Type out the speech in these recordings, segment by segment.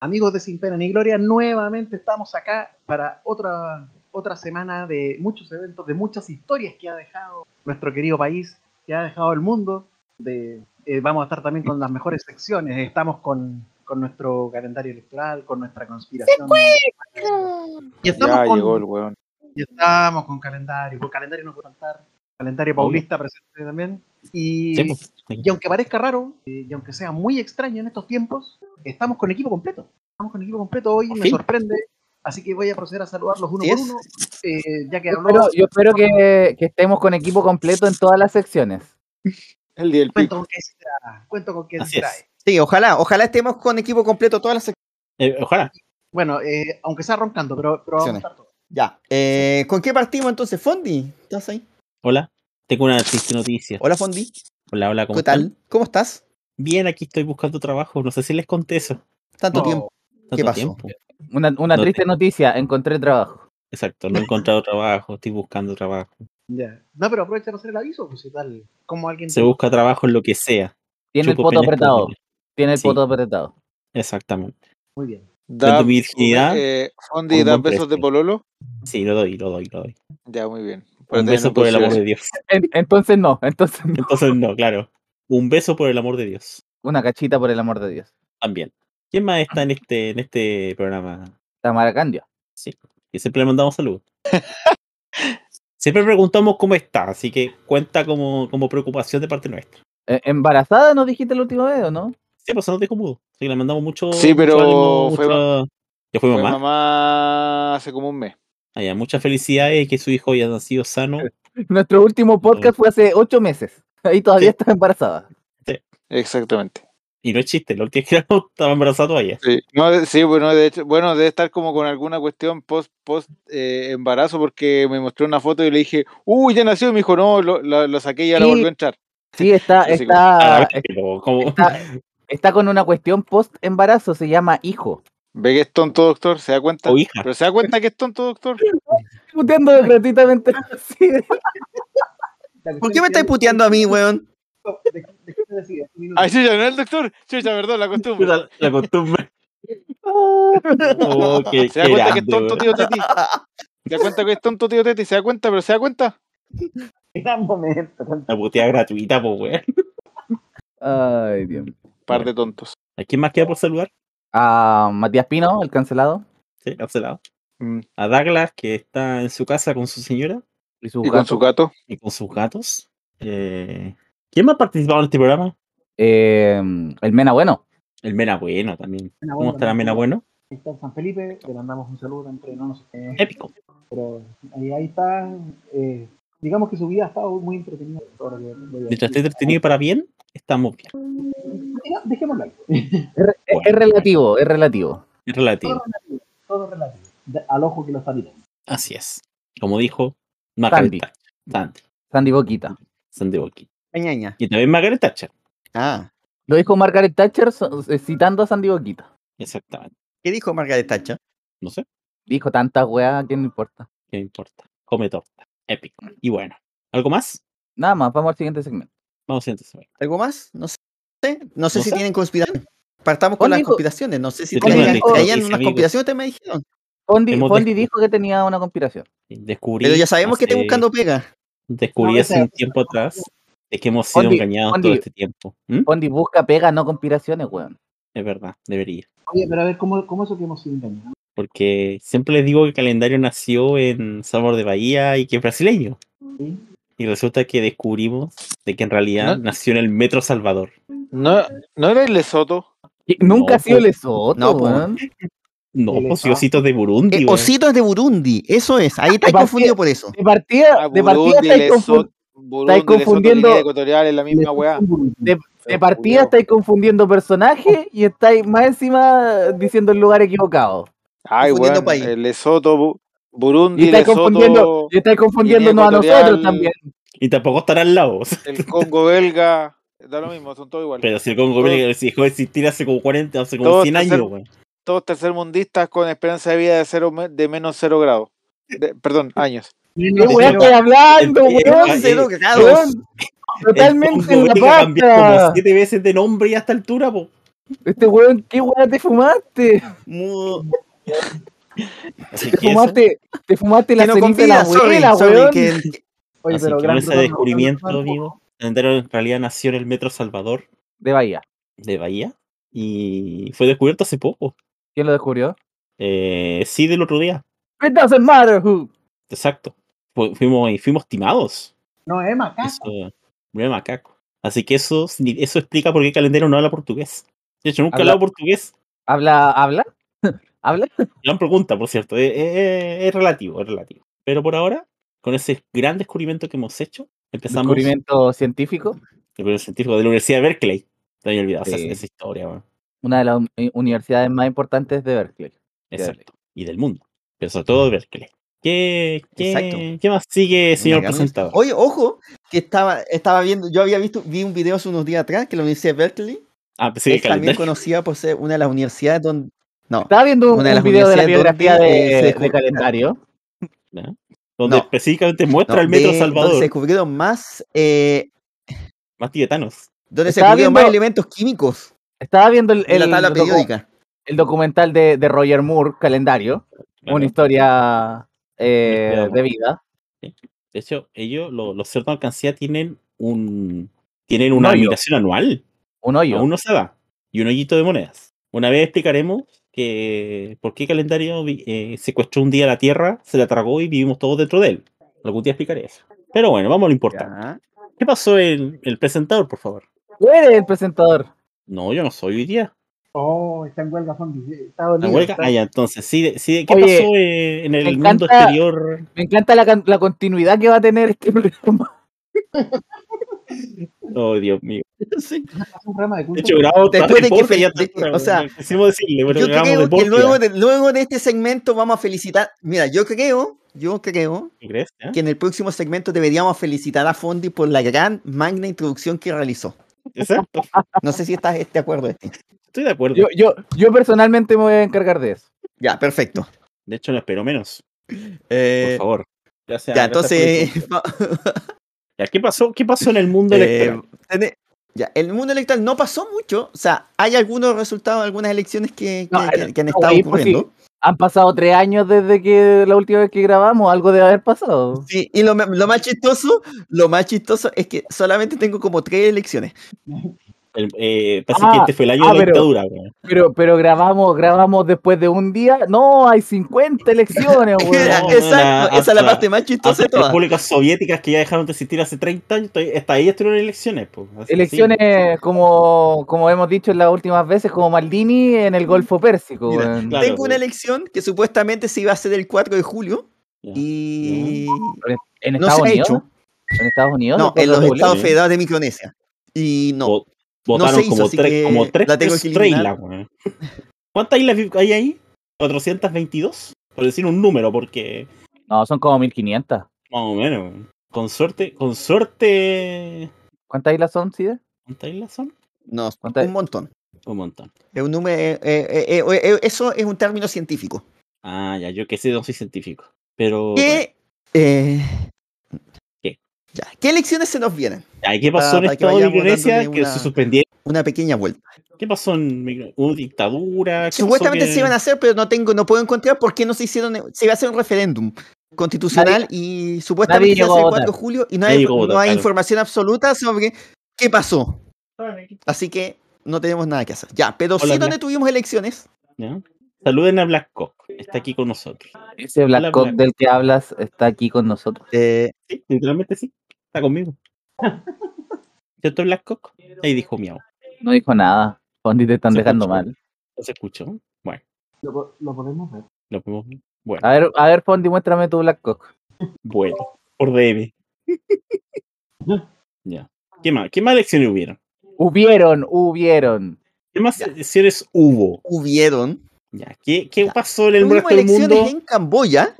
amigos de Sin Pena ni Gloria, nuevamente estamos acá para otra, otra semana de muchos eventos, de muchas historias que ha dejado nuestro querido país, que ha dejado el mundo. De, eh, vamos a estar también con las mejores secciones. Estamos con, con nuestro calendario electoral, con nuestra conspiración. Y estamos Ya con, llegó el weón. y estamos con calendario, con calendario no puedo faltar. Calendario paulista presente también. Y, Sí, pues. y aunque parezca raro, eh, y aunque sea muy extraño en estos tiempos, estamos con equipo completo. Estamos con equipo completo hoy, me Sí. sorprende. Así que voy a proceder a saludarlos uno Así por uno. eh, ya que Yo espero, yo espero que, que estemos con equipo completo en todas las secciones. El día del Cuento pico. con que se trae. Cuento con que se trae. Sí, ojalá, ojalá estemos con equipo completo todas las secciones. Eh, ojalá. Bueno, eh, aunque sea roncando, pero, pero vamos a estar todos. Ya. Eh, ¿Con qué partimos entonces, Fondi? ¿Estás ahí? Hola. Tengo una triste noticia. Hola, Fondi. Hola, hola, ¿cómo ¿Qué están? tal? ¿Cómo estás? Bien, aquí estoy buscando trabajo. No sé si les conté eso. Tanto No, tiempo. Tanto ¿Qué pasó? tiempo. Una, una No triste noticia, encontré trabajo. Exacto, no he encontrado trabajo, estoy buscando trabajo. Ya. No, pero aprovecha para hacer el aviso, pues si tal. Como alguien. Se busca trabajo en lo que sea. Tiene el Chupo poto apretado. Tiene el Sí. poto apretado. Exactamente. Muy bien. Da, virginidad eh, Fondi, ¿das besos de pololo? Sí, lo doy, lo doy, lo doy. Ya, muy bien. Un beso por el amor de. Dios. En- entonces no, entonces no. Entonces no, claro. Un beso por el amor de Dios. Una cachita por el amor de Dios. También. ¿Quién más está en este, en este programa? Tamara Candia. Sí. Y siempre le mandamos saludos. siempre preguntamos cómo está, así que cuenta como, como preocupación de parte nuestra. Eh, ¿Embarazada nos dijiste la última vez o no? Sí, pues nos dijo mudo. Así que le mandamos mucho. Sí, mucho pero ánimo, fue mucha- ¿Ya fue Fue mamá? mamá hace como un mes. Ah, ya, muchas felicidades que su hijo haya nacido sano. Nuestro último podcast fue hace ocho meses. Ahí todavía Sí. está embarazada. Exactamente. Y no es chiste, la última que estaba embarazada todavía. Sí, no, sí, bueno, de hecho, bueno, debe estar como con alguna cuestión post, post eh, embarazo porque me mostró una foto y le dije, uy, ya nació, y me dijo, no, lo, lo- lo saqué y ya lo Sí. volvió a entrar. Sí, está, Sí, sí, A está, ver, pero como- está, está con una cuestión post embarazo, se llama hijo. ¿Ve que es tonto, doctor? ¿Se da cuenta? O hija. ¿Pero se da cuenta que es tonto, doctor? Puteando gratuitamente. ¿Por qué me estáis puteando a mí, weón? Ay, chucha, no es el doctor. Chucha, perdón, la costumbre. la, la costumbre. Oh, qué- ¿Se da cuenta que es tonto, tío Teti? ¿Se da cuenta que es tonto, tío Teti? ¿Se da cuenta, pero se da cuenta? Gran momento. La puteada gratuita, pues, weón. Ay, Dios. Par de tontos. ¿A quién más queda por saludar? A Matías Pino, el cancelado. Sí, cancelado. Mm. A Douglas, que está en su casa con su señora Y su Y con su gato. y con sus gatos. Eh, ¿Quién más ha participado en este programa? Eh, el Mena Bueno. El Mena Bueno también. Mena ¿Cómo estará también. Mena Bueno? Ahí está en San Felipe, le mandamos un saludo entre no, no sé qué. Épico. Pero ahí, ahí está. Digamos que su vida ha estado muy entretenida. Mientras esté entretenido para bien, estamos bien. Dejémoslo ahí. Es, es- Bueno. es relativo, es relativo. Es relativo. Todo relativo. Todo relativo. De- al ojo que lo está mirando. Así es. Como dijo Margaret Sandy. Thatcher. Sandy. Sandy Boquita. Sandy Boquita. Y también Margaret Thatcher. Ah. Lo dijo Margaret Thatcher eh, citando a Sandy Boquita. Exactamente. ¿Qué dijo Margaret Thatcher? No sé. Dijo tanta weá, ¿qué no importa? ¿Qué importa? Come torta. Épico. Y bueno. ¿Algo más? Nada más, vamos al siguiente segmento. Vamos a siguiente ¿Algo más? No sé. No sé No si sé. tienen conspiración. Partamos con ¿Cuál las dijo? conspiraciones. No sé si traían, unas conspiraciones, ustedes me dijeron. Fondi, Fondi dijo que tenía una conspiración. Descubrí. Pero ya sabemos que están buscando pega. Descubrí No, hace un tiempo atrás de que hemos sido Fondi, engañados Fondi. todo este tiempo. ¿Mm? Fondi busca pega, no conspiraciones, weón. Es verdad, debería. Oye, pero a ver, ¿cómo, cómo eso que hemos sido engañados? Porque siempre les digo que el calendario nació en Sabor de Bahía y que es brasileño. Y resulta que descubrimos de que en realidad ¿No? nació en el Metro Salvador. ¿No, ¿no era el Lesoto? Nunca No, ha sido po. Lesoto, No, po. weón. No, pues ositos de Burundi. Eh, ositos de Burundi, eso es. Ahí está partida- confundido por eso. De partida, Ah, de partida Burundi, estáis confu- Lesoto, Burundi, Lesoto, confundiendo- Ecuatorial, es la misma weá. de, de partida estáis confundiendo personajes y estáis más encima diciendo el lugar equivocado. Ay, weón, país. el Lesoto, Bu- Burundi, Y estáis Lesoto, confundiendo, y estáis confundiéndonos a nosotros también. Y tampoco están al lado. el Congo belga, da lo mismo, son todos iguales. Pero si el Congo belga se dejó de existir hace como 40, hace como Todos 100 tercer- años, weón. Todos tercermundistas con esperanza de vida de, cero, de menos cero grados. De- perdón, años. ¿Qué No, weá estáis hablando, weón? Totalmente en la belga cambió como pasta. 7 veces de nombre y a esta altura, po. Este weón, ¿qué weón te fumaste? Te fumaste, te fumaste la no ceniza de la sorry, abuela, sorry, weón. que- Oye, así pero que con gran ese descubrimiento, gran amigo, en realidad nació en el Metro Salvador De Bahía. de Bahía y fue descubierto hace poco. ¿Quién lo descubrió? Eh, sí, del otro día. It doesn't matter who. Exacto. Fu- fuimos, y fuimos timados. No, es macaco. Eso, muy macaco. Así que eso, eso explica por qué Calendero no habla portugués. De hecho, nunca ha Habla- hablado portugués. ¿Habla? ¿Habla? ¿Habla? Gran pregunta, por cierto. Es, es- es relativo, es relativo. Pero por ahora, con ese gran descubrimiento que hemos hecho, empezamos Descubrimiento científico. descubrimiento científico de la Universidad de Berkeley. Te había olvidado esa, Sí. esa historia, weón. Una de las uni- universidades más importantes de Berkeley. Exacto. Y del mundo. Pero sobre todo de Berkeley. ¿Qué, Exacto. qué, ¿qué más sigue, señor presentador? Oye, ojo, que estaba, estaba viendo, yo había visto, vi un video hace unos días atrás que la Universidad de Berkeley Ah, pensé que es también conocida por ser una de las universidades donde. No, Estaba viendo un, un video de la biografía de, calendario. Donde No. específicamente no, muestra el Metro de- donde se Salvador. descubrieron más, eh, Más tibetanos. donde se descubrieron más elementos químicos Estaba viendo el, la el tabla docu- periódica. el documental de, de Roger Moore, Calendario. Claro. Una historia eh, de vida. De hecho, ellos, lo- los cerdos de alcancía, tienen un tienen una admiración anual. Un hoyo. Aún no se da. Y un hoyito de monedas. Una vez explicaremos que por qué calendario eh, secuestró un día la Tierra, se la tragó y vivimos todos dentro de él. Algún día explicaré eso. Pero bueno, vamos a lo importante. Ya. ¿Qué pasó en el presentador, por favor? Tú eres el presentador. No, yo no soy hoy día. Oh, está en huelga, zombie. Está dolido. huelga. está- Ah, ya, entonces, sí, sí, ¿qué Oye, pasó eh, en el me mundo encanta- exterior? Me encanta la, la continuidad que va a tener este programa. Oh, Dios mío. Sí. es un programa de hecho, grabamos Después de que fe- ya de- está, o sea, quisimos decirle, pero Yo creo de que luego de, luego de este segmento vamos a felicitar. Mira, yo creo, yo creo ¿Tú crees? ¿Ya? que en el próximo segmento deberíamos felicitar a Fondi por la gran magna introducción que realizó. Exacto. No sé si estás de acuerdo. Esti. Estoy de acuerdo. Yo, yo, yo personalmente me voy a encargar de eso. Ya, perfecto. De hecho, no espero menos. Por Eh, favor. Gracias, ya, gracias por entonces, eso. Ya, ¿qué pasó? ¿Qué pasó en el mundo eh, electoral? tene- ya, el mundo electoral no pasó mucho. O sea, hay algunos resultados algunas elecciones que, que- No, que- que han no, estado ahí, pues, sí. ocurriendo. Han pasado tres años desde que la última vez que grabamos, algo debe haber pasado. Sí, y lo más chistoso, lo más chistoso es que solamente tengo como tres elecciones. El- eh, pasa Ah, que este fue el año ah, de la pero- dictadura. weón. Pero, pero grabamos, grabamos después de un día. No, hay 50 elecciones, weón. no, Exacto, esa es la parte más chistosa de todas. repúblicas soviéticas que ya dejaron de existir hace 30 años, hasta ahí estuvieron elecciones. pues, así- Elecciones, como, como hemos dicho en las últimas veces, como Maldini en el Golfo Pérsico. Mira, weón. claro, Tengo una elección que supuestamente se iba a hacer el 4 de julio y ¿En no Estados se ha Unidos? hecho. ¿En Estados Unidos? No, ¿Después en los estados federados de Micronesia. Y no, Votaron hizo, como, tres, como tres, la tengo. ¿Cuántas islas hay ahí? ¿422? Por decir un número, porque No, son como 1500. más o menos. weón. Con suerte, con suerte. ¿Cuántas islas son, Cide? ¿Cuántas islas son? no, ¿Cuántas- un montón. Un montón. Es un número, eh, eh, eh, eso es un término científico. Ah, ya, yo que sé, no soy científico. Pero. ¿Qué, eh, ¿Qué? Ya, ¿Qué elecciones se nos vienen? ¿Qué pasó para- en para que Estado de dándole Que una- se suspendieron. Una pequeña vuelta. ¿Qué pasó en ¿Hubo dictadura? ¿Qué pasó Supuestamente que- se iban a hacer, pero no tengo, no puedo encontrar por qué no se hicieron. Se iba a hacer un referéndum constitucional y supuestamente se iba a hacer el 4 de julio y no Nadie hay, llegó a no votar, hay claro. información absoluta sobre qué pasó. Así que no tenemos nada que hacer. Ya, pero Hola, sí donde tuvimos elecciones. ¿Ya? Saluden a Black Cock. Está aquí con nosotros. Ese Black Hola, Cock Black. del que hablas está aquí con nosotros. Eh, Sí, literalmente sí. Está conmigo. ¿Cierto, Black Cock? Ahí dijo miau. No dijo nada. Fondi te están dejando escuchó. mal. ¿No se escuchó? Bueno, Lo, po- lo podemos ver. lo podemos ver. Bueno, A ver, a ver, Fondi, muéstrame tu Black Cock. bueno. Por DM. ya. ¿Qué más? ¿Qué más elecciones hubieron? Hubieron, hubieron. ¿Qué más elecciones hubo? hubieron. Ya. ¿Qué, qué Ya. pasó en el resto del elecciones mundo? en Camboya.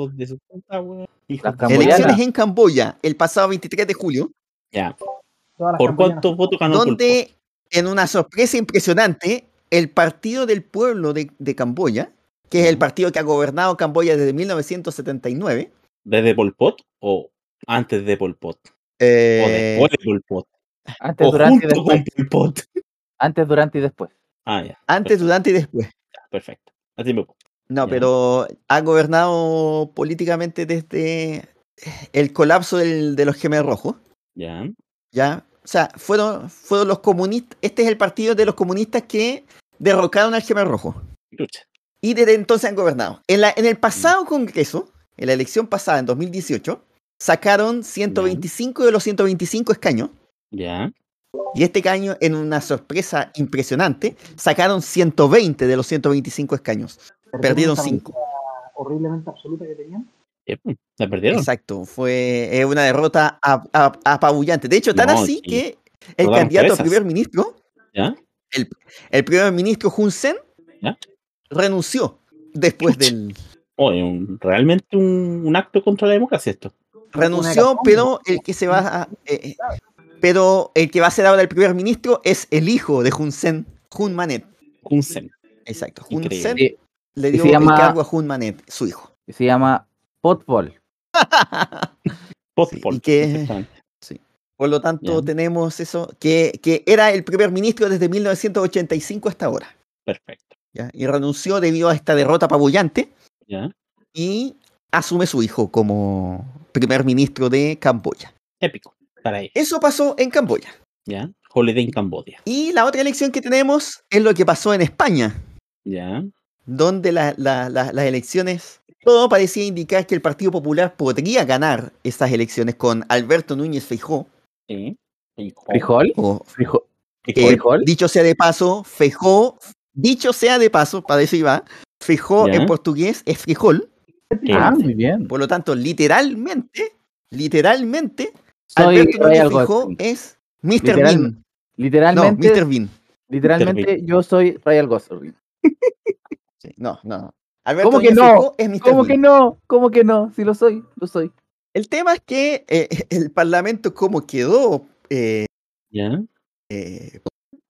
Las. Elecciones en Camboya el pasado 23 de julio. Ya. ¿Por cuántos votos ganó Pol donde en una sorpresa impresionante, el Partido del Pueblo de, de Camboya, que es el partido que ha gobernado Camboya desde 1979, ¿Desde Pol Pot o antes de Pol Pot? ¿O eh, después de Pol Pot? Antes, ¿O durante y después. con Pol Pot? Antes, durante y después. Ah, ya. Antes, durante y después. Perfecto. Así. No, Ya. pero ha gobernado políticamente desde el colapso del- de los gemelos rojos. Ya. ¿ya? O sea, fueron, fueron los comunistas. Este es el partido de los comunistas que derrocaron al gemelo rojo. Lucha. Y desde entonces han gobernado. En, la, en el pasado Congreso, en la elección pasada, en 2018, sacaron 125 de los 125 escaños. Ya. Y este año, en una sorpresa impresionante, sacaron 120 de los 125 escaños. Perdieron Esa cinco. mayoría Horriblemente absoluta que tenían. Pues, La perdieron. Exacto, fue una derrota ap- ap- apabullante. De hecho, tan No, así sí. que el candidato a primer ministro, ¿Ya? el primer ministro Hun Sen, ¿Ya? renunció después del... Oye, un- realmente un, un acto contra la democracia esto. Renunció, pero el que se va a... eh, eh, pero el que va a ser ahora el primer ministro es el hijo de Hun Sen, Hun Manet. Un sen. Exacto, Hun Increíble. Sen Sí, le dio se llama- el cargo a Hun Manet, su hijo. que se llama Potball. Postpol. y que- exactamente. Por lo tanto, tenemos eso, que, que era el primer ministro desde 1985 hasta ahora. Perfecto. ¿ya? Y renunció debido a esta derrota apabullante Ya. y asume su hijo como primer ministro de Camboya. Épico. Eso pasó en Camboya. Ya. Holiday en Cambodia. Y la otra elección que tenemos es lo que pasó en España, Ya. donde la- la- la- las elecciones, todo parecía indicar que el Partido Popular podría ganar estas elecciones con Alberto Núñez Feijó. Sí. Hijo. ¿Frijol? O, ¿Frijol? que, ¿Frijol? dicho sea de paso, Feijó, dicho sea de paso, para eso iba, Feijó en portugués es frijol. Ah, muy bien. por lo tanto, literalmente, literalmente, Soy Alberto Núñez Gosling. es Mr. Literal- Bean. No, Literalmente, Mr. Bean. literalmente yo soy Ryan Gosling. Sí, no, no. Alberto ¿Cómo que Núñez no? Feijó es Mr. ¿Cómo Bean. que no? ¿Cómo que no? Si lo soy, lo soy. El tema es que eh, el Parlamento, como quedó, eh, Ya. eh,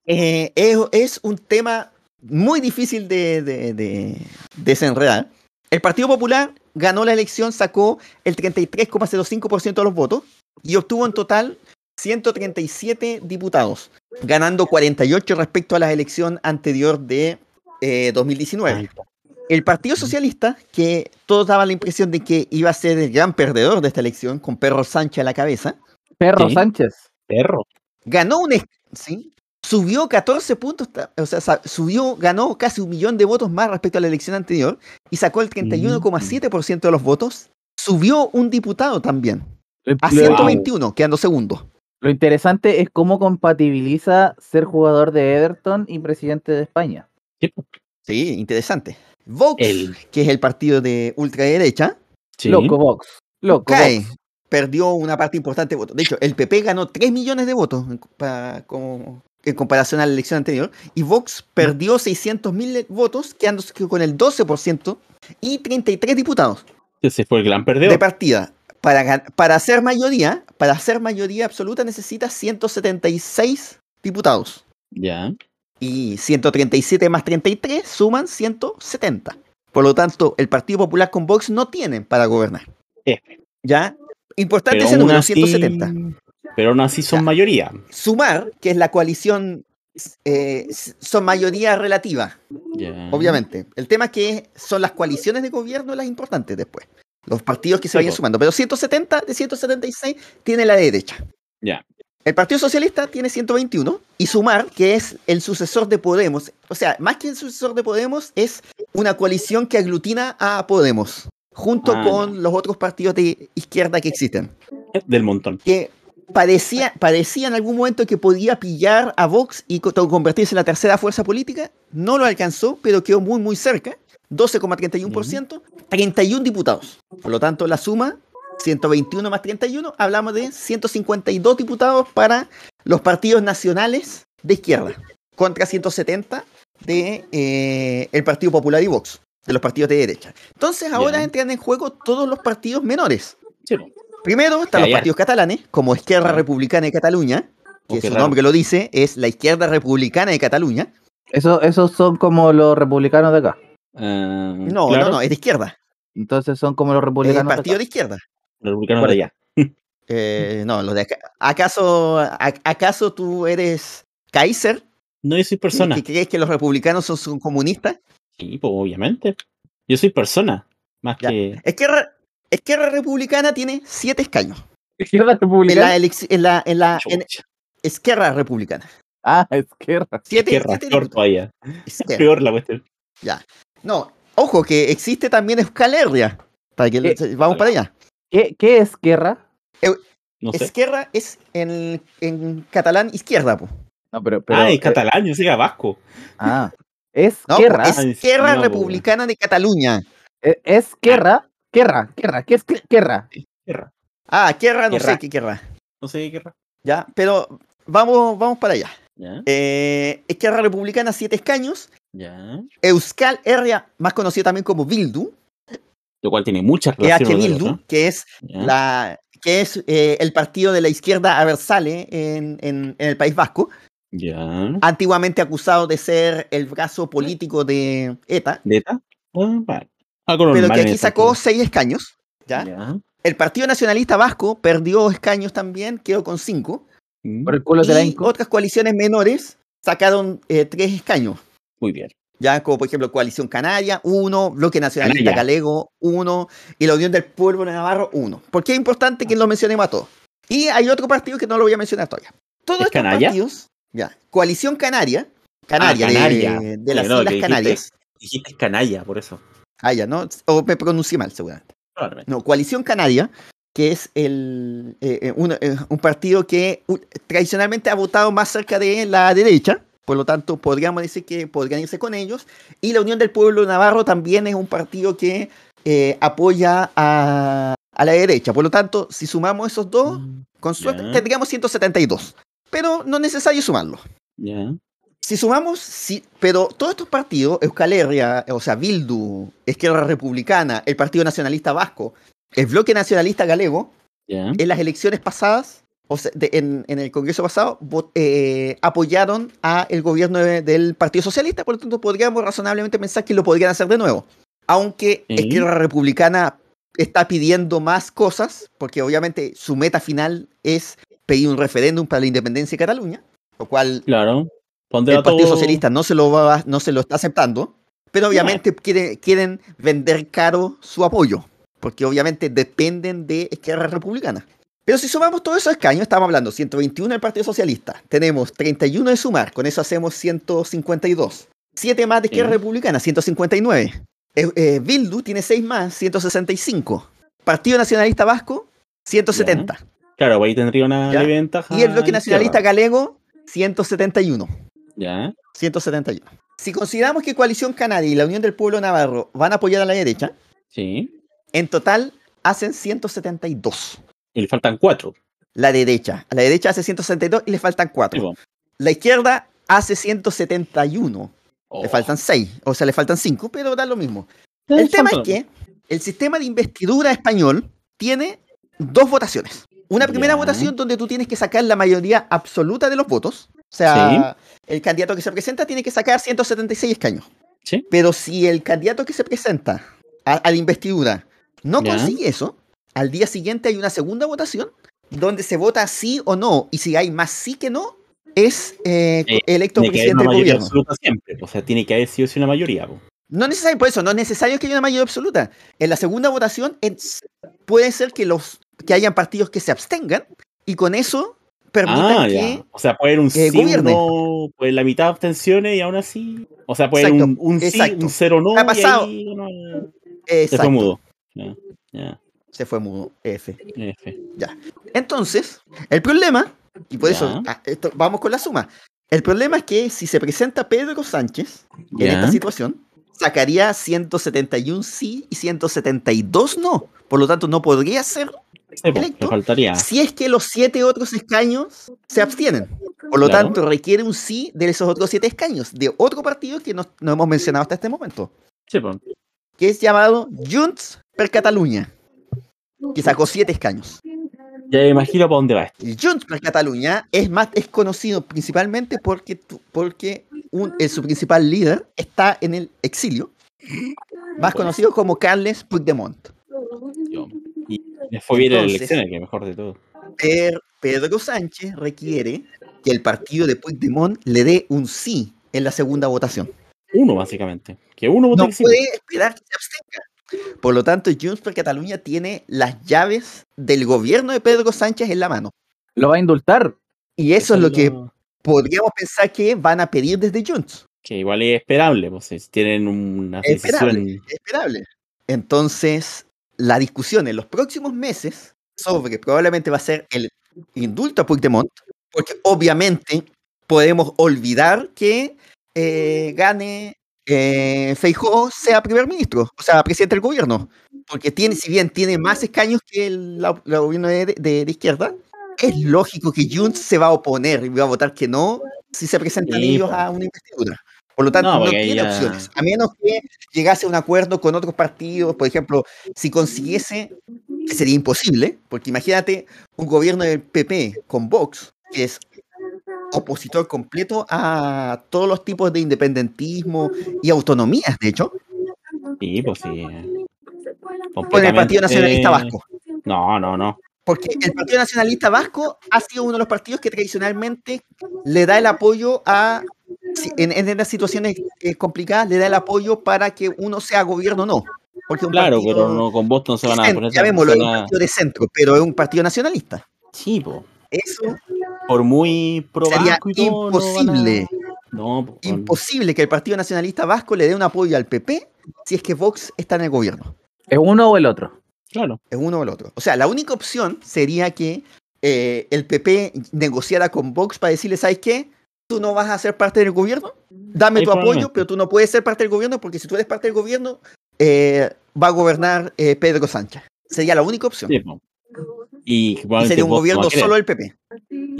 eh, es, es un tema muy difícil de, de- de desenredar. El Partido Popular ganó la elección, sacó el 33,05% de los votos y obtuvo en total 137 diputados, ganando 48 respecto a la elección anterior de eh, 2019. Ahí está. El Partido Socialista, que todos daban la impresión de que iba a ser el gran perdedor de esta elección, con Perro Sánchez a la cabeza, Perro Sí. Sánchez. Perro. ganó un... ¿sí? Subió 14 puntos, o sea, subió, ganó casi un millón de votos más respecto a la elección anterior y sacó el 31,7% de los votos. Subió un diputado también, a lo- 121, quedando segundo. lo interesante es cómo compatibiliza ser jugador de Everton y presidente de España. Sí. Sí, interesante. Vox, El- que es el partido de ultraderecha, Sí. Loco Vox. Loco cae. Vox. Perdió una parte importante de votos. De hecho, el PP ganó 3 millones de votos en, compa- como- en comparación a la elección anterior. Y Vox perdió 600 mil votos, quedándose con el 12% y 33 diputados Ese fue el gran de perdedor. partida. Para, para hacer mayoría, para hacer mayoría absoluta necesita 176 diputados. Ya. Y 137 más 33 suman 170. Por lo tanto, el Partido Popular con Vox no tienen para gobernar. ¿Ya? Importante Pero ese número, así- 170. Pero aún así son Ya. mayoría. Sumar, que es la coalición, eh, son mayoría relativa, obviamente. El tema es que son las coaliciones de gobierno las importantes después. Los partidos que se vayan sumando. Pero 170 de 176 tiene la derecha. Ya. El Partido Socialista tiene 121 y Sumar, que es el sucesor de Podemos, o sea, más que el sucesor de Podemos, es una coalición que aglutina a Podemos, junto Ah, con los otros partidos de izquierda que existen. Del montón. Que parecía, parecía en algún momento que podía pillar a Vox y co- convertirse en la tercera fuerza política. No lo alcanzó, pero quedó muy, muy cerca. 12,31%, 31 diputados. Por lo tanto, la suma, 121 más 31, hablamos de 152 diputados para los partidos nacionales de izquierda, contra 170 de eh, el Partido Popular y Vox, de los partidos de derecha. Entonces ahora entran en juego todos los partidos menores. Sí. Primero están Ya, los ya. partidos catalanes, como Izquierda Ah. Republicana de Cataluña, que su nombre lo dice, es la Izquierda Republicana de Cataluña. Eso, esos son como los republicanos de acá. Ah, No, claro, no, no, es de izquierda. Entonces son como los el republicanos de partido de izquierda. Los republicanos de allá. Eh, no, los de acá. ¿Acaso, a- ¿Acaso tú eres Kaiser No, yo soy persona. ¿Que crees que los republicanos son, son comunistas? Sí, pues obviamente. Yo soy persona. Más Ya. que. Izquierda, Izquierda Republicana tiene siete escaños. Izquierda En republicana. la, en la, en la en Izquierda Republicana. Ah, izquierda. Siete, izquierda, siete peor todavía. Izquierda. Peor la cuestión. No, ojo que existe también Euskal Para que Eh, vamos para allá. ¿Qué, qué es guerra? No sé. Izquierda es en, en catalán izquierda, po. No, pero. pero ah, eh, es catalán, yo que vasco. ah, es No, guerra. Ah, Izquierda no, po, Republicana de Cataluña. Eh, Es guerra. Guerra, guerra. ¿Qué es guerra? Guerra. Ah, guerra, no Guerra. sé qué guerra. No sé qué guerra. Ya, pero vamos, vamos para allá. Ya, Eh, Izquierda Republicana, siete escaños. Ya. Euskal Herria, más conocido también como Bildu, Lo cual tiene muchas EH relaciones. Bildu, que es Ya. la que es eh, el partido de la izquierda aversale en, en- en el País Vasco, Ya. antiguamente acusado de ser el brazo político de ETA, ¿Neta? Ah, vale. Pero que aquí sacó seis escaños. ¿ya? Ya. El Partido Nacionalista Vasco perdió escaños también, quedó con cinco. Mm, Por el culo de la Y Inco. otras coaliciones menores sacaron eh, tres escaños. Muy bien. Ya, como por ejemplo Coalición Canaria, uno, Bloque Nacionalista. Galego, uno, y la Unión del Pueblo de Navarro, uno. Porque es importante que lo mencionemos a todos. Y hay otro partido que no lo voy a mencionar todavía. Todos ¿Es estos Canalla? partidos, ya, Coalición Canaria, Canaria, de- Canaria. De, las no, Islas dijiste- Canarias. Dijiste canalla, por eso. Ah, ya, ¿no? O me pronuncié mal, seguramente. No, Coalición Canaria, que es el, eh, eh, un, eh, un partido que uh, tradicionalmente ha votado más cerca de la derecha, por lo tanto podríamos decir que podrían irse con ellos. Y la Unión del Pueblo Navarro también es un partido que eh, apoya a, a la derecha. Por lo tanto, si sumamos esos dos, Mm, con suerte Ya. tendríamos 172. Pero no es necesario sumarlo. Ya. Si sumamos, sí, pero todos estos partidos, Euskal Herria, o sea, Bildu, Izquierda Republicana, el Partido Nacionalista Vasco, el Bloque Nacionalista Galego, Ya. en las elecciones pasadas, o sea, de- en, en el Congreso pasado, vo- eh, apoyaron a el gobierno de- del Partido Socialista, por lo tanto podríamos razonablemente pensar que lo podrían hacer de nuevo. Aunque Sí. Izquierda Republicana está pidiendo más cosas, porque obviamente su meta final es pedir un referéndum para la independencia de Cataluña, lo cual Claro. ¿Dónde el Partido todo? Socialista no se lo va, no se lo está aceptando, pero obviamente quieren, quieren vender caro su apoyo, porque obviamente dependen de Izquierda Republicana. Pero si sumamos todos esos escaños, estamos hablando 121 del Partido Socialista, tenemos 31 de sumar, con eso hacemos 152. 7 más de Izquierda Sí. Republicana, 159. Eh, eh, Bildu tiene 6 más, 165. Partido Nacionalista Vasco, 170. Claro, ahí tendría una leve ventaja. Y el Bloque Nacionalista. Galego, 171. Ya. 171. Si consideramos que Coalición Canaria y la Unión del Pueblo Navarro van a apoyar a la derecha, Sí. en total hacen 172. Y le faltan cuatro. La derecha. A la derecha hace 172 y le faltan Sí, 4. po. La izquierda hace 171. Oh. Le faltan 6. O sea, le faltan 5, pero da lo mismo. El tema es que el sistema de investidura español tiene dos votaciones. Una primera votación donde tú tienes que sacar la mayoría absoluta de los votos. O sea, el candidato que se presenta tiene que sacar 176 escaños. Sí. Pero si el candidato que se presenta a, a la investidura no consigue eso, al día siguiente hay una segunda votación donde se vota sí o no. Y si hay más sí que no, es eh, Eh, electo presidente del gobierno. absoluta siempre. O sea, tiene que haber sido una mayoría. po. No es necesario, por eso, no es necesario que haya una mayoría absoluta. En la segunda votación es- puede ser que los que hayan partidos que se abstengan y con eso permitan Ah, que ya. O sea, puede haber un eh, sí, no, puede la mitad de abstenciones y aún así. O sea, puede haber un, un sí, exacto. un cero no. Ha pasado. Y ahí uno- Exacto, mudo. Ya. Se fue mudo. F. F. Entonces, el problema, y por Ya. eso ah, esto- vamos con la suma. El problema es que si se presenta Pedro Sánchez en Ya. esta situación, sacaría 171 sí y 172 no. Por lo tanto, no podría ser po, Electo. le faltaría. si es que los siete otros escaños se abstienen. Por lo Claro. tanto, requiere un sí de esos otros siete escaños, de otro partido que no, no hemos mencionado hasta este momento, Sí, po. que es llamado Junts per Catalunya, que sacó siete escaños. Ya me imagino para dónde va esto. Junts per Catalunya es, más, es conocido principalmente porque, porque un- su principal líder está en el exilio, más conocido como Carles Puigdemont. Y fue bien en las Entonces- elecciones, que mejor de todo. Pedro Sánchez requiere que el partido de Puigdemont le dé un sí en la segunda votación. Uno, básicamente. Que uno vote No que sí. puede esperar que se abstenga. Por lo tanto, Junts per Cataluña tiene las llaves del gobierno de Pedro Sánchez en la mano. Lo va a indultar. Y eso es lo que podríamos pensar que van a pedir desde Junts. Que igual es esperable, pues tienen una Es esperable, decisión. es esperable. Entonces, la discusión en los próximos meses sobre probablemente va a ser el indulto a Puigdemont, porque obviamente podemos olvidar que eh, gane eh, Feijóo sea primer ministro, o sea, presidente del gobierno, porque tiene, si bien tiene más escaños que el la- la gobierno de, de- de izquierda, es lógico que Junts se va a oponer y va a votar que no si se presentan Sí, ellos a una investidura. Por lo tanto, No, no, tiene opciones, a menos que llegase a un acuerdo con otros partidos, por ejemplo, si consiguiese, que sería imposible, porque imagínate un gobierno del PP con Vox, que es opositor completo a todos los tipos de independentismo y autonomías, de hecho, Sí, pues sí. con el Partido Nacionalista Vasco. No, no, no. Porque el Partido Nacionalista Vasco ha sido uno de los partidos que tradicionalmente le da el apoyo a, en, en estas situaciones eh, complicadas, le da el apoyo para que uno sea gobierno o no. Porque un Claro, partido pero no con vos no se van a poner centro, llamémoslo, es un partido de centro, pero es un partido nacionalista. Sí, pues. Eso Por muy pro sería vasco y todo, no van a- imposible, No, pues, imposible que el Partido Nacionalista Vasco le dé un apoyo al PP si es que Vox está en el gobierno. ¿Es uno o el otro? Claro. Es uno o el otro. O sea, la única opción sería que eh, el PP negociara con Vox para decirle, ¿sabes qué? Tú no vas a ser parte del gobierno. Dame tu apoyo, pero tú no puedes ser parte del gobierno porque si tú eres parte del gobierno, eh, va a gobernar eh, Pedro Sánchez. Sería la única opción. Sí. Y sería un Vox gobierno solo del PP.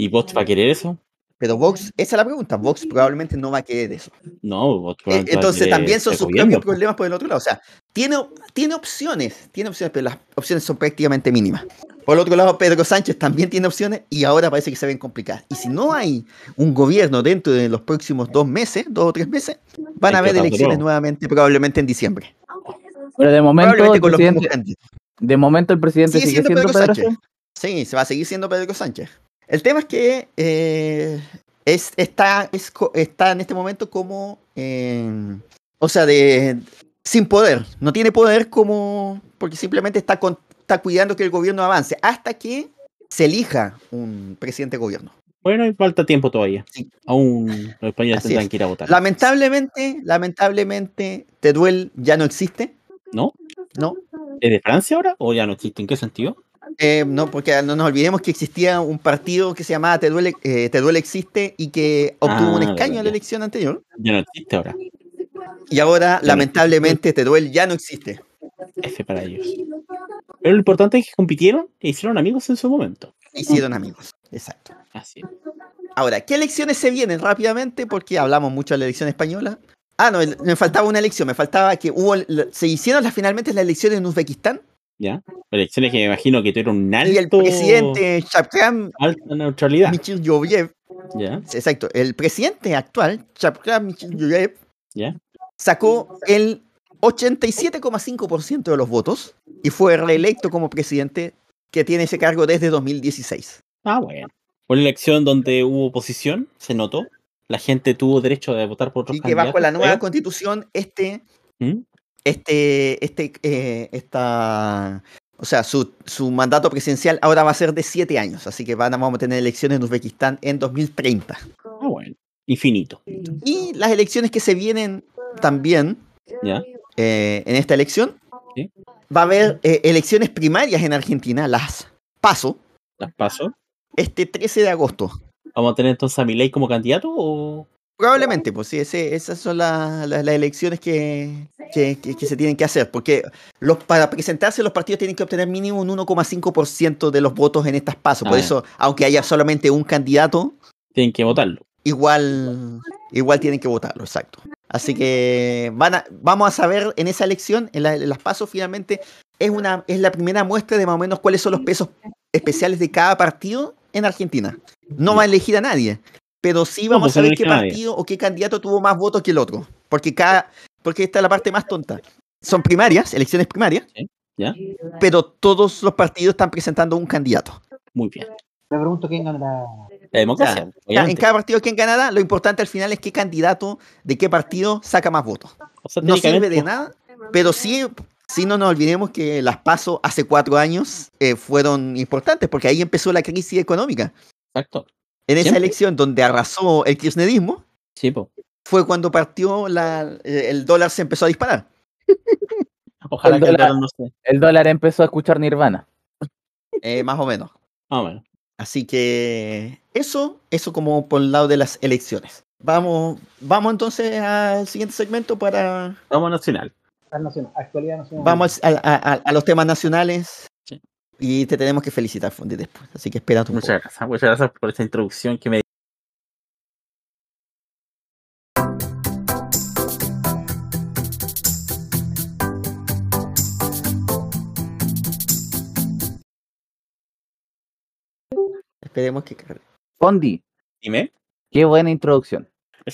¿Y Vox va a querer eso? Pero Vox, esa es la pregunta. Vox probablemente no va a querer eso. No, Vox Eh, probablemente va a Entonces también son sus gobierno, propios problemas por el otro lado. O sea, tiene, tiene opciones, tiene opciones, pero las opciones son prácticamente mínimas. Por el otro lado, Pedro Sánchez también tiene opciones y ahora parece que se ven complicadas. Y si no hay un gobierno dentro de los próximos dos meses, dos o tres meses, van a haber elecciones nuevamente, probablemente en diciembre. Pero de momento, el con los mismos presidente, candidatos. de momento el presidente Sigue sigue, siendo siendo Pedro Pedro Sánchez. Sánchez. Sí, se va a seguir siendo Pedro Sánchez. El tema es que eh, es, está, es está en este momento como, eh, o sea, de sin poder. No tiene poder como, porque simplemente está, con- está cuidando que el gobierno avance hasta que se elija un presidente de gobierno. Bueno, y falta tiempo todavía. Sí. Aún los españoles tendrán es. que ir a votar. Lamentablemente, lamentablemente, Teruel ya no existe, ¿No? ¿no? ¿Es de Francia ahora? ¿O ya no existe? ¿En qué sentido? Eh, no, porque no nos olvidemos que existía un partido que se llamaba Teruel, eh, Teruel Existe y que obtuvo un Ah, escaño en la elección anterior. Ya no existe ahora. Y ahora, lamentablemente, Teruel ya no existe. F para ellos. Pero lo importante es que compitieron e hicieron amigos en su momento. Hicieron amigos. Exacto. Así. Ahora, ¿qué elecciones se vienen rápidamente? Porque hablamos mucho de la elección española. Ah, no, me faltaba una elección. Me faltaba que hubo. Se hicieron las, finalmente las elecciones en Uzbekistán. ¿Ya? Elecciones que me imagino que tuvieron un alto, Y el presidente Shavkat alta neutralidad. Michiryoyev. ¿Ya? Exacto. El presidente actual, Shavkat Michiryoyev, ¿Ya? sacó el 87,5% de los votos y fue reelecto como presidente que tiene ese cargo desde 2016. Ah, bueno. Una elección donde hubo oposición, se notó. La gente tuvo derecho de votar por otros Y que bajo la nueva constitución, este, ¿Mm? Este, este, eh, esta, o sea, su, su mandato presidencial ahora va a ser de siete años, así que van a, vamos a tener elecciones en Uzbekistán en 2030. Ah, bueno. Infinito. Y las elecciones que se vienen también ¿Ya? eh, en esta elección, Sí. va a haber eh, elecciones primarias en Argentina, las PASO, Las paso. este 13 de agosto. ¿Vamos a tener entonces a Milei como candidato o...? Probablemente, pues sí, ese- esas son la- la- las elecciones que, que- que- que se tienen que hacer, porque los, para presentarse los partidos tienen que obtener mínimo un 1,5% de los votos en estas pasos. Por Ah. eso, aunque haya solamente un candidato, Tienen que votarlo. igual, igual tienen que votarlo, exacto. Así que van a, vamos a saber en esa elección, en, la- en las pasos finalmente, es, una, es la primera muestra de más o menos cuáles son los pesos especiales de cada partido en Argentina. No va a elegir a nadie, pero sí No, vamos pues a ver qué partido o qué candidato tuvo más votos que el otro. Porque cada, porque esta es la parte más tonta. Son primarias, elecciones primarias, ¿Ya? pero todos los partidos están presentando un candidato. Muy bien. Me pregunto quién ganará. La democracia. En cada partido que en Canadá, lo importante al final es qué candidato de qué partido saca más votos. O sea, No sirve de nada, pero sí, sí no nos olvidemos que las PASO hace cuatro años eh, fueron importantes, porque ahí empezó la crisis económica. Exacto. En esa Siempre. elección donde arrasó el kirchnerismo, Sí, po. fue cuando partió la, eh, el dólar se empezó a disparar. Ojalá El que el dólar- dólar no se. El dólar empezó a escuchar Nirvana. eh, más o menos. Ah, bueno. Así que eso, eso como por el lado de las elecciones. Vamos, vamos entonces al siguiente segmento para Vamos a nacional. Nacional, actualidad nacional. vamos a, a- a los temas nacionales. Y te tenemos que felicitar Fondi después. Así que espera poco. Muchas gracias. Muchas gracias por esta introducción que me Esperemos que cargue. Fondi, dime. qué buena introducción.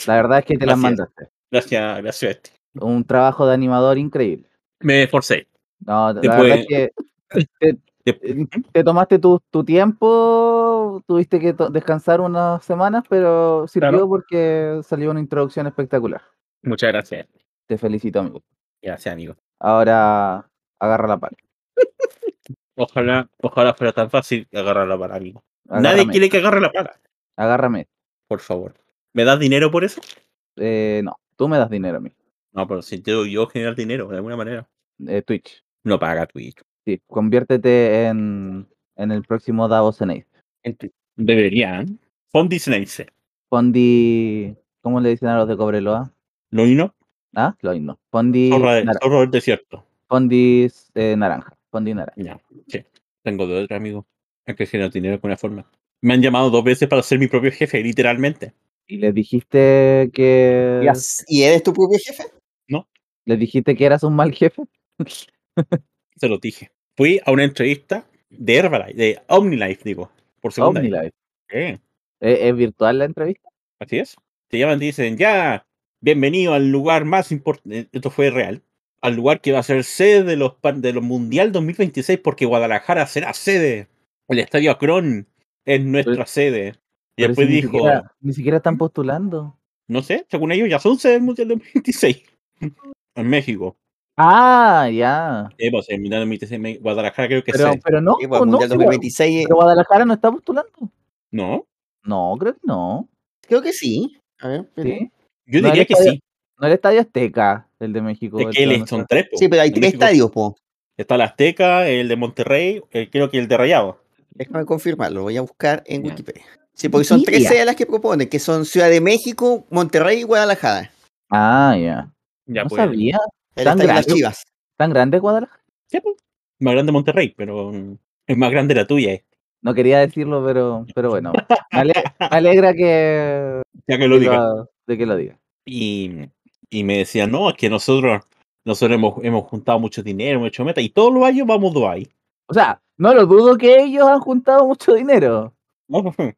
La verdad es que te la Gracias. mandaste. Gracias, gracias. Este. Un trabajo de animador increíble. Me esforcé. No, la Después- verdad es que te tomaste tu, tu tiempo, tuviste que descansar unas semanas, pero sirvió Claro. porque salió una introducción espectacular. Muchas gracias. Te felicito, amigo. Gracias, amigo. Ahora agarra la pala. Ojalá, ojalá fuera tan fácil agarrar la pala, amigo. Nadie quiere que agarre la pala. Agárrame. Por favor. ¿Me das dinero por eso? Eh, no, tú me das dinero a mí. No, pero si te doy yo generar dinero, de alguna manera. Eh, Twitch. No paga Twitch. Sí, conviértete en, en el próximo Davos Eneid. Deberían. Fondi Snace. Fondi. ¿Cómo le dicen a los de Cobreloa? ¿Lo no? Ah, lo mismo. Fondi. Zorro, del desierto. Fondi eh, naranja. Fondi naranja. Ya, sí. Tengo de otro amigo. Hay que generar dinero de alguna forma. Me han llamado dos veces para ser mi propio jefe, literalmente. Y les dijiste que. ¿Y eres tu propio jefe? Les dijiste que eras un mal jefe. Se lo dije. Fui a una entrevista de Herbalife, de OmniLife, digo. Por segunda vez. OmniLife. Sí, ¿Es, es virtual la entrevista? así es. Te llaman y dicen, ya, bienvenido al lugar más importante. Esto fue real. Al lugar que va a ser sede de los, de los Mundial 2026, porque Guadalajara será sede. El Estadio Akron es nuestra Pero- sede. Y después si ni dijo, siquiera- ni siquiera están postulando. no sé, según ellos ya son sede del Mundial 2026. en México. Ah, ya. Eh, pues, el Mundial 2026, me- Guadalajara creo que Pero, sede. pero no, Sí, pues, no, Mundial sí, 2026. pero Guadalajara no está postulando. No, No, creo que no. Creo que sí. A ver, pero- ¿Sí? yo No, diría el que estadio- sí. No el Estadio Azteca, el de México. Es el que a son tres. po. Sí, pero hay tres estadios, po. Está el Azteca, el de Monterrey, creo que el de Rayado. Déjame confirmarlo, voy a buscar en. Wikipedia. Sí, porque son tres sedes las que proponen, que son Ciudad de México, Monterrey y Guadalajara. Ah, ya. Ya, no pues. sabía. El Tan estadio de las grande. Chivas. ¿Tan grande Guadalajara? Sí, pues. Más grande Monterrey, pero es más grande la tuya. eh. No quería decirlo, pero, pero bueno. Me ale- me alegra que, Ya que lo diga. lo- de que lo diga. Y, y me decían, no, es que nosotros, nosotros hemos, hemos juntado mucho dinero, hemos hecho meta, y todos los años vamos a Dubai. O sea, no lo dudo que ellos han juntado mucho dinero, ¿no?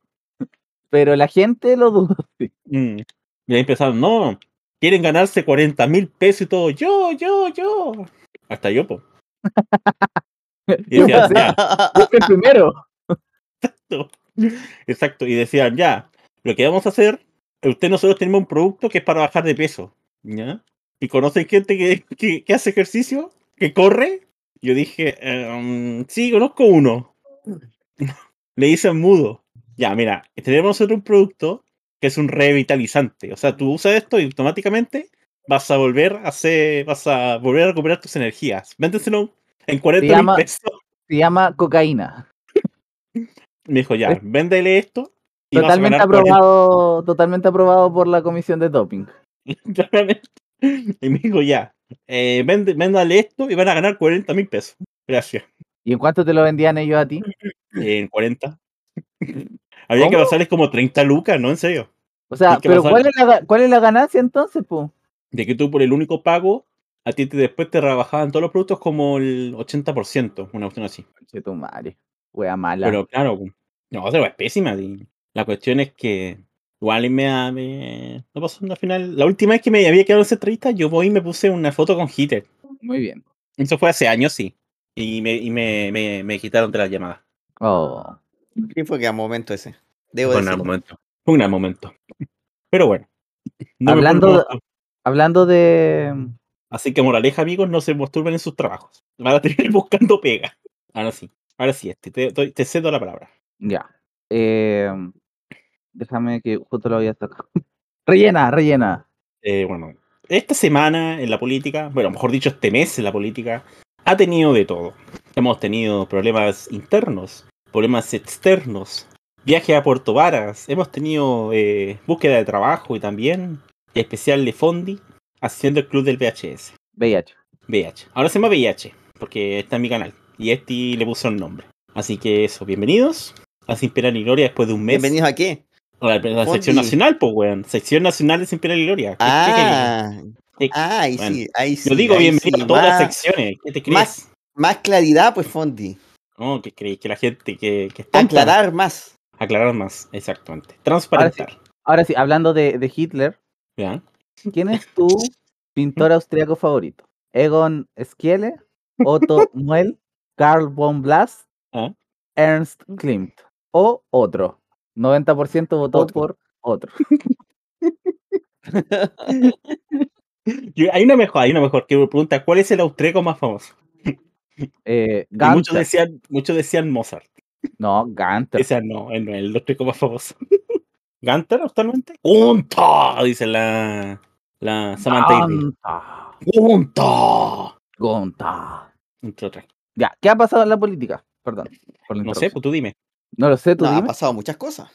pero la gente lo duda. sí. Mm. Y ahí empezaron, no, quieren ganarse 40 mil pesos y todo. Yo, yo, yo. Hasta yo, po. Y decían, ya, Busca el primero. exacto. Exacto. Y decían, ya, lo que vamos a hacer, usted nosotros tenemos un producto que es para bajar de peso. ¿Ya? Y conocen gente que, que, que hace ejercicio, que corre. Yo dije, "Em, sí, conozco uno. Le dicen mudo. Ya, mira, tenemos nosotros un producto que es un revitalizante. O sea, tú usas esto y automáticamente vas a volver a hacer, vas a volver a recuperar tus energías. Véndeselo en 40 mil pesos. Se llama cocaína. Me dijo, ya, véndele esto. y vas a Totalmente 40 aprobado, totalmente aprobado por la comisión de doping. Claramente. Y me dijo, ya, eh, vende, véndale esto y van a ganar 40 mil pesos. Gracias. ¿Y en cuánto te lo vendían ellos a ti? En 40. Había que pasarles como 30 lucas, ¿no? En serio. O sea, pero pasar- ¿cuál es, la, ¿cuál es la ganancia entonces, po? De que tú por el único pago, a ti te, después te rebajaban todos los productos como el 80%, una cuestión así. Che, tu madre. Wea mala. Pero claro, no, otra es pésima. y La cuestión es que igual me, me- no pasó al final. La última vez que me había quedado en esa entrevista, yo voy y me puse una foto con Hitler. Muy bien. Eso fue hace años, sí. Y me, y me, me, me quitaron de la llamada. Oh. Sí, fue gran momento ese. Debo Fue un gran momento. Fue un gran momento. Pero bueno. no Hablando de- Hablando de. Así que moraleja, amigos, no se masturben en sus trabajos. Van a tener buscando pega. Ahora sí. Ahora sí, este, te, te- te cedo la palabra. Ya. eh, déjame que justo lo había sacado. rellena, rellena. Eh, bueno, esta semana en la política, bueno, mejor dicho, este mes en la política, ha tenido de todo. Hemos tenido problemas internos, problemas externos, viaje a Puerto Varas, hemos tenido eh, búsqueda de trabajo y también especial de Fondi haciendo el club del VHS. VIH. VH. Ahora se llama VIH, porque está en mi canal. Y este le puso el nombre. Así que eso, bienvenidos a Sin Pena ni Gloria después de un mes. ¿Bienvenidos a qué? A la, sección nacional, pues, weón. Sección nacional de Sin Pena ni Gloria. ¿Qué- qué Ah, ah, ahí Bueno, sí, ahí sí. Yo digo bienvenido sí. a todas más, las secciones. ¿Qué te crees? más- más claridad, pues Fondi. No, ¿qué creéis? Que la gente que, que está Aclarar más. Aclarar más, exactamente. Transparentar. Ahora sí, hablando de, de Hitler, ¿Ya? ¿quién es tu pintor austriaco favorito? ¿Egon Schiele, Otto Muel, Karl von Blas, Ah. Ernst Klimt o otro? 90% votó Otro. por otro. Hay una mejor, hay una mejor que me pregunta ¿cuál es el austríaco más famoso? Eh, muchos decían, muchos decían Mozart. No, Gunther. Decían, no, él no es el austríaco más famoso. ¿Ganter actualmente? ¡Gunta! Dice la, la Samantha. Gunther. ¡Gunta! Gunther. Entre otras. Ya, ¿qué ha pasado en la política? Perdón. por la No sé, pues tú dime. No lo sé, tú No, ha dime. pasado muchas cosas.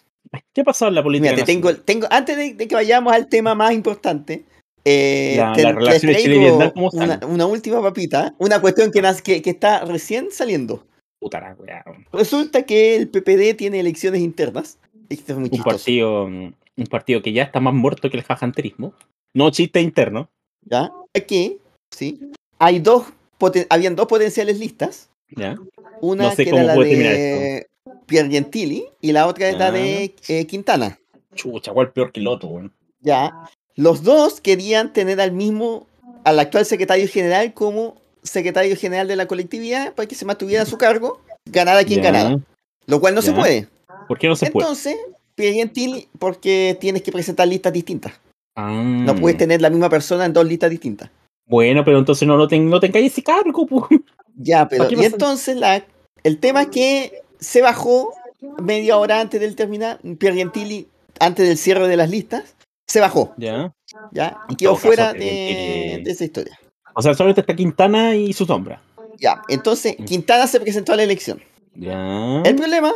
¿Qué ha pasado en la política? Mira, te tengo, tengo, antes de, de que vayamos al tema más importante, eh, La- te- las les relaciones traigo Chile-Vietnam, ¿cómo una, una última papita, una cuestión que, que, que está recién saliendo. Puta la. Resulta que el PPD tiene elecciones internas. Esto es muy Un partido, un partido que ya está más muerto que el jajanterismo. No chiste interno. ¿Ya? Aquí, sí. Hay dos, habían dos potenciales listas. ¿Ya? Una No sé que era la de Pierre Gentili y la otra es la de eh, Quintana. Chucha, ¿cuál peor que el otro, weón? Ya. Los dos querían tener al mismo, al actual secretario general como secretario general de la colectividad para que se mantuviera a su cargo, ganara quien ganara. Lo cual no se puede. ¿Por qué no se puede? Entonces, Pierre Gentili, porque tienes que presentar listas distintas. Ah, No puedes tener la misma persona en dos listas distintas. Bueno, pero entonces no, no, te, no tengáis ese cargo. Ya, pero. Y entonces la, el tema es que se bajó media hora antes del terminar, Pierre Gentili, antes del cierre de las listas, se bajó, Ya. ¿ya? Y quedó fuera de, esa historia. O sea, solamente está Quintana y su sombra. Ya, entonces Mm. Quintana se presentó a la elección. Ya. El problema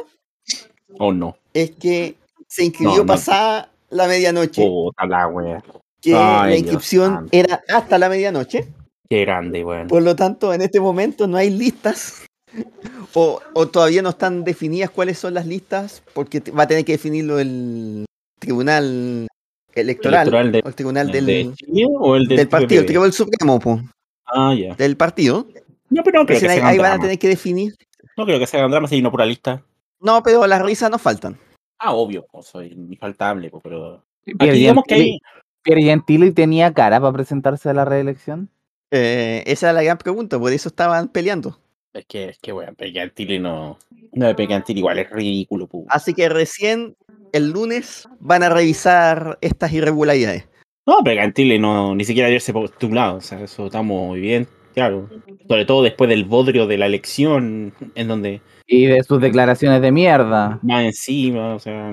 O no. es que se inscribió No, no. pasada la medianoche, Puta la wea. que Ay, la inscripción era hasta la medianoche. Qué grande, weón. Por lo tanto, en este momento no hay listas. O, o todavía no están definidas cuáles son las listas, porque va a tener que definirlo el tribunal electoral, Electoral de- o el tribunal ¿El del, de Chile o el del, del partido, el tribunal supremo po, Ah, ya. del partido. No, pero no creo que ahí, van a drama. tener que definir. No creo que se hagan dramas y no por la lista. No, pero las risas no faltan. Ah, obvio, soy infaltable, pues, pero. Aquí Pierre digamos que Gentili- hay. Pierre Gentili tenía cara para presentarse a la reelección. Eh, esa es la gran pregunta, por eso estaban peleando. Es que, es que, weón, Pegantili no. No, Pegantili igual es ridículo, pu. Así que recién el lunes van a revisar estas irregularidades. No, Pegantili no, ni siquiera haberse postulado. O sea, eso estamos muy bien, claro. Sobre todo después del bodrio de la elección, en donde Y de sus declaraciones de mierda. más encima, o sea.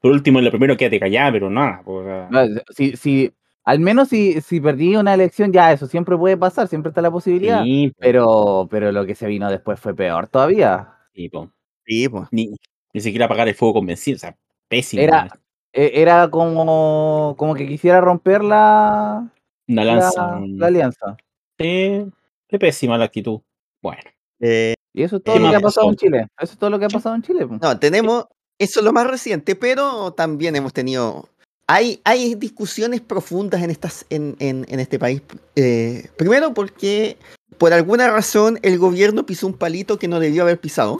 Por último, en lo primero quédate callado, pero nada, pues, o sea, No, Si, si, al menos si, si perdí una elección, ya eso siempre puede pasar, siempre está la posibilidad. sí, Pero, pero lo que se vino después fue peor todavía. sí, po. Sí, pues. Ni, ni siquiera apagar el fuego convencido, o sea, pésimo. Era- E- Era como, como que quisiera romper la, Una la, lanza. la alianza. Sí, qué pésima la actitud. Bueno, Eh, Y eso es todo ¿Qué lo que ha pasado en? Chile. Eso es todo lo que ha pasado en Chile. No, tenemos, eso es lo más reciente, pero también hemos tenido, hay, hay discusiones profundas en, estas, en, en, en este país. Eh, primero porque por alguna razón el gobierno pisó un palito que no debió haber pisado,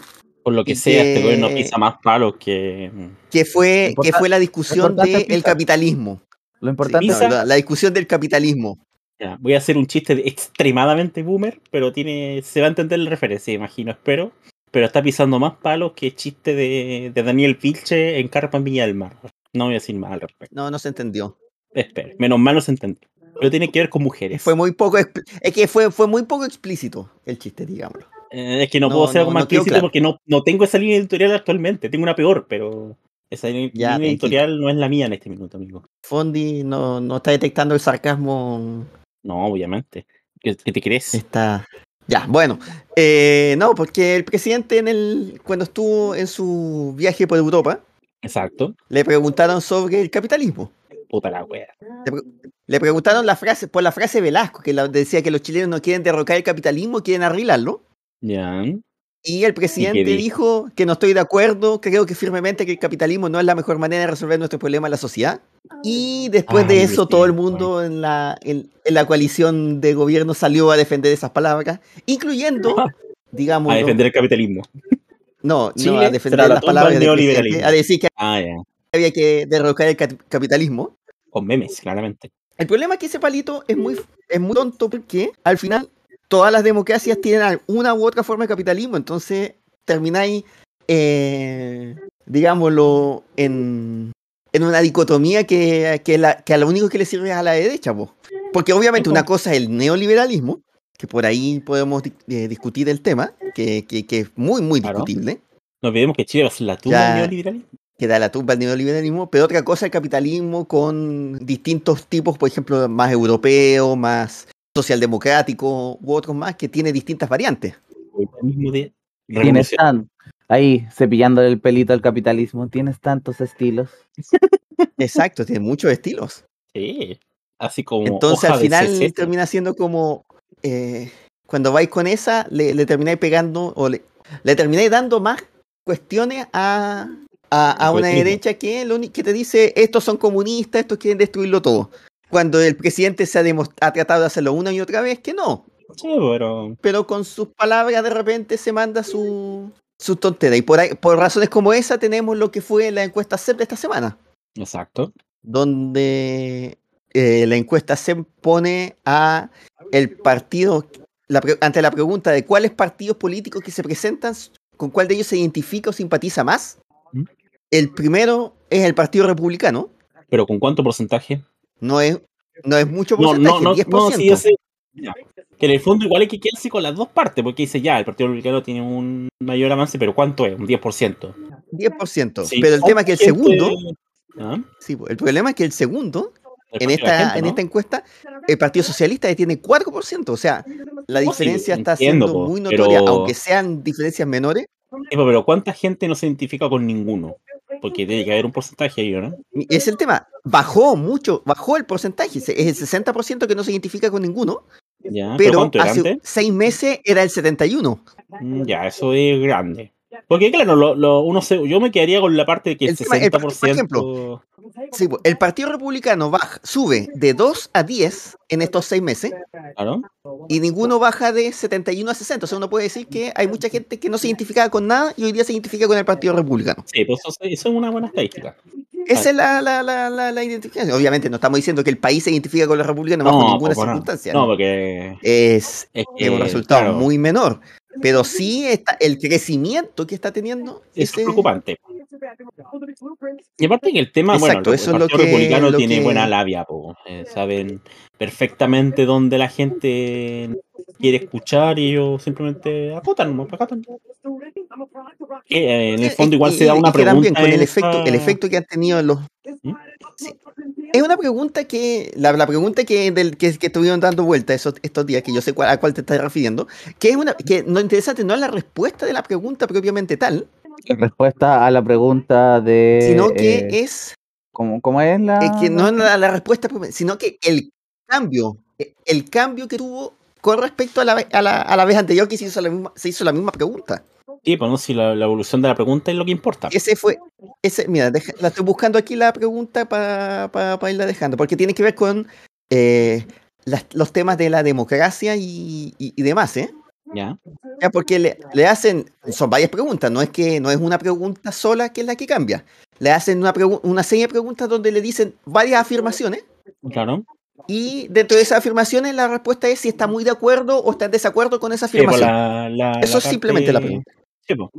por lo que Y sea, este gobierno pisa más palos que. que fue, que fue la discusión del pisar. capitalismo. Lo importante No, es Pisa- la, la discusión del capitalismo. Ya, voy a hacer un chiste de extremadamente boomer, pero tiene se va a entender la referencia, imagino, espero. pero está pisando más palos que chiste de, de Daniel Pilche en Carpa en Viña del Mar. No voy a decir más al respecto. No, no se entendió. Espera, menos mal no se entendió. Pero tiene que ver con mujeres. Fue muy poco, es que fue, fue muy poco explícito el chiste, digámoslo. Eh, es que no, No, puedo ser algo más no quedó explícito claro. porque no, no tengo esa línea editorial actualmente. Tengo una peor, pero esa Ya, línea editorial no es la mía en este minuto, amigo. Fondi no, no está detectando el sarcasmo. No, obviamente. ¿Qué, qué te crees? Está. Ya, bueno. eh, no, porque el presidente en el, cuando estuvo en su viaje por Europa, Exacto. le preguntaron sobre el capitalismo. Puta la wea. Le preguntaron la frase, por la frase Velasco, que la- decía que los chilenos no quieren derrocar el capitalismo, quieren arreglarlo. Ya. Y el presidente dijo? dijo que no estoy de acuerdo, creo que firmemente que el capitalismo no es la mejor manera de resolver nuestro problema en la sociedad. Y después de Ay, eso, sí, todo el mundo en la, en, en la coalición de gobierno salió a defender esas palabras, incluyendo, digamos, A defender el capitalismo. no, no, a defender las palabras presidente, a decir que Ah, ya. había que derrocar el cap- capitalismo. Con memes, claramente. El problema es que ese palito es muy, es muy tonto porque al final todas las democracias tienen una u otra forma de capitalismo, entonces termináis, eh, digámoslo, en, en una dicotomía que, que, la, que a lo único que le sirve es a la derecha. po. Porque obviamente una cosa es el neoliberalismo, que por ahí podemos eh, discutir el tema, que, que- que es muy, muy Claro. discutible, No olvidemos que Chile va a ser la tumba del neoliberalismo. que da la tumba al neoliberalismo, pero otra cosa el capitalismo con distintos tipos, por ejemplo, más europeo, más socialdemocrático u otros más, que tiene distintas variantes. El mismo de Tienes tan ahí cepillándole el pelito al capitalismo. Tienes tantos estilos. Exacto, tiene muchos estilos. Sí. Así como. Entonces al final termina siendo como, eh, cuando vais con esa, le, le termináis pegando o le, le termináis dando más cuestiones a, a, a una derecha que, lo que te dice, estos son comunistas, estos quieren destruirlo todo. Cuando el presidente se ha, ha tratado de hacerlo una y otra vez, que no. Sí, pero. pero con sus palabras de repente se manda su, su tontera. Y por, ahí- por razones como esa tenemos lo que fue la encuesta CEP de esta semana, Exacto. donde eh, la encuesta CEP pone a el partido, la ante la pregunta de cuáles partidos políticos que se presentan, con cuál de ellos se identifica o simpatiza más, ¿Mm? el primero es el Partido Republicano, Pero ¿con cuánto porcentaje? No es, no es mucho porcentaje, no, no, 10%. no, sí, yo sé. Ya. Que en el fondo igual hay que quedarse con las dos partes, porque dice ya, el Partido Republicano tiene un mayor avance, pero ¿cuánto es? Un 10%. 10%. Sí, Pero el tema es que el ¿cuánta gente- segundo, ¿Ah? sí, el problema es que el segundo El en esta, gente, en ¿no? esta encuesta, el Partido Socialista tiene 4%. O sea, la sí, diferencia está entiendo, siendo po, muy notoria, pero- aunque sean diferencias menores. Sí, pero ¿cuánta gente no se identifica con ninguno? Porque tiene que haber un porcentaje ahí, ¿no? Es el tema. Bajó mucho, bajó el porcentaje. Es el 60% que no se identifica con ninguno, Ya, pero, pero ¿cuánto era hace seis meses era el 71%. Mm, Ya, eso es grande. Porque claro, lo, lo- uno se, yo me quedaría con la parte de que el, El tema- el 60%... par- por ejemplo, Sí, po, el Partido Republicano baja, sube de 2 a 10 en estos seis meses Claro. y ninguno baja de 71 a 60. O sea, uno puede decir que hay mucha gente que no se identificaba con nada y hoy día se identifica con el Partido Republicano. Sí, pues eso, eso es una buena estadística. Esa es la, la, la, la, la identificación. Obviamente no estamos diciendo que el país se identifica con los republicanos bajo No, ninguna pues, circunstancia. No, ¿no? porque Es, un resultado claro, muy menor. Pero sí está, el crecimiento que está teniendo es ese- preocupante. Y aparte que el tema, Exacto, bueno, eso el es lo Partido que- Republicano lo tiene que- buena labia, po. Eh, saben perfectamente dónde la gente quiere escuchar y ellos simplemente acotan, acatan. Eh, en el fondo igual Y- se da una y pregunta con el efecto, el efecto que han tenido los. ¿Mm? Sí. Es una pregunta que. La, la pregunta que, del, que, que estuvieron dando vuelta esos, estos días, que yo sé cuál- a cuál te estás refiriendo, que es una. que lo interesante no es la respuesta de la pregunta propiamente tal, En respuesta a la pregunta de. sino que eh, es. ¿cómo, cómo es la.? es que no es la, la respuesta, sino que el cambio, el cambio que tuvo con respecto a la, a la, a la vez anterior que se hizo la misma, se hizo la misma pregunta. Sí, pues no, si la, la evolución de la pregunta es lo que importa. Ese fue, ese, mira, deja- la estoy buscando aquí la pregunta para irla dejando, porque tiene que ver con eh, las- los temas de la democracia y, y- y demás, ¿eh? Ya. Ya, porque le, le hacen, son varias preguntas, no es que no es una pregunta sola que es la que cambia. Le hacen una, una serie de preguntas donde le dicen varias afirmaciones Claro. Y dentro de esas afirmaciones la respuesta es si está muy de acuerdo o está en desacuerdo con esa Sí, pues afirmación. la- la- Eso la es simplemente la parte- pregunta. Sí, po.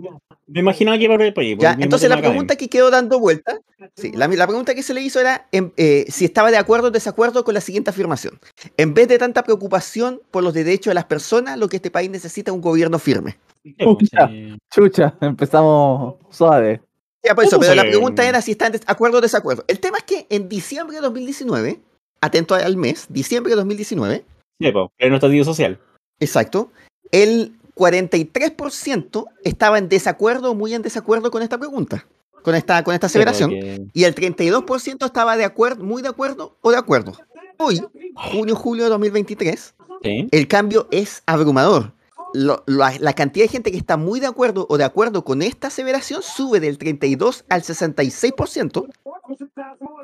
Me imaginaba que iba por ahí. el Ya, entonces la académico. pregunta que quedó dando vuelta, sí, la, la pregunta que se le hizo era em, eh, si estaba de acuerdo o desacuerdo con la siguiente afirmación. En vez de tanta preocupación por los derechos de las personas, lo que este país necesita es un gobierno firme. Sí, sí. Chucha, empezamos suave. Ya, por eso, ¿Cómo pero la pregunta era si están de acuerdo o desacuerdo. El tema es que en diciembre de 2019, atento al mes, diciembre de 2019, Sí, po, pleno estadio social. exacto, el 43% estaba en desacuerdo o muy en desacuerdo con esta pregunta, con esta, con esta aseveración. que- y el 32% estaba de acuerdo, muy de acuerdo o de acuerdo. Hoy, junio, julio de 2023, sí. el cambio es abrumador. Lo- la, la cantidad de gente que está muy de acuerdo o de acuerdo con esta aseveración sube del 32 al 66%,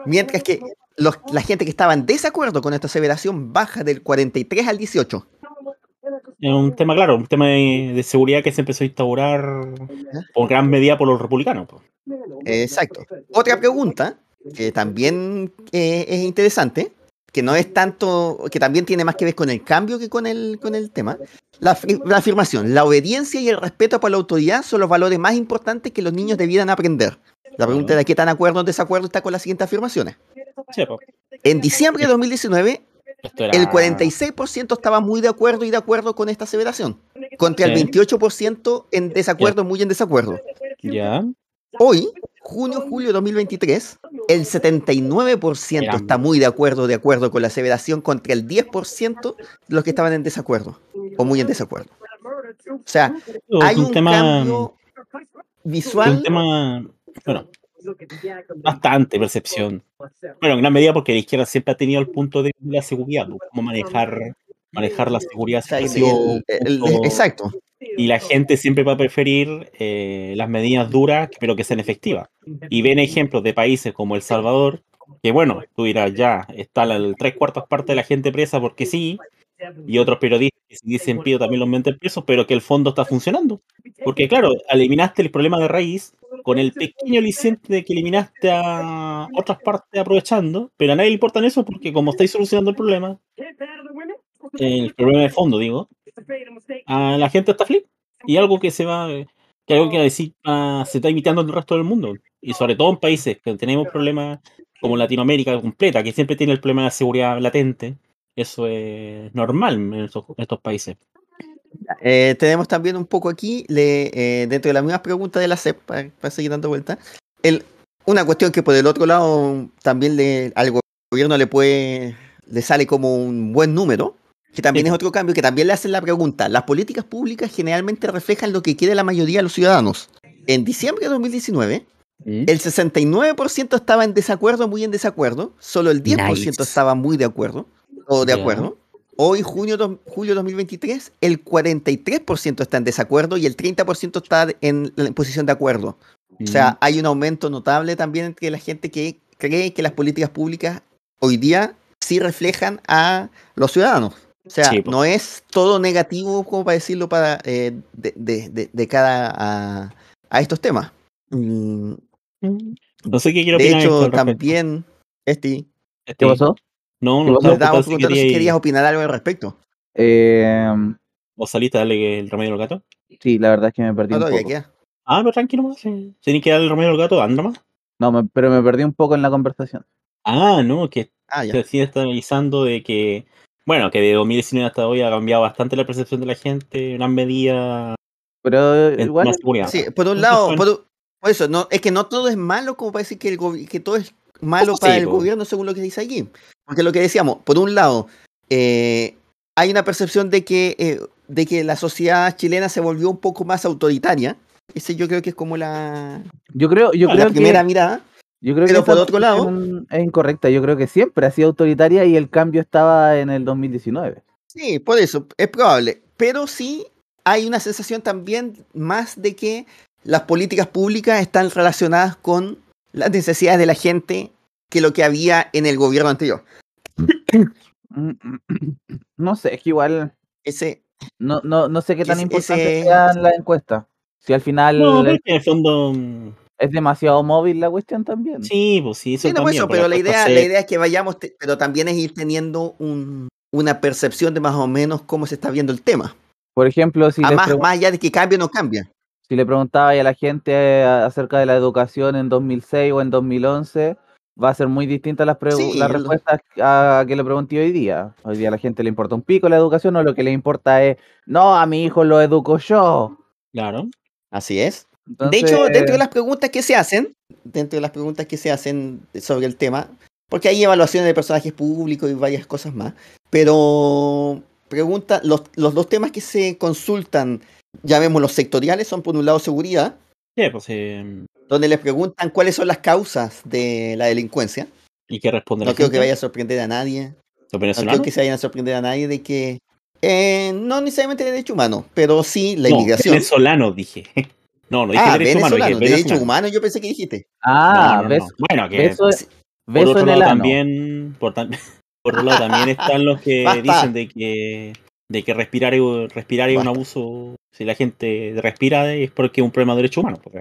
mientras que los- la gente que estaba en desacuerdo con esta aseveración baja del 43 al 18. Es un tema, claro, un tema de, de seguridad que se empezó a instaurar por gran medida por los republicanos. Exacto. Otra pregunta, que también eh, es interesante, que no es tanto, que también tiene más que ver con el cambio que con el, con el tema. La, la afirmación, la obediencia y el respeto por la autoridad son los valores más importantes que los niños debieran aprender. La pregunta era qué tan acuerdo o desacuerdo está con las siguientes afirmaciones. Sí. En diciembre de 2019, Esto era- el 46% estaba muy de acuerdo y de acuerdo con esta aseveración, contra el Sí. 28% en desacuerdo, muy en desacuerdo. Ya. Hoy, junio, julio de 2023, el 79% Era- está muy de acuerdo, de acuerdo con la aseveración, contra el 10% de los que estaban en desacuerdo o muy en desacuerdo. O sea, Es hay un tema, cambio visual. un tema, bueno, bastante percepción. Bueno, en gran medida porque la izquierda siempre ha tenido el punto de la seguridad, cómo manejar, manejar la seguridad o sea, el- siempre ha sido el- el- punto- exacto. Y la gente siempre va a preferir eh, las medidas duras, pero que sean efectivas. Y ven ejemplos de países como El Salvador, que bueno, tú dirás ya, está la el tres cuartas partes de la gente presa porque sí, y otros periodistas que dicen pido también los meten presos, pero que el fondo está funcionando. Porque claro, eliminaste el problema de raíz con el pequeño aliciente de que eliminaste a otras partes aprovechando, pero a nadie le importa eso porque como estáis solucionando el problema, el problema de fondo, digo, a la gente está flip. Y algo que se va, que algo que decir, ah, se está imitando en el resto del mundo. Y sobre todo en países que tenemos problemas como Latinoamérica completa, que siempre tiene el problema de seguridad latente. Eso es normal en estos, en estos países. Eh, tenemos también un poco aquí, le- eh, dentro de las mismas preguntas de la CEP, para, para seguir dando vuelta, el, una cuestión que por el otro lado también le, al gobierno le puede, le sale como un buen número, que también Sí. es otro cambio, que también le hacen la pregunta, las políticas públicas generalmente reflejan lo que quiere la mayoría de los ciudadanos. En diciembre de 2019, el 69% estaba en desacuerdo, muy en desacuerdo, solo el 10% Nice. estaba muy de acuerdo, o de acuerdo. Hoy, junio, dos- julio 2023, el 43% está en desacuerdo y el 30% está en, en posición de acuerdo. O sea, hay un aumento notable también entre la gente que cree que las políticas públicas hoy día sí reflejan a los ciudadanos. O sea, Sí, no es todo negativo, como para decirlo, para, eh, de, de- de- de cara a, a estos temas. Mm, no sé qué quiero De opinar hecho, también, Esti, Este, ¿Qué pasó? No, ¿Qué no, pasó? si preguntando si querías opinar algo al respecto. Eh, ¿Vos saliste a darle el remedio al gato? sí, la verdad es que me perdí No, un poco. queda. Ah, pero tranquilo más. Si tenéis que darle el remedio al gato, anda más. No, me- pero me perdí un poco en la conversación. Ah, no, que Ah, ya. se sigue está analizando de que, bueno, que de 2019 hasta hoy ha cambiado bastante la percepción de la gente, en gran medida Pero igual, más seguridad. Sí, por un lado, por, eso, no, es que no todo es malo como para decir que, el que todo es malo para sí, el po. gobierno según lo que dice aquí. Porque lo que decíamos, por un lado, eh, hay una percepción de que, eh, de que la sociedad chilena se volvió un poco más autoritaria. Ese yo creo que es como la, yo creo, yo la creo primera que, mirada. Yo creo pero que por otro lado- es incorrecta. Yo creo que siempre ha sido autoritaria y el cambio estaba en el 2019. Sí, por eso, es probable. Pero sí hay una sensación también más de que las políticas públicas están relacionadas con las necesidades de la gente que lo que había en el gobierno anterior. Mm, No sé, es que igual Ese, no, no, no sé qué tan Ese- importante ese- sean las encuestas. Si al final No, en el fondo. Es demasiado móvil la cuestión también. Sí, pues sí, eso Sí, no, también. eso, pues, pero la idea, se- la idea es que vayamos, te- pero también es ir teniendo un- una percepción de más o menos cómo se está viendo el tema. Por ejemplo, si Además, pregun- más allá de que cambie o no cambia. si le preguntaba a la gente eh, acerca de la educación en 2006 o en 2011, va a ser muy distinta las, pregu- Sí, las lo- respuestas a que le pregunté hoy día. Hoy día a la gente le importa un pico la educación o lo que le importa es, no, a mi hijo lo educo yo. Claro. Así es. Entonces, De hecho, dentro de las preguntas que se hacen, dentro de las preguntas que se hacen sobre el tema, porque hay evaluaciones de personajes públicos y varias cosas más, pero pregunta, los, los dos temas que se consultan, llamémoslos sectoriales, son por un lado seguridad, Sí, pues, eh, donde les preguntan cuáles son las causas de la delincuencia. ¿Y qué responde No la creo que vaya a sorprender a nadie. ¿Los No creo que se vayan a sorprender a nadie de que, eh, no necesariamente de derecho humano, pero sí la no, inmigración. venezolanos dije. No, no dije Ah, derecho humano, dije derecho venezolano. humano yo pensé que dijiste. ah, No, no, no. ves, Bueno, que beso, Sí. por beso otro en lado el ano. también, por, tam- por otro lado también están los que Basta. dicen de que de que respirar es, respirar es un abuso. Si la gente respira es porque es un problema de derecho humano. porque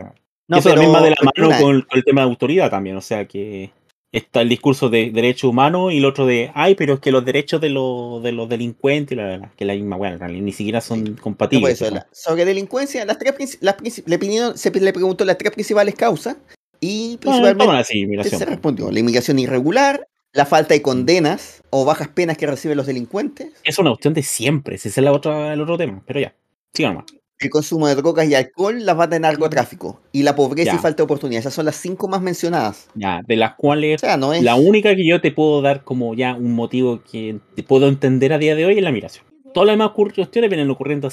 No, eso también va de la pero mano una- con, con el tema de autoridad también. O sea que está el discurso de derecho humano y el otro de, ay, pero es que los derechos de los, de los delincuentes, y la, la- que la misma, bueno, ni siquiera son No, compatibles. la- sobre delincuencia, las tres las le, pidieron- se le preguntó las tres principales causas y No, principalmente toma así, se respondió la inmigración irregular, la falta de condenas o bajas penas que reciben los delincuentes, Es una opción de siempre, ese es la otra, el otro tema. Pero ya, siga nomás. El consumo de drogas y alcohol, la falta de narcotráfico y la pobreza Ya. y falta de oportunidades. Esas son las cinco más mencionadas. Ya, de las O cuales sea, no es... La única que yo te puedo dar como ya un motivo que te puedo entender a día de hoy es la migración. Todas las demás cuestiones vienen ocurriendo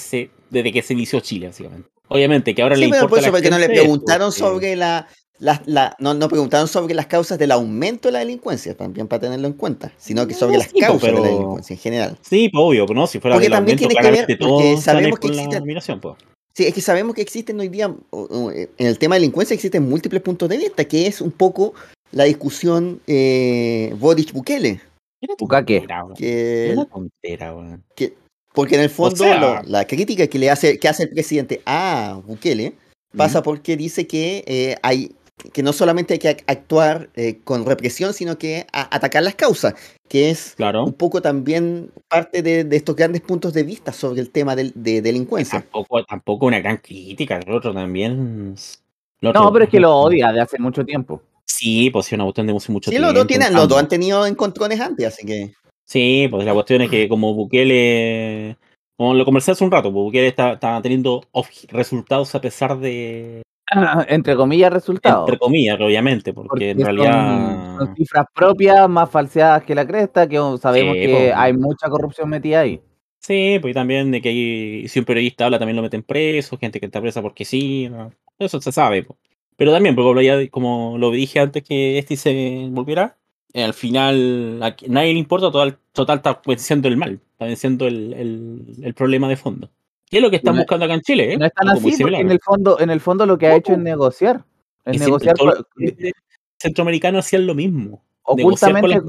desde que se inició Chile, básicamente. Obviamente que ahora Sí, le pero importa por a eso, porque no le esto, preguntaron sobre la... la- la- no, no preguntaron sobre las causas del aumento de la delincuencia, también para tenerlo en cuenta, sino que sobre No, las sí, causas de la delincuencia en general. Sí, pues obvio, pero no, si fuera Porque del también aumento, tiene que ver, porque sabemos que existen- pues. Sí, es que sabemos que existen hoy día, en el tema de delincuencia existen múltiples puntos de vista, que es un poco la discusión eh, Boric-Bukele. Bukake. Que, tontera, porque en el fondo sea- lo- la crítica que le hace, que hace el presidente a Bukele pasa porque dice que eh, hay que no solamente hay que ac- actuar eh, con represión, sino que a- atacar las causas, que es Claro. un poco también parte de, de estos grandes puntos de vista sobre el tema del- de delincuencia. Tampoco, tampoco una gran crítica, el otro también. el otro- No, pero es que lo odia de hace mucho tiempo. Sí, pues sí, una cuestión de hace mucho Sí, tiempo. los dos, tienen, los dos han tenido encontrones antes, así que... Sí, pues la cuestión es que como Bukele, como lo conversé hace un rato, pues Bukele está, está teniendo resultados a pesar de, Entre comillas, resultados. entre comillas, obviamente, porque, en realidad... son, cifras propias, más falseadas que la cresta, que sabemos Sí, que hay mucha corrupción metida ahí. Sí, pues también de que hay- si un periodista habla también lo meten preso, gente que está presa porque sí, ¿no? eso se sabe. Pero también, porque como ya- como lo dije antes que este se volviera, al final a nadie le importa, total, total está venciendo el mal, está venciendo el, el- el problema de fondo. ¿Qué es lo que están No buscando acá en Chile? ¿eh? No es tan Algo muy así, porque en el fondo, en el fondo lo que ha hecho es negociar. Es negociar países centroamericanos hacían lo mismo. ocultamente.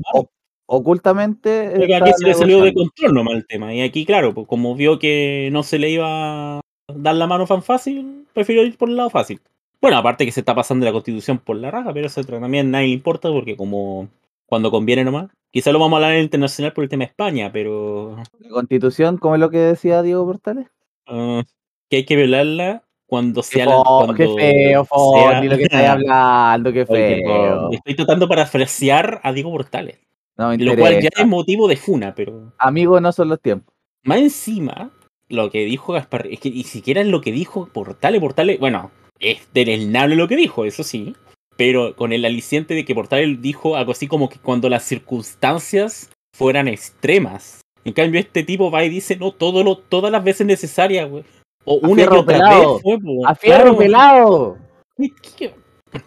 ocultamente. Porque aquí se le salió de control nomás el tema. Y aquí, claro, pues como vio que no se le iba a dar la mano tan fácil, prefirió ir por el lado fácil. Bueno, aparte que se está pasando la constitución por la raja, pero eso también nadie le importa porque como cuando conviene nomás. Quizá lo vamos a hablar en el internacional por el tema de España, pero La constitución, como es lo que decía Diego Portales. Ah, que hay que violarla cuando sea la- cuando qué feo, sea- Fondi, lo que estáis hablando, qué feo. Estoy tratando para parafrasear a Diego Portales. No me Lo cual ya es motivo de funa, pero Amigos no son los tiempos. Más encima, lo que dijo Gaspar, es que ni siquiera es lo que dijo Portales, Portales, bueno, es deleznable lo que dijo, eso sí, pero con el aliciente de que Portales dijo algo así como que cuando las circunstancias fueran extremas. En cambio, este tipo va y dice, no, todo lo, todas las veces necesarias, güey. O A una y otra pelado. vez fue, po. ¡A fierro Claro. pelado! ¿Qué- qué-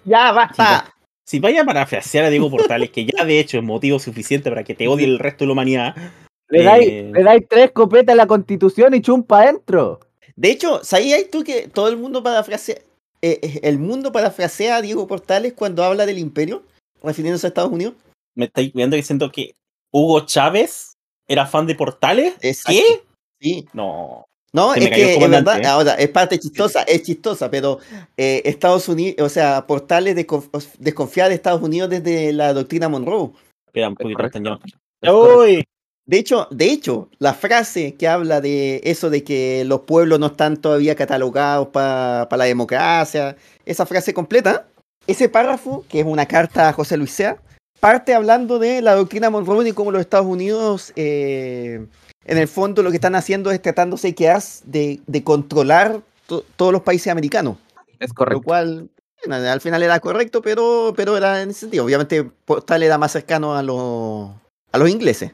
Ya, basta. Si vaya a parafrasear a Diego Portales, que ya de hecho es motivo suficiente para que te odie el resto de la humanidad, Le dais, Eh. le dais tres copetas a la constitución y chumpa adentro. De hecho, ¿sabías tú que todo el mundo parafrasea, eh, eh, el mundo parafrasea a Diego Portales cuando habla del imperio, refiriéndose a Estados Unidos? me estáis viendo diciendo que Hugo Chávez era fan de Portales. Exacto. ¿Qué? Sí. No. No, es que es comandante, verdad, ¿eh? ahora, es parte chistosa, es chistosa, pero eh, Estados Unidos, o sea, Portales desconf- desconfía de Estados Unidos desde la doctrina Monroe. Espera un poquito. ¡Uy! De hecho, de hecho, la frase que habla de eso de que los pueblos no están todavía catalogados para la democracia, esa frase completa, ese párrafo, que es una carta a José Luis Sea, parte hablando de la doctrina Monroe y cómo los Estados Unidos, eh, en el fondo, lo que están haciendo es tratándose de, de controlar to- todos los países americanos. Es Lo correcto. cual, bueno, al final era correcto, pero, pero era en ese sentido. Obviamente, Portal era más cercano a los, a los ingleses.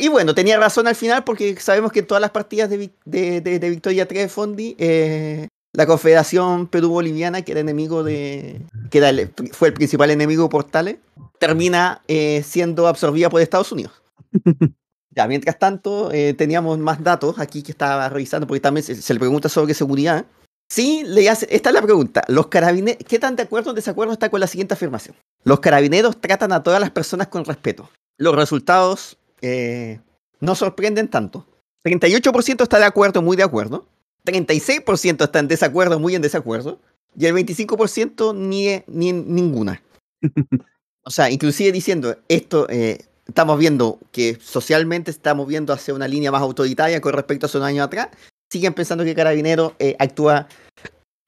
Y bueno, tenía razón al final porque sabemos que en todas las partidas de, de, de- de Victoria 3 Fondi, eh, la Confederación Perú-Boliviana, que era enemigo de. que era el- fue el principal enemigo de Portales, termina eh, siendo absorbida por Estados Unidos. Ya, mientras tanto, eh, teníamos más datos aquí que estaba revisando, porque también se, se le pregunta sobre seguridad. Sí, le hace, esta es la pregunta. Los carabineros, ¿qué tan de acuerdo o desacuerdo está con la siguiente afirmación? Los carabineros tratan a todas las personas con respeto. Los resultados eh, no sorprenden tanto. 38% está de acuerdo, muy de acuerdo. 36% está en desacuerdo, muy en desacuerdo. Y el 25% ni, ni ninguna. O sea, inclusive diciendo esto, eh, estamos viendo que socialmente estamos viendo hacia una línea más autoritaria con respecto a hace un año atrás, siguen pensando que Carabinero eh, actúa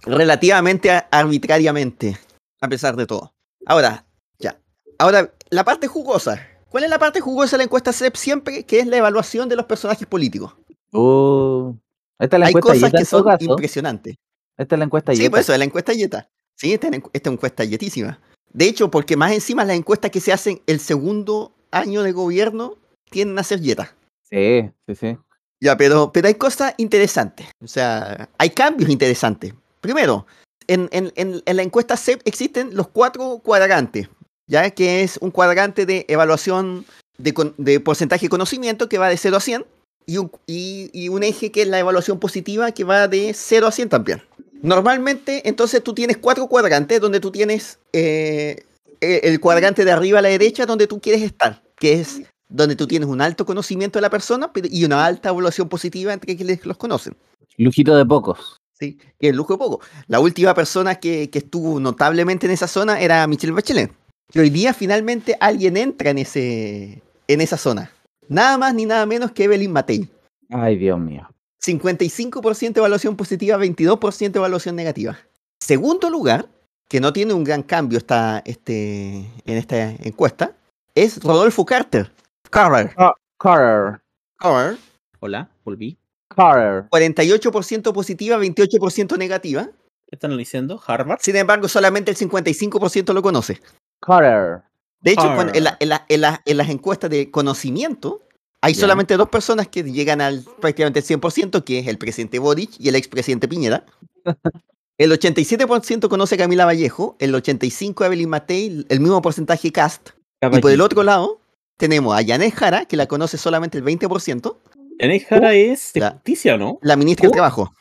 relativamente arbitrariamente, a pesar de todo. Ahora, ya. Ahora, la parte jugosa. ¿Cuál es la parte jugosa de la encuesta CEP siempre? Que es la evaluación de los personajes políticos. Uh, esta es la Hay encuesta cosas Yeta que son caso. impresionantes. Esta es la encuesta Sí, Yeta. por eso, es la encuesta Yeta. Sí, esta, es esta encuesta yetísima. De hecho, porque más encima las encuestas que se hacen el segundo año de gobierno tienden a ser Yeta. Sí, sí, sí. Ya, pero, pero hay cosas interesantes. O sea, hay cambios interesantes. Primero, en, en- en- en la encuesta CEP existen los cuatro cuadrantes, ya que es un cuadrante de evaluación de, de porcentaje de conocimiento que va de 0 a 100 y un, y- y un eje que es la evaluación positiva que va de 0 a 100 también. Normalmente, entonces tú tienes cuatro cuadrantes donde tú tienes eh, eh, el cuadrante de arriba a la derecha donde tú quieres estar, que es donde tú tienes un alto conocimiento de la persona y una alta evaluación positiva entre quienes los conocen. Lujito de pocos. ¿sí? Que es lujo de poco. La última persona que, que estuvo notablemente en esa zona era Michelle Bachelet. Y hoy día finalmente alguien entra en, ese, en esa zona. Nada más ni nada menos que Evelyn Matei. Ay, Dios mío. 55% evaluación positiva, 22% evaluación negativa. Segundo lugar, que no tiene un gran cambio esta, este, en esta encuesta, es Rodolfo Carter. Carter. Carter. Carter. Hola, volví. Carter. 48% positiva, 28% negativa. ¿Qué están diciendo? ¿Harvard? Sin embargo, solamente el 55% lo conoce. Carter. De hecho, cuando- en, la- en la- en la- en las encuestas de conocimiento, hay solamente dos personas que llegan al prácticamente el 100%, que es el presidente Boric y el expresidente Piñera. El 87% conoce a Camila Vallejo, el 85% a Evelyn Matei, el mismo porcentaje Cast. Y por el otro lado, tenemos a Yanet Jara, que la conoce solamente el 20%, Yanet Jara es de justicia, ¿no? la ministra del Oh. Trabajo.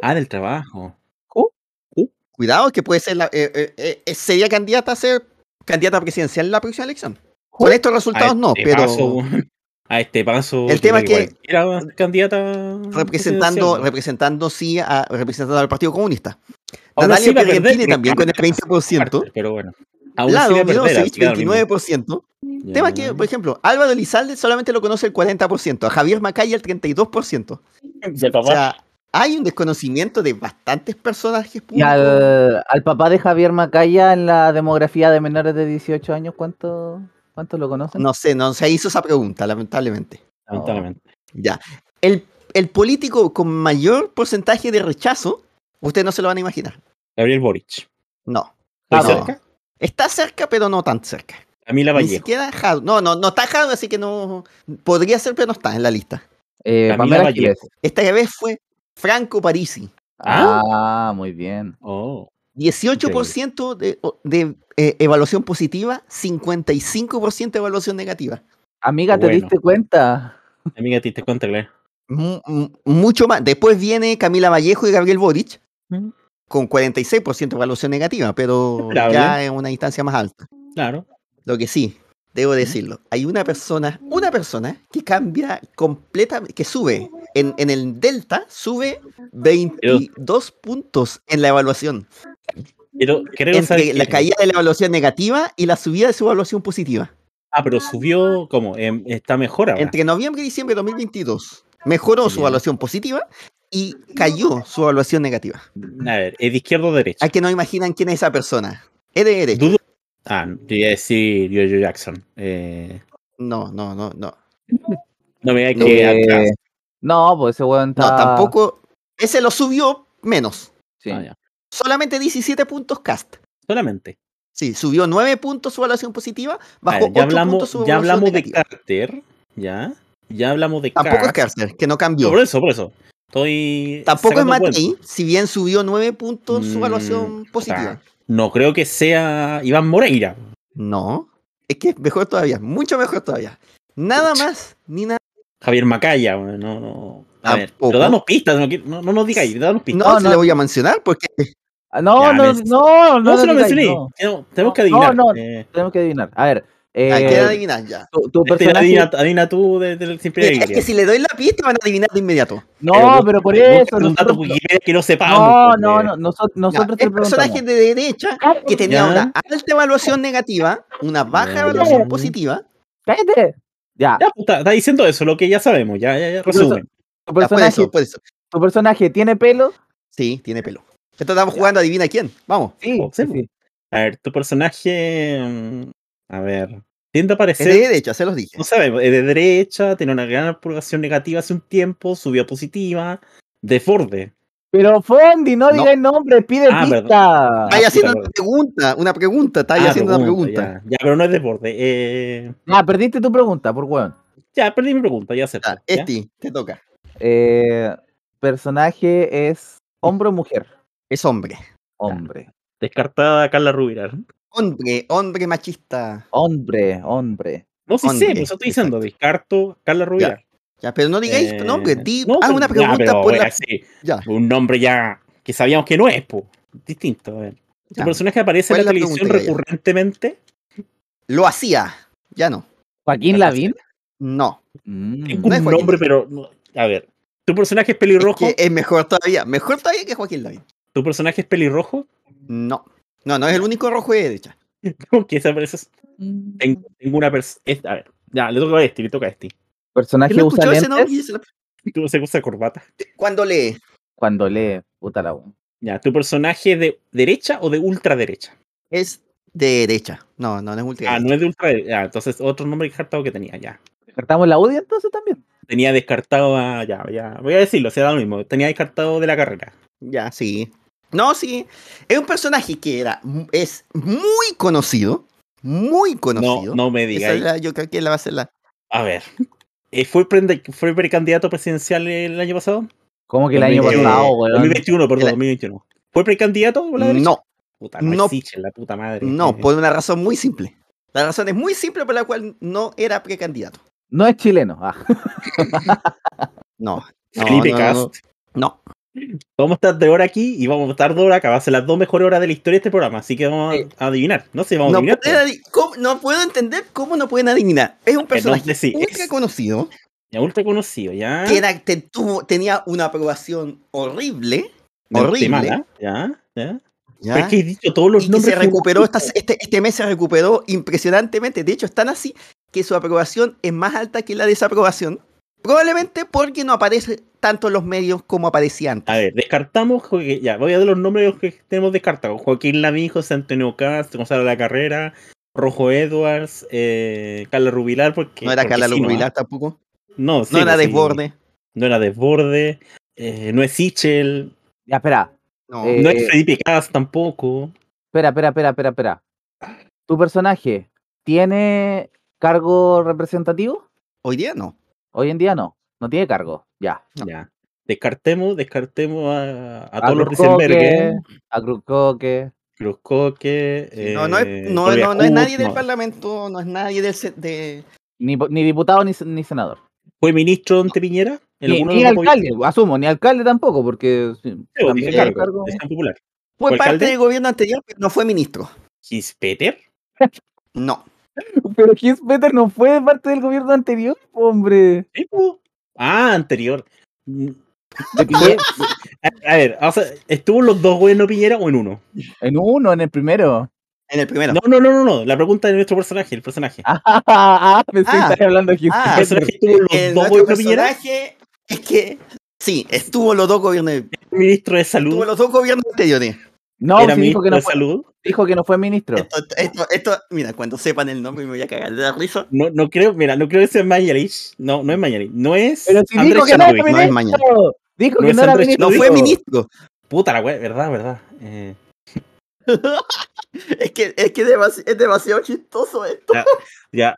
Ah, del trabajo. Cuidado, que puede ser la, eh, eh, eh, sería candidata a ser candidata presidencial en la próxima elección. Con estos resultados no, este pero paso, a este paso. El tema es que- cualquiera va a ser candidata. representando, representando sí a, representando al Partido Comunista. Aún Natalia pero- también con el 20%. Pero bueno. Aún Lado perder, Milosevic, así que da lo mismo. 29%. Ya. Tema que, por ejemplo, Álvaro Elizalde solamente lo conoce el 40%, a Javier Macaya el 32%. Ya, O papá. sea, hay un desconocimiento de bastantes personajes Y públicos. al, al papá de Javier Macaya en la demografía de menores de 18 años, ¿cuánto, cuánto lo conocen? No sé, no se hizo esa pregunta, lamentablemente. Lamentablemente. Ya. El, el político con mayor porcentaje de rechazo, ustedes no se lo van a imaginar. Gabriel Boric. No. ¿Está No. cerca? Está cerca, pero no tan cerca. Camila Ni Vallejo. siquiera Jadwe. No, no, no está Jadwe, así que no. Podría ser, pero no está en la lista. Eh, Camila Pamela Vallejo. Esta vez fue Franco Parisi. Ah, muy bien. Oh. 18% de, de, eh, evaluación positiva, 55% de evaluación negativa. Amiga, ¿te Bueno. diste cuenta? Amiga, ¿te te cuenta, claro? Mu- mu- mucho más. Después viene Camila Vallejo y Gabriel Boric Mm. con 46% de evaluación negativa, pero Esperable. ya en una instancia más alta. Claro. Lo que sí, debo decirlo, hay una persona, una persona que cambia completamente, que sube en, en el Delta, sube 22 puntos en la evaluación. Pero creo Entre la caída de la evaluación negativa y la subida de su evaluación positiva. Ah, pero subió, ¿cómo? Em, está mejor ahora. Entre noviembre y diciembre de 2022 mejoró su evaluación positiva y cayó su evaluación negativa. A ver, ¿es de izquierda o derecha? Hay que no imaginan quién es esa persona. Es de derecha. Dudo. Ah, te iba a decir Jojo Jackson. Eh, No, no, no, no. no me digas No, que Eh, atrás. no, pues ese weón No, está. tampoco. Ese lo subió menos. Sí. Ah, ya. Solamente 17 puntos cast. Solamente. Sí, subió 9 puntos su evaluación positiva, bajó ver, ya 8 puntos hablamos, su ya hablamos de. Carter. Ya. Ya hablamos de Tampoco es Carter. Carter, que no No, cambió. por eso, por eso. Estoy. Tampoco es. Matei, si bien subió 9 puntos su Mm, evaluación o positiva. No creo que sea Iván Moreira. No, es que es mejor todavía, mucho mejor todavía. Nada más, ni nada. Javier Macaya. No, no. A ver, Tampoco. pero danos pistas. No, no, no nos digáis, danos pistas. No, No, se no. le voy a mencionar porque Ah, No, Ya, no, no, no, No, se lo mencioné. no. Tenemos, que No, adivinar. no. Eh, Tenemos que adivinar. A ver, eh, hay que adivinar ya. tu, tu este, personaje. adivina, adivina tú de- del Siempre Es que si le doy la pista van a adivinar de inmediato. No, pero por eso. un dato Nosotros, Wikipedia que no sepamos. no, no, eh. no. Nosotros, Ya, nosotros te el personaje de derecha que tenía Ya. una alta evaluación negativa, una baja Ya. evaluación positiva. ¡Cállate! Ya, Ya, pues, está, está diciendo eso, lo que ya sabemos. Ya, ya, ya, resumen. tu Ya, por personaje, eso, por eso. tu personaje tiene pelo. Sí, tiene pelo. Esto estamos jugando, adivina quién. Vamos. Sí, sí, sí, sí. A ver, tu personaje. A ver. Tiende a Es parecer. de derecha, se los dije. No sabemos, es de derecha, tiene una gran aprobación negativa hace un tiempo, subió a positiva. De Forde. Pero Fondi, no No. diga el nombre, pide Ah, pista. Está ahí Ah, haciendo una pregunta, una pregunta, está ahí Ah, haciendo una pregunta. Ya, ya, pero no es de Forde. Eh, Ah, perdiste tu pregunta, por weón. ya, perdí mi pregunta, ya acepto. Ya, ¿ya? Esti, te toca. Eh, personaje es hombre o mujer. Es hombre. Hombre. Descartada Carla Rubilar. Hombre, hombre machista. Hombre, hombre. No, sí sé, Hombre, por eso estoy diciendo, descarto Carla Rubilar. Ya, pero no digáis Eh, nombre, di, no, haz pero- una ya, pregunta pero, por oiga, la. sí, Ya, un nombre ya que sabíamos que no es, po. Distinto, a ver. ¿Tu ya. personaje aparece en ¿Cuál la televisión ya? recurrentemente? Lo hacía. Ya no. Joaquín Lavín. No. Mm. Tengo No es un Joaquín nombre, Lavín. pero. no, A ver. ¿Tu personaje es Es, pelirrojo? que es mejor todavía. Mejor todavía que Joaquín Lavín. ¿Tu personaje es pelirrojo? No. No, no es el único rojo de derecha. ¿Cómo que esa aparece? Mm. Tengo, tengo una persona. A ver. Ya, le toca a este, le toca a este. Personaje ¿Quién no usa ese lentes nombre? Y se la- Tú se usa corbata. Cuando lee. cuando lee. Puta la u- Ya, ¿tu personaje es de derecha o de ultraderecha? Es de derecha. No, no, no es ultra. Ah, no es de ultraderecha. Ya, entonces otro nombre descartado que tenía, ya. ¿Descartamos la UDI entonces también? Tenía descartado a. Ya, ya. Voy a decirlo, se da lo mismo. Tenía descartado de la carrera. Ya, sí. No, sí. Es un personaje que era, es muy conocido. Muy No, conocido. no me Esa digas. yo creo que la va a ser la. A ver. eh, ¿Fue, prende- ¿Fue precandidato presidencial el año pasado? Como que el año 2021, pasado, weón. 2021, perdón, El- 2021. ¿Fue precandidato la? No, Puta, no, no. la puta madre. no, Eh, por una razón muy simple. La razón es muy simple por la cual no era precandidato. No es chileno. Ah. No. no, Felipe no, no, Cast. No. Vamos a estar de hora aquí y vamos a estar dos horas acá. Va a ser las dos mejores horas de la historia de este programa. Así que vamos Sí. a adivinar. No sé, vamos No, a adivinar. adi- ¿cómo- no puedo entender cómo no pueden adivinar. Es un personaje Entonces, sí, ultra es- conocido Ya ultra conocido, ya. que era- te- tuvo- tenía una aprobación horrible. De horrible. Ya, ya. ¿ya? Pero es que he dicho todos los y nombres. se recuperó esta- este, este mes se recuperó impresionantemente. De hecho, es tan así que su aprobación es más alta que la desaprobación. Probablemente porque no aparece tanto en los medios como aparecía antes. A ver, descartamos. Ya, voy a dar los nombres que tenemos descartados: Joaquín Lavín, José Antonio Cast, Gonzalo de la Carrera, Rojo Edwards, eh, Carla Rubilar. Porque, no era porque Carla sí, ¿no? Rubilar tampoco. No, sí, no era pues sí. Desborde. No era Desborde. eh, no es Sichel. Ya, espera. No. Eh, No es Felipe Cast tampoco. Espera, espera, espera, espera, espera. ¿Tu personaje tiene cargo representativo? Hoy día no. Hoy en día no. No tiene cargo. Ya. Ya. Descartemos, descartemos a, a A todos los Cruzcoque, Riesenberger, A Cruzcoque. Cruz Coque. no, no es, eh, no, no, no es nadie del. Parlamento, no es nadie del de. Ni, ni diputado ni, ni senador. ¿Fue ministro ante Piñera? ¿En Ni, alcalde, asumo, ni alcalde tampoco, porque sí, también cargo, cargo. popular. Fue ¿Fue parte del gobierno anterior, pero no fue ministro. ¿His Peter? No. Pero Gis Peter no fue parte del gobierno anterior, hombre. Sí, po. Ah, anterior. Mm, De Piñera- A, ver, o sea, ¿estuvo en los dos gobiernos Piñera o en uno? en uno, en el primero. En el primero. No, no, no, no, no. La pregunta de nuestro personaje, el personaje. Ah, ah, pensé Ah. hablando aquí. Ah, el personaje tuvo los el dos gobiernos Piñera, personaje es que sí, estuvo los dos gobiernos, ministro de estuvo salud, los dos gobiernos anteriores. No, era sí dijo que no fue, salud. dijo que no fue ministro. Esto, esto, esto, mira, cuando sepan el nombre me voy a cagar de la risa. No, no creo, mira, no creo que sea Mañalich. No, no es Mañalich. No es. Pero si Andrés dijo que no no es ministro. Dijo No que es no era Andrés ministro. No fue ministro. Puta la wea, verdad, verdad. Eh, Es que, es, que demasi- es demasiado chistoso esto. ya.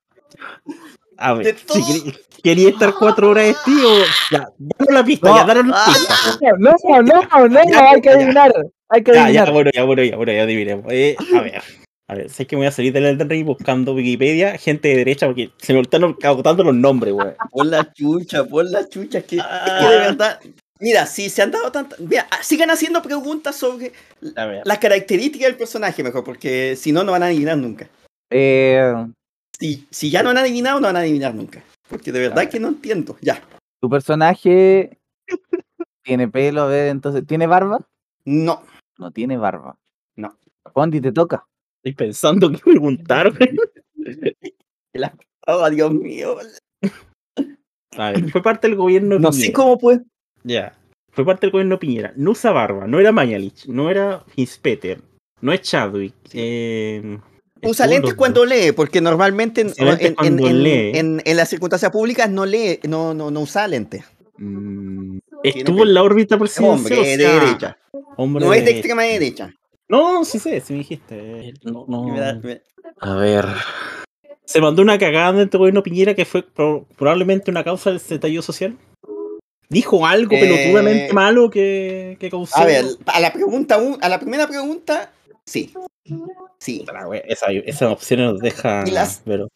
A ver, si quería estar cuatro horas de tío. Ya, danos la pista, No. ya, danos la Ah. pista. No, no, no, no, Ya, hay que ya. adivinar. Hay que Ya, adivinar. ya, bueno, ya, bueno, ya, bueno, ya adivinemos. Eh, a ver. A ver, sé que me voy a salir del Elden Ring buscando Wikipedia, gente de derecha, porque se me están agotando los nombres, weón. Por la chucha, por la chucha, es que, es que Ah. de verdad. Mira, si se han dado tantas. Mira, ah, sigan haciendo preguntas sobre las características del personaje, mejor, porque si no, no van a adivinar nunca. Eh, Si, si ya no han adivinado, no van a adivinar nunca. Porque de verdad que no entiendo. Ya. tu personaje tiene pelo, a ver, entonces, ¿tiene barba? No. No tiene barba. No. Condi, te toca. Estoy pensando qué preguntar, weón. Oh, Dios mío. A ver, fue parte del gobierno No Piñera. sé cómo puede. Ya. Fue parte del gobierno Piñera. No usa barba, no era Mañalich, no era Hinspeter, no es Chadwick. Eh, Usa lentes los- cuando lee, porque normalmente en, lee. las circunstancias públicas no lee, no, no, no usa lentes. Mm, Estuvo en la órbita Es presidencial. hombre o de derecha. hombre No es de derecha. extrema derecha. No, sí sé, sí me dijiste. No, no. A ver. Se mandó una cagada dentro del gobierno Piñera que fue pro- probablemente una causa del estallido social. Dijo algo Eh, pelotudamente malo que, que causó. A ver, a la pregunta un- a la primera pregunta, sí. Sí. Esa, esa opción nos deja. Las- Pero,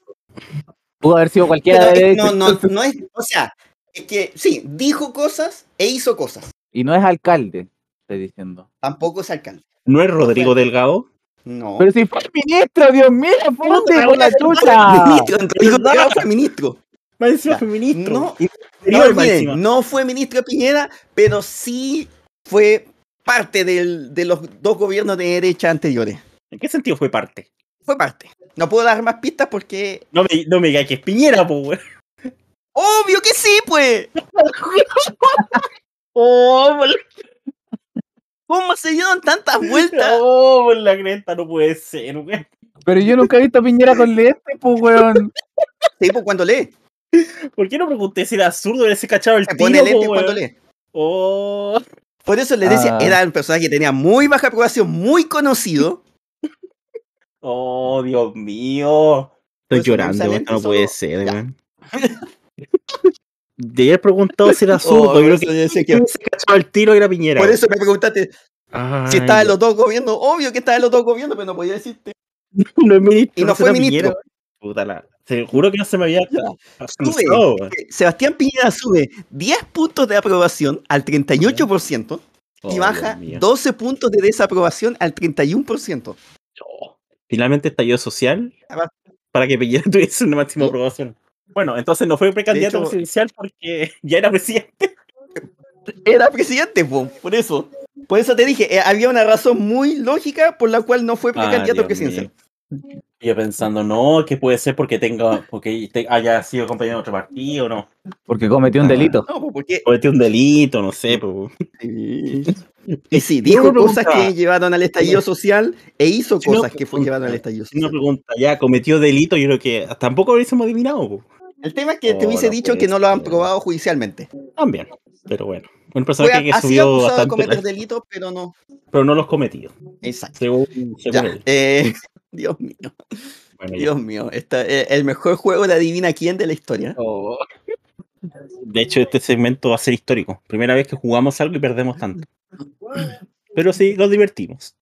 Pudo haber sido cualquiera Pero de no, no, no es, o sea, es que sí, dijo cosas e hizo cosas. Y no es alcalde, estoy diciendo. Tampoco es alcalde. ¿No es Rodrigo fue. Delgado? No. Pero si fue ministro, Dios mío, ponte la con la chucha. Ministro, Rodrigo Delgado fue ministro. Fue ministro. No, No, miren, no fue ministro de Piñera, pero sí fue parte del- de los dos gobiernos de derecha anteriores. ¿En qué sentido fue parte? Fue parte. No puedo dar más pistas porque. No me, no me digas que es Piñera, pues, weón. ¡Obvio que sí, pues! Oh, por la, ¿Cómo se dieron tantas vueltas? oh, por la cresta, no puede ser, weón. Pero yo nunca he visto a Piñera con lentes, pues, weón. Sí, pues cuando lee. ¿Por qué no pregunté si era zurdo ese cachado el Se tiro, pone po, weón? cuando lee. Oh, Por eso les decía, Ah. era un personaje que tenía muy baja aprobación, muy conocido. oh, Dios mío. Estoy llorando, lentes, no puede ser. De haber preguntado si era zurdo, Oh, yo por creo que yo decía que- ese cachado el tiro era Piñera. Por eso me preguntaste Ay, si estaba en los dos gobiernos. Obvio que estaba en los dos gobiernos, pero no podía decirte. no es ministro. Y no fue ministro. Piñera. Puta la. Te juro que no se me había Sube. Sebastián Piñera sube 10 puntos de aprobación al 38% Oh, y baja mío. 12 puntos de desaprobación al 31%. Oh, Finalmente estalló social Ah, para que Piñera tuviese una máxima aprobación. Bueno, entonces no fue precandidato hecho- presidencial porque ya era presidente. Era presidente, po, por eso. Por eso te dije, eh, había una razón muy lógica por la cual no fue precandidato Ah, presidencial. mío. Yo pensando, no, que puede ser porque tenga, porque te- haya sido compañero de otro partido, no. Porque cometió un Ah. delito. No, po, porque Cometió un delito, no sé, pues. y sí, dijo me cosas que llevaron al estallido social e hizo Si no, cosas que fue llevaron al estallido Una social. pregunta, ya cometió delito, yo creo que tampoco hubiésemos adivinado, po. El tema es que te Oh, hubiese no dicho que no lo han probado judicialmente. También, pero bueno. Un personaje que ha sido subió acusado de bastante, cometer delitos, pero no. pero no los cometió, Exacto. según, según Ya, él. eh, Dios mío, Bueno. Dios mío. Esta, eh, el mejor juego de adivina quién de la historia. Oh. De hecho, este segmento va a ser histórico. Primera vez que jugamos algo y perdemos tanto. Pero sí, nos divertimos.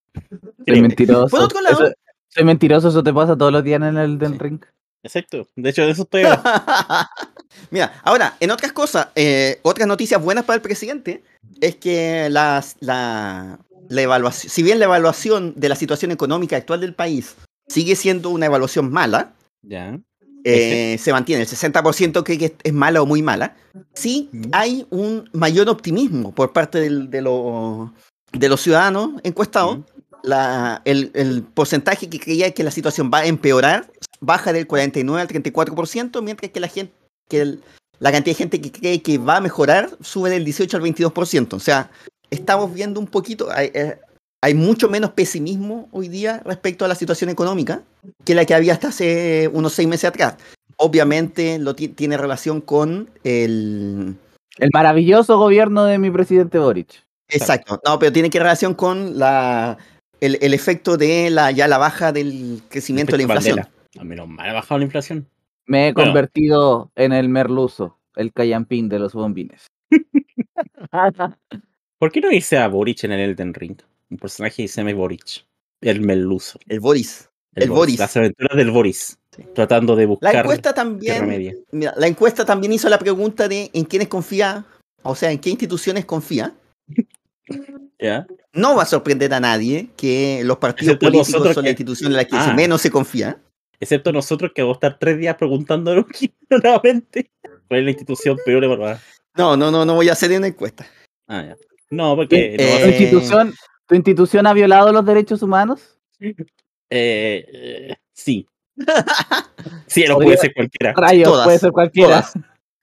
Soy mentiroso. Por otro lado- Eso- soy mentiroso, eso te pasa todos los días en el del ring. Exacto. De hecho, de eso estoy. Mira, ahora, en otras cosas, eh, otras noticias buenas para el presidente es que las, la, la evaluación, si bien la evaluación de la situación económica actual del país sigue siendo una evaluación mala, Ya. eh, se mantiene, el 60% cree que es mala o muy mala, sí hay un mayor optimismo por parte del- de, los- de los ciudadanos encuestados la- el, el porcentaje que creía que la situación va a empeorar baja del 49 al 34%, mientras que la gente que el- la cantidad de gente que cree que va a mejorar sube del 18 al 22%. O sea, estamos viendo un poquito, hay, eh, hay mucho menos pesimismo hoy día respecto a la situación económica que la que había hasta hace unos seis meses atrás. Obviamente lo ti- tiene relación con el... El maravilloso gobierno de mi presidente Boric. Exacto, no, pero tiene que relación con la, el, el efecto de la, ya la baja del crecimiento de la inflación. Mandela. A menos mal ha bajado la inflación. Me he Bueno. convertido en el merluzo, el callampín de los bombines. ¿Por qué no irse a Boric en el Elden Ring? Un personaje que se llama Boric. El Meluso. El Boris. El Boris. Las aventuras del Boris. Tratando de La buscar encuesta tierra también, mira, la encuesta también hizo la pregunta de en quiénes confía, o sea, en qué instituciones confía. ¿Ya? No va a sorprender a nadie que los partidos Excepto políticos son la institución en la que Ah. menos se confía. Excepto nosotros que vamos a estar tres días preguntándonos nuevamente cuál es la institución peor evaluada. No, no, no, no voy a hacer una encuesta. Ah, ya. No, porque. Eh, no ¿Tu, institución, ¿Tu institución ha violado los derechos humanos? eh, eh, sí. Sí, no Podría- puede ser cualquiera. Rayos, Todas, puede ser cualquiera. todas.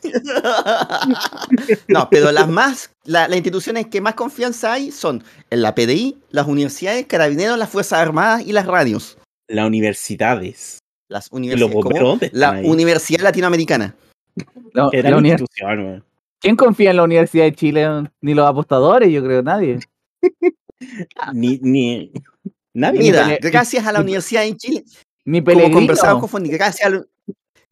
no, pero las más, la- las instituciones que más confianza hay son en la PDI, las universidades, carabineros, las Fuerzas Armadas y las radios. Las universidades. Las ¿Y los universidades. como la ahí? Universidad Latinoamericana. La- Era la institución. ¿Quién confía en la Universidad de Chile? Ni los apostadores, yo creo, nadie. Ni, ni. Nadie. Mira, gracias a la Universidad en Chile, Ni como con gracias a, la-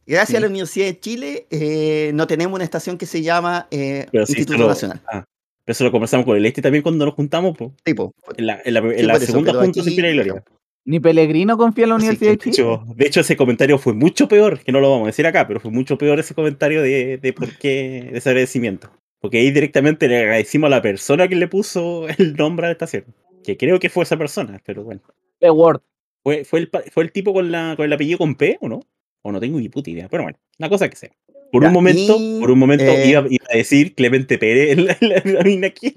gracias a Sí. la Universidad de Chile, eh, no tenemos una estación que se llama eh, Pero sí, Instituto solo- Nacional. ah, pero eso lo conversamos con el este también cuando nos juntamos. po. Tipo, En la, en la- en Sí, segunda junta pena y gloria. Ni Pellegrino confía en la Universidad de De Chile. hecho, de hecho, ese comentario fue mucho peor, que no lo vamos a decir acá, pero fue mucho peor ese comentario de, de por qué de ese agradecimiento. Porque ahí directamente le agradecimos a la persona que le puso el nombre a la estación. Que creo que fue esa persona, pero bueno. The Word. ¿Fue, fue, el, fue el tipo con, la, con el apellido con P o no? O no tengo ni puta idea. Pero bueno, la cosa que sea. Por Ya, un momento, y, por un momento eh, iba, iba a decir Clemente Pérez en la, en la- en la mina aquí.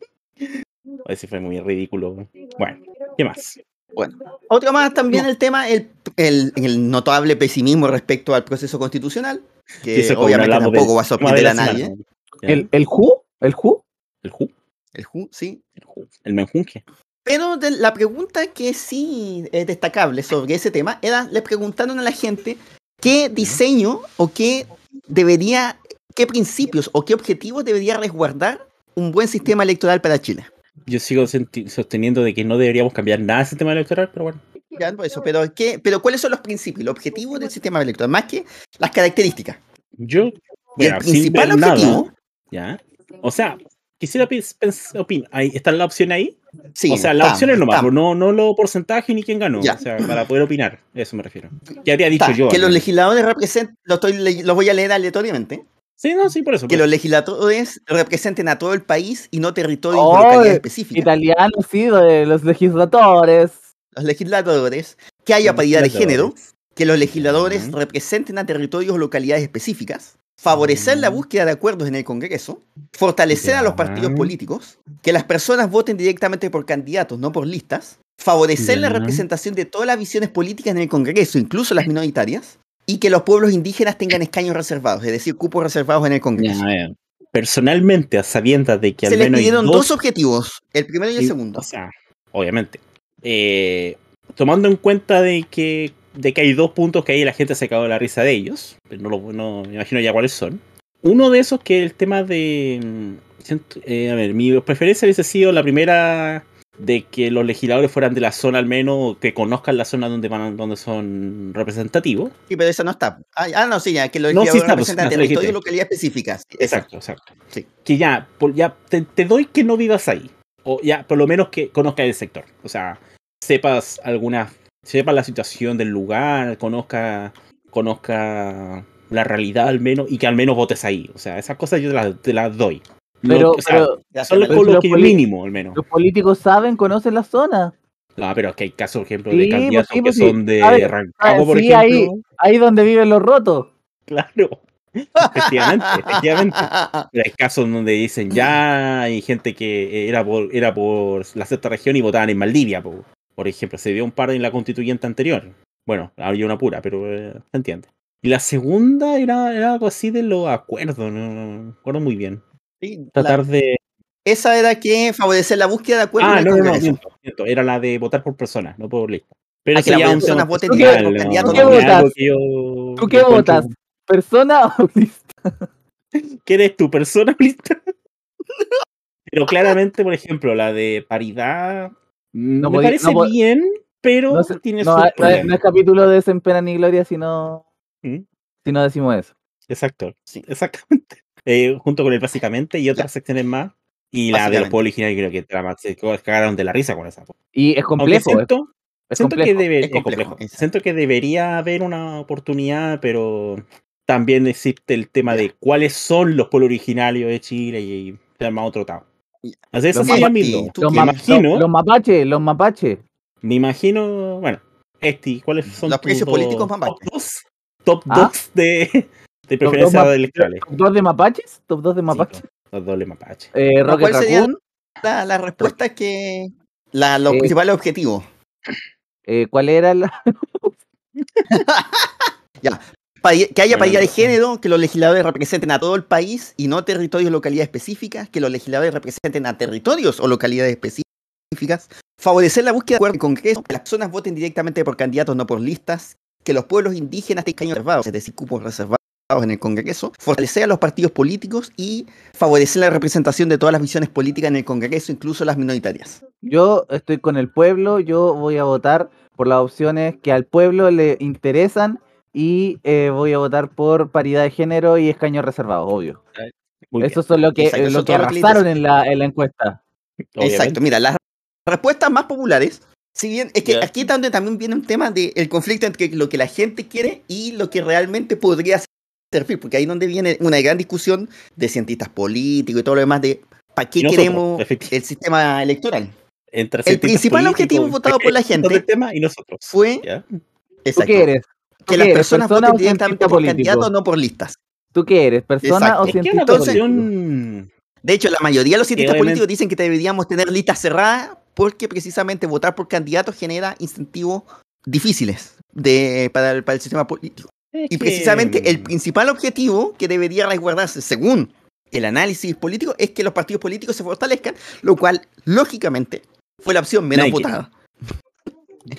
Ese fue muy ridículo. Bueno, ¿qué más? Bueno, otro más también el tema, el, el, el notable pesimismo respecto al proceso constitucional, que obviamente tampoco va a sorprender de a nadie. semana. ¿El, ¿El Who? ¿El Who? el Ju, El ju- sí. el Ju, el menjunje. Pero de- la pregunta que sí es destacable sobre ese tema era, le preguntaron a la gente qué diseño o qué debería, qué principios o qué objetivos debería resguardar un buen sistema electoral para Chile. Yo sigo sosteniendo de que no deberíamos cambiar nada del sistema electoral, pero bueno. Ya, por eso, pero, ¿qué, pero ¿cuáles son los principios, los objetivos del sistema electoral? Más que las características. Yo, bueno, el principal nada, objetivo, ¿ya? O sea, quisiera opinar, ahí está la opción ahí. sí, o sea, la está, opción es nomás, no, no lo porcentaje ni quién ganó. Ya. O sea, para poder opinar, eso me refiero. ¿Qué habría dicho yo? que los legisladores representen, lo, estoy, lo voy a leer aleatoriamente, Sí, no, sí, por eso. que por los legisladores representen a todo el país y no territorios Oh, o localidades específicas. Italiano, sí, de los legisladores. Los legisladores, que haya Los paridad de género, que los legisladores representen a territorios o localidades específicas, favorecer la búsqueda de acuerdos en el Congreso, fortalecer a los partidos políticos, que las personas voten directamente por candidatos, no por listas, favorecer la representación de todas las visiones políticas en el Congreso, incluso las minoritarias, y que los pueblos indígenas tengan escaños reservados, es decir, cupos reservados en el Congreso. Ya. Personalmente, a sabiendas de que Se al les pidieron dos dos objetivos, el primero y el segundo. O sea, obviamente. Eh, tomando en cuenta de que, de que hay dos puntos que ahí la gente se cagó la risa de ellos, pero no, lo, no me imagino ya cuáles son. Uno de esos que el tema de... mm, eh, a ver, mi preferencia hubiese sido la primera de que los legisladores fueran de la zona al menos, que conozcan la zona donde van donde son representativos. Sí, pero eso no está. Ah, ah, no, sí, ya, que los No, sí legisladores está, pues, representan ya te lo territorios y dijiste. localidades específicas. Sí, Exacto, exacto. Sí. Que ya, ya te, te doy que no vivas ahí. O ya, por lo menos que conozcas el sector. O sea, sepas alguna. Sepas la situación del lugar, conozca. Conozca la realidad al menos. Y que al menos votes ahí. O sea, esas cosas yo te las, te las doy. Lo- Pero, o sea, pero son los, que mínimo, al menos. los políticos saben, conocen la zona. No, pero es que hay casos, por ejemplo, Sí, de pues candidatos sí, pues que sí. son de ver, Rancagua, por sí, ejemplo. ahí, ahí donde viven los rotos. Claro. Efectivamente, efectivamente. Pero hay casos donde dicen ya hay gente que era por, era por la sexta región y votaban en Maldivia, po. Por ejemplo, se dio un par en la constituyente anterior. Bueno, había una pura, pero eh, se entiende. Y la segunda era, era algo así de los acuerdos, no, no me acuerdo muy bien. Sí, la- Tratar de. esa era que favorecer la búsqueda de acuerdo Ah, en el no, no, no, Congreso. miento, miento. Era la de votar por personas, no por lista. Pero Ah, que las personas voten ¿Tú qué es algo votas? que yo ¿Tú qué encuentro- votas? ¿Persona o lista? ¿Quién eres tu persona lista? Pero claramente, por ejemplo, la de paridad No me parece no bien, pero No, sé- tiene no, sus no es- no problemas. es capítulo de Sin Pena ni Gloria si no, ¿Mm? si no decimos eso. Exacto, Sí. exactamente. Eh, junto con el básicamente y otras secciones más. Y la de los pueblos originarios creo que la más- se cagaron de la risa con esa. Y es complejo. es- siento, es siento que complejo. debe- es es complejo, complejo. exacto. Siento que debería haber una oportunidad, pero también existe el tema de cuáles son los pueblos originarios de Chile y se llama otro tao. Ya. Así eso Los sería mapas- mi y duda. tú Los, Me que- ma- imagino, los- mapaches, los mapaches. me imagino, bueno, este, ¿cuáles son Los tus precios políticos top mapaches. dos? Top ¿Ah? 2 de, de dos preferencias map- electorales. ¿Top 2 de mapaches? ¿Top 2 de Sí, mapaches? Eh, Rocket ¿Cuál sería la, la respuesta que la, los Eh, principales objetivos? Eh, ¿Cuál era la...? Pa- que haya paridad de género, que los legisladores representen a todo el país y no territorios o localidades específicas, que los legisladores representen a territorios o localidades específicas, favorecer la búsqueda de acuerdo en Congreso, que las personas voten directamente por candidatos, no por listas, que los pueblos indígenas tengan reservados, es decir, cupos reservados en el Congreso, fortalecer a los partidos políticos y favorecer la representación de todas las visiones políticas en el Congreso, incluso las minoritarias. Yo estoy con el pueblo, yo voy a votar por las opciones que al pueblo le interesan y eh, voy a votar por paridad de género y escaños reservados, obvio. Muy bien, Eso son lo que, Exacto, eso lo que arrasaron en la, en la encuesta. Exacto, mira, las respuestas más populares, si bien es que Ya. aquí es donde también viene un tema del conflicto entre lo que la gente quiere y lo que realmente podría porque ahí es donde viene una gran discusión de cientistas políticos y todo lo demás de para qué nosotros, queremos el sistema electoral. Entre el principal objetivo votado por la gente del tema y nosotros. fue- ¿ya? ¿Tú Exacto. qué eres? ¿Tú Que las personas persona voten directamente por candidatos, no por listas. ¿Tú qué eres? ¿Persona Exacto. o Es que es una cientista político? cuestión. De hecho, la mayoría de los cientistas obviamente- políticos dicen que deberíamos tener listas cerradas porque precisamente votar por candidatos genera incentivos difíciles de, para, el, para el sistema político. Es Y que- precisamente el principal objetivo que debería resguardarse según el análisis político es que los partidos políticos se fortalezcan, lo cual lógicamente fue la opción menos votada.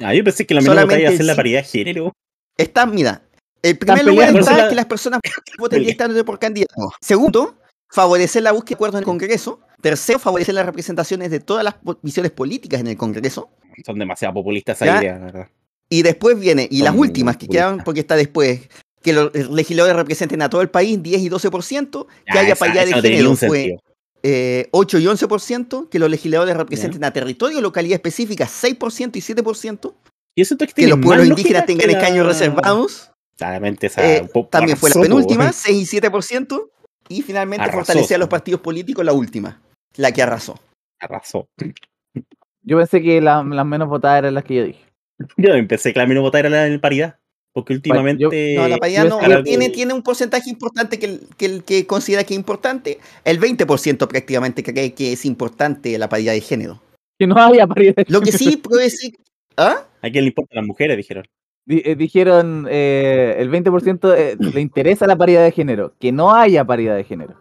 Ah, yo pensé que la menor Solamente batalla hacer la sí. paridad de género. Está, mira, el primer Están lugar está la- que las personas voten directamente por candidatos. Segundo, favorecer la búsqueda de acuerdos en el Congreso. Tercero, favorecer las representaciones de todas las visiones políticas en el Congreso. Son demasiado populistas esa idea, la verdad. Y después viene, y las últimas que quedan, porque está después, que los legisladores representen a todo el país, 10 y 12%, que haya esa- paridad esa de género, fue eh, 8 y 11%, que los legisladores representen a territorio, localidad específica, 6% y 7%, Y eso que los pueblos indígenas tengan escaños reservados, Claramente esa eh, también fue la penúltima, weón. 6 y 7%, y finalmente Arrasó, fortalecer a los partidos políticos, la última, la que arrasó. Arrasó. Yo pensé que la- las menos votadas eran las que yo dije. Yo empecé que la menos votar era la en paridad. Porque últimamente. No, la paridad no, tiene, tiene un porcentaje importante que el, que el que considera que es importante, el 20% prácticamente cree que es importante la paridad de género. Que no haya paridad. Lo que sí puede decir... ¿Ah? ¿A quién le importan las mujeres? Dijeron. Di- eh, dijeron eh, el 20% eh, le interesa la paridad de género. Que no haya paridad de género.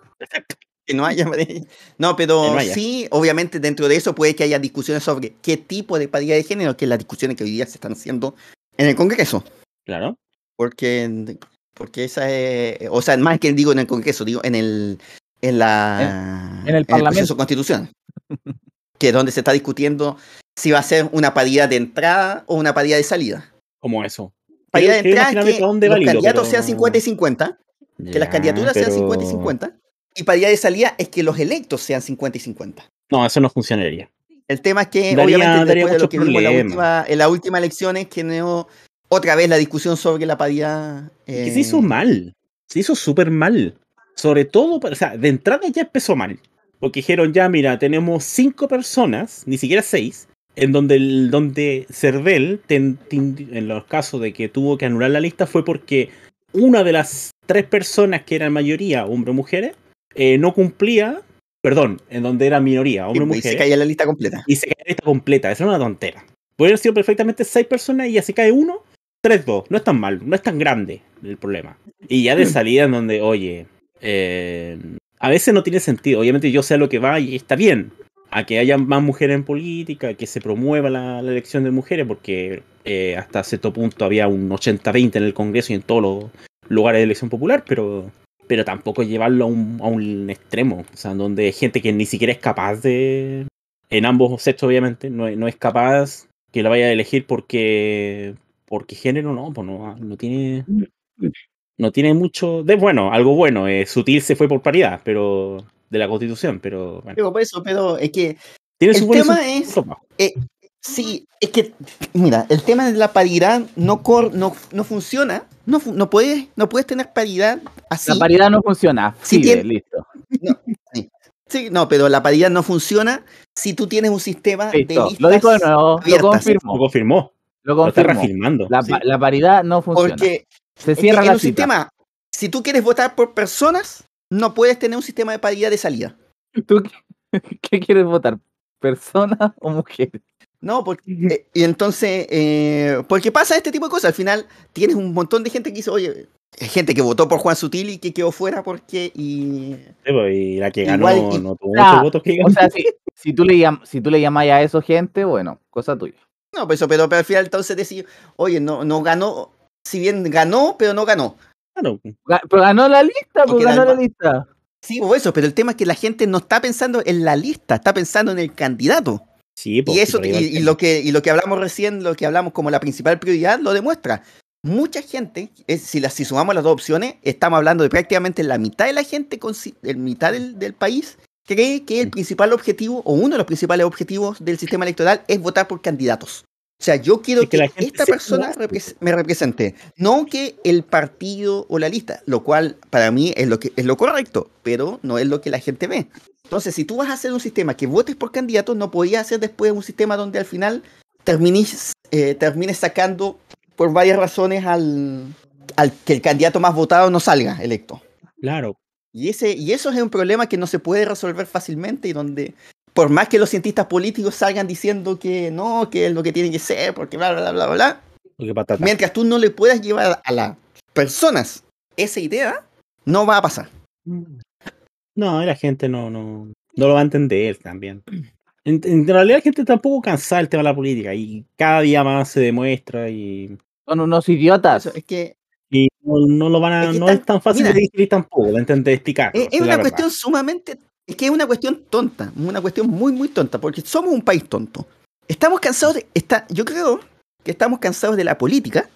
Que no haya... No, pero Que no haya. sí, obviamente dentro de eso puede que haya discusiones sobre qué tipo de paridad de género, que es las discusiones que hoy día se están haciendo en el Congreso. Claro. Porque, porque esa es... O sea, más que digo en el Congreso, digo en el... En, la, En- en el Parlamento. proceso constitucional. que es donde se está discutiendo si va a ser una paridad de entrada o una paridad de salida. Como eso. Paridad de entrada es que los va el hilo, candidatos pero- sean 50 y 50, que las candidaturas sean pero- 50 y 50, y paridad de salida es que los electos sean 50 y 50. No, eso no funcionaría. El tema es que, Daría- obviamente, daría después de lo que vimos en la última, en la última elección, es que no- otra vez la discusión sobre la paridad. Que eh, se hizo mal. Se hizo súper mal. Sobre todo, o sea, de entrada ya empezó mal. Porque dijeron, ya, mira, tenemos cinco personas, ni siquiera seis, en donde, el, donde Cervel, ten- en los casos de que tuvo que anular la lista, fue porque una de las tres personas que eran mayoría, hombres o mujeres, eh, no cumplía, perdón, en donde era minoría, y hombres o pues, se caía la lista completa. y se caía la lista completa. Esa era una tontera. Pueden haber sido perfectamente seis personas y ya se cae uno, 3-2. No es tan mal, no es tan grande el problema. Y ya de salida en donde, oye, eh, a veces no tiene sentido. Obviamente yo sé a lo que va y está bien. A que haya más mujeres en política, que se promueva la, la elección de mujeres, porque eh, hasta cierto punto había un 80-20 en el Congreso y en todos los lugares de elección popular, pero, pero tampoco llevarlo a un, a un extremo. O sea, donde hay gente que ni siquiera es capaz de. En ambos sexos, obviamente, no, no es capaz que la vaya a elegir porque. Porque género no, pues no, no tiene. No tiene mucho. De, bueno, algo bueno. eh, Sutil se fue por paridad, pero. De la constitución, pero. Bueno, Digo, por eso, pero es que tiene el su tema es-. Sí, es que, mira, el tema de la paridad no, cor- no, no funciona. No, no, puedes, no puedes tener paridad así. La paridad no funciona. Sí Sí, tiene- listo. Sí, no, pero la paridad no funciona si tú tienes un sistema de Listo. listas Lo dijo de nuevo. Lo abiertas. Lo confirmó. confirmó. Lo Lo está confirmó. reafirmando. La, Sí. la paridad no funciona. Porque Se es que cierra en la un cita. sistema, si tú quieres votar por personas, no puedes tener un sistema de paridad de salida. ¿Tú qué, qué quieres votar? ¿Persona o mujer? No, porque, eh, y entonces, eh, porque pasa este tipo de cosas. Al final tienes un montón de gente que dice, oye, gente que votó por Juan Sutil y que quedó fuera porque... Y, Sí, pues, Y la que ganó Igual, y- no tuvo muchos votos que ganó. O sea, si, si tú le llam- si tú le llamas a eso gente, bueno, cosa tuya. no, pues eso, pero, pero al final entonces decir, oye, no, no ganó, si bien ganó, pero no ganó. Claro. Pero ganó la lista, pues Porque ganó la- la lista. Sí, o eso, pero el tema es que la gente no está pensando en la lista, está pensando en el candidato. Sí, pues, Y eso, el y, lo que, y lo que hablamos recién, lo que hablamos como la principal prioridad, lo demuestra. Mucha gente, es- si, las si sumamos las dos opciones, estamos hablando de prácticamente la mitad de la gente, el mitad del, del país, cree que el principal objetivo, o uno de los principales objetivos del sistema electoral es votar por candidatos. O sea, yo quiero Es que esta persona repres- me represente, no que el partido o la lista, lo cual para mí es lo, que, es lo correcto, pero no es lo que la gente ve. Entonces, si tú vas a hacer un sistema que votes por candidatos, no podías hacer después un sistema donde al final termines, eh, termines sacando por varias razones al, al que el candidato más votado no salga electo. Claro. Y, ese, y eso es un problema que no se puede resolver fácilmente y donde, por más que los cientistas políticos salgan diciendo que no, que es lo que tiene que ser, porque bla, bla, bla, bla, bla, mientras tú no le puedas llevar a las personas esa idea, no va a pasar. No, y la gente no, no, no lo va a entender también. En, en realidad la gente tampoco cansada del tema de la política y cada día más se demuestra y, Son unos idiotas. Eso, es que y no, no lo van a, Es que no tan- es tan fácil mira. de digerir tampoco, de entender, de explicar. Es, es una cuestión sumamente. Es que es una cuestión tonta. Una cuestión muy, muy tonta. Porque somos un país tonto. Estamos cansados de. Está, yo creo que estamos cansados de la política.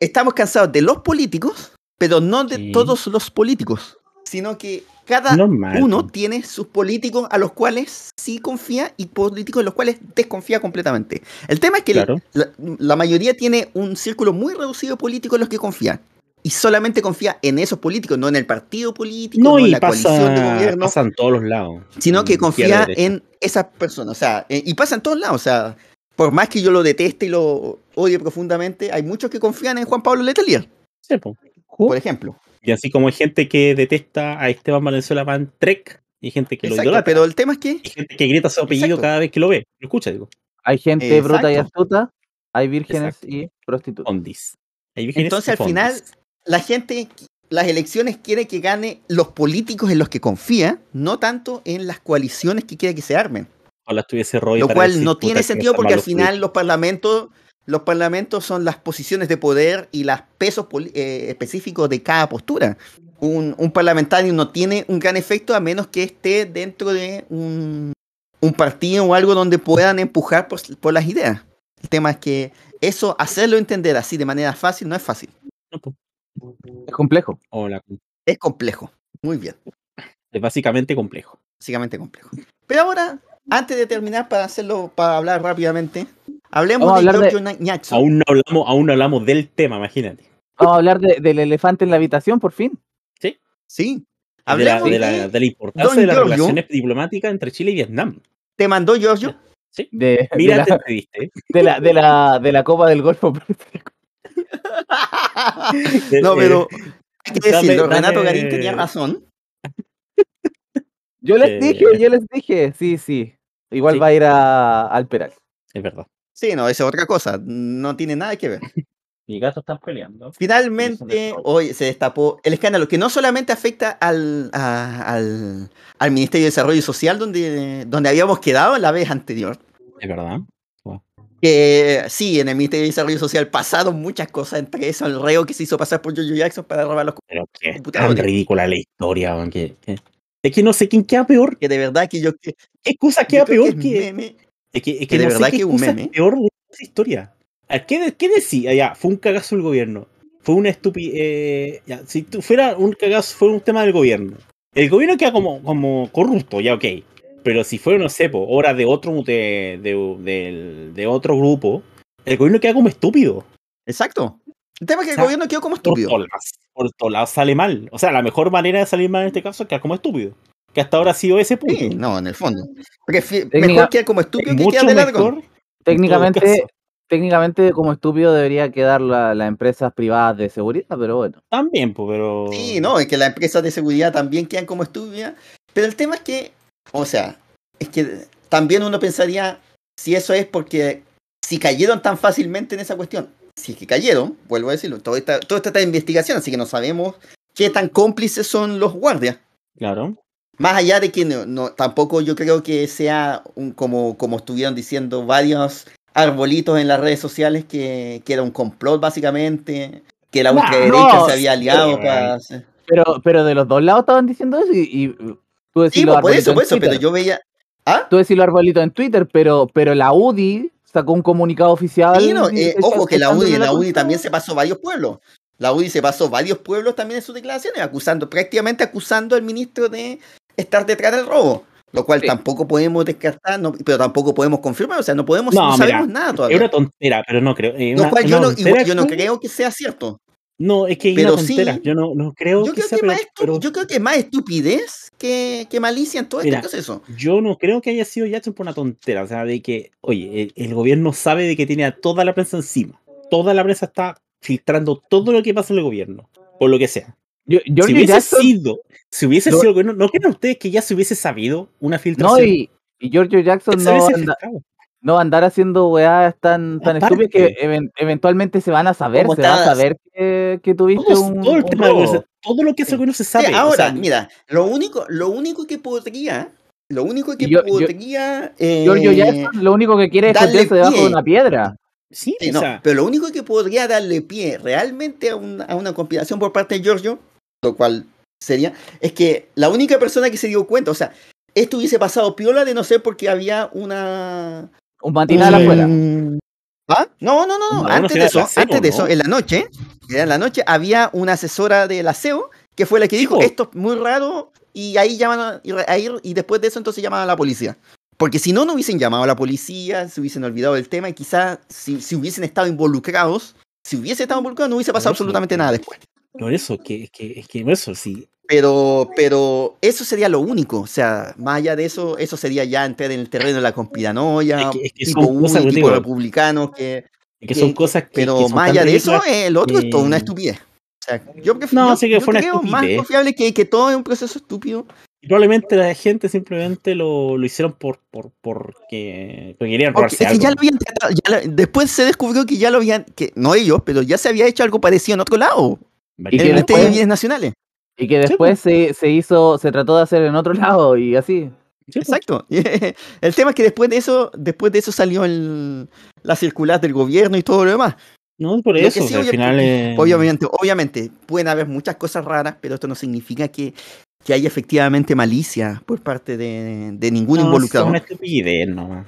Estamos cansados de los políticos. Pero no de Sí. todos los políticos. Sino que cada Normal. uno tiene sus políticos a los cuales sí confía y políticos en los cuales desconfía completamente. El tema es que Claro. la, la mayoría tiene un círculo muy reducido de políticos en los que confía. Y solamente confía en esos políticos, no en el partido político, no, No, en y la coalición de pasa, gobierno, pasa en todos los lados. sino que confía en esas personas. O sea, eh, y pasa en todos lados. O sea, por más que yo lo deteste y lo odie profundamente, hay muchos que confían en Juan Pablo Letelier, Sí, po. por ejemplo. Y así como hay gente que detesta a Esteban Valenzuela Van Trek, y hay gente que lo Exacto, idolatra. pero el tema es que Hay gente que grita su apellido Exacto. cada vez que lo ve. Lo escucha, digo. Hay gente bruta y astuta, hay vírgenes Exacto. y prostitutas. Hay vírgenes Entonces y al fondis. final la gente, las elecciones quiere que gane los políticos en los que confía, no tanto en las coaliciones que quiere que se armen. Ojalá estuviese Roy Lo cual no tiene sentido porque al final los parlamentos, los parlamentos son las posiciones de poder y los pesos eh, específicos de cada postura. Un, un parlamentario no tiene un gran efecto a menos que esté dentro de un, un partido o algo donde puedan empujar por, por las ideas. El tema es que eso, hacerlo entender así de manera fácil, no es fácil. Es complejo. Hola. Es complejo. Muy bien. Es básicamente complejo. Básicamente complejo. Pero ahora, antes de terminar, para hacerlo, para hablar rápidamente, hablemos Vamos de de- Giorgio Jackson. Aún no hablamos, aún no hablamos del tema, imagínate. Vamos a hablar de- del elefante en la habitación, por fin. Sí. De la, Hablemos de, la, de- de la importancia Don de las Giorgio. relaciones diplomáticas entre Chile y Vietnam. Te mandó Giorgio. ¿sí? De, de Mira, la, te de, la, de, la, de la Copa del Golfo Pérsico. no, pero hay que dame- decirlo, Renato dame- Garín tenía razón. Yo les Eh, dije, yo les dije, sí, sí. Igual Sí. va a ir a, al Peral. Es verdad. Sí, no, esa es otra cosa. No tiene nada que ver. Mis gatos están peleando. Finalmente, hoy se destapó el escándalo que no solamente afecta al, a- al, al Ministerio de Desarrollo Social, donde, donde habíamos quedado la vez anterior. Es verdad. Que sí, en el Ministerio de Desarrollo Social pasaron muchas cosas, entre eso el reo que se hizo pasar por Jojo Jackson para robar los Pero que es tan ridícula la historia, weón, que, que- Es que no sé quién queda peor. que de verdad que yo, que, ¿Qué cosa queda peor que que.? es meme. Es que, es que que de no sé verdad qué que un cosa es meme. peor de esa historia. ¿Qué, qué decía? Ya, fue un cagazo del gobierno. Fue una estupidez. ya, si tú fuera un cagazo, fue un tema del gobierno. El gobierno queda como, como corrupto, ya ok. Pero si fuera, no sé, po, obra de otro, de, de, de otro grupo, el gobierno queda como estúpido. Exacto. El tema es que O el gobierno quedó como Por estúpido. todos lados. Por todos lados sale mal. O sea, la mejor manera de salir mal en este caso es quedar como estúpido. Que hasta ahora ha sido ese punto. Sí, no, en el fondo. Técnica- mejor quedar como estúpido que mucho quedar de largo. Técnicamente, técnicamente como estúpido debería quedar la- las empresas privadas de seguridad, pero bueno. También, pues, pero. Sí, no, es que las empresas de seguridad también quedan como estúpidas. Pero el tema es que, o sea, es que también uno pensaría si eso es porque si cayeron tan fácilmente en esa cuestión. Si es que cayeron, vuelvo a decirlo, todo esta, todo en investigación, así que no sabemos qué tan cómplices son los guardias. Claro. Más allá de que no, no- tampoco yo creo que sea un, como, como estuvieron diciendo varios arbolitos en las redes sociales que, que era un complot básicamente, que la ultraderecha no, se había aliado sí, para... hacer- Pero, pero de los dos lados estaban diciendo eso y, y tú decís Sí, los por eso, por en eso, pero Twitter. yo veía... ¿Ah? Tú decís los arbolitos en Twitter, pero, pero la UDI sacó un comunicado oficial. Sí, no, eh, ojo que la UDI, la UDI también se pasó varios pueblos. La UDI se pasó varios pueblos también en sus declaraciones, acusando, prácticamente acusando al ministro de estar detrás del robo. Lo cual Sí. tampoco podemos descartar, no- pero tampoco podemos confirmar, o sea, no podemos, No, no, mira, sabemos nada Es todavía. una tontera, pero no creo. eh, Lo una- cual una yo no, igual yo no creo que sea cierto. No, es que pero una sí, yo no, no creo Yo que creo sea, que, pero, más pero yo creo que más estupidez que, que malicia en todo Mira, este proceso. yo no creo que haya sido Jackson por una tontera. O sea, de que, oye, el, el gobierno sabe de que tiene a toda la prensa encima. Toda la prensa está filtrando todo lo que pasa en el gobierno, por lo que sea. Yo- si Giorgio hubiese Jackson, sido, si hubiese Lo- sido el gobierno, ¿no creen ustedes que ya se hubiese sabido una no, filtración? y, y Giorgio Jackson no, anda-. No andar haciendo weas tan, tan estúpidas que even- eventualmente se van a saber, ¿Cómo se va a saber que, que tuviste Todo, un, todo el un tema de robo. gobierno, todo lo que el gobierno se Sí, sabe. o ahora, sea, mira, lo único, lo único que podría, lo único que yo- yo- podría eh, Giorgio Jackson lo único que quiere es esconderse debajo de una piedra. sí, Sí, no, sea, pero lo único que podría darle pie realmente a una, a una conspiración por parte de Giorgio, lo cual sería, es que la única persona que se dio cuenta, o sea, esto hubiese pasado piola de no ser porque había una... Un matinal Sí. afuera. ¿Ah? No, no, no, no. No, antes de si eso, aseo, antes de eso, ¿no? en la noche, en la noche había una asesora del aseo que fue la que dijo, esto es muy raro, y ahí llaman a, y, ahí- y después de eso entonces llaman a la policía. Porque si no, no hubiesen llamado a la policía, se hubiesen olvidado del tema y quizás si, si hubiesen estado involucrados, si hubiese estado involucrado no hubiese pasado eso. absolutamente nada después. por eso, que, es que, es que eso, sí. Pero, pero eso sería lo único. O sea, más allá de eso, eso sería ya entrar en el terreno de la conspiranoia, Es que- es que tipo tipo digo. republicanos, que, Que son cosas que. pero que más allá de eso, el otro es toda una estupidez. O sea, yo prefiero, No, yo- sí que yo fue una creo más estupidez. confiable que, que todo es un proceso estúpido. Y probablemente la gente simplemente lo, lo hicieron por, por, porque, porque querían robarse es que ya algo. lo habían tratado, ya lo- después se descubrió que ya lo habían, que no ellos, pero ya se había hecho algo parecido en otro lado, en Ministerio de después- Nacionales. Y que después se, se hizo, se trató de hacer en otro lado y así. sí, pues. Exacto. El tema es que después de eso, después de eso salió el, la circular del gobierno y todo lo demás. No, por eso, sí, o sea, al final. Obviamente, obviamente, pueden haber muchas cosas raras, pero esto no significa que, que haya efectivamente malicia por parte de, de ningún no, involucrado. Es una estupidez, nomás.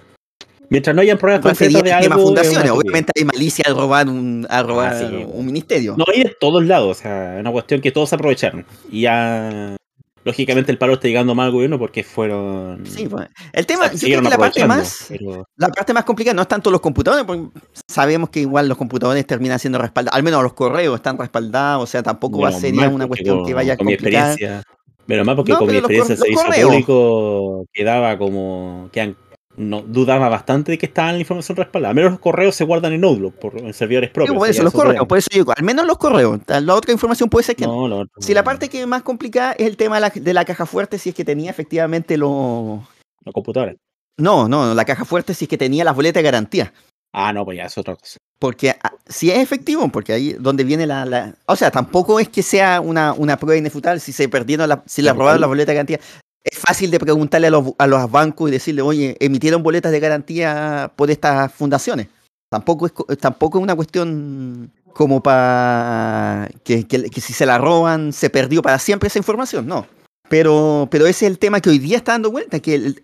Mientras no hayan pruebas sería concretas de algo. es fundaciones. Obviamente hay malicia al robar un, a robar Ah, sí. un ministerio. No, hay de todos lados, o sea, es una cuestión que todos aprovecharon. Y ya. Lógicamente el paro está llegando mal al gobierno porque fueron. Sí, pues. El o tema, sea, yo creo que la parte más, pero- la parte más complicada no es tanto los computadores, porque sabemos que igual los computadores terminan siendo respaldados, al menos los correos están respaldados, o sea, tampoco va a ser una cuestión con- que vaya a con mi complicar. experiencia. Pero más porque No, con mi experiencia servicio correos. público quedaba como. que no, dudaba bastante de que estaba la información respaldada. Al menos los correos se guardan en Outlook, por, en servidores Sí, propios. por eso, los correos, por eso digo, al menos los correos. La otra información puede ser que no. No, Si la parte que es más complicada es el tema de la, de la caja fuerte, si es que tenía efectivamente los... Los computadores. No, no, la caja fuerte si es que tenía las boletas de garantía. Ah, no, pues ya es otra cosa. Porque ah, si es efectivo, porque ahí donde viene la, la- O sea, tampoco es que sea una, una prueba inefutable si se perdieron, la- si le robaron las boletas de garantía. Es fácil de preguntarle a los, a los bancos y decirle, oye, emitieron boletas de garantía por estas fundaciones. Tampoco es, co- tampoco es una cuestión como para que, que- si se la roban se perdió para siempre esa información, no. Pero, pero ese es el tema que hoy día está dando vuelta, que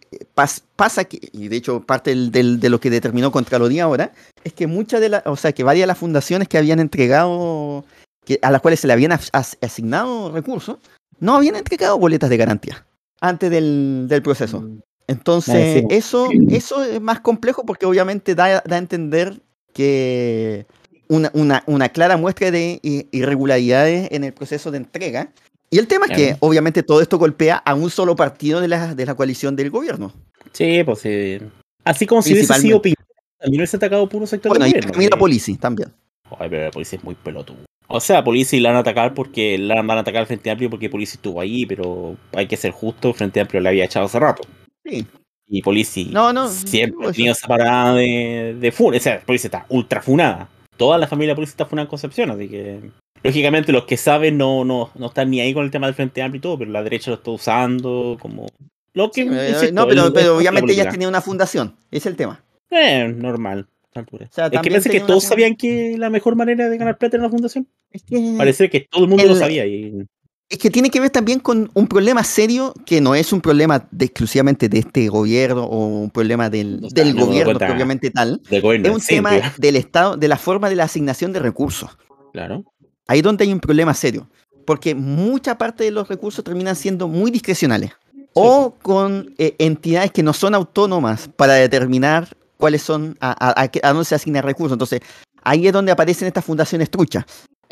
pasa que, y de hecho parte del- de lo que determinó Contraloría ahora, es que muchas de las, o sea, que varias de las fundaciones que habían entregado, que, a las cuales se le habían as- as- asignado recursos, no habían entregado boletas de garantía antes del, del proceso. Entonces, sí. eso, eso es más complejo porque obviamente da, da a entender que una, una, una clara muestra de irregularidades en el proceso de entrega. Y el tema es que obviamente todo esto golpea a un solo partido de la, de la coalición del gobierno. Sí, pues sí. Así como si hubiese sido. Piñera, también hubiese atacado puro sector Bueno, del y gobierno. Camila que- Polisi también. Ay, pero la policía es muy pelotudo. O sea, policía la van a atacar porque la van a atacar al Frente Amplio porque policía estuvo ahí, pero hay que ser justo, el Frente Amplio la había echado hace rato. Sí. Y policía No, no, siempre no, ha tenido esa parada de, de fun. O sea, policía está ultra funada. Toda la familia policía está funada en Concepción, así que. Lógicamente, los que saben no, no, no están ni ahí con el tema del Frente Amplio y todo, pero la derecha lo está usando como. Lo que. Sí, eh, insisto, no, pero, obviamente la ellas tenían una fundación. Es el tema. Eh, normal. Altura. O sea, es que parece que todos sabían que la mejor manera de ganar plata era la fundación. Es que, Parece que todo el mundo lo sabía. Y... es que tiene que ver también con un problema serio que no es un problema de- exclusivamente de este gobierno o un problema del, del no gobierno propiamente tal. Es un sí, tema del Estado, de la forma de la asignación de recursos. Claro. Ahí es donde hay un problema serio. Porque mucha parte de los recursos terminan siendo muy discrecionales. O con eh, entidades que no son autónomas para determinar cuáles son, a, a- a a dónde se asignan recursos. Entonces, ahí es donde aparecen estas fundaciones truchas.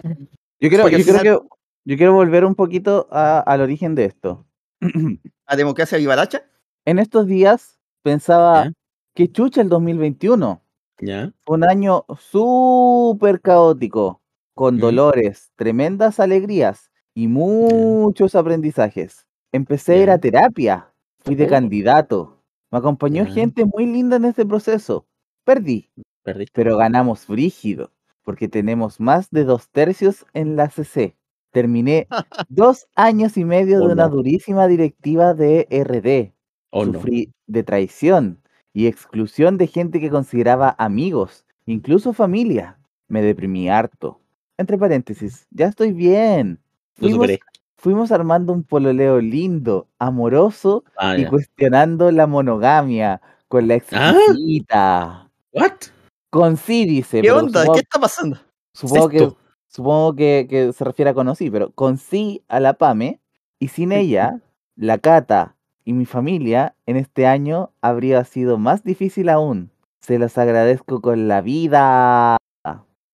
Yo quiero, Porque yo al creo final- que yo quiero volver un poquito a- al origen de esto. La democracia vivaracha. en estos días pensaba ¿Ya? que chucha el 2021. Ya. Un año súper caótico, con Mm. dolores, tremendas alegrías y muchos aprendizajes. Empecé a ir Ya. a terapia, fui de Oh. candidato, me acompañó gente muy linda en este proceso. Perdí, Perdiste. pero ganamos frígido, porque tenemos más de dos tercios en la CC. Terminé dos años y medio Oh, de una no. durísima directiva de RD. Oh, no. Sufrí de traición y exclusión de gente que consideraba amigos, incluso familia. Me deprimí harto. Entre paréntesis, ya estoy bien. Fuimos. Fuimos armando un pololeo lindo, amoroso Ah, y cuestionando la monogamia con la Ah. exquisita. ¿What? Con sí, dice. ¿Qué onda? Supongo, ¿Qué está pasando? supongo que, supongo que, que se refiere a con sí, pero con sí a la Pame y sin ella, la Cata y mi familia en este año habría sido más difícil aún. Se los agradezco con la vida.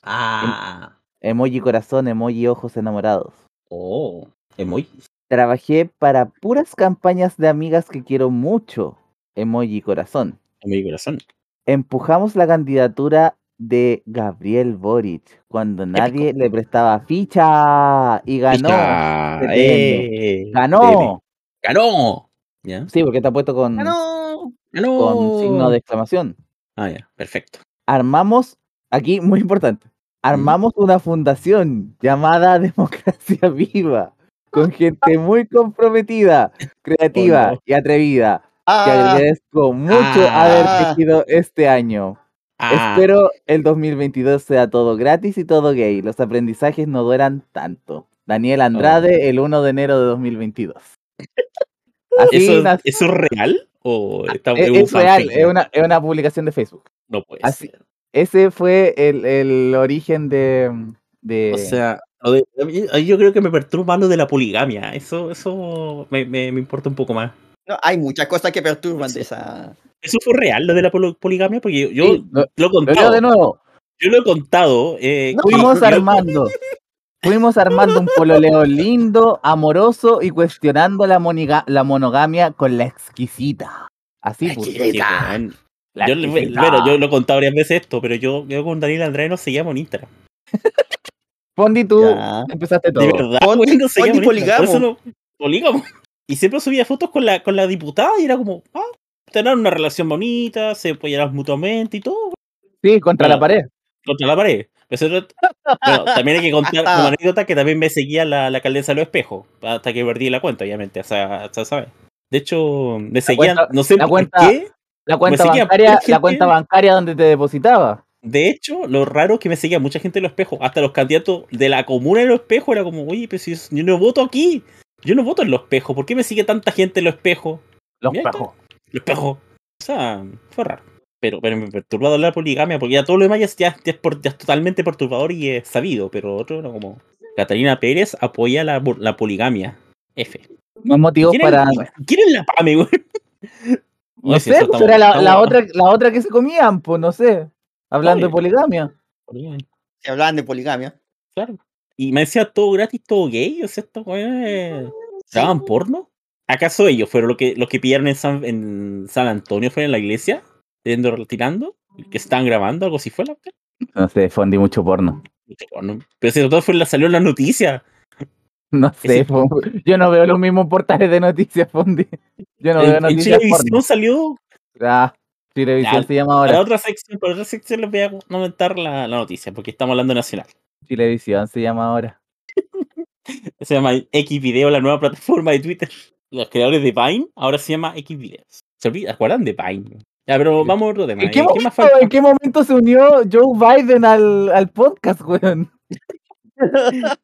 Ah. Emoji corazón, emoji ojos enamorados. Oh. Emoji. Trabajé para puras campañas de amigas que quiero mucho. Emoji corazón. Emoji corazón. Empujamos la candidatura de Gabriel Boric cuando nadie le prestaba ficha y ganó. TTM. Eh, Ganó. Ganó. ¿Ya? Sí, porque está puesto con, Ganó. con signo de exclamación. Ah, ya. Perfecto. Armamos, aquí muy importante, armamos una fundación llamada Democracia Viva, con gente muy comprometida, creativa Oh, no. y atrevida, que Ah, agradezco mucho Ah. haber tejido este año. Ah. Espero el 2022 sea todo gratis y todo gay. Los aprendizajes no duran tanto. Daniel Andrade, el 1 de enero de 2022. Así ¿Eso, nac- ¿Eso es real? ¿O está, es, un es real, es una, es una publicación de Facebook. No puede así- ser. Ese fue el, el origen de, de- O sea, de- mí- yo creo que me perturba lo de la poligamia. Eso, eso me, me- me importa un poco más. no, hay muchas cosas que perturban de esa. ¿Eso fue real, lo de la poligamia? Porque yo, yo Sí, lo, lo he contado. de nuevo. Yo lo he contado. eh, No, Fuimos armando. Fuimos armando un pololeo lindo, amoroso y cuestionando la, moniga- la monogamia con la exquisita. Así pues. Sí, Yo, bueno, yo lo he contado varias veces esto, pero yo, yo con Daniel Andrade nos seguíamos en Instagram. Pondi, tú Ya. empezaste todo. De verdad, Instagram. Por eso no- polígamo. Y siempre subía fotos con la, con la diputada y era como, ah, tener una relación bonita, se apoyaran mutuamente y todo. Sí, contra Bueno, la pared. contra la pared. Bueno, también hay que contar como anécdota que también me seguía la, la de los espejos, hasta que perdí la cuenta, obviamente, o sea, o sea, ¿sabes? De hecho, me seguían, cuenta- no sé la por cuenta- qué, La cuenta bancaria, la cuenta bancaria donde te depositaba. De hecho, lo raro es que me seguía mucha gente en los espejos. Hasta los candidatos de la comuna de los espejos era como, oye, pero si es- yo no voto aquí. Yo no voto en los espejos. ¿Por qué me sigue tanta gente en los espejos? Los Mira, pejos. Los espejos. O sea, fue raro. Pero, pero me perturbó la poligamia porque ya todo lo demás ya, es- ya, ya es, por- ya es totalmente perturbador y es sabido. Pero otro era como, Catalina Pérez apoya la, la poligamia. F. Más motivos ¿Quién es- para. ¿Quién es la PAME, güey? No si sé, pues era la, otra, la otra que se comían, pues no sé. Hablando de poligamia. Se hablaban de poligamia. Claro. Y me decía todo gratis, todo gay. O sea, estos weones grababan porno. ¿Acaso ellos fueron los que, los que pillaron en San, en San Antonio, fueron en la iglesia? Yendo retirando, que estaban grabando, algo así fue la? No sé, fundí mucho porno. Mucho porno. Pero si todo fue la, salió en la noticia. No sé, Ese- fo- yo no veo los mismos portales de noticias, Fondi. Yo no veo en, en noticias Chilevisión porno. salió. Ah, Chilevisión Ya, se llama Para ahora. otra sección, para otra sección les voy a comentar la, la noticia, porque estamos hablando nacional. Chilevisión se llama ahora. Se llama X Video, la nueva plataforma de Twitter. Los creadores de Vine ahora se llama X Videos. ¿Se acuerdan de Vine? Ya, pero vamos a otro tema. ¿En qué, ¿eh? ¿Qué momento, más falta? ¿En qué momento se unió Joe Biden al, al podcast, weón?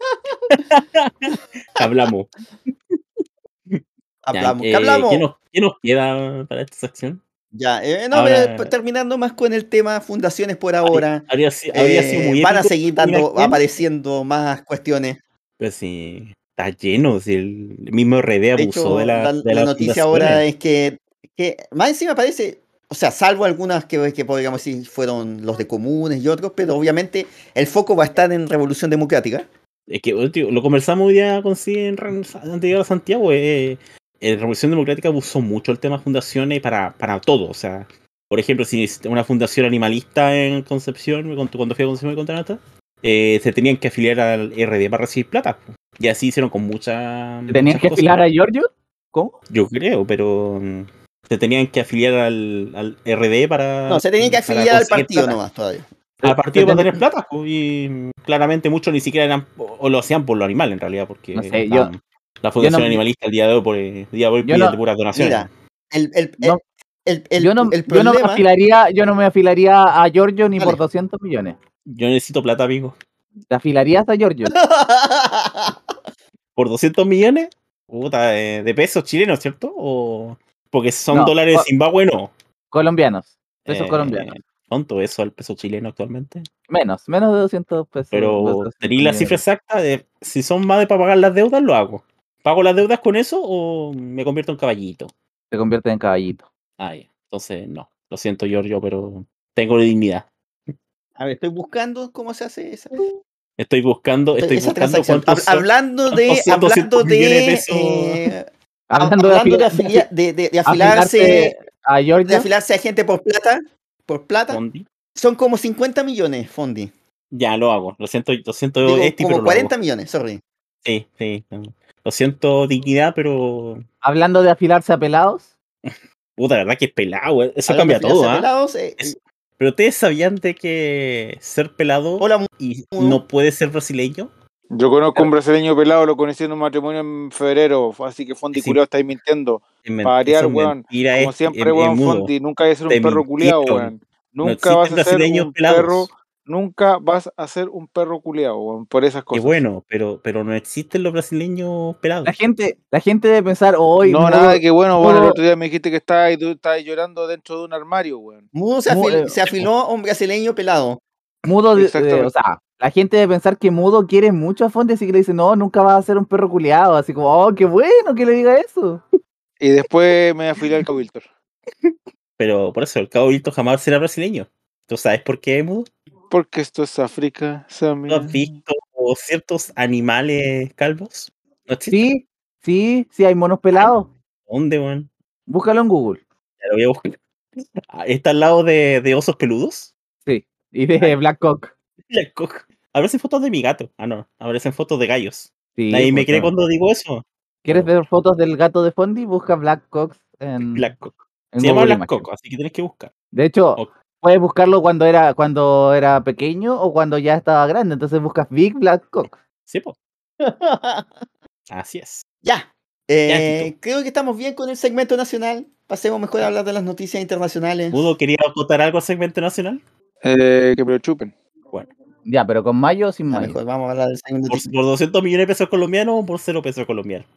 Hablamos. Ya, Hablamos. ¿Qué eh, hablamos? ¿qué, nos, qué nos queda para esta sección? Ya, eh, no, Ahora- pues, terminando más con el tema fundaciones por ahora. Habría eh, sido muy van a seguir dando, apareciendo más cuestiones. Pero sí, está lleno. Si el mismo RD De abusó hecho, de la, la, de la noticia ahora es que, que más encima parece, o sea, salvo algunas que, que podríamos decir fueron los de comunes y otros, pero obviamente el foco va a estar en Revolución Democrática. Es que tío, lo conversamos hoy día con sí en a Santiago. Eh, eh, Revolución Democrática abusó mucho el tema fundaciones para, para todo. O sea, por ejemplo, si una fundación animalista en Concepción, cuando cuando fui a Concepción de Contranata, eh, se tenían que afiliar al RD para recibir plata. Y así hicieron con mucha. ¿Tenías muchas que cosas. afilar a Giorgio? ¿Cómo? Yo creo, pero mm, se tenían que afiliar al, al RD para. No, se tenía que afiliar al partido plata. nomás todavía. Al partido Se para tener plata. pues, Y claramente muchos ni siquiera eran. O lo hacían por lo animal en realidad, porque. No sé, yo- la, Fundación no- Animalista el día de hoy, por, el día de hoy Yo pide no- puras donaciones. Mira, el, el, No. el, el, yo, no, el yo no me problema. afilaría, yo no me afilaría a Giorgio ni por Dale. 200 millones. Yo necesito plata, amigo. ¿Te afilarías a Giorgio? ¿Por 200 millones? Puta, de, de pesos chilenos, ¿cierto? O. Porque son No, dólares de Zimbabue, no. Colombianos. Pesos Eh, colombianos. ¿Cuánto eso el peso chileno actualmente? Menos, menos de 200 pesos. Pero 200 tenéis la cifra exacta de si son más de para pagar las deudas, lo hago. ¿Pago las deudas con eso o me convierto en caballito? Se convierte en caballito. Ah, ya. Entonces, no. Lo siento, Giorgio, pero tengo dignidad. A ver, estoy buscando cómo se hace esa, Estoy buscando, estoy esa buscando transacción. cuántos son- hablando de, cuántos son 200 hablando de eh, Hablando, hablando de, de, afili- afilia- de, de- de afiliarse afilarse, a de afilarse a gente por plata, por plata, Fondi. son como 50 millones, Fondi. Ya, lo hago. Lo siento, lo siento, Digo, Esti, como pero lo 40 hago. millones, sorry. Sí, sí. No. Lo siento, dignidad, pero. Hablando de afilarse a pelados. Puta, la verdad que es pelado. eh. Eso Hablando cambia todo, a ¿ah? pelados, eh, Es- Pero ustedes sabían de que ser pelado Hola, y no puede ser brasileño. Yo conozco un brasileño pelado, lo conocí en un matrimonio en febrero, así que Fondi Sí. culiao estáis mintiendo. Es Para variar, weón. Como es- siempre, weón. Fondi, nunca vas a ser un Te perro culiao, weón. No Nunca vas existen a ser un pelados. perro, nunca vas a ser un perro culiao, weón, por esas Qué cosas. bueno, pero, pero no existen los brasileños pelados. La gente, la gente debe pensar, hoy no, nada de que bueno, bueno, el otro día me dijiste que estabas y tú estabas llorando dentro de un armario, weón. Mudo se, afil- eh, se afiló a un brasileño pelado. Mudo, de- de- Exactamente. o sea, la gente debe pensar que Mudo quiere mucho a Fonte, así que le dice, no, nunca vas a ser un perro culiado. Así como, oh, qué bueno que le diga eso. Y después me afilié al Cabildo. Pero por eso, el Cabo Vilto jamás será brasileño. ¿Tú sabes por qué, Mudo? Porque esto es África, Sammy. ¿Tú has visto ciertos animales calvos? Sí, sí, sí, hay monos pelados. ¿Dónde, weón? Búscalo en Google. Ya lo voy a buscar. Ah, ¿Está al lado de, de osos peludos? Sí. Y de Black Cock. La co- Aparecen fotos de mi gato. Ah, no. Aparecen fotos de gallos. Sí, Nadie me pues, cree cuando digo eso. ¿Quieres ver fotos del gato de Fondi? Busca Black Cock en, Black Cock. en Se llama Black. Cock, así que tienes que buscar. De hecho. Puedes buscarlo cuando era, cuando era pequeño o cuando ya estaba grande. Entonces buscas Big Black Cock. Sí, po. Así es. Ya. Eh, creo que estamos bien con el segmento nacional. Pasemos mejor a hablar de las noticias internacionales. ¿Mudo quería acotar algo al segmento nacional? Eh, que me lo chupen. Ya, pero con mayo o sin Ya, mayo. mejor vamos a hablar del segmento ¿Por, por 200 millones de pesos colombianos o por 0 pesos colombianos?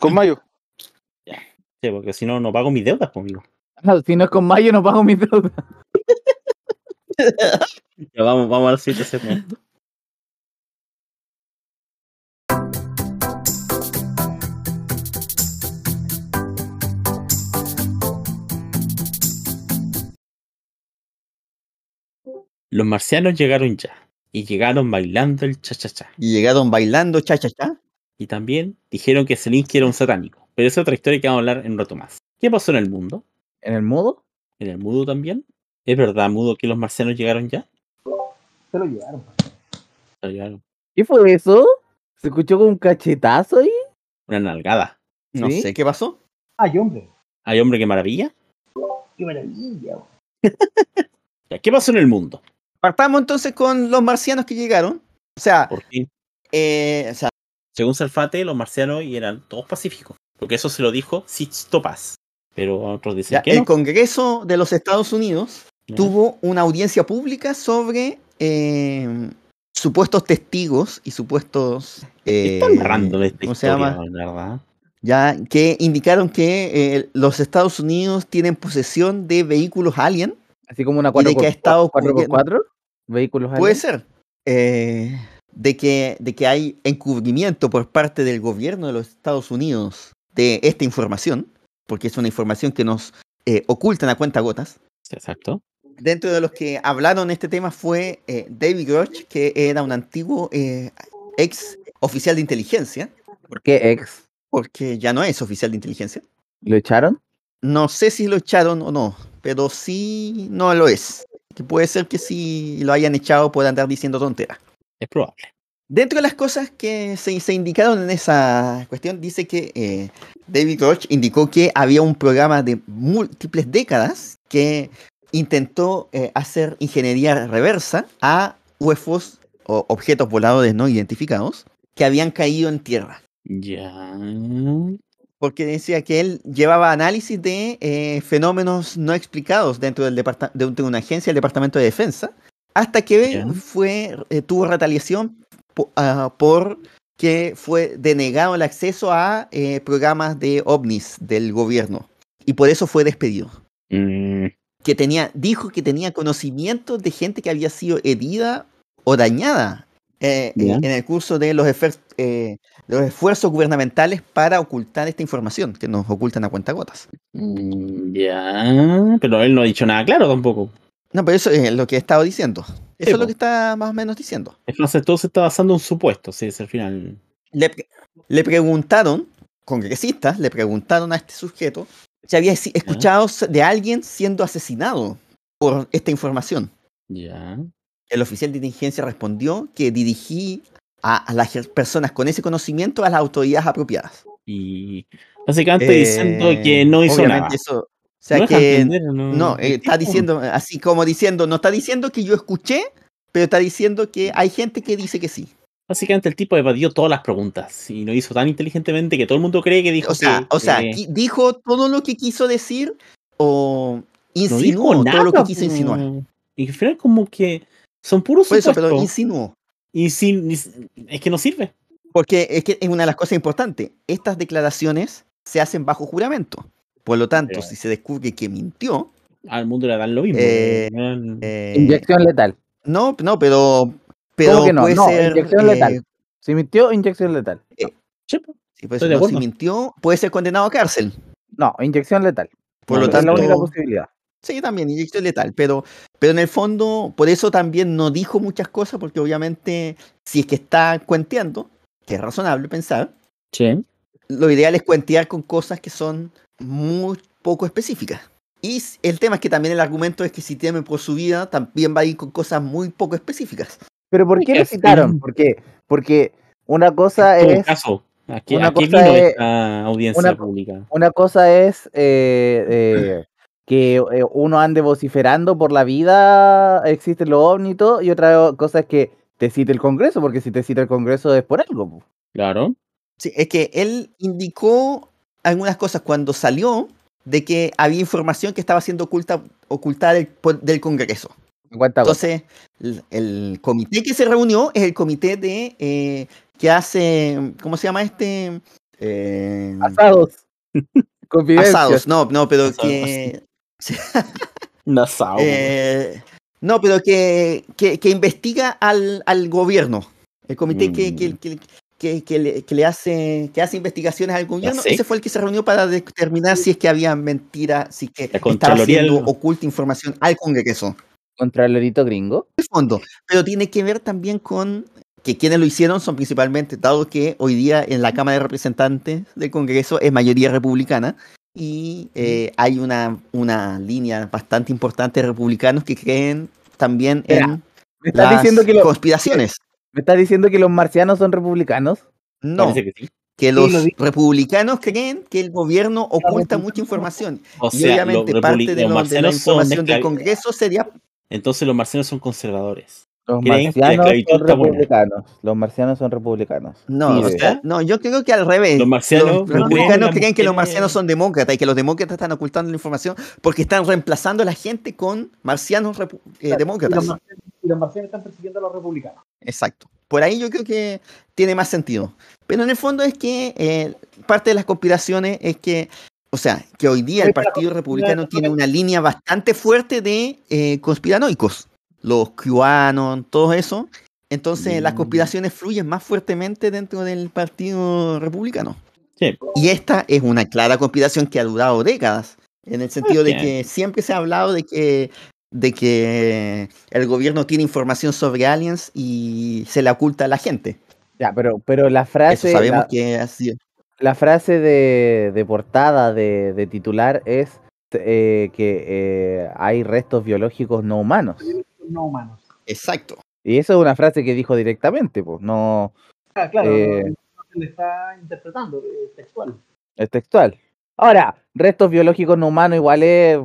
Con mayo. Sí, porque si no, no pago mis deudas conmigo. Si no es con mayo, no pago mis deudas. Ya vamos, vamos al siguiente segmento. Los marcianos llegaron ya. Y llegaron bailando el cha-cha-cha. Y llegaron bailando cha-cha-cha. Y también dijeron que Zelensky era un satánico. Pero esa es otra historia que vamos a hablar en un rato más. ¿Qué pasó en el mundo? ¿En el mudo? ¿En el mudo también? ¿Es verdad, mudo, que los marcianos llegaron ya? Se lo llevaron. Ya llegaron. ¿Qué fue eso? ¿Se escuchó con un cachetazo ahí? Una nalgada. No sé qué pasó. Ay, hombre. ¿Hay hombre que maravilla? Qué maravilla. ¿Qué pasó en el mundo? Partamos entonces con los marcianos que llegaron. O sea, ¿Por qué? eh, o sea, Según Salfate, los marcianos eran todos pacíficos. Porque eso se lo dijo Sixto Paz. Pero otros dicen ya, que el no. Congreso de los Estados Unidos Tuvo una audiencia pública sobre eh, supuestos testigos y supuestos eh, Están random esta ¿cómo se historia, llama? la verdad. ya que indicaron que eh, los Estados Unidos tienen posesión de vehículos alien. Así como una Y de 4x4. que ha estado 4x4. Vehículos Puede ser. Eh, de, que, de que hay encubrimiento por parte del gobierno de los Estados Unidos de esta información, porque es una información que nos eh, ocultan a cuenta gotas. Exacto. Dentro de los que hablaron este tema fue eh, David Groch, que era un antiguo eh, ex oficial de inteligencia, ¿Por qué ex? porque ya no es oficial de inteligencia. ¿Lo echaron? No sé si lo echaron o no, pero sí no lo es. Que puede ser que si lo hayan echado pueda andar diciendo tonteras. Es probable. Dentro de las cosas que se, se indicaron en esa cuestión, dice que eh, David Roach indicó que había un programa de múltiples décadas que intentó eh, hacer ingeniería reversa a UFOs o objetos voladores no identificados que habían caído en tierra. Ya. Porque decía que él llevaba análisis de eh, fenómenos no explicados dentro del de un- de una agencia del Departamento de Defensa, hasta que Ya. fue, eh, tuvo retaliación po- ah, por que fue denegado el acceso a eh, programas de ovnis del gobierno. Y por eso fue despedido. Mm, Que tenía, dijo que tenía conocimiento de gente que había sido herida o dañada eh, Ya. en, el curso de los, efer- eh, de los esfuerzos gubernamentales para ocultar esta información que nos ocultan a cuentagotas. mm, ya. Pero él no ha dicho nada claro tampoco. No, pero eso es lo que he estado diciendo. Eso Sí, es lo que está más o menos diciendo. Entonces todo se está basando en supuesto, sí, es al final. Le, pre- le preguntaron, congresistas, le preguntaron a este sujeto si había escuchado de alguien siendo asesinado por esta información. Ya. El oficial de inteligencia respondió que dirigí a, a las personas con ese conocimiento a las autoridades apropiadas. Y básicamente diciendo Eh, que no hizo nada. eso- o sea No que entender, no, no, eh, está diciendo, así como diciendo, no está diciendo que yo escuché, pero está diciendo que hay gente que dice que sí. Básicamente el tipo evadió todas las preguntas y lo hizo tan inteligentemente que todo el mundo cree que dijo O sea, que, o sea, dijo todo lo que quiso decir o no dijo insinuó nada. todo lo que quiso po. insinuar. Y al final como que son puros Por eso, pero supuestos. insinuó. Y sin, es que no sirve. Porque es que es una de las cosas importantes. Estas declaraciones se hacen bajo juramento. Por lo tanto, Pero- si se descubre que mintió, Al mundo le dan lo mismo. Eh, eh, Inyección letal. no, no, pero, pero ¿Cómo que no? puede No, ser. inyección eh, letal. Si mintió, inyección letal. Sí, Estoy eso de no, si mintió, puede ser condenado a cárcel. No, inyección letal. Por No, lo Esa es la tanto, única posibilidad. Sí, también, inyección letal, pero, pero en el fondo, por eso también no dijo muchas cosas, porque obviamente, si es que está cuenteando, que es razonable pensar, Sí. lo ideal es cuentear con cosas que son muy poco específicas. Y el tema es que también el argumento es que si teme por su vida, también va a ir con cosas muy poco específicas. Pero ¿por qué lo citaron? ¿Por qué? Porque una cosa un es caso. ¿A qué, una cosa vino es- esta audiencia una- pública? una cosa es eh, eh, que eh, uno ande vociferando por la vida, existen los ovnis y todo, y otra cosa es que te cite el Congreso, porque si te cita el Congreso es por algo. Claro. Sí, es que él indicó algunas cosas cuando salió de que había información que estaba siendo oculta, ocultada del, del Congreso. Aguanta. Entonces, el, el comité que se reunió es el comité de eh, que hace, ¿cómo se llama este? Eh, Asados. Asados, no, no, pero Asados. que eh, no, pero que, que, que investiga al, al gobierno. El comité que, que, Mm. que, que, que le, que le hace que hace investigaciones al gobierno, ese fue el que se reunió para determinar si es que había mentira, si que estaba del- oculta información al Congreso. Contralorito gringo. el fondo, pero tiene que ver también con que quienes lo hicieron son principalmente, dado que hoy día en la Cámara de Representantes del Congreso es mayoría republicana y eh, hay una, una línea bastante importante de republicanos que creen también en ¿Me estás, las diciendo que los, conspiraciones. ¿Me estás diciendo que los marcianos son republicanos? No, que sí. que lo los republicanos creen que el gobierno oculta mucha información. O y obviamente parte de, los lo- de la información del Congreso sería Entonces los marcianos son conservadores. Los marcianos son republicanos. Los marcianos son republicanos. No, Sí, o de- sea, no, yo creo que al revés. Los marcianos en republicanos creen que los marcianos son demócratas y que los demócratas están ocultando la información porque están reemplazando a la gente con marcianos eh, Y los, demócratas. marcianos, y los marcianos están persiguiendo a los republicanos. Exacto. Por ahí yo creo que tiene más sentido. Pero en el fondo es que eh, parte de las conspiraciones es que, o sea, que hoy día el Partido Republicano tiene una línea bastante fuerte de eh, conspiranoicos. Los QAnon, todo eso. Entonces las Mm. conspiraciones fluyen más fuertemente dentro del Partido Republicano. Sí. Y esta es una clara conspiración que ha durado décadas, en el sentido de Ok. que siempre se ha hablado de que, de que el gobierno tiene información sobre aliens y se la oculta a la gente. Ya, pero, pero la Eso frase, sabemos la, que es así. La frase de, de portada de, de titular es eh, que eh, hay restos biológicos no humanos. No humanos. Exacto. Y eso es una frase que dijo directamente, pues, no Ah, claro, Eh, no, no se le está interpretando, es textual. es textual. Ahora, restos biológicos no humanos igual es,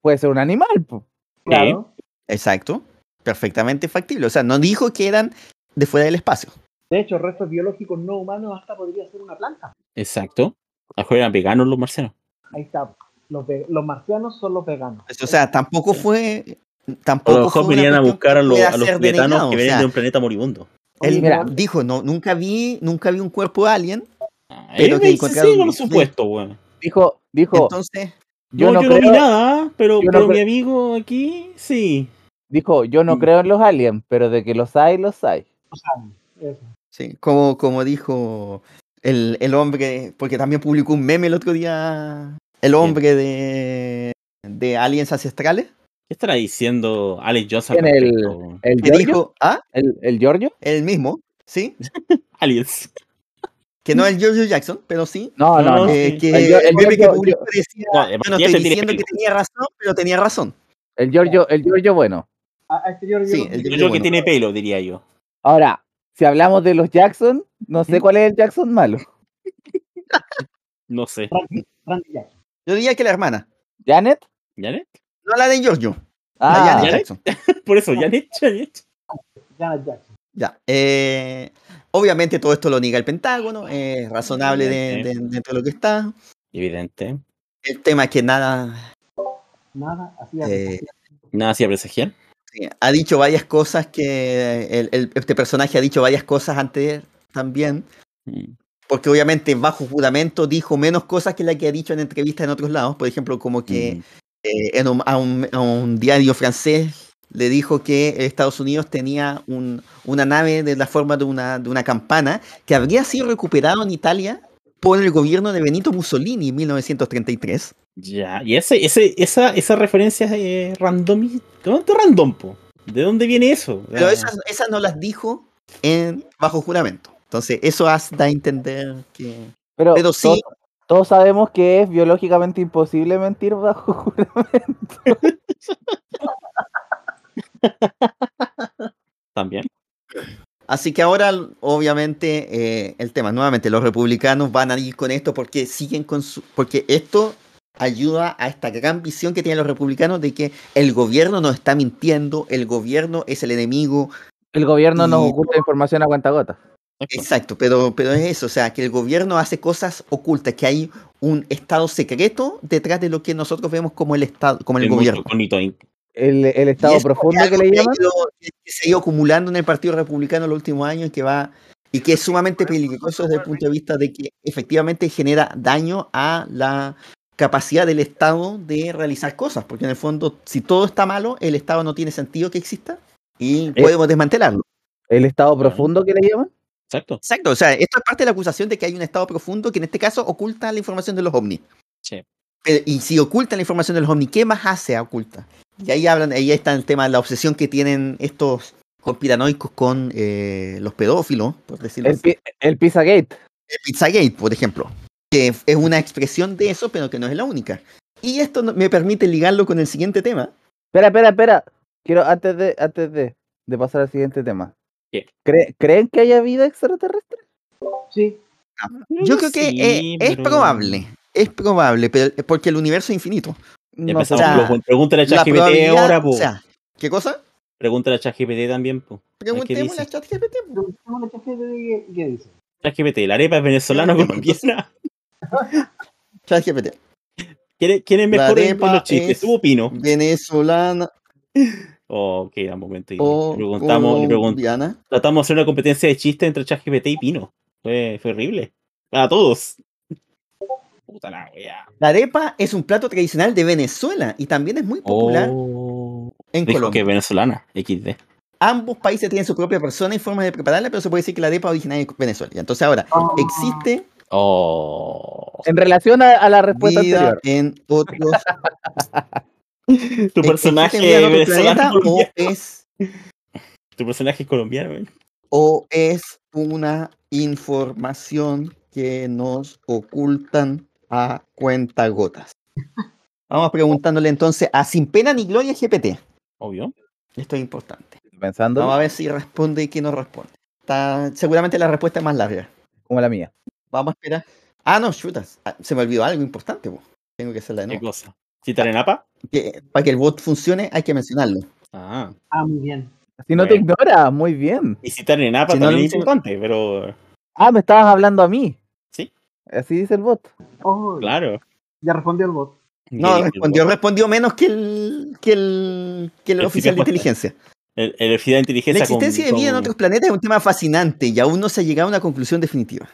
puede ser un animal, pues. Claro. Exacto. Perfectamente factible. O sea, no dijo que eran de fuera del espacio. De hecho, restos biológicos no humanos hasta podría ser una planta. Exacto. A jugar eran veganos los marcianos. Ahí está. Los, los marcianos son los veganos. O sea, tampoco fue. A Tampoco lo mejor venían a buscar a, los- a denegado, que o vienen sea, de un planeta moribundo. Él mira. dijo, no, nunca vi, nunca vi un cuerpo de alien. Ah, Pero él que encontraron- sí, por supuesto, weón. Dijo, dijo, Entonces, yo No, no yo no vi creo, nada, pero, no pero mi amigo aquí, sí. dijo, yo no Mm. creo en los aliens, pero de que los hay, los hay. no saben. Eso. Sí, como, como dijo el, el hombre, porque también publicó un meme el otro día, el hombre de, de aliens ancestrales, ¿Qué estará diciendo Alex ¿Quién, el-? ¿El que Giorgio? dijo, ah, ¿El, el Giorgio? el mismo, sí, Aliens. que no es Giorgio Jackson, pero sí, No, no, No, no. eh, que El el el meme que Giorgio- publicó decía, No, de yo no partida estoy diciendo que tenía razón, pero tenía razón. El Giorgio, el Giorgio bueno. A, a este Sí, el Yo Giorgio creo que bueno. tiene pelo, diría yo. Ahora, si hablamos de los Jackson, no sé cuál es el Jackson malo. No sé. Randy, Randy Jackson. Yo diría que la hermana, ¿Janet? ¿Janet? no la de Giorgio, la Ah, Janet ¿Janet? Jackson. Por eso, Janet, Janet. Janet Jackson. Ya. eh, obviamente todo esto lo niega el Pentágono, es razonable de- dentro de lo que está. Evidente. El tema es que nada, Nada, así Eh, Nada hacía presagiar. Sí, ha dicho varias cosas que el- el- este personaje ha dicho varias cosas antes también, Mm. porque obviamente bajo juramento dijo menos cosas que la que ha dicho en entrevistas en otros lados, por ejemplo como que Mm. eh, en un- a, un, a un diario francés le dijo que Estados Unidos tenía un- una nave de la forma de una, de una campana que habría sido recuperado en Italia por el gobierno de Benito Mussolini en 1933. Ya, y ese, ese, esa, esa referencia es random. ¿Dónde random, po? ¿De dónde viene eso? Pero esas, esas no las dijo en bajo juramento. Entonces, eso hace, da a entender que... pero, Pero sí, todos, todos sabemos que es biológicamente imposible mentir bajo juramento. También. así que ahora, obviamente, eh, el tema, nuevamente, los republicanos van a ir con esto porque siguen con su... Porque esto ayuda a esta gran visión que tienen los republicanos de que el gobierno nos está mintiendo, el gobierno es el enemigo. El gobierno nos oculta información a cuenta gota. Exacto, pero, pero es eso, o sea, que el gobierno hace cosas ocultas, que hay un estado secreto detrás de lo que nosotros vemos como el estado, como el, El gobierno. monstruo monitoring. El, el estado profundo que le llaman. que se ha ido acumulando en el Partido Republicano en los últimos años y que va y que es sumamente peligroso desde el punto de vista de que efectivamente genera daño a la capacidad del Estado de realizar cosas, porque en el fondo, si todo está malo, el Estado no tiene sentido que exista y podemos desmantelarlo. El estado profundo que le llaman. Exacto. Exacto, o sea, esto es parte de la acusación de que hay un Estado profundo que en este caso oculta la información de los ovnis. Sí. Pero- y si oculta la información de los ovnis, ¿qué más hace a oculta? Y ahí hablan, ahí está el tema de la obsesión que tienen estos conspiranoicos con eh, los pedófilos, por decirlo El, así. el Pizzagate. El Pizzagate, por ejemplo, que es una expresión de eso, pero que no es la única. Y esto no- me permite ligarlo con el siguiente tema. Espera, espera, espera. Quiero, antes de, antes de, de pasar al siguiente tema. ¿Qué? ¿Cree- ¿Creen que haya vida extraterrestre? Sí. Yo creo que sí, eh, es pero- probable, es probable, pero porque el universo es infinito. Ya No, empezamos o sea, Pregúntale a La ChatGPT ahora, po. o sea, ¿qué cosa? Pregúntale a ChatGPT también, po. Preguntémosle a dice? ChatGPT. po. Preguntémosle a ChatGPT qué, dice. ChatGPT, ¿la arepa es venezolana colombiana? ChatGPT. ¿Quién es, quién es La mejor en, los chistes? es- ¿Tú o Pino? Venezolana Oh, ok, da un momento. y o le preguntamos, le preguntamos, colombiana. tratamos de hacer una competencia de chistes entre ChatGPT y Pino. Fue, fue horrible. Para todos. Puta la wea. La arepa es un plato tradicional de Venezuela y también es muy popular Oh. en Dijo Colombia. que es venezolana, XD. Ambos países tienen su propia persona y forma de prepararla, pero se puede decir que la arepa originaria de Venezuela. Entonces ahora, existe Oh. En relación a, a la respuesta vida anterior. en otros Tu personaje en venezolano o es Tu personaje es colombiano, güey. o es una información que nos ocultan a cuentagotas. Vamos preguntándole entonces a Sin Pena ni Gloria GPT. Obvio. Esto es importante. Pensando Vamos a ver si responde y qué no responde. Está, seguramente la respuesta es más larga. como la mía. Vamos a esperar. Ah, no, chutas. Ah, se me olvidó algo importante. po. Tengo que hacerla de ¿Qué nuevo. cosa? ¿Citarenapa? Que- para que el bot funcione hay que mencionarlo. Ah. Ah, muy bien. Si no te ignora, muy bien. Y Citarenapa Si no también lo es importante, pero. Ah, me estabas hablando a mí. Sí. Así dice el bot. Oh, Claro. Ya respondió el bot. No, ¿Qué respondió, bot? respondió menos que el, que el, que el El oficial de inteligencia. El, el oficial de La inteligencia. con- existencia de vida en otros planetas es un tema fascinante y aún no se ha llegado a una conclusión definitiva.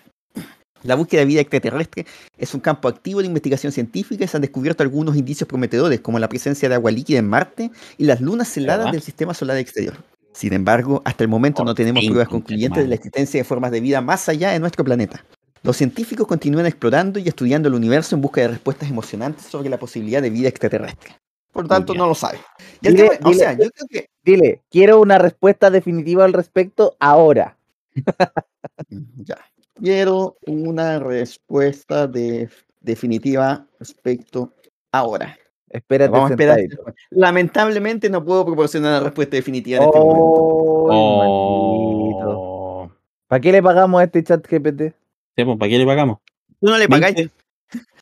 La búsqueda de vida extraterrestre es un campo activo de investigación científica y se han descubierto algunos indicios prometedores, como la presencia de agua líquida en Marte y las lunas heladas del sistema solar exterior. Sin embargo, hasta el momento no tenemos pruebas concluyentes de la existencia de formas de vida más allá de nuestro planeta. Los científicos continúan explorando y estudiando el universo en busca de respuestas emocionantes sobre la posibilidad de vida extraterrestre. Por lo tanto, no lo sabe. Y Dile- tema- o sea, yo creo que Dile, quiero una respuesta definitiva al respecto ahora. Ya. Quiero una respuesta de- definitiva respecto ahora. Espérate Vamos a esperar. sentadito. Lamentablemente no puedo proporcionar una respuesta definitiva en este momento. Oh, maldito. Oh. ¿Para qué le pagamos a este chat GPT? Sí, pues, ¿Para qué le pagamos? Tú no le pagáis. 20,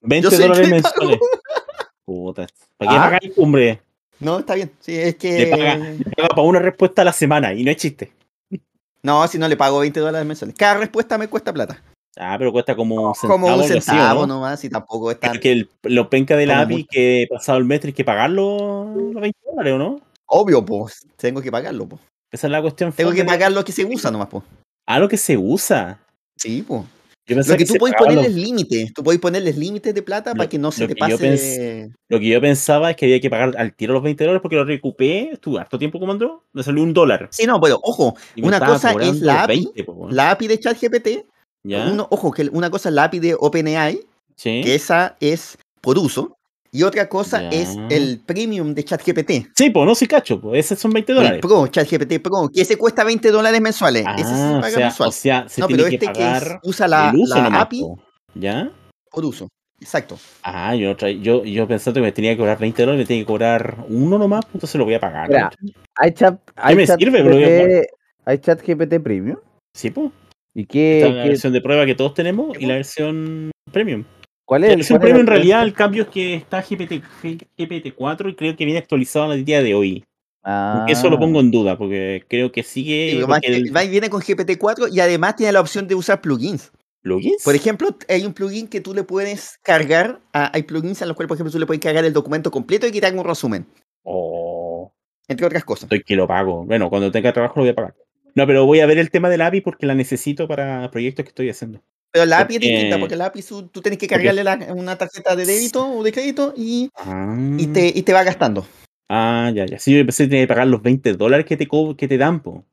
20 Yo sé que dólares le mensuales. Puta. ¿Para qué Ah. pagáis, hombre? No, está bien. Sí, es Le paga, que. le paga para una respuesta a la semana y no es chiste. No, si no le pago 20 dólares mensuales. Cada respuesta me cuesta plata. Ah, pero cuesta como un centavo. Como un algo así, ¿o centavo ¿no? nomás y tampoco es tan. Que el, lo penca de la como API mucho. que pasado el mes tienes que pagarlo los 20 dólares, ¿o no? Obvio, pues. Tengo que pagarlo, pues. Esa es la cuestión. Tengo que pagar lo que se usa nomás, pues. Ah, lo que se usa. Sí, pues. Yo Lo que tú pagaba ponerles los- límites. Tú puedes ponerles límites de plata Lo- para que no se te pase. pens- Lo que yo pensaba es que había que pagar al tiro los 20 dólares porque lo recuperé. Estuve harto tiempo entró. Me salió un dólar. Sí, no, pero ojo, una cosa es la API, 20, po, weón. la API de ChatGPT. Ojo, que una cosa es la API de OpenAI, sí. que esa es por uso. Y otra cosa es el premium de ChatGPT. Sí, pues no, sí cacho. Pues esos son 20 El dólares. Pro, ChatGPT Pro, que ese cuesta 20 dólares mensuales. Ah, ese sí se o, paga sea, mensual. o sea, se no, tiene pero que este que es- pagar usa la, uso la nomás, API po. ¿Ya? por uso. Exacto. Ah, yo, yo, yo pensando que me tenía que cobrar 20 dólares, me tenía que cobrar uno nomás, pues entonces lo voy a pagar. Hay chat, hay me chat sirve, GPT, hay chat GPT Premium. Sí, pues. ¿Y qué, Está la qué- versión de prueba que todos tenemos y la versión premium. ¿Cuál es? Es el cuál premio en realidad, el cambio es que está GPT, GPT-4 y creo que viene actualizado en el día de hoy. Aunque Eso lo Ah. pongo en duda, porque creo que sigue. Sí, el- y viene con GPT-4 y además tiene la opción de usar plugins. ¿Plugins? Por ejemplo, hay un plugin que tú le puedes cargar. a- hay plugins a los cuales, por ejemplo, tú le puedes cargar el documento completo y haga un resumen, Oh, entre otras cosas. estoy que lo pago. Bueno, cuando tenga trabajo lo voy a pagar. No, pero voy a ver el tema del API porque la necesito para proyectos que estoy haciendo. Pero la API es porque- distinta, porque la API tú tienes que cargarle la- una tarjeta de débito o de crédito y, Ah, y, te, y te va gastando. ah ya, ya. Sí, yo empecé a tener que pagar los 20 dólares que te, que te dan, po,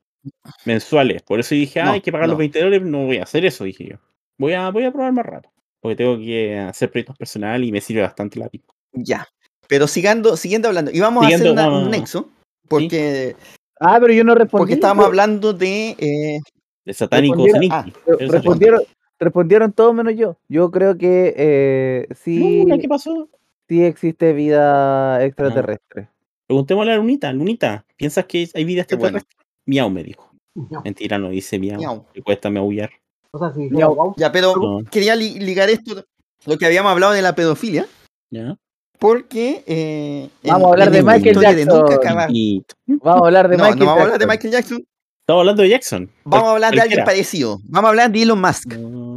mensuales. Por eso dije, ah, No, hay que pagar no. los 20 dólares. No voy a hacer eso, dije yo. Voy a, voy a probar más rato. Porque tengo que hacer proyectos personales y me sirve bastante la API. Ya. Pero sigando, siguiendo hablando. Y vamos a hacer una- un nexo. Porque, Ah, pero yo no respondí. porque estábamos pero hablando de. eh, De satánicos Respondieron- ah, es Respondieron, respondieron todos menos yo. Yo creo que eh, sí, Luna, ¿qué pasó? sí existe vida extraterrestre. Preguntémosle a Lunita. Lunita, ¿piensas que hay vida bueno. extraterrestre? Miau me dijo. Miau. Mentira, no dice miau. Miau. Le cuesta maullar. O sea, Ya, wow, Ya, pero No. quería li- ligar esto, lo que habíamos hablado de la pedofilia, ¿Ya? porque. eh, Vamos en- a hablar de Michael historia de nunca Jackson. Y Vamos a hablar de No, Michael no vamos a hablar de Jackson. Michael Jackson. estamos hablando de Jackson. Vamos a hablar de alguien parecido. Vamos a hablar de Elon Musk. No.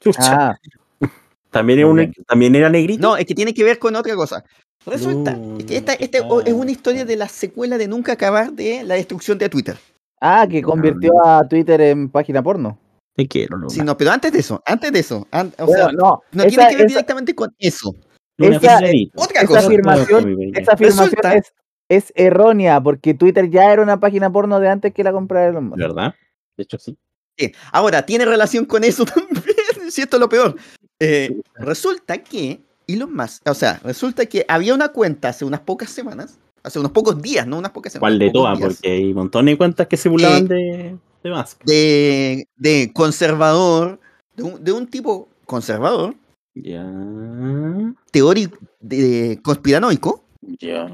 Chucha. Ah, ¿También, era un- Muy bien. ¿También era negrito? No, es que tiene que ver con otra cosa. Resulta No, que esta, esta es una historia de la secuela de nunca acabar de la destrucción de Twitter. ah, que convirtió a Twitter en página porno. Te quiero, Luna. Sí, no, pero antes de eso, antes de eso, an- o Bueno, sea, no, no esa, tiene que ver esa- directamente con eso. Luna, esa- pequeñito. Otra esa cosa. afirmación, esa afirmación Resulta- es, es errónea porque Twitter ya era una página porno de antes que la comprara Elon Musk. ¿Verdad? De hecho, sí. Ahora, tiene relación con eso también, si esto es lo peor. Eh, resulta que Elon Musk, o sea, resulta que había una cuenta hace unas pocas semanas, hace unos pocos días, no unas pocas semanas. ¿Cuál de todas? días, Porque hay montones de cuentas que se burlaban de, de Musk. de, de conservador, de un, de un tipo conservador, Ya. teórico, de, conspiranoico, Ya.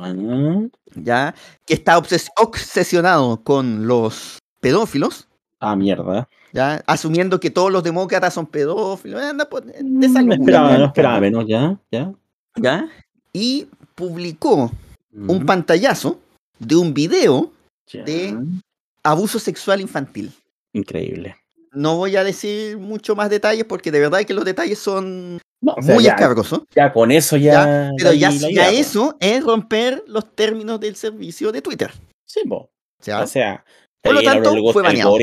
ya, que está obses- obsesionado con los pedófilos, Ah, mierda. Ya, asumiendo que todos los demócratas son pedófilos, anda por- de esa Mm, No esperaba, no esperaba menos, ya. Ya. ¿ya? Y publicó un Mm, pantallazo de un video ya. de- abuso sexual infantil. Increíble. No voy a decir mucho más detalles porque de verdad que los detalles son No, o sea, muy ya, escabrosos. ya con eso ya. Ya, pero ya, eso es romper los términos del servicio de Twitter. Sí, po. O sea, O sea, Por lo tanto, fue baneado.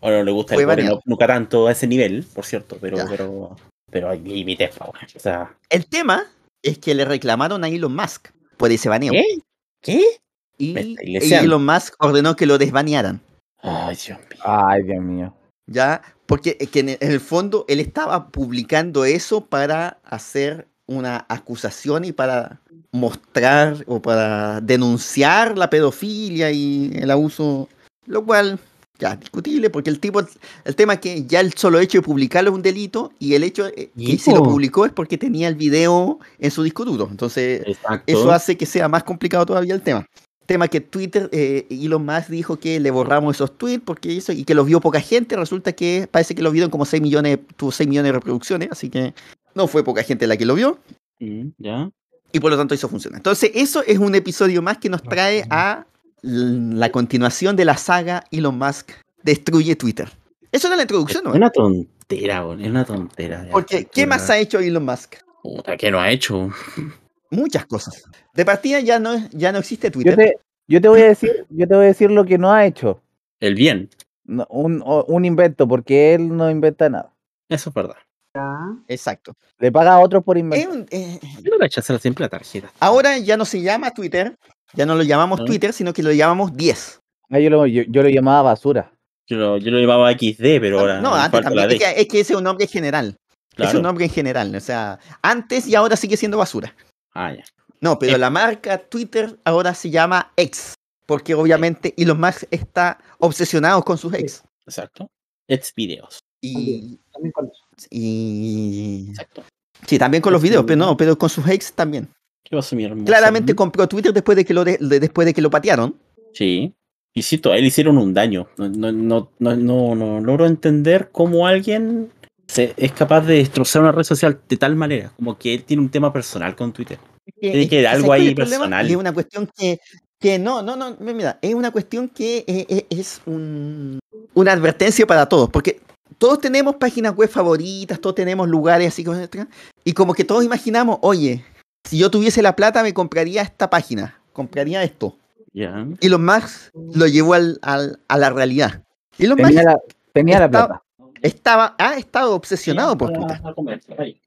A uno le gusta el gore, no- nunca tanto a ese nivel, por cierto, pero, Ya. pero, pero hay límites. O sea, el tema es que le reclamaron a Elon Musk por ese baneo. ¿qué? ¿Qué? Y, y. Elon Musk ordenó que lo desbanearan. Ay, Dios mío. Ay, Dios mío. ¿ya? Porque que en el fondo él estaba publicando eso para hacer una acusación y para mostrar o para denunciar la pedofilia y el abuso, lo cual ya discutible porque el tipo el tema es que ya el solo hecho de publicarlo es un delito y el hecho eh, que si lo publicó es porque tenía el video en su disco duro. Entonces, Exacto. eso hace que sea más complicado todavía el tema. Tema que Twitter, eh, Elon Musk dijo que le borramos esos tweets porque eso, y que los vio poca gente. Resulta que parece que lo vieron como 6 millones, tuvo 6 millones de reproducciones, así que no fue poca gente la que lo vio. Mm, ¿Ya? Y por lo tanto eso funciona. Entonces, eso es un episodio más que nos trae a la continuación de la saga Elon Musk destruye Twitter. Eso era la introducción, Es ¿no? una tontera, weón, es una tontera. Porque, ¿qué más ha hecho Elon Musk? Puta, ¿qué no ha hecho? Muchas cosas. De partida ya no, ya no existe Yo Twitter. te, yo te voy a decir, yo te voy a decir lo que no ha hecho. El bien. No, un, un invento, porque él no inventa nada. Eso es verdad. Exacto. Le paga a otros por Es inventar. eh, Yo no rechazar siempre la tarjeta. Ahora ya no se llama Twitter, ya no lo llamamos ¿Ah? Twitter, sino que lo llamamos 10. Ah, yo, lo, yo, yo lo llamaba basura. Yo lo, yo lo llevaba XD, pero ahora no, antes también. Es que, es que ese es un nombre general. Es un nombre en general. O sea, antes y ahora sigue siendo basura. Ah, ya. No, pero X. la marca Twitter ahora se llama X. Porque obviamente Elon Musk está obsesionado con sus ex. Exacto. It's videos. Y, También con eso. y- Exacto. Sí, también con los videos, pero no, pero con sus ex también. ¿Qué pasó, mi hermosa? Claramente compró Twitter después de que lo, de- de- después de que lo patearon. Sí. Y sí, a él hicieron un daño. No, no, no, no, no, no logro entender cómo alguien se- es capaz de destrozar una red social de tal manera, como que él tiene un tema personal con Twitter. Tiene que haber ¿sabes algo ahí personal. Es una cuestión que, que no, no, no, mira, es una cuestión que eh, eh, es un- una advertencia para todos, porque todos tenemos páginas web favoritas, todos tenemos lugares así como etcétera, y como que todos imaginamos, oye, si yo tuviese la plata me compraría esta página, compraría esto. Ya. Y los Max lo llevó al, al- a la realidad. Y los Max Tenía la, tenía la Estaba- plata. estaba, ha estado obsesionado por Twitter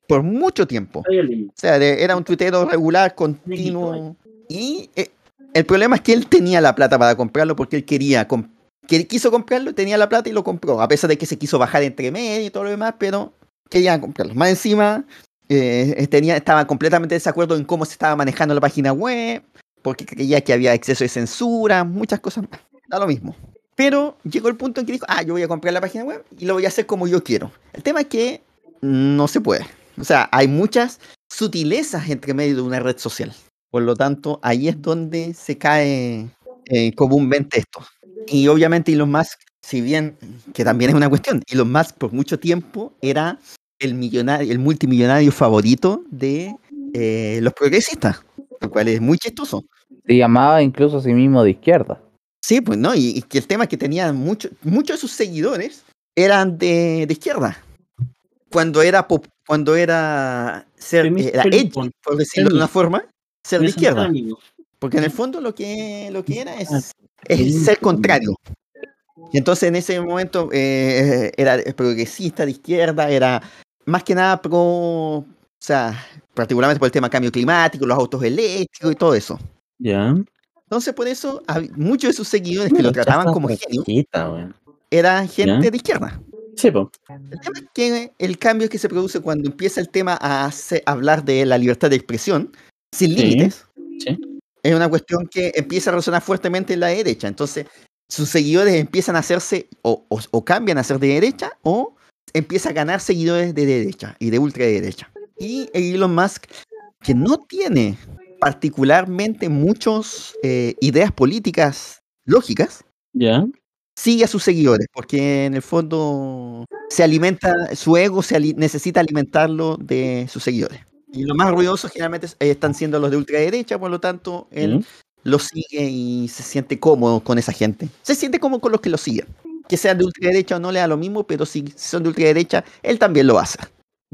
por mucho tiempo. O sea, de- era un tuitero regular, continuo. Y eh, el problema es que él tenía la plata para comprarlo porque él quería, com- que quiso comprarlo, tenía la plata y lo compró. A pesar de que se quiso bajar entre medio y todo lo demás, pero quería comprarlo. Más encima, eh, tenía, estaba completamente de desacuerdo en cómo se estaba manejando la página web, porque creía que había exceso de censura, muchas cosas más. Da lo mismo. Pero llegó el punto en que dijo, ah, yo voy a comprar la página web y lo voy a hacer como yo quiero. El tema es que no se puede. O sea, hay muchas sutilezas entre medio de una red social. Por lo tanto, ahí es donde se cae eh, comúnmente esto. Y obviamente Elon Musk, si bien, que también es una cuestión, Elon Musk por mucho tiempo era el millonario, el multimillonario favorito de eh, los progresistas, lo cual es muy chistoso. Se llamaba incluso a sí mismo de izquierda. Sí, pues no, y, y que el tema es que tenía mucho, muchos de sus seguidores eran de, de izquierda. Cuando era pop- cuando era ser era edgy, por decirlo de una forma, ser de izquierda. Porque en el fondo lo que, lo que era es, Ah, es ser contrario. Y entonces en ese momento eh, era progresista de izquierda, era más que nada pro, o sea, particularmente por el tema cambio climático, los autos eléctricos y todo eso. Ya. Entonces por eso muchos de sus seguidores que lo trataban como genio eran gente Ya. de izquierda. Sí, po. El tema es que el cambio que se produce cuando empieza el tema a hablar de la libertad de expresión sin Sí, límites sí. es una cuestión que empieza a resonar fuertemente en la derecha. Entonces, sus seguidores empiezan a hacerse o, o- o cambian a ser de derecha o empieza a ganar seguidores de derecha y de ultraderecha. Y Elon Musk, que no tiene particularmente muchas ideas políticas lógicas, sigue a sus seguidores, porque en el fondo se alimenta, su ego se ali- necesita alimentarlo de sus seguidores. Y los más ruidosos generalmente eh, están siendo los de ultraderecha, por lo tanto, él Sí. los sigue y se siente cómodo con esa gente. Se siente cómodo con los que lo siguen. Que sean de ultraderecha o no le da lo mismo, pero si son de ultraderecha, él también lo hace.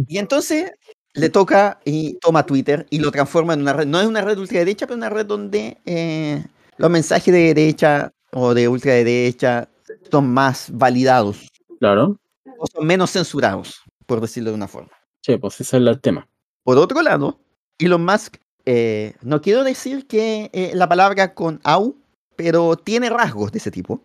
Y entonces le toca y toma Twitter y lo transforma en una red. No es una red de ultraderecha, pero una red donde eh, los mensajes de derecha o de ultraderecha son más validados Claro. o son menos censurados, por decirlo de una forma. Sí, pues ese es el tema. Por otro lado, Elon Musk, eh, no quiero decir que eh, la palabra con au, pero tiene rasgos de ese tipo.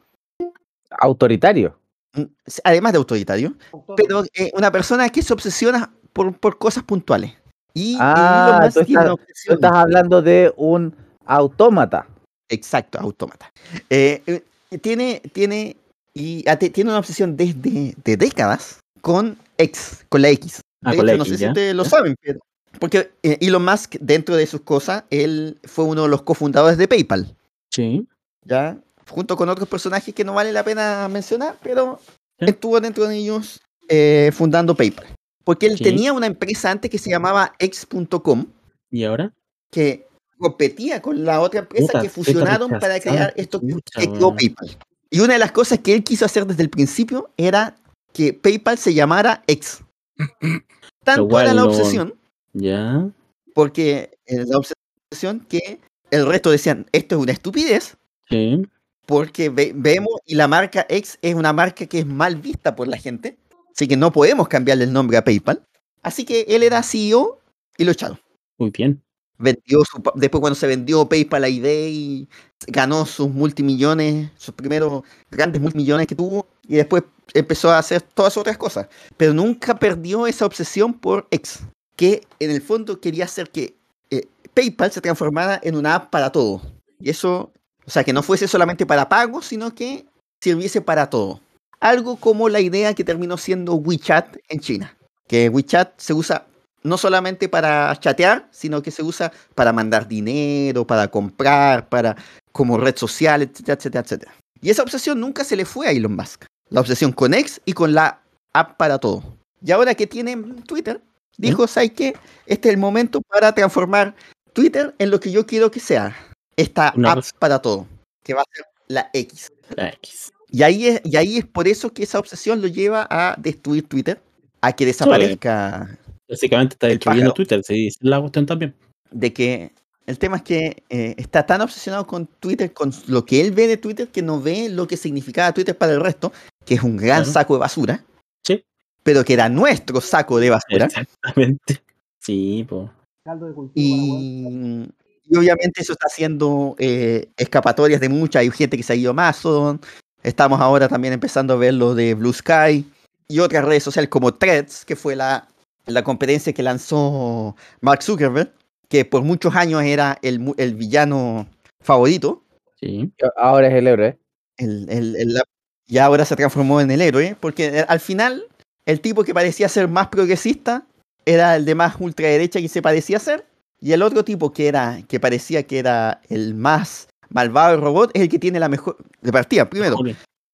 Autoritario. Mm, Además de autoritario, pero eh, una persona que se obsesiona por, por cosas puntuales. Y Ah, Elon Musk tú tiene una estás- Tú estás hablando de un autómata. Exacto, autómata. Eh, eh, tiene, tiene, y tiene una obsesión desde de décadas con X, con la X. Ah, con la hecho, no X, sé si ¿ya? ustedes lo saben, pero. Porque eh, Elon Musk, dentro de sus cosas, él fue uno de los cofundadores de PayPal. Sí. ¿ya? Junto con otros personajes que no vale la pena mencionar, pero Sí. estuvo dentro de ellos eh, fundando PayPal. Porque él Sí. tenía una empresa antes que se llamaba X.com, ¿Y ahora? que competía con la otra empresa Puta, que fusionaron para crear esto que, creó. PayPal. Y una de las cosas que él quiso hacer desde el principio era que PayPal se llamara X. Tanto era la obsesión, Ya. porque eh, la obsesión que el resto decían, esto es una estupidez, Sí. Porque ve- vemos y la marca X es una marca que es mal vista por la gente, así que no podemos cambiarle el nombre a PayPal. Así que él era CEO y lo echaron. Muy bien. Vendió su después cuando se vendió PayPal a eBay, ganó sus multimillones, sus primeros grandes multimillones que tuvo, y después empezó a hacer todas otras cosas. Pero nunca perdió esa obsesión por X, que en el fondo quería hacer que eh, PayPal se transformara en una app para todo. Y eso, o sea, que no fuese solamente para pagos, sino que sirviese para todo. Algo como la idea que terminó siendo WeChat en China. Que WeChat se usa no solamente para chatear, sino que se usa para mandar dinero, para comprar, para como red social, etcétera, etcétera, etcétera. Y esa obsesión nunca se le fue a Elon Musk. La obsesión con X y con la app para todo. Y ahora que tiene Twitter, dijo, ¿sabes qué? Este es el momento para transformar Twitter en lo que yo quiero que sea. Esta Una app cosa. para todo, que va a ser la X. La X. Y ahí, es, y ahí es por eso que esa obsesión lo lleva a destruir Twitter, a que desaparezca. Básicamente está destruyendo. Twitter, sí, es la cuestión también. De que el tema es que eh, está tan obsesionado con Twitter, con lo que él ve de Twitter, que no ve lo que significaba Twitter para el resto, que es un gran Claro. saco de basura, Sí, pero que era nuestro saco de basura. exactamente. Sí, pues. Caldo de cultivo para hueón. Y, y obviamente eso está haciendo eh, escapatorias de mucha. Hay gente que se ha ido a Mastodon. Estamos ahora también empezando a ver lo de Blue Sky y otras redes sociales como Threads, que fue la, la competencia que lanzó Mark Zuckerberg, que por muchos años era el, mu- el villano favorito. Sí. Ahora es el héroe. El, el- el- y ahora se transformó en el héroe, porque eh, al final el tipo que parecía ser más progresista era el de más ultraderecha que se parecía ser, y el otro tipo que era que parecía que era el más malvado del robot es el que tiene la mejor de partida. Primero.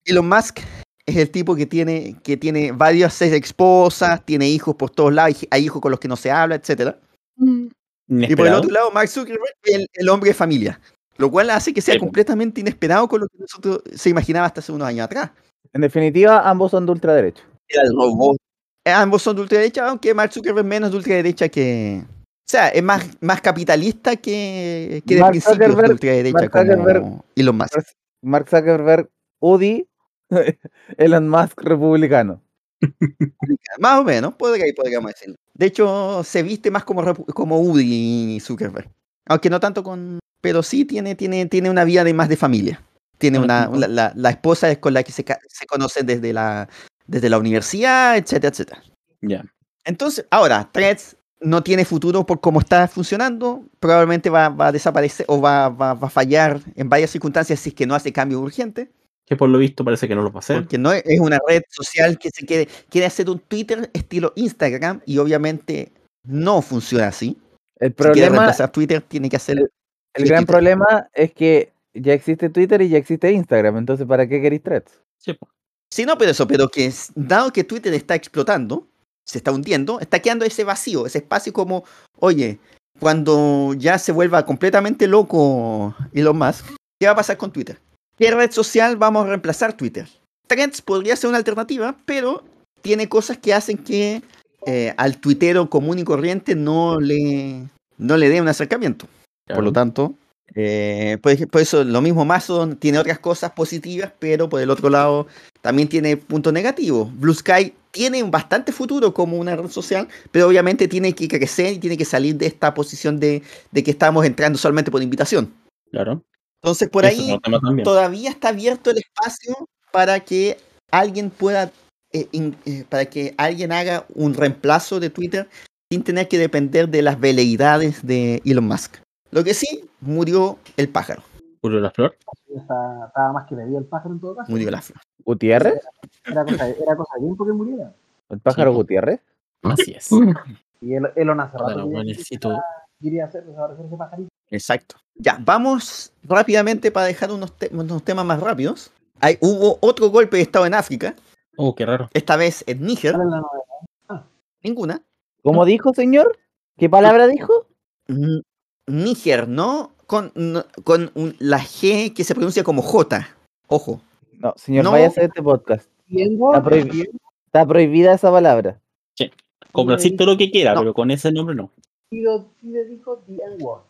Elon Musk es el tipo que tiene que tiene varias seis esposas, tiene hijos por todos lados, hay hijos con los que no se habla, etcétera. Y por el otro lado, Mark Zuckerberg es el, el hombre de familia, lo cual hace que sea Sí, completamente inesperado con lo que nosotros se imaginaba hasta hace unos años atrás. En definitiva, ambos son de ultraderecha. era el robot. Eh, Ambos son de ultraderecha, aunque Mark Zuckerberg es menos de ultraderecha que. O sea, es más, más capitalista que, que de Mark Zuckerberg- ultraderecha Mark como Zuckerberg- Elon Musk. Mark Zuckerberg, UDI, Elon Musk, republicano. Más o menos, podría- podríamos decirlo. De hecho, se viste más como, como Udi Zuckerberg. Aunque no tanto con. Pero sí tiene, tiene, tiene una vida de más de familia. Tiene Ah, una. La, la- la esposa es con la que se, se conocen desde la, desde la universidad, etcétera, etcétera. Ya. Entonces, ahora, Threads no tiene futuro por cómo está funcionando. Probablemente va, va a desaparecer o va, va- va a fallar en varias circunstancias si es que no hace cambio urgente. Que por lo visto parece que no lo va a hacer. Porque no es una red social que se quiere, quiere hacer un Twitter estilo Instagram y obviamente no funciona así. El Si quiere problema, reemplazar Twitter, tiene que hacer. el gran Twitter. problema es que ya existe Twitter y ya existe Instagram. Entonces, ¿para qué queréis threads? Sí. Sí, no, pero eso, pero que es- dado que Twitter está explotando, se está hundiendo, está quedando ese vacío, ese espacio como, oye, cuando ya se vuelva completamente loco Elon Musk, ¿qué va a pasar con Twitter? ¿Qué red social vamos a reemplazar Twitter? Threads podría ser una alternativa, pero tiene cosas que hacen que eh, al tuitero común y corriente no le, no le dé un acercamiento. Por lo tanto, eh, por, eso lo mismo Mastodon tiene otras cosas positivas, pero por el otro lado también tiene puntos negativos. Blue Sky tiene bastante futuro como una red social, pero obviamente tiene que crecer y tiene que salir de esta posición de, de que estamos entrando solamente por invitación. Claro. Entonces por Eso ahí todavía está abierto el espacio para que alguien pueda, eh, in- eh, para que alguien haga un reemplazo de Twitter sin tener que depender de las veleidades de Elon Musk. Lo que sí, murió el pájaro, Murió la flor. Estaba, estaba más que bebido el pájaro en todo caso. murió la flor. ¿Gutiérrez? Era cosa, era cosa de tiempo que muriera. ¿El pájaro po. Gutiérrez? Así es. Y él, Elon hace rato Para quería- hacer desaparecer ese pajarito. Exacto. Ya, vamos rápidamente para dejar unos, te- unos temas más rápidos. Hay, hubo otro golpe de Estado en África, Oh, qué raro. esta vez en Níger. ¿Cuál es la novedad? Ninguna. ¿Cómo dijo, señor? ¿Qué palabra dijo? N- Níger, ¿no? Con, con un- la G que se pronuncia como J. Ojo. No, señor, No. vaya a hacer este podcast. Está, prohibi- está prohibida esa palabra. Complacir todo lo que quiera, No. pero con ese nombre no. Pido, pide, dijo The N-word.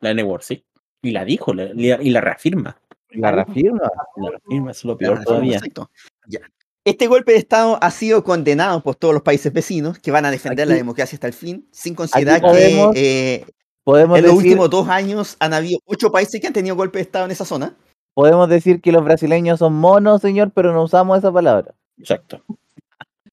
La N-word, sí. Y la dijo, la- y la- y la reafirma. La reafirma. La reafirma, eso es lo peor todavía. Exacto. Ya. Este golpe de Estado ha sido condenado por todos los países vecinos que van a defender la democracia hasta el fin, sin considerar que eh, Podemos en los decir, últimos dos años han habido ocho países que han tenido golpe de Estado en esa zona. podemos decir que los brasileños son monos, señor, pero no usamos esa palabra. Exacto. Ya,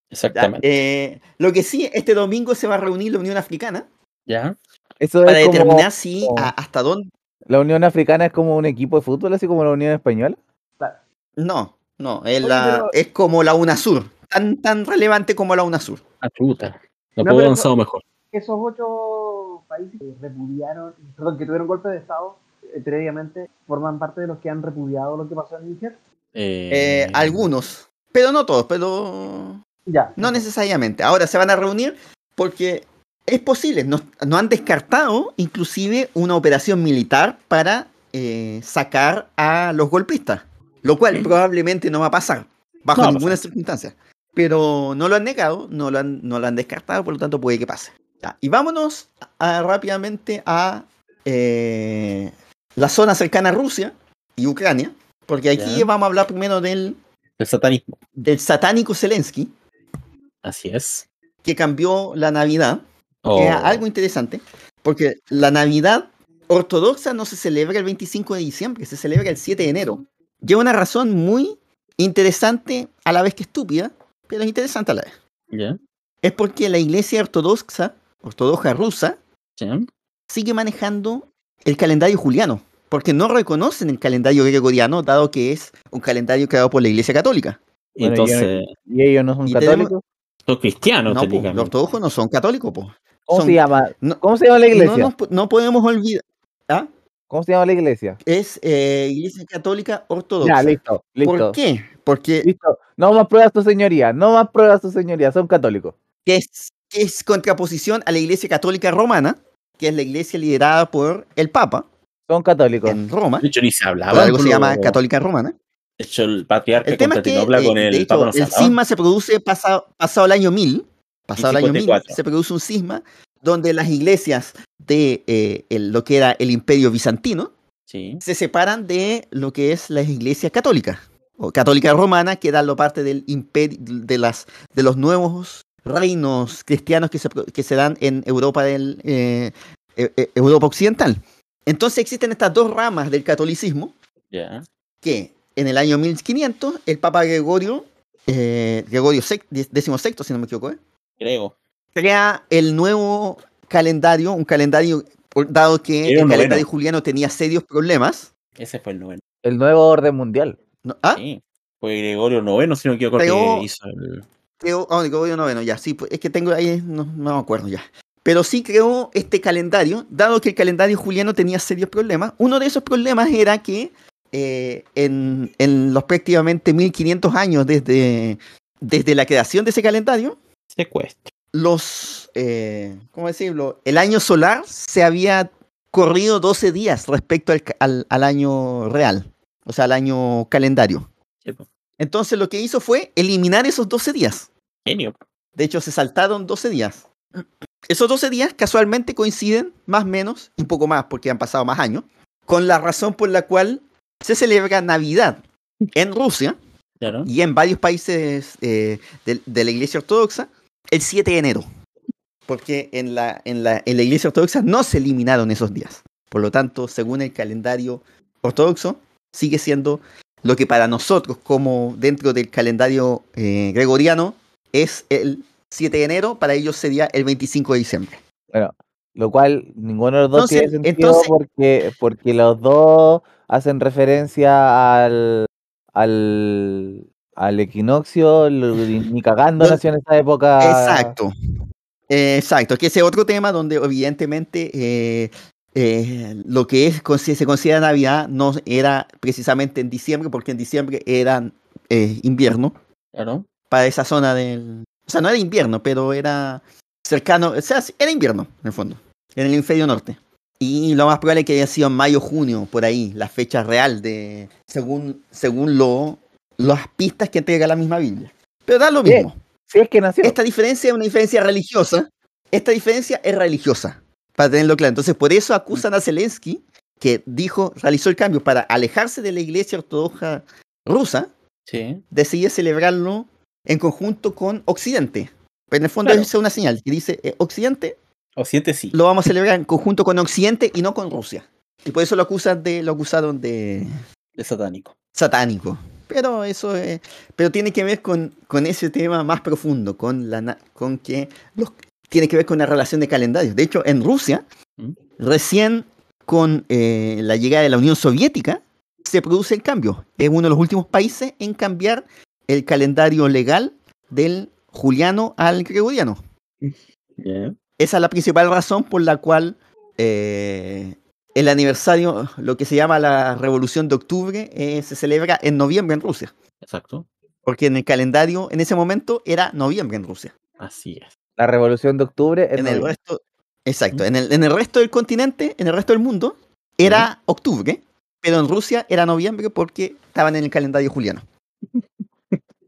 Exactamente. eh, lo que sí, este domingo se va a reunir la Unión Africana ¿Ya? Eso para es como determinar si como- a- hasta dónde. la Unión Africana es como un equipo de fútbol, así como la Unión Española. No, no, es, la- pero- es como la UNASUR, tan, tan relevante como la UNASUR. Ah, puta. No, No, puedo avanzado mejor. Esos ocho países que repudiaron, perdón, que tuvieron golpe de Estado, eh, previamente, forman parte de los que han repudiado lo que pasó en Níger. Eh, algunos, pero no todos, pero Ya. No necesariamente. Ahora se van a reunir porque es posible. No, no han descartado inclusive una operación militar para eh, sacar a los golpistas. Lo cual probablemente no va a pasar. Bajo No ninguna circunstancia. Pero no lo han negado, no lo han, no lo han descartado, por lo tanto puede que pase. Ya, Y vámonos a- rápidamente a eh, la zona cercana a Rusia y Ucrania. Porque aquí Ya. vamos a hablar primero del, El satanismo. del satánico Zelensky, Así es. que cambió la Navidad. Oh, que es algo interesante, porque la Navidad ortodoxa no se celebra el 25 de diciembre, se celebra el 7 de enero. Lleva una razón muy interesante, a la vez que estúpida, pero es interesante a la vez. Es porque la iglesia ortodoxa, ortodoxa rusa, sigue manejando el calendario juliano, porque no reconocen el calendario gregoriano, dado que es un calendario creado por la iglesia católica. Bueno, entonces, ¿Y ellos no son Y tenemos- católicos? son cristianos, No, po, los ortodoxos no son católicos, po. ¿Cómo Son- se llama? no- ¿Cómo se llama la No, iglesia? nos no podemos olvidar. ¿Ah? ¿Cómo se llama la iglesia? Es eh, Iglesia Católica Ortodoxa. Ya, listo, listo. ¿Por qué? Porque Listo. No más pruebas tu señoría, no más pruebas tu señoría, son católicos. que es, que es contraposición a la Iglesia Católica Romana, que es la iglesia liderada por el Papa Son católicos. en Roma. De hecho, ni se hablaba. Algo se llama Católica Romana. De hecho, el patriarca El tema es que, eh, con de el hecho, Papa no se el cisma se produce pasado, pasado el año 1000. Pasado el año 1000 54. se produce un cisma donde las iglesias de eh, el- lo que era el Imperio Bizantino Sí. se separan de lo que es las iglesias católicas o católica romana que dan lo parte del imperio de las de los nuevos reinos cristianos que se, pro- que se dan en Europa del eh, e- e- Europa occidental. Entonces existen estas dos ramas del catolicismo Ya. que en el año 1500 el Papa Gregorio eh, Gregorio XVI, si no me equivoco, ¿eh? Creo. crea el nuevo calendario, un calendario dado que el noveno. calendario juliano tenía serios problemas. Ese fue el noveno. El nuevo orden mundial. ¿no? ¿Ah? Sí. Fue Gregorio noveno, si no me equivoco, Pero- que hizo el. Creó, ah, Gregorio noveno, ya, sí, pues, es que tengo ahí, no, no me acuerdo ya. Pero sí creó este calendario, dado que el calendario juliano tenía serios problemas. Uno de esos problemas era que eh, en, en los prácticamente 1500 años desde, desde la creación de ese calendario, Secuestro. los, eh, ¿cómo decirlo? El año solar se había corrido 12 días respecto al, al- al año real, o sea, al año calendario. Sí, po. Entonces lo que hizo fue eliminar esos 12 días. Genio. De hecho, se saltaron 12 días. Esos 12 días casualmente coinciden, más o menos, un poco más porque han pasado más años, con la razón por la cual se celebra Navidad en Rusia Claro. y en varios países eh, de, de la Iglesia Ortodoxa el 7 de enero. Porque en la, en, la, en la Iglesia Ortodoxa no se eliminaron esos días. Por lo tanto, según el calendario ortodoxo, sigue siendo lo que para nosotros, como dentro del calendario eh, gregoriano, es el 7 de enero, para ellos sería el 25 de diciembre. Bueno, lo cual ninguno de los dos Entonces- tiene sentido entonces- porque, porque los dos hacen referencia al, al, al equinoccio, ni cagando Don- nació en esa época. Exacto. Eh, exacto, que ese otro tema donde evidentemente eh, eh, lo que es, se considera Navidad no era precisamente en diciembre, porque en diciembre era eh, invierno Claro. para esa zona del... O sea, no era invierno, pero era cercano, o sea, sí, era invierno, en el fondo, en el hemisferio norte. Y lo más probable es que haya sido en mayo, junio, por ahí, la fecha real de, según, según lo, las pistas que entrega la misma Biblia. Pero da lo mismo. Si es que nació. Esta diferencia es una diferencia religiosa. Esta diferencia es religiosa, para tenerlo claro. Entonces, por eso acusan a Zelensky, que dijo, realizó el cambio para alejarse de la iglesia ortodoxa rusa, Sí. decide celebrarlo en conjunto con Occidente. Pero en el fondo Claro. es una señal que dice, eh, Occidente O siete sí. lo vamos a celebrar en conjunto con Occidente y no con Rusia. Y por eso lo acusan de, lo acusaron de De satánico. satánico. Pero eso es, pero tiene que ver con, con ese tema más profundo, con la con que los, tiene que ver con la relación de calendarios. De hecho, en Rusia, ¿Mm? recién con eh, la llegada de la Unión Soviética, se produce el cambio. Es uno de los últimos países en cambiar el calendario legal del juliano al gregoriano. Esa es la principal razón por la cual eh, el aniversario, lo que se llama la Revolución de Octubre, eh, se celebra en noviembre en Rusia. Exacto. Porque en el calendario, en ese momento, era noviembre en Rusia. Así es. La revolución de octubre En el resto, exacto, en el, en el resto del continente, en el resto del mundo, era octubre, pero en Rusia era noviembre porque estaban en el calendario juliano.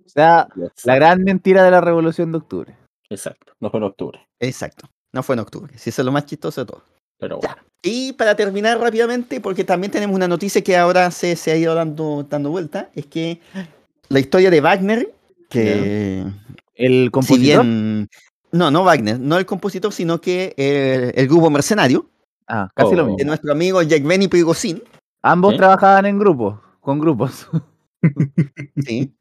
O sea, la gran mentira de la revolución de octubre. Exacto. No fue en octubre. Exacto. No fue en octubre. Si eso es lo más chistoso de todo. Pero Ya. bueno. Y para terminar rápidamente, porque también tenemos una noticia que ahora se, se ha ido dando, dando vuelta, es que la historia de Wagner, que El si compositor. bien... No, no Wagner, no el compositor, sino que el, el grupo mercenario Ah, casi lo Oh. mismo. de nuestro amigo Yevgeny Prigozhin, Ambos trabajaban en grupos, con grupos. ¿sí?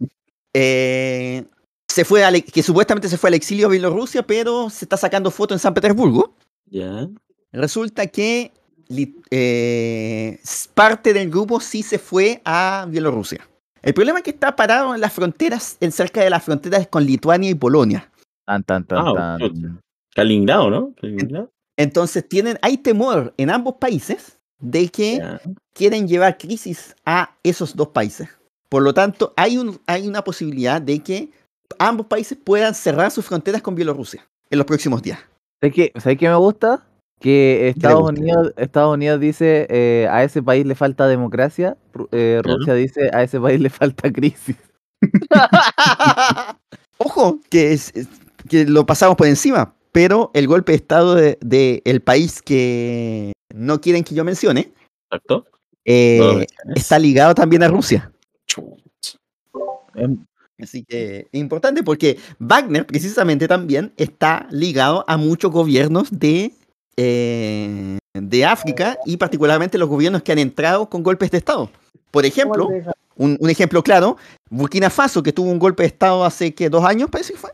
Eh, se fue al- que supuestamente se fue al exilio a Bielorrusia, pero se está sacando fotos en San Petersburgo. Ya. Resulta que eh, parte del grupo sí se fue a Bielorrusia. El problema es que está parado en las fronteras, en cerca de las fronteras con Lituania y Polonia. Tan, tan, tan, Ah, tan. Kaliningrado, ¿no? Kaliningrado. Entonces tienen, hay temor en ambos países de que quieren llevar crisis a esos dos países. Por lo tanto, hay, un, hay una posibilidad de que ambos países puedan cerrar sus fronteras con Bielorrusia en los próximos días. ¿Sabes qué, ¿sabes qué me gusta? Que Estados gusta? Unidos, Estados Unidos dice eh, a ese país le falta democracia, eh, Claro. Rusia dice a ese país le falta crisis. Ojo, que, es, es- que lo pasamos por encima, pero el golpe de Estado del de, el país que no quieren que yo mencione Exacto. eh, está ligado también a Rusia. Em, Así que es importante porque Wagner precisamente también está ligado a muchos gobiernos de, eh, de África y particularmente los gobiernos que han entrado con golpes de Estado. Por ejemplo, un, un ejemplo claro, Burkina Faso, que tuvo un golpe de Estado hace que dos años, parece que fue,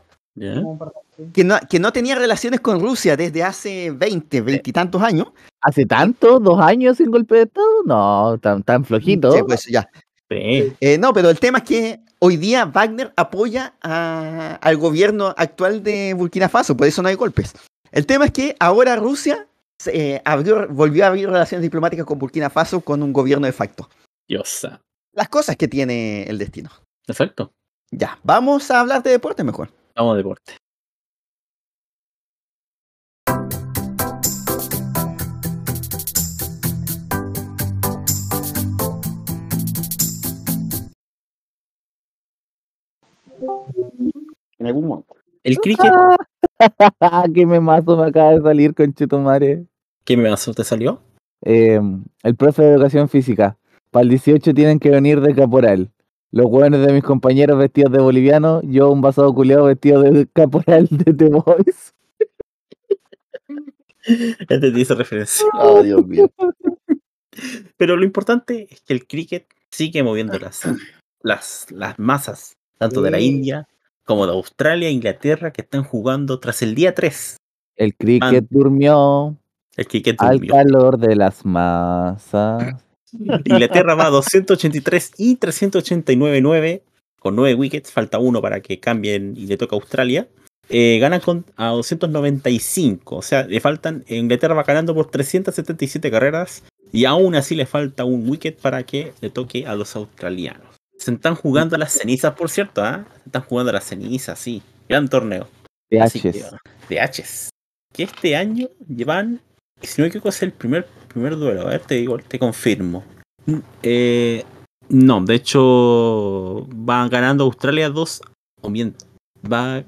Que no, que no tenía relaciones con Rusia desde hace 20, 20 y tantos años. ¿Hace tanto? ¿Dos años sin golpe de Estado? No, tan, tan flojito. Sí, pues ya. Sí. Eh, no, pero el tema es que hoy día Wagner apoya a- al gobierno actual de Burkina Faso, por eso no hay golpes. El tema es que ahora Rusia se, eh, abrió- volvió a abrir relaciones diplomáticas con Burkina Faso con un gobierno de facto. Diosa. Las cosas que tiene el destino. Exacto. Ya, vamos a hablar de deporte mejor. Vamos a deporte. En algún momento. El cricket, ¿Qué memazo me acaba de salir con Chetumare? ¿qué me pasó? ¿Te salió? Eh, el profe de educación física. Para el 18 tienen que venir de caporal. Los hueones de mis compañeros vestidos de boliviano, yo un basado culiado vestido de caporal de The Boys. Entendí esa referencia. Oh, Dios mío. Pero lo importante es que el cricket sigue moviendo las, las, las masas, tanto de la. India como de Australia e Inglaterra, que están jugando tras el día 3. El cricket durmió El cricket al durmió. calor de las masas. Inglaterra va a 283 y 389-9 con 9 wickets. Falta uno para que cambien y le toca a Australia. Eh, ganan con, a 295. O sea, le faltan. Inglaterra va ganando por 377 carreras. Y aún así le falta un wicket para que le toque a los australianos. Se están jugando las cenizas, por cierto. ¿ah? Se están jugando las cenizas, sí. Gran torneo. De Así que, H's. de H's. Que este año llevan, si no me equivoco, es el primer, primer duelo. A ver, te digo, te confirmo. Eh, no, de hecho, va ganando Australia 2. O bien, va.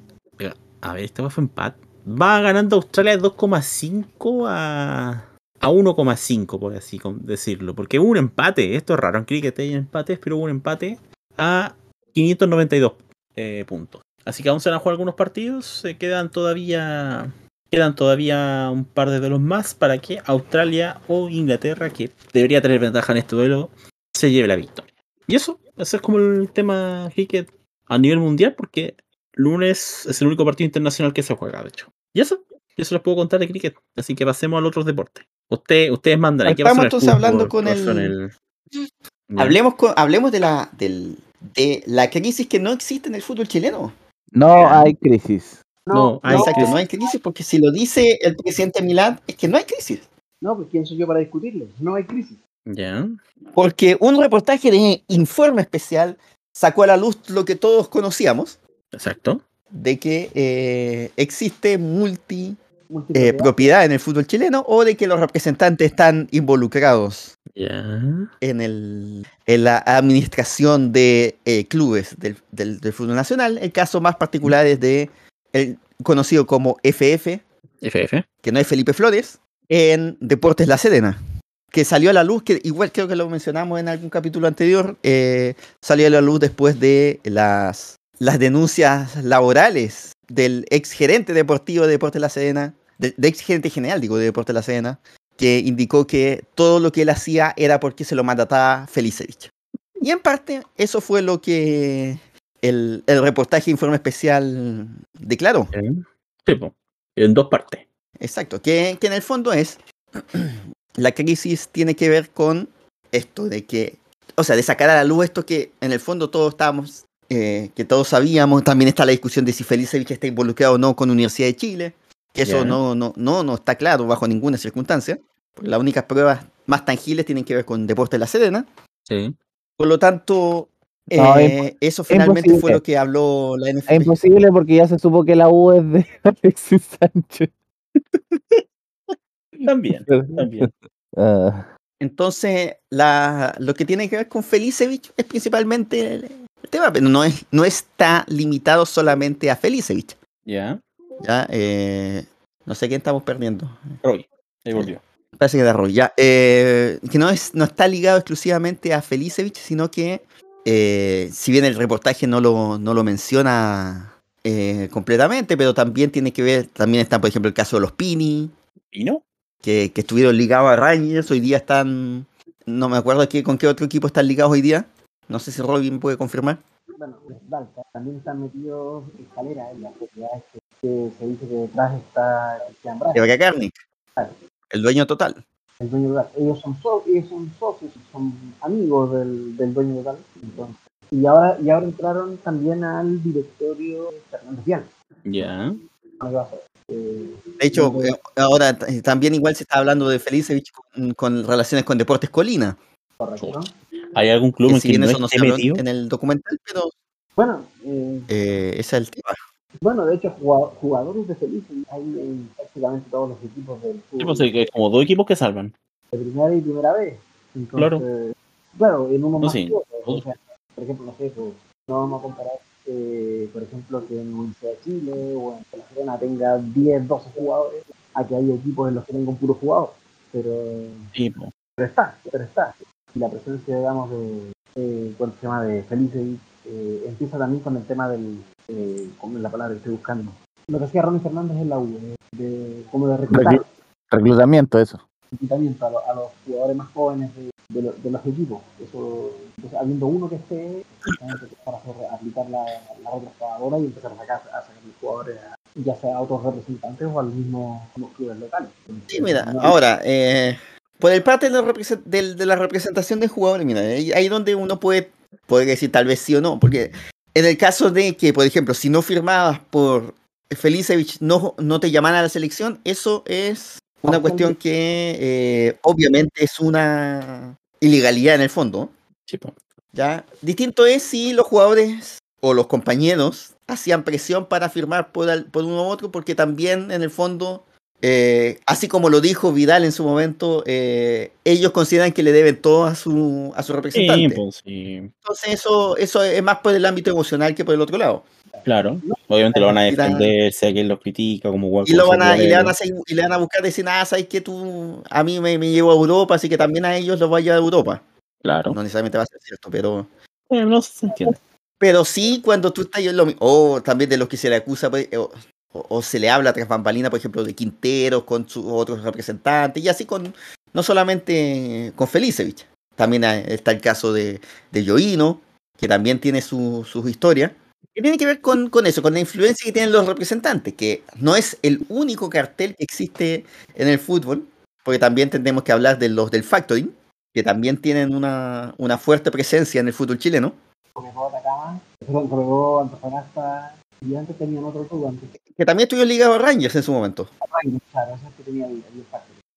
A ver, este fue empate. Va ganando Australia 2,5 a. A 1,5, por así decirlo. Porque hubo un empate. Esto es raro en cricket, hay empates, pero hubo un empate a 592 eh, puntos. Así que aún se van a jugar algunos partidos. Se quedan todavía. Quedan todavía un par de duelos más para que Australia o Inglaterra, que debería tener ventaja en este duelo, se lleve la victoria. Y eso, eso es como el tema cricket a nivel mundial, porque lunes es el único partido internacional que se juega, de hecho. Y eso, eso les puedo contar de cricket. Así que pasemos al otro deporte. Usted, ustedes mandan. ¿qué Estamos el entonces fútbol? hablando con ¿Qué pasó en el- Ya. Hablemos, con- hablemos de, la, del, de la crisis que no existe en el fútbol chileno. No hay crisis. No, hay Exacto, crisis. no hay crisis porque si lo dice el presidente Milán es que no hay crisis. No, pues quién soy yo para discutirlo. No hay crisis. Ya. Porque un reportaje de informe especial sacó a la luz lo que todos conocíamos, Exacto. de que eh, existe multi eh, Multipropiedad. propiedad en el fútbol chileno o de que los representantes están involucrados Ya. en, el, en la administración de eh, clubes del, del- del fútbol nacional. El caso más particular es de el conocido como FF, FF. que no es Felipe Flores, en Deportes La Serena, que salió a la luz, que igual creo que lo mencionamos en algún capítulo anterior, eh, salió a la luz después de las, las denuncias laborales del ex gerente deportivo de Deportes La Serena, de, de ex gerente general, digo, de Deportes La Serena, que indicó que todo lo que él hacía era porque se lo mandataba Felicevich. Y en parte, eso fue lo que el, el reportaje informe especial declaró. Sí, po. En dos partes. Exacto, que, que en el fondo es, la crisis tiene que ver con esto de que, o sea, de sacar a la luz esto que en el fondo todos estábamos, eh, que todos sabíamos, también está la discusión de si Felicevich está involucrado o no con Universidad de Chile, que eso no, no, no, no está claro bajo ninguna circunstancia, porque las únicas pruebas más tangibles tienen que ver con Deportes de la Serena, Sí. por lo tanto, No, es eh, eso finalmente fue lo que habló la NFP. Es imposible porque ya se supo que la U es de Alexis Sánchez. También. También. Ah, Entonces, la, lo que tiene que ver con Felicevich es principalmente el, el tema, pero no, es, no está limitado solamente a Felicevich. Ya. ¿ya? Eh, no sé quién estamos perdiendo. Roy. Ahí volvió. Parece que era Roy, ya. Eh, que no, es, no está ligado exclusivamente a Felicevich, sino que, eh, si bien el reportaje no lo, no lo menciona eh, completamente, pero también tiene que ver, también está, por ejemplo, el caso de los Pini, ¿Y no? que, que estuvieron ligados a Rangers, hoy día están, no me acuerdo qué, con qué otro equipo están ligados hoy día. No sé si Robin puede confirmar. Bueno, Dalca, también están metidos escalera en las propiedades que, que se dice que detrás está Cristian Bravo, De Bragarnik, Claro. el dueño total. El dueño total. Ellos son, so- ellos son socios, son amigos del, del dueño total. Entonces, y ahora, y ahora entraron también al directorio Fernández Vial. Ya. Eh, De hecho, no, eh, ahora eh, también igual se está hablando de Felicevich con, con relaciones con Deportes Colina. correcto. ¿Hay algún club Que en si que no eso no se metido? en el documental, pero Bueno, eh, eh, ese es el tema. Bueno, de hecho, jugado- jugadores de Felices hay en prácticamente todos los equipos del Sí, fútbol. pues, hay como dos equipos que salvan. de primera y primera vez. Entonces, Claro. Claro, en uno No, más sí. que otro. O sea, por ejemplo, no sé, pues, no vamos a comparar, eh, por ejemplo, que en Universidad de Chile o en la Serena tenga 10, 12 jugadores, a que hay equipos en los que tengan un puro jugador. Pero, Sí, pero está, pero está. Y la presencia, digamos, de, eh, ¿cuál se llama? De Felice eh, empieza también con el tema del, eh, ¿cómo es la palabra que estoy buscando? Lo que hacía Ronnie Fernández en la U, eh, de, como de reclutar Reclu- Reclutamiento, eso. reclutamiento a, lo- a los jugadores más jóvenes de, de lo- de los equipos. Eso, entonces, habiendo uno que esté, para hacer, aplicar la, la retroexcavadora y empezar a sacar, a sacar los jugadores, a- ya sea a otros representantes o al mismo a los clubes locales. Sí, mira, No- ahora, eh, por el parte de la, de la representación de jugadores, mira, ahí ahí donde uno puede, puede decir tal vez sí o no, porque en el caso de que, por ejemplo, si no firmabas por Felicevich, no, no te llaman a la selección, eso es una cuestión que eh, obviamente es una ilegalidad en el fondo. ¿ya? Distinto es si los jugadores o los compañeros hacían presión para firmar por, al- por uno u otro, porque también en el fondo, eh, así como lo dijo Vidal en su momento, eh, ellos consideran que le deben todo a su, a su Sí, representante. pues, sí. Entonces eso, eso es más por el ámbito emocional que por el otro lado. Claro. Obviamente lo van a defender, sea quien los critica, como igual Y, lo van a, y, le van a seguir- y le van a buscar decir, ah, sabes que tú a mí me, me llevo a Europa, así que también a ellos los voy a llevar a Europa. Claro. No necesariamente va a ser cierto, pero... Eh, no se entiende. Pero sí, cuando tú estás en lo mi- O también de los que se le acusa, pues, o, o- se le habla tras bambalina, por ejemplo, de Quinteros con sus otros representantes, y así con. No solamente con Felicevich. También está el caso de, de Yoino, que también tiene su, sus historias. Que tiene que ver con, con eso, con la influencia que tienen los representantes, que no es el único cartel que existe en el fútbol, porque también tendremos que hablar de los del Factoring, que también tienen una, una fuerte presencia en el fútbol chileno. Atacama, Antofagasta, y antes tenían otro club, antes que también estuvo ligado a Rangers en su momento. Rangers, claro, es que tenía.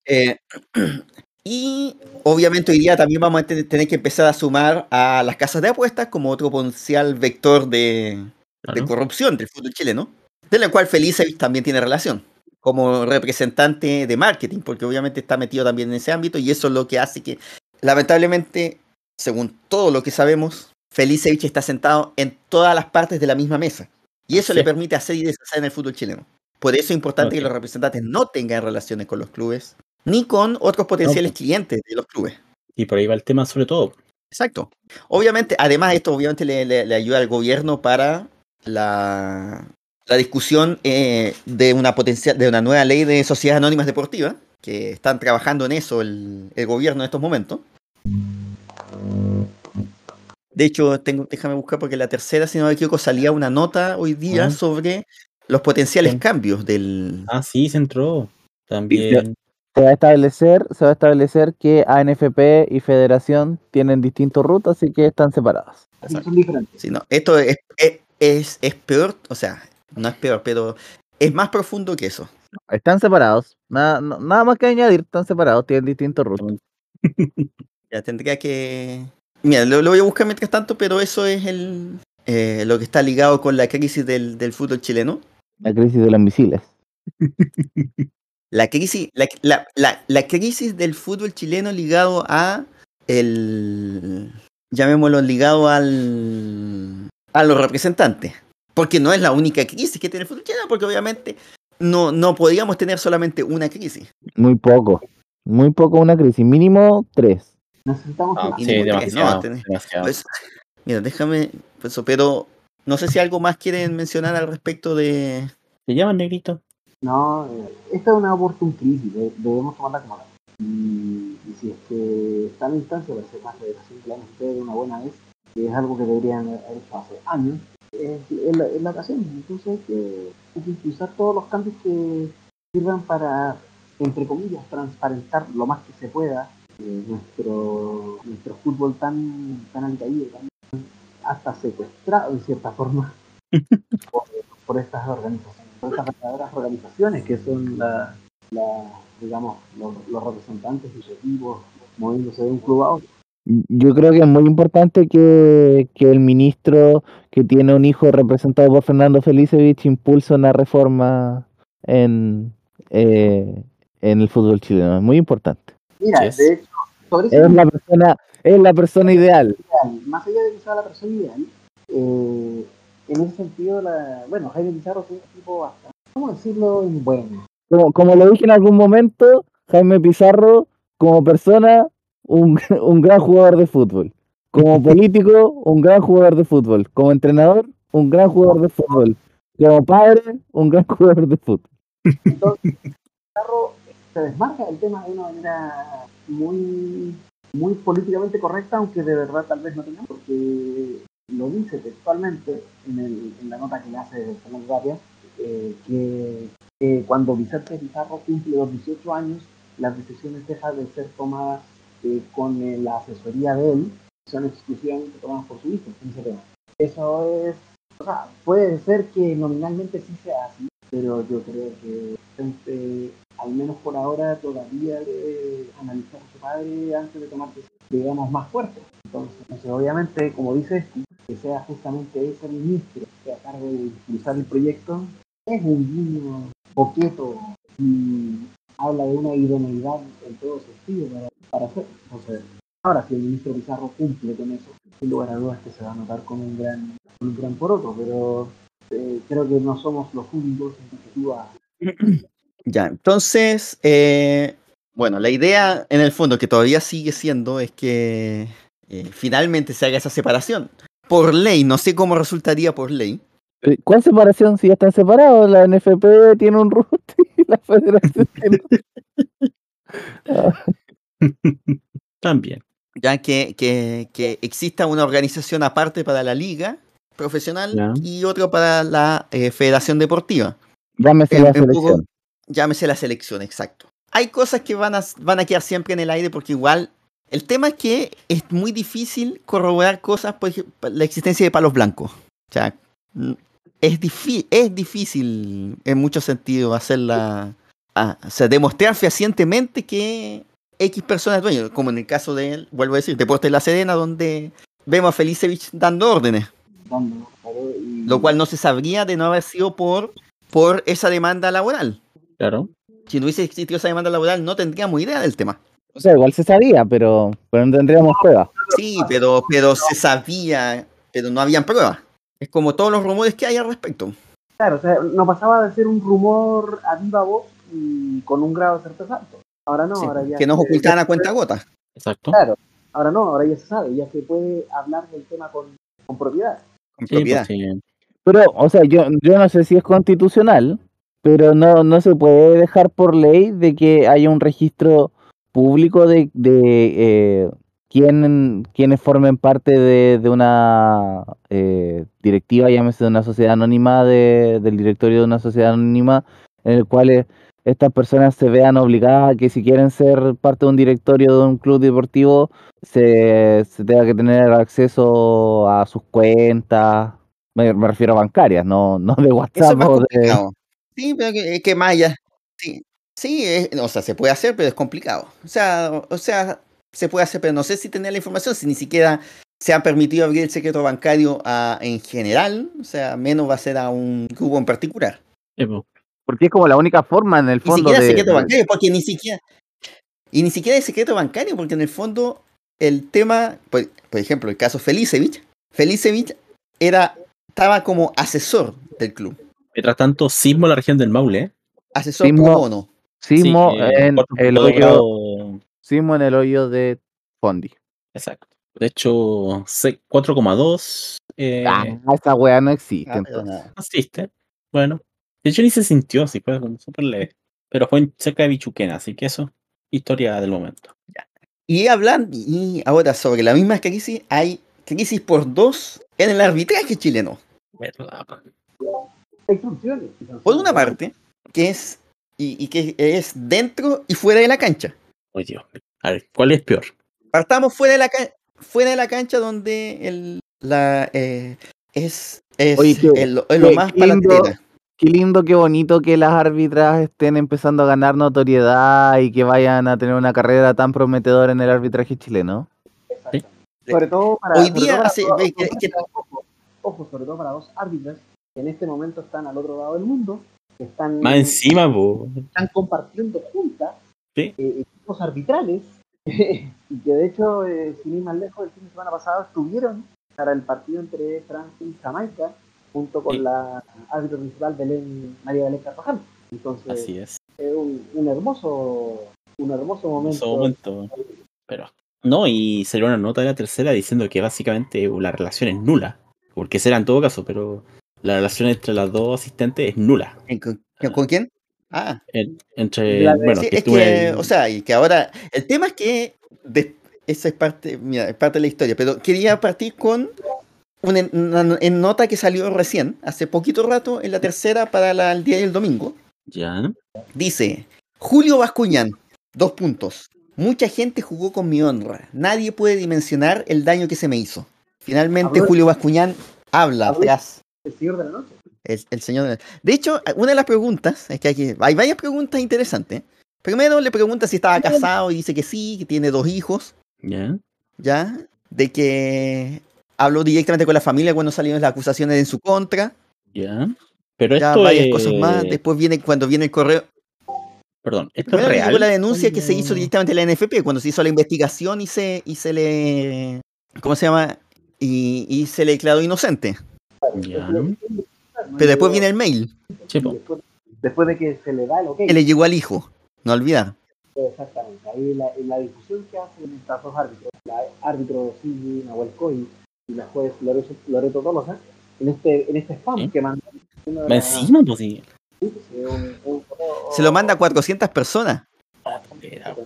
Eh, Y obviamente hoy día también vamos a te- tener que empezar a sumar a las casas de apuestas como otro potencial vector de, de Claro. corrupción del fútbol chileno, de la cual Felicevich también tiene relación como representante de marketing, porque obviamente está metido también en ese ámbito y eso es lo que hace que, lamentablemente, según todo lo que sabemos, Felicevich está sentado en todas las partes de la misma mesa y eso le permite hacer y deshacer en el fútbol chileno. Por eso es importante que los representantes no tengan relaciones con los clubes ni con otros potenciales pues. clientes de los clubes. Y por ahí va el tema sobre todo. Exacto. Obviamente, además esto obviamente le, le- le ayuda al gobierno para la, la discusión eh, de una potencial, de una nueva ley de sociedades anónimas deportivas, que están trabajando en eso el, el gobierno en estos momentos. De hecho, tengo, déjame buscar porque la tercera, si no me equivoco, salía una nota hoy día Ah. sobre los potenciales Sí. cambios del... Ah, sí, se entró. También. Se va a establecer, se va a establecer que ANFP y Federación tienen distintos rutas, así que están separadas. Así que son diferentes. Sí, no, esto es, es, es, es peor, o sea, no es peor, pero es más profundo que eso. Están separados. Nada, no- nada más que añadir, están separados, tienen distintos rutas. Ya tendría que. Mira, lo, lo voy a buscar mientras tanto, pero eso es el eh, lo que está ligado con la crisis del, del fútbol chileno. La crisis de los misiles. La crisis, la, la- la- la crisis del fútbol chileno ligado a el llamémoslo ligado al a los representantes. Porque no es la única crisis que tiene el fútbol chileno, porque obviamente no, no podríamos tener solamente una crisis. Muy poco. Muy poco una crisis. Mínimo tres. Necesitamos Ah, una- sí, demasiado. no, tenés- demasiado. Pues, mira, déjame, pues, pero no sé si algo más quieren mencionar al respecto de... ¿Se llaman negrito? No, eh, esta es una oportunidad crisis, de- debemos tomarla como tal. Y, y si es que está en la instancia de hacer más federación de la NFP de una buena vez, que es algo que deberían haber hecho hace años, es, es la, es la ocasión. Entonces hay que, hay que impulsar todos los cambios que sirvan para, entre comillas, transparentar lo más que se pueda eh, nuestro, nuestro fútbol tan, tan alicaído, tan- hasta secuestrado en cierta forma por, por estas organizaciones, por estas verdaderas organizaciones que son la, la- digamos, los, los representantes ejecutivos moviéndose de un club a otro. Yo creo que es muy importante que, que el ministro que tiene un hijo representado por Fernando Felicevich impulse una reforma en, eh, en el fútbol chileno. Es muy importante. Mira, Yes. de hecho, Es la persona, es la persona ideal. más allá de que sea la persona ideal, eh, en ese sentido, la, bueno, Jaime Pizarro es un tipo bastante, ¿cómo decirlo? en bueno. Como, como lo dije en algún momento, Jaime Pizarro, como persona, un, un gran jugador de fútbol. Como político, un gran jugador de fútbol. Como entrenador, un gran jugador de fútbol. Como padre, un gran jugador de fútbol. Entonces, Pizarro se desmarca del tema de una manera muy, muy políticamente correcta, aunque de verdad tal vez no tenga, porque lo dice textualmente en, el, la nota que le hace Fernando Tapia, eh, que, cuando Vicente Pizarro cumple los 18 años, las decisiones dejan de ser tomadas eh, con la asesoría de él, son exclusivamente tomadas por su hijo ese tema. Eso es, o sea, puede ser que nominalmente sí sea así, pero yo creo que Vicente, al menos por ahora, todavía debe analizar a su padre antes de tomar decisiones, digamos, más fuertes. Entonces, obviamente, como dices, que sea justamente ese ministro que a cargo de impulsar el proyecto, es un guiño boqueto y habla de una idoneidad en todo sentido para, para hacer. Entonces, ahora, si el ministro Pizarro cumple con eso, sin lugar a dudas que se va a notar con un gran, un gran poroto, pero eh, creo que no somos los únicos en definitiva. Ya, entonces, eh, bueno, la idea en el fondo que todavía sigue siendo es que eh, finalmente se haga esa separación. Por ley, no sé cómo resultaría por ley. ¿Cuál separación si ya están separados? La NFP tiene un root y la federación tiene También. ya que, que, que exista una organización aparte para la liga profesional Ya. y otro para la eh, federación deportiva. Llámese En- la poco- selección. Llámese la selección, exacto. Hay cosas que van a, van a quedar siempre en el aire porque igual el tema es que es muy difícil corroborar cosas, por ejemplo, la existencia de palos blancos. O sea, es, difí- es difícil en muchos sentidos hacerla, ah, o sea, demostrar fehacientemente que X personas dueños, como en el caso de él, vuelvo a decir, Deportes La Serena, donde vemos a Felicevich dando órdenes, Dando, claro, y- lo cual no se sabría de no haber sido por, por esa demanda laboral. Claro. Si no hubiese existido esa demanda laboral, no tendríamos idea del tema. O sea, igual se sabía, pero, pero no tendríamos pruebas. Sí, pero, pero se sabía, pero no habían pruebas. Es como todos los rumores que hay al respecto. Claro, o sea, no pasaba de ser un rumor a viva voz y con un grado de certeza alto. Ahora no, Sí, ahora ya. que nos ocultaban a cuenta gota. Exacto. Claro, ahora no, ahora ya se sabe, ya se puede hablar del tema con, con propiedad. Con Sí, propiedad. pues, sí. Pero, o sea, yo, yo no sé si es constitucional, pero no, no se puede dejar por ley de que haya un registro público de, de eh, quién, quienes formen parte de, de una eh, directiva, llámese de una sociedad anónima, de- del directorio de una sociedad anónima, en el cual eh, estas personas se vean obligadas a que si quieren ser parte de un directorio de un club deportivo, se, se tenga que tener acceso a sus cuentas, me, me refiero a bancarias, no, no de Eso WhatsApp es más o de... Sí, pero que, que más allá. Sí, sí es- o sea, se puede hacer, pero es complicado. O sea, o sea, se puede hacer, pero no sé si tener la información, si ni siquiera se ha permitido abrir el secreto bancario a- en general, o sea, menos va a ser a un grupo en particular. Sí, pues. Porque es como la única forma en el Ni fondo siquiera de... secreto bancario, porque ni siquiera. Y ni siquiera es secreto bancario, porque en el fondo el tema, por, por ejemplo, el caso Felicevich, Felicevich era, estaba como asesor del club, Mientras tanto, sismo en la región del Maule. ¿eh? asesor Sismo. pro bono. Sismo Sí, eh, en el hoyo, grado- sismo en el hoyo de Fondi. Exacto. De hecho, se- 4,2 eh, Ah, esa weá no existe. Ah, nada. asiste. Bueno, de hecho ni se sintió así, fue como súper leve. Pero fue en- cerca de Bichuquena, así que eso, historia del momento. Y hablando, y ahora sobre la misma crisis, hay crisis por dos en el arbitraje chileno. ¿Verdad? Por una parte, que es, y, y que es dentro y fuera de la cancha. Ay, Dios. A ver, ¿cuál es peor? Partamos fuera de la, fuera de la cancha donde el, la, eh, es, es, Oye, el- lo más para. Qué lindo, qué bonito que las árbitras estén empezando a ganar notoriedad y que vayan a tener una carrera tan prometedora en el arbitraje chileno. Exactamente. Sobre todo para. Hoy día todo para hace- dos- ve que- que- ojo, ojo, sobre todo para dos árbitras que en este momento están al otro lado del mundo, que están, Más encima, po. están compartiendo juntas Sí. eh, equipos arbitrales y que de hecho, eh, sin ir más lejos, el fin de semana pasado estuvieron para el partido entre Francia y Jamaica junto con Sí. la árbitro principal Belén, María Belén Carvajal. Entonces, Así es. es un, un hermoso un hermoso En momento. Pero. No, y salió una nota de la tercera diciendo que básicamente la relación es nula. Porque será en todo caso, pero la relación entre las dos asistentes es nula. ¿En- ¿Con, con quién? Ah, En- entre. La- bueno, sí, que es que, en- o sea, y que ahora, el tema es que de- esa es parte, mira, es parte de la historia, pero quería partir con una, nota que salió recién, hace poquito rato, en la tercera para la- el día y el domingo. Ya. Dice, Julio Bascuñán, dos puntos. Mucha gente jugó con mi honra. Nadie puede dimensionar el daño que se me hizo. Finalmente Julio Bascuñán habla Habló- tras El señor de la noche. el, el señor. de- De hecho, una de las preguntas, es que hay, que- hay varias preguntas interesantes. Primero le pregunta si estaba casado y dice que sí, que tiene dos hijos, Ya. ¿ya? De que habló directamente con la familia cuando salieron las acusaciones en su contra. Ya. Pero Ya, esto varias es. cosas más. Después viene cuando viene el correo. Perdón, esto es real. la denuncia que se hizo Cuando- directamente la NFP cuando se hizo la investigación y se, y se le. ¿Cómo se llama? Y, y se le declaró inocente. Ya. Pero después viene el mail Sí, po. después, de que se le da el ok. que le llegó al hijo. No olvidar. Exactamente. Ahí la, la discusión que hacen estas dos árbitros, la árbitro Silvi Nahuel Coy y la juez Loreto, Loreto Tolosa, en este, en este spam Sí. que mandó. encima, pues sí. sí, un- un correo- Se lo manda a 400 personas.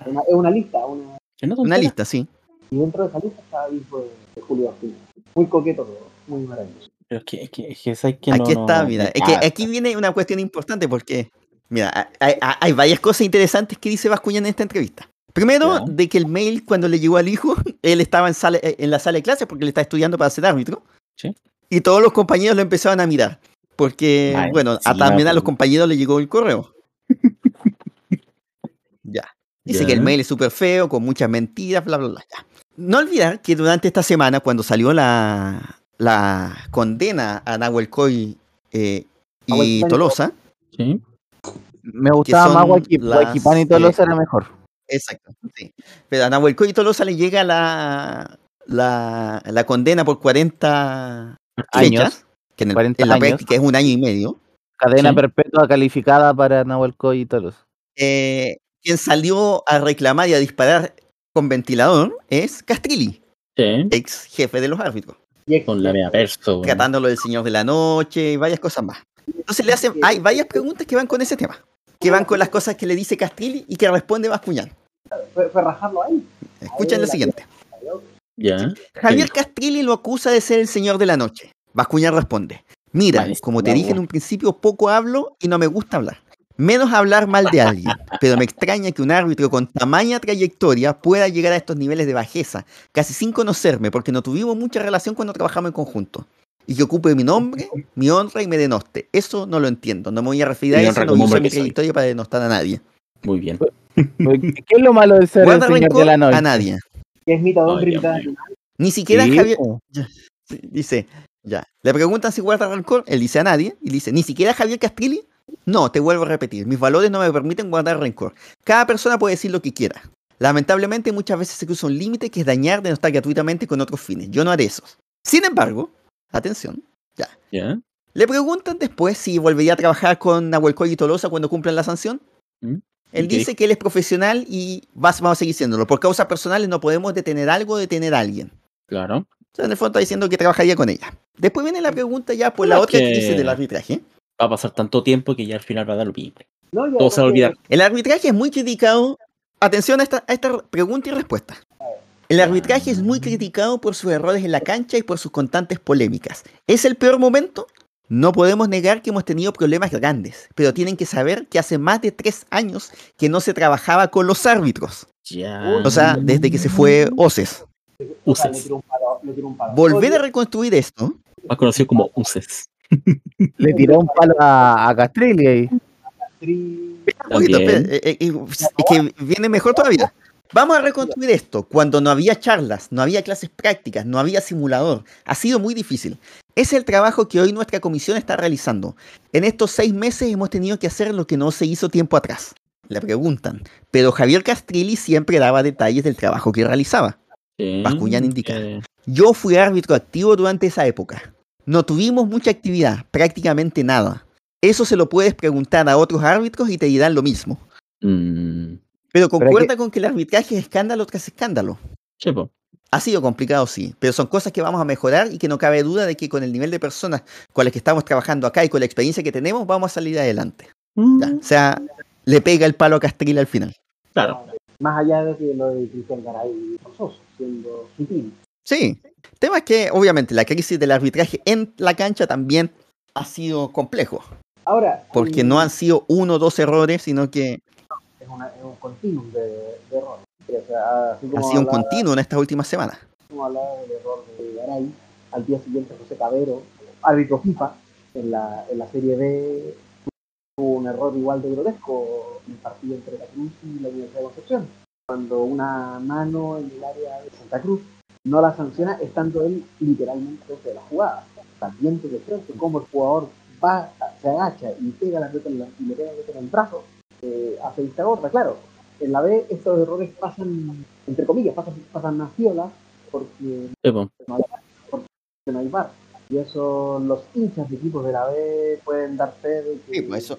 Una, es una lista, una, Que no Una lista, sí. y dentro de esa lista estaba el hijo de, de Julio Bascuñán. Muy coqueto todo, muy maravilloso. Pero es que, es que, es que, ¿sabes qué? Aquí No, está, no, mira. Es que aquí viene una cuestión importante porque, mira, hay, hay- hay varias cosas interesantes que dice Bascuñán en esta entrevista. Primero, Ya. de que el mail cuando le llegó al hijo, él estaba en, sala- en la sala de clases porque él está estudiando para ser árbitro. Sí. Y todos los compañeros lo empezaban a mirar. Porque, Ay, bueno, a, también a los compañeros le llegó el correo. ya. Dice Ya. que el mail es súper feo, con muchas mentiras, bla, bla, bla. ya. No olvidar que durante esta semana, cuando salió la, la condena a Nahuel Coy eh, y. Tolosa, Sí. Me gustaba más Guaquipán y Tolosa era mejor. Exacto, sí. Pero a Nahuel Coy y Tolosa le llega la, la, la condena por 40 Años. fechas, que en, el- 40 en la años. práctica es un año y medio. Cadena Sí. perpetua calificada para Nahuel Coy y Tolosa. Eh, quien salió a reclamar y a disparar con ventilador es Castrilli, Sí. ex jefe de los árbitros. Y Con la mea perso. tratándolo del Señor de la Noche y varias cosas más. Entonces le hacen, hay varias preguntas que van con ese tema, que van con las cosas que le dice Castrilli y que responde Bascuñán. Fue, fue rajarlo ahí. Escuchen lo siguiente. Ya. Javier? Castrilli lo acusa de ser el Señor de la Noche. Bascuñán responde, mira, Vale, como te dije en un principio, poco hablo y no me gusta hablar. Menos hablar mal de alguien, pero me extraña que un árbitro con tamaña trayectoria pueda llegar a estos niveles de bajeza, casi sin conocerme, porque no tuvimos mucha relación cuando trabajamos en conjunto. Y que ocupe mi nombre, mi honra y me denoste. Eso no lo entiendo. No me voy a referir a Mi eso, no uso mi trayectoria para denostar a nadie. Muy bien. ¿Qué es lo malo de ser el señor rencor de la noche? a nadie. Que es mitad. Ni siquiera Sí, Javier. Dice, ya. Le preguntan si guarda rencor, él dice a nadie, y dice, ¿ni siquiera Javier Castrilli? No, te vuelvo a repetir, mis valores no me permiten guardar rencor. Cada persona puede decir lo que quiera. Lamentablemente muchas veces se cruza un límite que es dañar de no estar gratuitamente con otros fines. Yo no haré eso. Sin embargo, atención, Ya. le preguntan después si volvería a trabajar con Nahuel Coy y Tolosa cuando cumplan la sanción. ¿Mm? Él ¿Y qué dice que él es profesional y vas- vamos a seguir siéndolo. Por causas personales no podemos detener algo o detener a alguien. Claro. O sea, en el fondo está diciendo que trabajaría con ella. Después viene la pregunta ya por la Bueno, otra que- crisis del arbitraje. Va a pasar tanto tiempo que ya al final va a dar lo mismo. No, Todo se va a olvidar. El arbitraje es muy criticado. Atención a esta, a esta pregunta y respuesta. El arbitraje es muy criticado por sus errores en la cancha y por sus constantes polémicas. ¿Es el peor momento? No podemos negar que hemos tenido problemas grandes, pero tienen que saber que hace más de tres años que no se trabajaba con los árbitros. Ya. O sea, desde que se fue Oces. Uses. Volver a reconstruir esto Más conocido como Uses. Le tiró un palo a, a Castrilli ahí. Un poquito, espera, eh, eh, es que viene mejor todavía. Vamos a reconstruir esto cuando no había charlas, no había clases prácticas, no había simulador. Ha sido muy difícil. Es el trabajo que hoy nuestra comisión está realizando. En estos seis meses hemos tenido que hacer lo que no se hizo tiempo atrás. Le preguntan, pero Javier Castrilli siempre daba detalles del trabajo que realizaba. Bascuñán indica. que- Yo fui árbitro activo durante esa época. No tuvimos mucha actividad, prácticamente nada. Eso se lo puedes preguntar a otros árbitros y te dirán lo mismo. Mm, Pero concuerda con que el arbitraje es escándalo tras escándalo. sí, po. Ha sido complicado, sí, pero son cosas que vamos a mejorar y que no cabe duda de que con el nivel de personas con las que estamos trabajando acá y con la experiencia que tenemos, vamos a salir adelante. Ya, O sea, le pega el palo a Castril al final. Claro. Más allá de que lo de Cristian Garay forzoso, siendo sutil. Sí. El tema es que, obviamente, la crisis del arbitraje en la cancha también ha sido complejo, Ahora, porque hay- no han sido uno o dos errores, sino que una- es un continuum de, de errores. O sea, así ha como sido un continuo en estas últimas semanas. como hablaba del error de Garay, al día siguiente José Cabero, árbitro FIFA, en la, en la Serie B tuvo un error igual de grotesco en el partido entre la Cruz y la Universidad de Concepción. Cuando una mano en el área de Santa Cruz no la sanciona estando él literalmente dentro de la jugada. También te frente cómo el jugador va, se agacha y pega la pelota y le pega la pelota en el brazo, eh, hace vista gorda, claro. En la B estos errores pasan, entre comillas, pasan, pasan a fiola porque Sí, po. que no hay bar. Y eso los hinchas de equipos de la B pueden dar fe de que Sí, pues eso.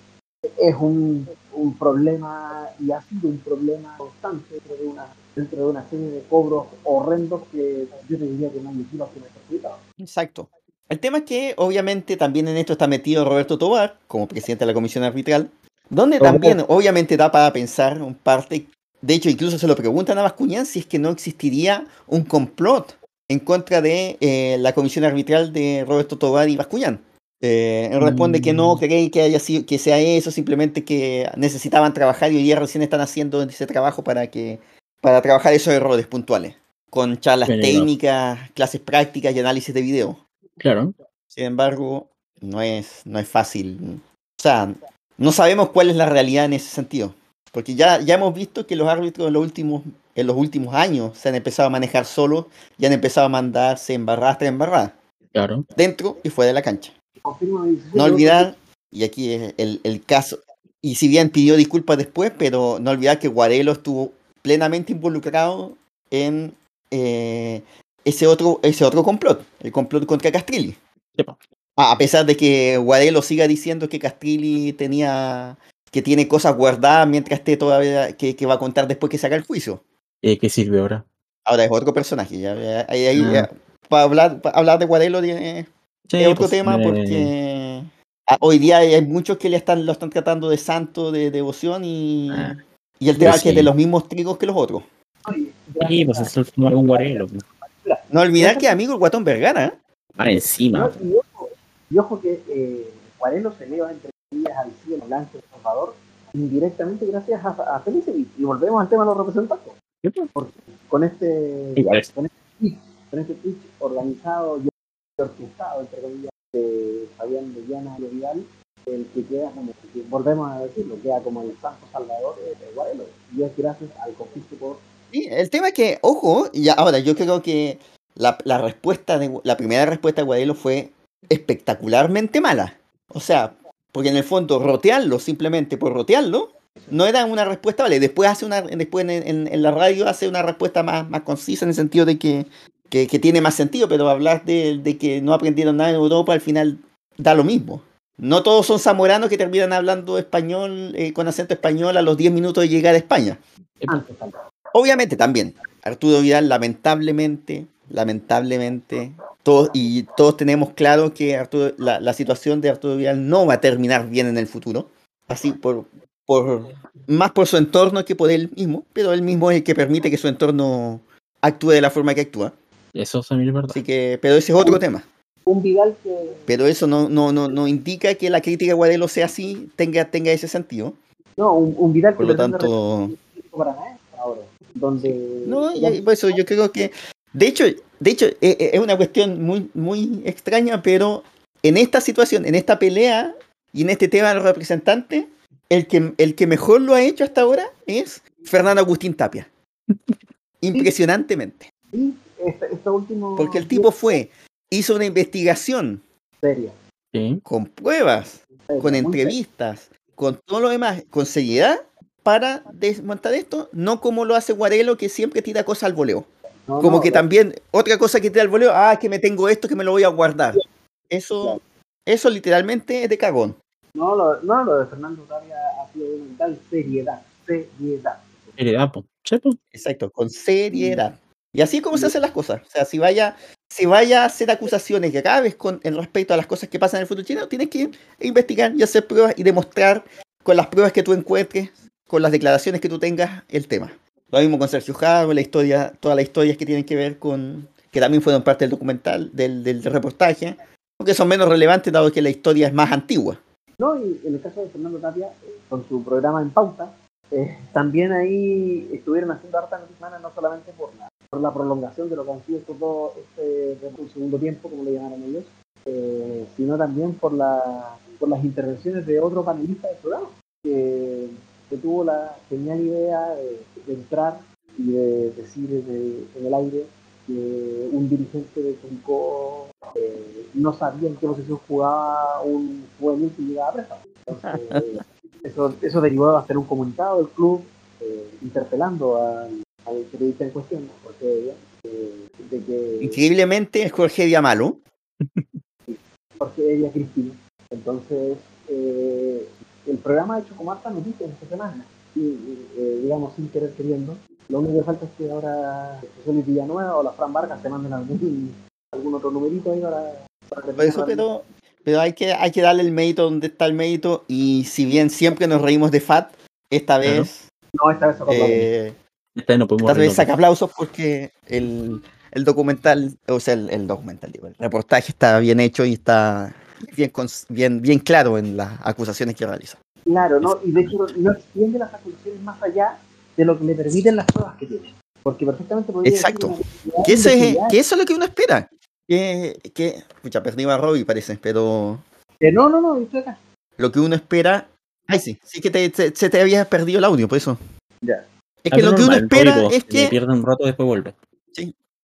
es un, un problema y ha sido un problema constante dentro de una dentro de una serie de cobros horrendos que yo te diría que no hay equipos que me perjudicaban. Exacto. El tema es que, obviamente, también en esto está metido Roberto Tobar, como presidente de la comisión arbitral, donde también, obviamente, da para pensar un parte. De hecho, incluso se lo preguntan a Bascuñán si es que no existiría un complot en contra de eh, la comisión arbitral de Roberto Tobar y Bascuñán. Eh, él responde que no Mm. cree que haya sido, que sea eso, simplemente que necesitaban trabajar y hoy día recién están haciendo ese trabajo para que para trabajar esos errores puntuales, con charlas técnicas, clases prácticas y análisis de video. Claro. Sin embargo, no es, no es fácil. O sea, no sabemos cuál es la realidad en ese sentido. Porque ya, ya hemos visto que los árbitros en los últimos, en los últimos años se han empezado a manejar solos y han empezado a mandarse embarradas tras embarradas, Claro. dentro y fuera de la cancha. No olvidar, y aquí es el, el caso, y si bien pidió disculpas después, pero no olvidar que Guarelo estuvo plenamente involucrado en eh, ese, otro, ese otro complot, el complot contra Castrilli. A pesar de que Guarelo siga diciendo que Castrilli tenía que tiene cosas guardadas mientras esté todavía que, que va a contar después que se haga el juicio. Eh, ¿Qué sirve ahora? Ahora es otro personaje. Ya, ya- ahí- ahí, Ah. ya, para hablar, para hablar de Guarelo tiene- Sí, es otro pues, tema eh, porque ah, hoy día hay muchos que le están, lo están tratando de santo de devoción y, Ah, y el tema pues que es de los mismos trigos que los otros. Sí, pues es algún guarelo. pues. No olvidar que amigo el guatón Vergara. ¿eh? Ah, encima. no, y, ojo, que eh, Guarelo se eleva entre comillas al cielo blanco de Salvador indirectamente gracias a, a Felicevich. Y volvemos al tema de los representantes. Porque con este, Igual es. con este Twitch, con este Twitch organizado y orquestado, entre comillas, de Fabián de Llana y Vidal, el que queda como, que volvemos a decirlo, queda como el santo salvador de, de Guarelo. Y es gracias al conflicto por Sí, el tema es que, ojo, y ahora yo creo que la, la respuesta de la primera respuesta de Guarelo fue espectacularmente mala. O sea, porque en el fondo rotearlo simplemente por rotearlo no era una respuesta, vale, después hace una después en, en- en la radio hace una respuesta más, más concisa en el sentido de que, que, que tiene más sentido, pero hablar de, de que no aprendieron nada en Europa al final da lo mismo. No todos son zamoranos que terminan hablando español eh, con acento español a los 10 minutos de llegar a España. Obviamente también, Arturo Vidal lamentablemente, lamentablemente, todos, y todos tenemos claro que Arturo- la, la situación de Arturo Vidal no va a terminar bien en el futuro, así por, por más por su entorno que por él mismo, pero él mismo es el que permite que su entorno actúe de la forma que actúa. Eso también es verdad. Así que, pero ese es otro tema. Un Vidal que Pero eso no, no, no, no indica que la crítica de Guadelo sea así, tenga, tenga ese sentido. no, un, un Vidal que Por lo tanto, para nada ahora, donde No, y- y por eso yo creo que, de hecho, de hecho e- e- es una cuestión muy, muy extraña, pero en esta situación, en esta pelea y en este tema de los representantes, el que, el que mejor lo ha hecho hasta ahora es Fernando Agustín Tapia. Impresionantemente. sí, este, este último Porque el tipo fue, hizo una investigación seria, Sí. con pruebas, seria, con entrevistas, con todo lo demás, con seriedad, para desmontar esto, no como lo hace Guarelo, que siempre tira cosas al voleo. No, Como no, que lo- también, otra cosa que tira al voleo, ah, que me tengo esto que me lo voy a guardar. Eso, Claro. eso literalmente es de cagón. No, lo, no, lo de Fernando Tapia ha sido de una tal seriedad, seriedad. Heredad, po. Sí. Exacto, con seriedad. Y así es como se hacen las cosas. O sea, si vaya, si vaya a hacer acusaciones graves con el respecto a las cosas que pasan en el fútbol chileno, tienes que investigar y hacer pruebas y demostrar con las pruebas que tú encuentres, con las declaraciones que tú tengas, el tema. Lo mismo con Sergio Jaro, la historia, todas las historias que tienen que ver con, que también fueron parte del documental, del, reportaje, porque son menos relevantes dado que la historia es más antigua. No, y en el caso de Fernando Tapia, eh, con su programa en pauta, eh, también ahí estuvieron haciendo harta noticia, no solamente por la, prolongación de lo que han sido estos dos, este segundo tiempo, como le llamaron ellos, eh, sino también por, la, por las intervenciones de otro panelista del programa, que tuvo la genial idea de, de entrar y de decir en el, en el aire que un dirigente de Curicó eh, no sabía en qué posición jugaba un juvenil que llegaba a préstamo. Entonces, eso, eso derivó de hacer un comunicado del club eh, interpelando al, al periodista en cuestión, Jorge eh, de que Increíblemente es Jorge Diamalo. Jorge Evia Cristina. Entonces, eh, el programa ha hecho como harta noticias esta semana, y, y, eh, digamos sin querer queriendo. Lo único que falta es que ahora José Villanueva o la Fran Vargas se manden algún, algún otro numerito ahí para, para que eso, pero, pero hay que, hay que darle el mérito donde está el mérito. Y si bien siempre nos reímos de Fat, esta vez, No, esta vez eh, Esta vez no podemos esta vez saca aplausos porque el, el documental, o sea, el, el documental, digo, el reportaje está bien hecho y está bien, bien, bien claro en las acusaciones que realiza. Claro, ¿no? Y de hecho no extiende las acusaciones más allá de lo que le permiten las pruebas que tiene. Porque perfectamente podría Exacto. una Que, ese de es- que eso es lo que uno espera. Que, que, escucha, perdí a Robbie parece, pero Eh, no, no, no, estoy acá. lo que uno espera Ay, sí, sí que te- se, se te había perdido el audio, por eso. Ya. Es que lo que uno espera es que que. pierde un rato después vuelve.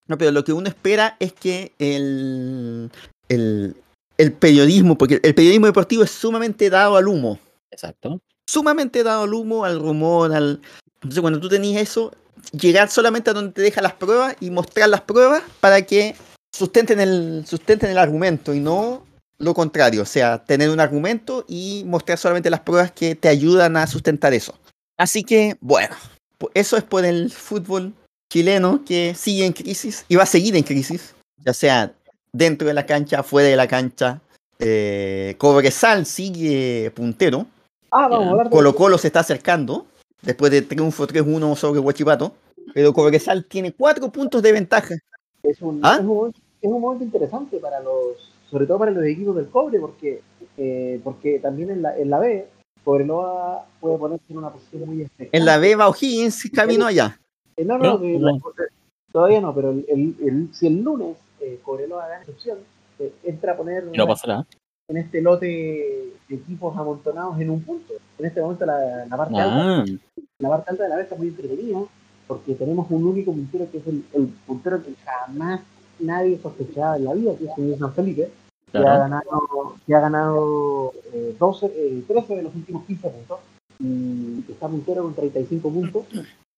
No, pero lo que uno espera es que el, el, el periodismo, porque el periodismo deportivo es sumamente dado al humo. Exacto. Sumamente dado al humo, al rumor, al. Entonces, cuando tú tenías eso, llegar solamente a donde te dejan las pruebas y mostrar las pruebas para que sustenten el, sustenten el argumento y no lo contrario. O sea, tener un argumento y mostrar solamente las pruebas que te ayudan a sustentar eso. Así que, bueno, eso es por el fútbol chileno que sigue en crisis y va a seguir en crisis, ya sea dentro de la cancha, fuera de la cancha. Eh, Cobresal sigue puntero. Ah, vamos Colo Colo se está acercando después de triunfo 3-1 sobre Huachipato. Pero Cobresal tiene cuatro puntos de ventaja. es un, ¿Ah? es, un momento, es un momento interesante para los, sobre todo para los equipos del cobre, porque eh, porque también en la, en la B, Cobreloa puede ponerse en una posición muy expectante. En la B va O'Higgins camino allá. Eh, no, no, No, todavía no, pero el, el- el- si el lunes eh, Cobreloa gana excepción, eh, entra a poner Y no pasará. en este lote de equipos amontonados en un punto. En este momento la, la parte alta Ah, la parte alta de la vez está muy entretenida porque tenemos un único puntero que es el, el puntero que jamás nadie sospechaba en la vida, que es el San Felipe, que ha ganado, que ha ganado eh, 12, eh, 13 de los últimos 15 puntos y está puntero con 35 puntos,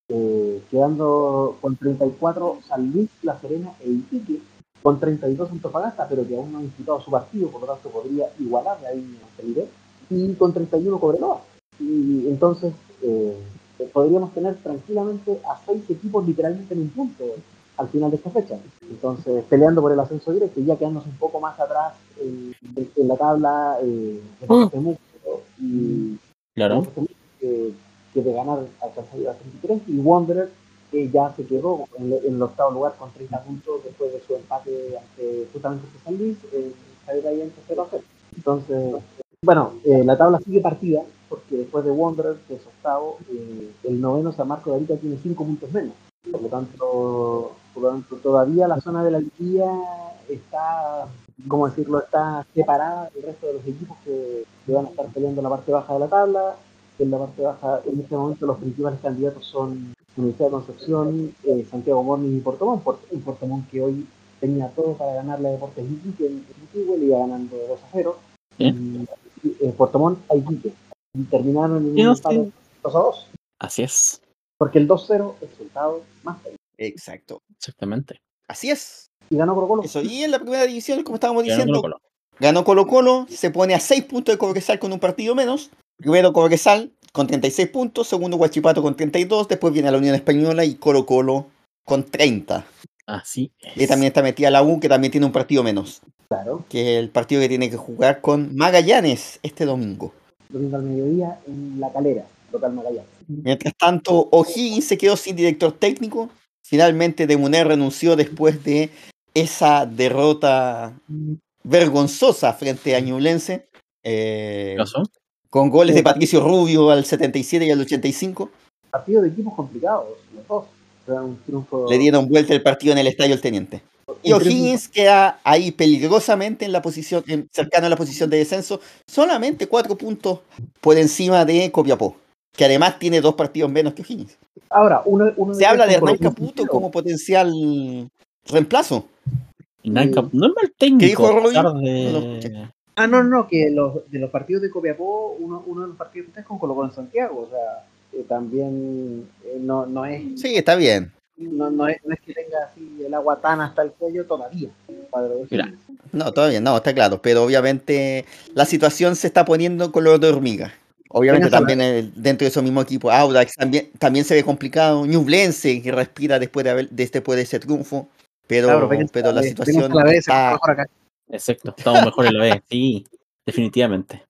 eh, quedando con 34 San Luis, La Serena e Iquique, con 32 Antofagasta, pero que aún no ha disputado su partido, por lo tanto podría igualar ahí a Felipe, y con 31 Cobreloa. Y entonces eh, podríamos tener tranquilamente a seis equipos literalmente en un punto al final de esta fecha. Entonces, peleando por el ascenso directo y ya quedándose un poco más atrás en, en- en la tabla eh, de Temuco y Claro. Que, que de ganar alcanzaría a 33 y Wanderer ya se quedó en, el octavo lugar con 30 puntos después de su empate ante justamente San Luis, eh, ahí en tercero a cero. Entonces, bueno, eh, la tabla sigue partida porque después de Wanderer, que es octavo, eh, el noveno San Marco de Arica tiene 5 puntos menos. Por lo tanto, por lo tanto, todavía la zona de la liguilla está, ¿cómo decirlo?, está separada del resto de los equipos que, que van a estar peleando en la parte baja de la tabla. En la parte baja, en este momento, los principales candidatos son Universidad de Concepción, eh, Santiago Morning y Portomón. Port- un Portomón que hoy tenía todo para ganarle a Deportes Iquique en Iquique, le iba ganando 2 a 0. Bien. Y, eh, Portomón a Iquique. Y terminaron en un no empate sé. 2 a 2. Así es. Porque el 2-0 es el resultado más feliz. Exacto. Exactamente. Así es. Y ganó Colo Colo. Eso. Y en la primera división, como estábamos Ganó diciendo, Colo-Colo. ganó Colo Colo, se pone a 6 puntos de Cobresal con un partido menos. Primero Cobresal con 36 puntos, segundo Huachipato con 32, después viene la Unión Española y Colo Colo con 30. Así Y es. también está metida la U, que también tiene un partido menos, Claro. que es el partido que tiene que jugar con Magallanes este domingo. Domingo al mediodía en La Calera, local Magallanes. Mientras tanto, O'Higgins se quedó sin director técnico. Finalmente, Demuner renunció después de esa derrota vergonzosa frente a Ñublense. eh, ¿Qué pasó? Con goles de Patricio Rubio al 77 y al 85. Partido de equipos complicados, los dos. Fue un triunfo. Le dieron vuelta el partido en el Estadio El Teniente. Y O'Higgins queda ahí peligrosamente en la posición, en- cercano a la posición de descenso, solamente cuatro puntos por encima de Copiapó, que además tiene dos partidos menos que O'Higgins. Ahora, uno, uno Se habla de Hernán Caputo como potencial reemplazo. Sí. no es mal técnico. ¿Qué dijo No lo de... escuché. Ah, no, no, que los, de los partidos de Copiapó, uno, uno de los partidos es con Colo Colo en Santiago. O sea, eh, también eh, no, no, es, Sí, está bien. no, no, es, no es que tenga así el agua tan hasta el cuello todavía. Mira. No, todavía no, está claro. Pero obviamente la situación se está poniendo color de hormiga. Obviamente también el- dentro de esos mismos equipos, Audax también, también se ve complicado. Ñublense que respira después de, haber, de- después de ese triunfo. Pero, Claro, pero la Peña situación la vez, está, mejor acá. Exacto. Estamos mejor en la B. Sí, definitivamente.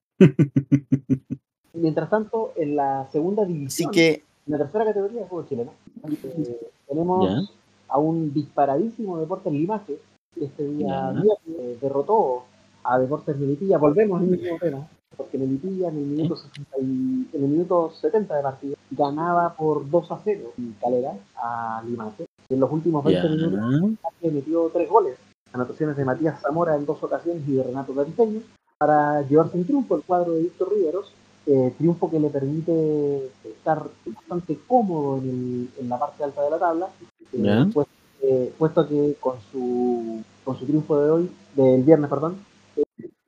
Mientras tanto, en la segunda Así división, que en la tercera categoría de fútbol chileno, eh, tenemos Ya. a un disparadísimo Deportes Limache, que este día viernes, eh, derrotó a Deportes Melipilla. Volvemos al mismo tema, porque Melipilla en el minuto, 60 y- en el minuto 70 de partido ganaba por 2 a 0 en Calera a Limache. En los últimos 20 Ya. minutos Limache metió tres goles, anotaciones de Matías Zamora en dos ocasiones y de Renato Garipeño, para llevarse un triunfo el cuadro de Víctor Riveros eh, triunfo que le permite estar bastante cómodo en, el- en la parte alta de la tabla, eh, pues- eh, puesto que con su, con su triunfo de hoy, del viernes, perdón,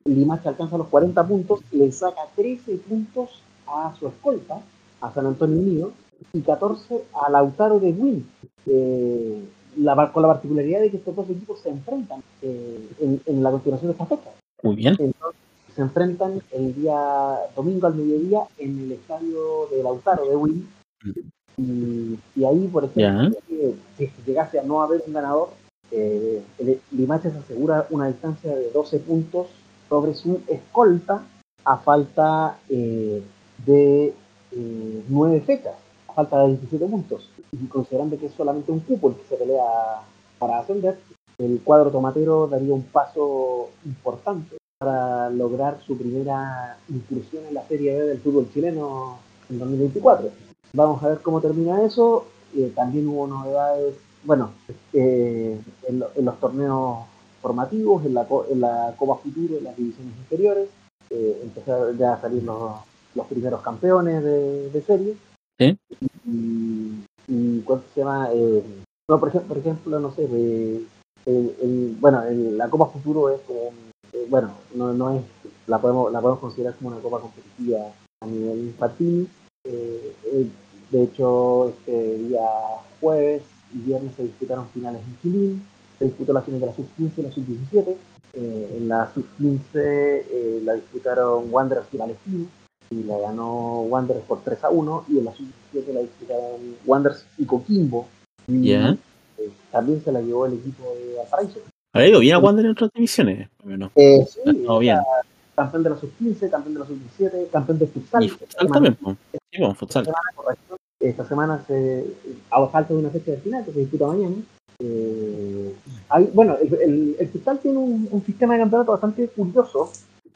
Limache alcanza los 40 puntos, le saca 13 puntos a su escolta, a San Antonio Unido, y 14 a Lautaro de eh, la, con la particularidad de que estos dos equipos se enfrentan eh, en, en la continuación de esta fecha. Muy bien. Entonces, se enfrentan el día domingo al mediodía en el estadio de Lautaro de Win. Y, y ahí, por ejemplo, eh, si llegase a no haber un ganador, eh, el Limache se asegura una distancia de 12 puntos sobre su escolta a falta eh, de eh, 9 fechas, falta de 27 puntos. Y considerando que es solamente un cupo el que se pelea para ascender, el cuadro tomatero daría un paso importante para lograr su primera inclusión en la Serie B del fútbol chileno en 2024. Vamos a ver cómo termina eso. Eh, también hubo novedades, bueno, eh, en, lo- en los torneos formativos, en la, en la Copa Futuro, en las divisiones inferiores. Eh, empezaron ya a salir los, los primeros campeones de, de serie. Sí. Y, y ¿cuánto se llama? Eh, no, por, ejemplo, no sé, eh, el- bueno, el- la Copa Futuro es como, eh, bueno, no, no es, la podemos, la podemos considerar como una copa competitiva a nivel infantil. Eh, de hecho, este día jueves y viernes se disputaron finales en Quilín, se disputó la final de la sub-15 y la sub-17. Eh, en la sub-15 eh, la disputaron Wanderers y Palestino y la ganó Wanderers por 3 a 1 y en la sub-17 la disputaron Wanderers y Coquimbo. Y, eh, también se la llevó el equipo de Valparaíso. Ha ido bien a Wander en otras divisiones. por menos. Eh, sí, Ha estado o bien. campeón de la sub-15, campeón de la sub-17, campeón de futsal. Y Esta futsal semana- también. po. Sí, po, futsal. correcto. Esta semana, se, a falta de una fecha de final que se disputa mañana. eh, hay- bueno, el, el, el futsal tiene un, un sistema de campeonato bastante curioso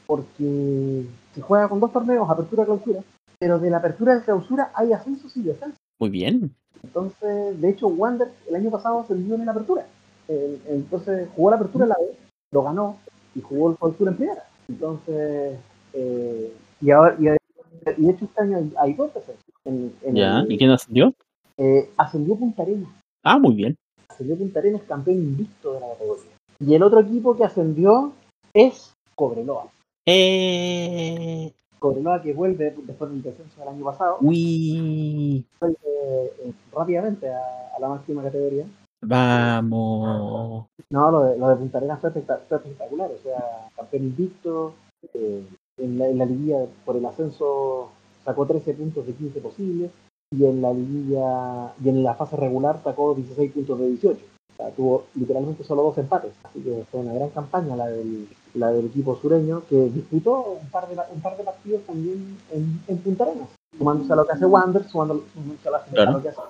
porque se juega con dos torneos, apertura y clausura, pero de la apertura y clausura hay ascensos y descensos. Muy bien. Entonces, de hecho, Wander el año pasado ascendió en la apertura. Entonces, jugó la apertura en la B, lo ganó y jugó el clausura en primera. Entonces, eh, y, ahora, y, y de hecho, este año hay, hay dos descensos. En, en Ya. el- ¿Y quién ascendió? eh, ascendió Punta Arenas. Ah, muy bien. Ascendió Punta Arenas, campeón invicto de la categoría. Y el otro equipo que ascendió es Cobreloa. Eh. Cobreloa que vuelve después del descenso del año pasado, Uy. vuelve eh, rápidamente a, a la máxima categoría. Vamos. No, lo de, lo de Punta Arenas fue, espectac- fue espectacular, o sea, campeón invicto, eh, en, la, en la liguilla por el ascenso sacó 13 puntos de 15 posibles, y en la liguilla, y en la fase regular sacó 16 puntos de 18. O sea, tuvo literalmente solo dos empates, así que fue una gran campaña la del, la del equipo sureño, que disputó un par de, un par de partidos también en, en Punta Arenas, sumándose a lo que hace Wander, sumándose a, lo que hace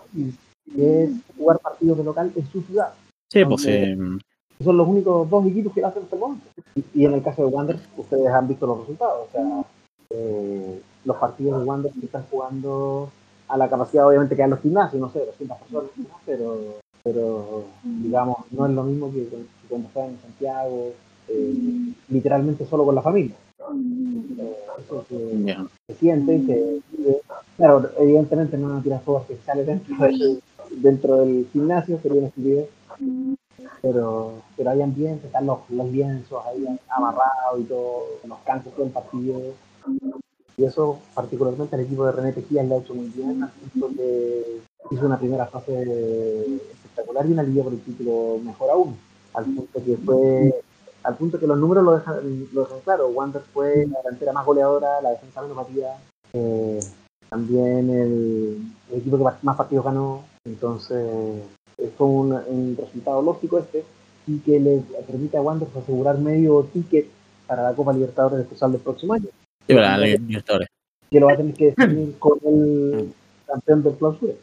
que es jugar partidos de local en su ciudad Sí, pues. Eh, son los únicos dos equipos que lo hacen hasta el momento. Y, y en el caso de Wander, ustedes han visto los resultados. O sea, eh, los partidos de Wander que están jugando a la capacidad, obviamente, que dan los gimnasios, no sé, 200 personas, pero, pero digamos, no es lo mismo que, que cuando están en Santiago, eh, literalmente solo con la familia. Eh, eso se, siente y se vive. Claro, evidentemente no van a tirar fuegos artificiales dentro del, dentro del gimnasio, sería una estupidez. Pero, pero hay ambiente, están los, los lienzos ahí amarrados y todo, los cantos todo el partido. Y eso, particularmente, el equipo de René Tejías le ha hecho muy bien, al punto que hizo una primera fase espectacular y una liga por el título mejor aún. Al punto que fue al punto que los números lo dejan, lo dejan claro. Wander fue la delantera más goleadora, la defensa menos batida, eh, también el, el equipo que más partidos ganó. Entonces, eh, fue un, un resultado lógico este y que le permite a Wander asegurar medio ticket para la Copa Libertadores de futsal del próximo año, Sí, para la Libertadores. que lo va a tener que definir con el campeón del clausura.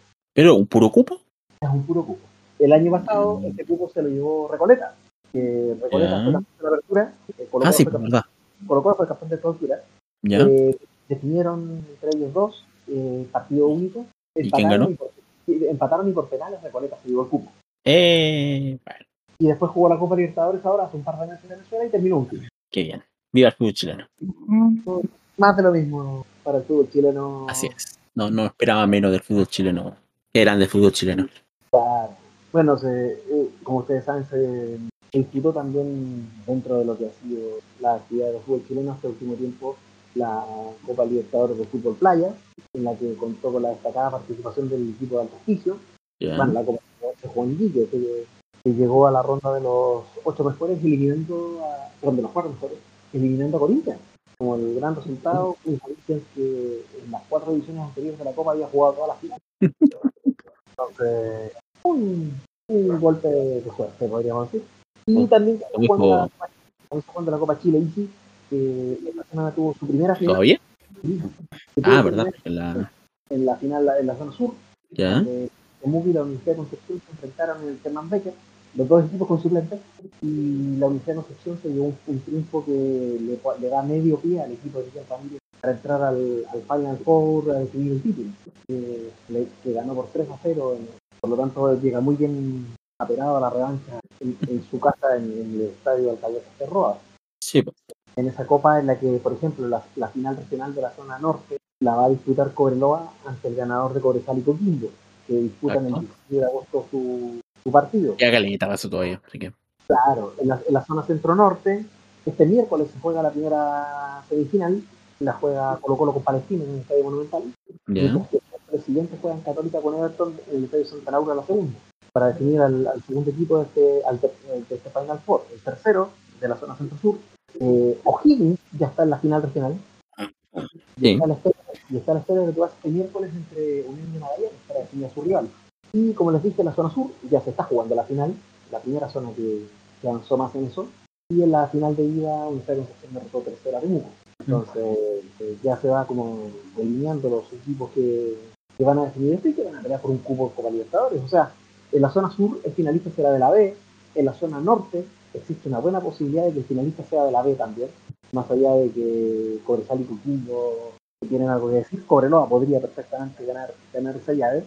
Pero un puro cupo. Es un puro cupo. El año pasado, este cupo se lo llevó Recoleta, que Recoleta fue campeón de la apertura, Colo Ah, sí, fue verdad. Colo Colo fue campeón de clausura. Ya. Eh, definieron entre ellos dos eh, partido único. ¿Y quién ganó? Y por, empataron y por penales Recoleta se llevó el cupo. Eh. Bueno, Y después jugó la Copa Libertadores ahora hace un par de años en Venezuela y terminó último. qué bien. Viva el fútbol chileno. Más de lo mismo. para el fútbol chileno. Así es. No, no esperaba menos del fútbol chileno. Grande el fútbol chileno. Bueno, se, eh, como ustedes saben, se disputó también dentro de lo que ha sido la actividad del fútbol chileno hasta el último tiempo la Copa Libertadores de Fútbol Playa, en la que contó con la destacada participación del equipo de. Ya. Bueno, la Copa de Juan Guille, que, que llegó a la ronda de los ocho mejores, eliminando a, perdón, de los cuatro mejores, eliminando a Corinthians. Como el gran resultado, un Corinthians que en las cuatro ediciones anteriores de la Copa había jugado todas las finales. Entonces, un, un golpe de suerte, podríamos decir. Y también cuando la, la Copa Chile Easy, que esta semana tuvo su primera final. ¿Todavía? Ah, verdad. En la... En la final en la zona sur, Ya. Temuco y la Universidad de Concepción se enfrentaron en el Herman Becker, los dos equipos con suplentes, y la Universidad de Concepción se llevó un, un triunfo que le, le da medio pie al equipo de Cristian Familia para entrar al, al Final Four a definir el título, que, ganó por 3 a 0, en- por lo tanto llega muy bien aperado a la revancha en, en su casa en, en el estadio Alcalde Roa Sí, en esa copa en la que, por ejemplo, la, la final regional de la zona norte la va a disputar Cobreloa ante el ganador de Cobresal y Coquimbo, que disputan el Exacto. 17 de agosto su, su partido. Ya caleta pasó todavía. Así que. Claro, en la, en la zona centro-norte, este miércoles se juega la primera semifinal, la juega Colo Colo con Palestina en el Estadio Monumental, y Ya. el siguiente juegan Católica con Everton en el Estadio Santa Laura la segunda, para definir al, al segundo equipo de este, al ter- de este Final Four. El tercero, de la zona centro-sur, eh, O'Higgins ya está en la final regional, y Sí. está la espera, y está a la espera de lo que va a ser este miércoles entre Unión y Magallanes para definir a su rival. Y como les dije, en la zona sur ya se está jugando la final, la primera zona que, que avanzó más en eso. Y en la final de ida, Universidad de Concepción derrotó tercera a Temuco. Entonces, eh, ya se va como delineando los equipos que, que van a definir esto y que van a pelear por un cupo de Copa Libertadores. O sea, en la zona sur el finalista será de la B, en la zona norte existe una buena posibilidad de que el finalista sea de la B también, más allá de que Cobresal y Coquimbo tienen algo que decir, Cobreloa podría perfectamente ganar, ganar esa llave.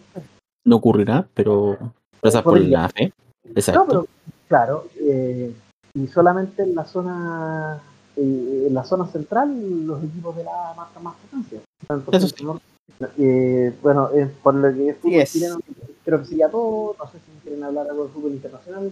No ocurrirá, pero. Gracias por la fe. No, Exacto. pero claro, eh, y solamente en la zona eh, en la zona central los equipos de la marcan más potencia. Tanto Eso centro, norte. Eh, bueno, eh, por lo que es fútbol Yes. chileno, creo que sería todo. No sé si quieren hablar algo de fútbol internacional.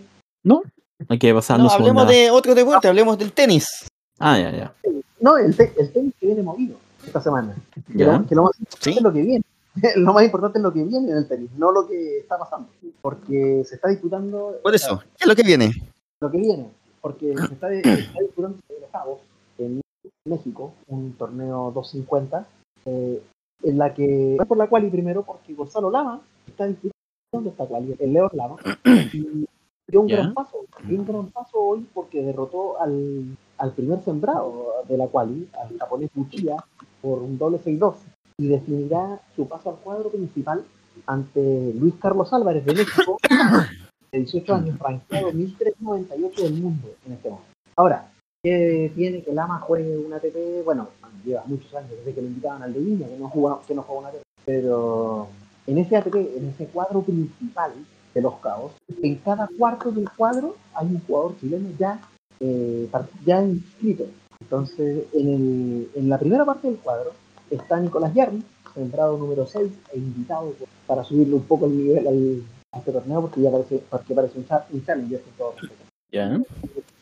Hay que pasar No, hablemos de otro deporte, hablemos del tenis. Ah, ya, ya. No, el, te- el tenis que viene movido esta semana. Que, Ya. lo, que lo más importante Sí. es lo que viene. lo más importante es lo que viene en el tenis, no lo que está pasando. Porque se está disputando. Por eso, ¿qué es lo que viene? lo que viene, porque se está, disputando en Los Cabos, en México, un torneo 250, eh, en la que, por la cual y primero porque Gonzalo Lama está disputando esta cual, el León Lama, y dio un Ya. gran paso, dio un gran paso hoy porque derrotó al, al primer sembrado de la quali, al japonés Buchiya, por un doble 6-2, y definirá su paso al cuadro principal ante Luis Carlos Álvarez de México, de 18 años, rankeado 1398 del mundo en este momento. Ahora, ¿qué tiene que Lama juegue un ATP? Bueno, lleva muchos años desde que lo invitaban al de Viña, que no juega, que no juega un ATP, pero en ese ATP, en ese cuadro principal de los caos, en cada cuarto del cuadro hay un jugador chileno ya, eh, ya inscrito. Entonces, en, el, en la primera parte del cuadro está Nicolás Yarri, sembrado número 6 e invitado para subirle un poco el nivel al, a este torneo porque ya parece, porque parece un, un challenger todo respeto. Ya.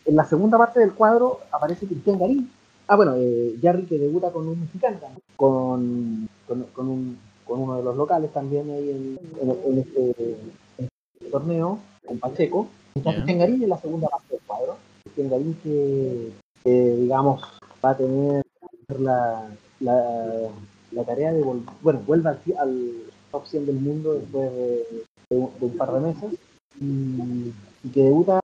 En la segunda parte del cuadro aparece Cristian Garín. Ah, bueno, eh, Jarry que debuta con un mexicano, con, con, con un, con uno de los locales también ahí en, en- en este, en este torneo, con Pacheco. Está Ya. Cristian Garín en la segunda parte del cuadro. Cristian Garín que, que, digamos, va a tener la, la, la tarea de volver, bueno, vuelve al, al top 100 del mundo después de, de un, de un par de meses y, y que debuta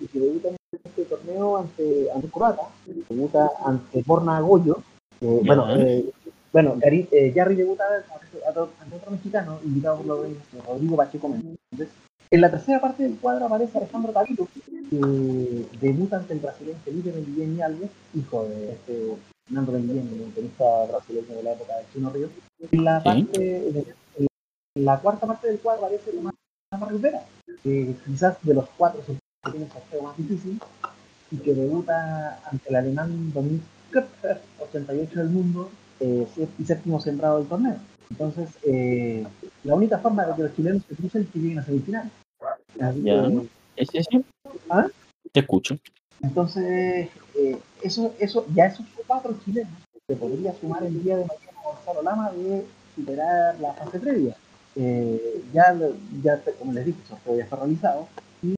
y que debuta en este torneo ante, ante Croata, debuta ante Borna Goyo, bueno, eh, bueno, Gary, eh, Jarry debuta ante, otro mexicano, invitado por Rodrigo Pacheco Méndez. En la tercera parte del cuadro aparece Alejandro Tavito, que debuta ante el brasileño Felipe Mellén Alves, hijo de este Fernando Mellén, un tenista brasileño de la época de Chino Ríos. En la, parte, la cuarta parte del cuadro aparece Tomás Tomás Rivera, que quizás de los cuatro que tiene el sorteo más difícil, y que debuta ante el alemán Dominic Köpfer, 88 del mundo, eh, y séptimo sembrado del torneo. Entonces, eh, la única forma de que los chilenos se crucen es que lleguen a semifinales. Así Ya. que, ¿Es eso? ¿Ah? Te escucho. entonces, eh, eso, eso, ya esos cuatro chilenos se podría sumar el día de mañana Gonzalo Lama de superar la fase previa. Eh, ya, ya como les dije, el ya está realizado y,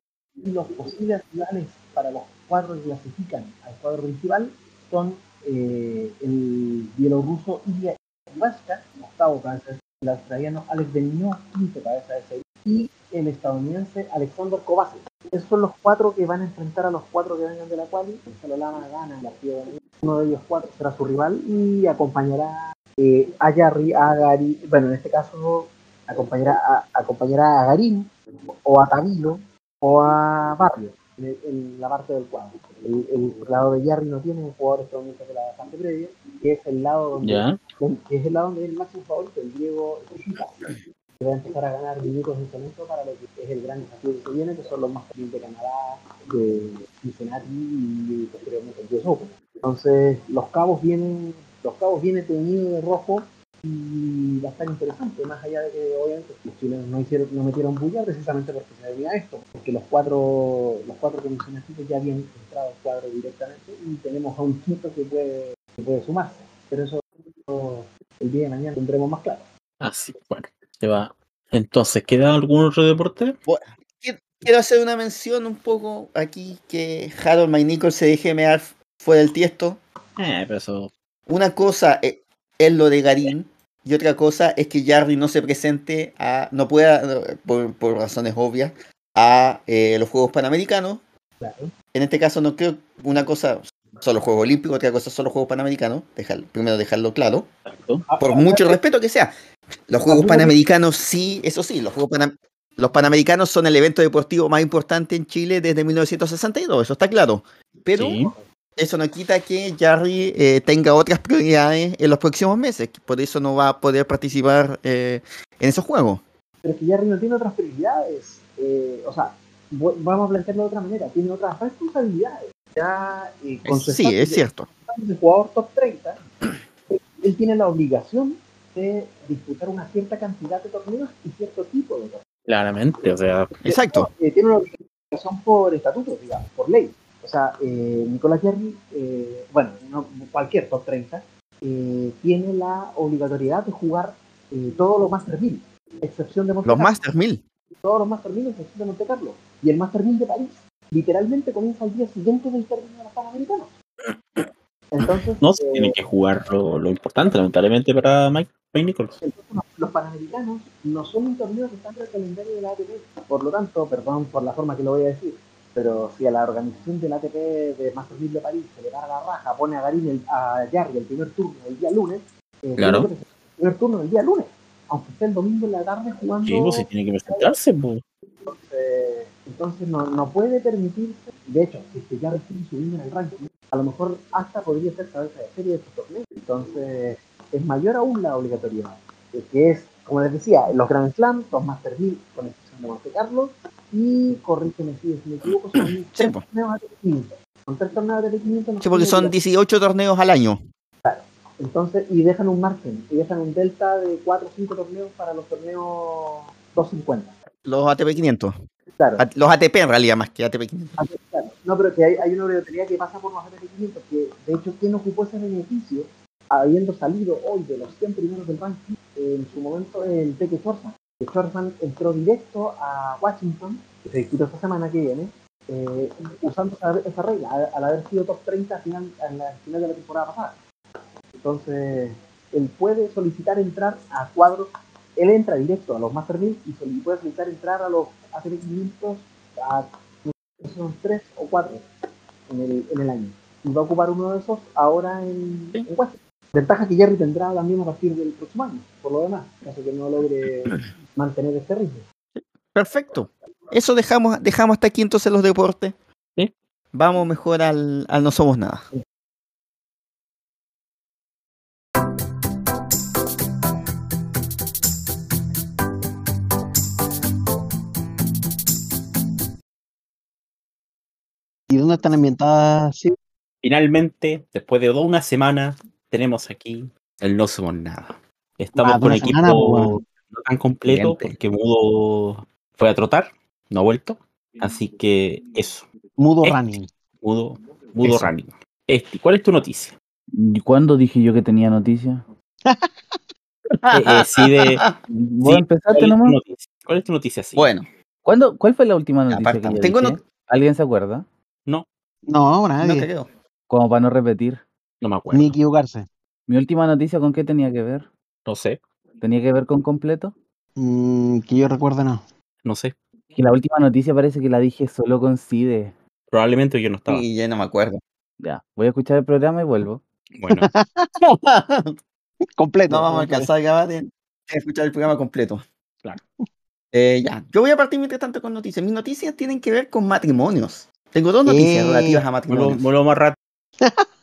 los posibles rivales para los cuatro que clasifican al cuadro principal son eh, el bielorruso Ilya Ivaska, octavo cabeza de el australiano Alex Benigno, quinto cabeza de serie, y el estadounidense Alexander Kovacev. Esos son los cuatro que van a enfrentar a los cuatro que vengan de la quali. Gonzalo Lama gana el partido de. Uno de ellos cuatro será su rival y acompañará eh, a a Gary, bueno, en este caso acompañará a, acompañará a Garín o a Tabilo o a Barrio en, en la parte del cuadro. El, el lado de Jarry no tiene un jugador estadounidense de la bastante previa, que es el lado donde que es el lado donde es el máximo favorito, el Diego que va a empezar a ganar minutos de talento para lo que es el gran desafío que se viene, que son los más también de Canadá, de Cincinnati y posteriormente el US. Entonces, los cabos vienen, los cabos vienen teñidos de rojo y va a estar interesante, más allá de que obviamente los chilenos no hicieron, no metieron bulla precisamente porque se venía esto, porque los cuatro, los cuatro que ya habían entrado al cuadro directamente y tenemos a un quinto que puede, que puede sumarse. Pero eso el día de mañana tendremos más claro. Así, bueno, se va. Entonces, ¿queda algún otro deporte? Quiero- Quiero hacer una mención un poco aquí que Harold McNichol se deje mear fuera del tiesto. Eh, pero eso. Una cosa e- es lo de Garín y otra cosa es que Jarry no se presente a, no pueda, por, por razones obvias, a eh, los Juegos Panamericanos. Claro. En este caso no creo una cosa son los Juegos Olímpicos, otra cosa son los Juegos Panamericanos. Dejar, primero dejarlo claro. Exacto. Por mucho respeto que sea. Los Juegos Panamericanos sí, eso sí, los Juegos Panam- los Panamericanos son el evento deportivo más importante en Chile desde 1962, eso está claro. Pero Sí. Eso no quita que Jarry eh, tenga otras prioridades en los próximos meses, por eso no va a poder participar eh, en esos juegos. Pero es que Jarry no tiene otras prioridades. Eh, o sea, vamos a plantearlo de otra manera. Tiene otras responsabilidades. Ya eh, con su Sí, estatus es cierto. de jugador top 30, él tiene la obligación de disputar una cierta cantidad de torneos y cierto tipo de torneos. Claramente, o sea, Exacto. Eh, tiene una obligación por estatuto, digamos, por ley. O sea, eh, Nicolás Jarry, eh, bueno, no- cualquier top 30, eh, tiene la obligatoriedad de jugar eh, todos los Master 1000, excepción de Monte Los Carlo. Masters 1000. Todos los Master 1000, excepción de Monte Carlo. Y el Master 1000 de París, literalmente comienza al día siguiente del término de los Panamericanos. Entonces, no se eh, tiene que jugar lo, lo importante, lamentablemente, para Mike, Mike Nichols. Entonces, no, los Panamericanos no son un torneo que está en el calendario de la ATP. Por lo tanto, perdón por la forma que lo voy a decir, pero si a la organización del ATP de Masters 1000 de París se le para la raja, pone a Garín, el- a Jarry el primer turno el día lunes, eh, Claro. el primer turno el día lunes, aunque esté el domingo en la tarde jugando. Sí, pues si tiene que presentarse, pues. Eh, entonces no, no puede permitirse, de hecho, si es que ya sigue subiendo en el ranking, a lo mejor hasta podría ser cabeza de serie de estos torneos. Entonces es mayor aún la obligatoriedad, eh, que es, como les decía, los Grand Slam, los Master 1000 con excepción de Monte Carlo, y corrígeme si me equivoco, son tres po. torneos ATP 500. Son tres torneos ATP 500. no Sí, porque son tiene 18 torneos al año. entonces, y dejan un margen, y dejan un delta de 4 o 5 torneos para los torneos 250. Los ATP 500. Claro. A- Los ATP en realidad, más que ATP 500. Ah, claro. No, pero que hay, hay una obligatoriedad que pasa por los ATP 500, que de hecho, ¿quién ocupó ese beneficio habiendo salido hoy de los 100 primeros del ranking? En su momento, el Peque Schwarzman. Schwarzman entró directo a Washington, que se disputa esta semana que viene, eh, usando esa, esa regla, al, haber sido top 30 al final, final de la temporada pasada. Entonces, él puede solicitar entrar a cuadros, él entra directo a los Master 1000 y puede solicitar entrar a los ATP 500 a son tres o cuatro en el, en el año. Y va a ocupar uno de esos ahora en, Sí. en Washington. Ventaja que Jerry tendrá también a partir del próximo año, por lo demás, caso que no logre mantener este ritmo. Perfecto. Eso dejamos, dejamos hasta aquí entonces los deportes. Sí. Vamos mejor al, al No Somos Nada. ¿Y dónde están ambientadas? Sí, Finalmente, después de toda una semana, tenemos aquí El no somos nada. Estamos de con equipo weón. no tan completo Siguiente. porque Mudo fue a trotar, no ha vuelto. Así que eso, Mudo Eh. running. Mudo, Mudo Eso. running. Este, ¿cuál es tu noticia? ¿Y cuándo dije yo que tenía noticia? Eh, eh, sí, de, ¿Vos Sí, empezaste ¿cuál, es tu nomás? noticia? ¿Cuál es tu noticia? Sí. Bueno, ¿Cuándo, ¿Cuál fue la última noticia Aparta. que yo Tengo dije? ¿Alguien se acuerda? No, no nadie. creo. Como para no repetir. No me acuerdo. Ni equivocarse. ¿Mi última noticia con qué tenía que ver? No sé, ¿Tenía que ver con completo? Mm, que yo recuerde, no. no sé. Que la última noticia parece que la dije solo con CIDE. Probablemente yo no estaba. Y ya no me acuerdo. Ya, voy a escuchar el programa y vuelvo. Bueno, Completo. No vamos a alcanzar a grabar a escuchar el programa completo. Claro. Eh, ya, yo voy a partir mientras tanto con noticias. Mis noticias tienen que ver con matrimonios. Tengo dos noticias Eh, relativas a matrimonios. vuelvo más rato.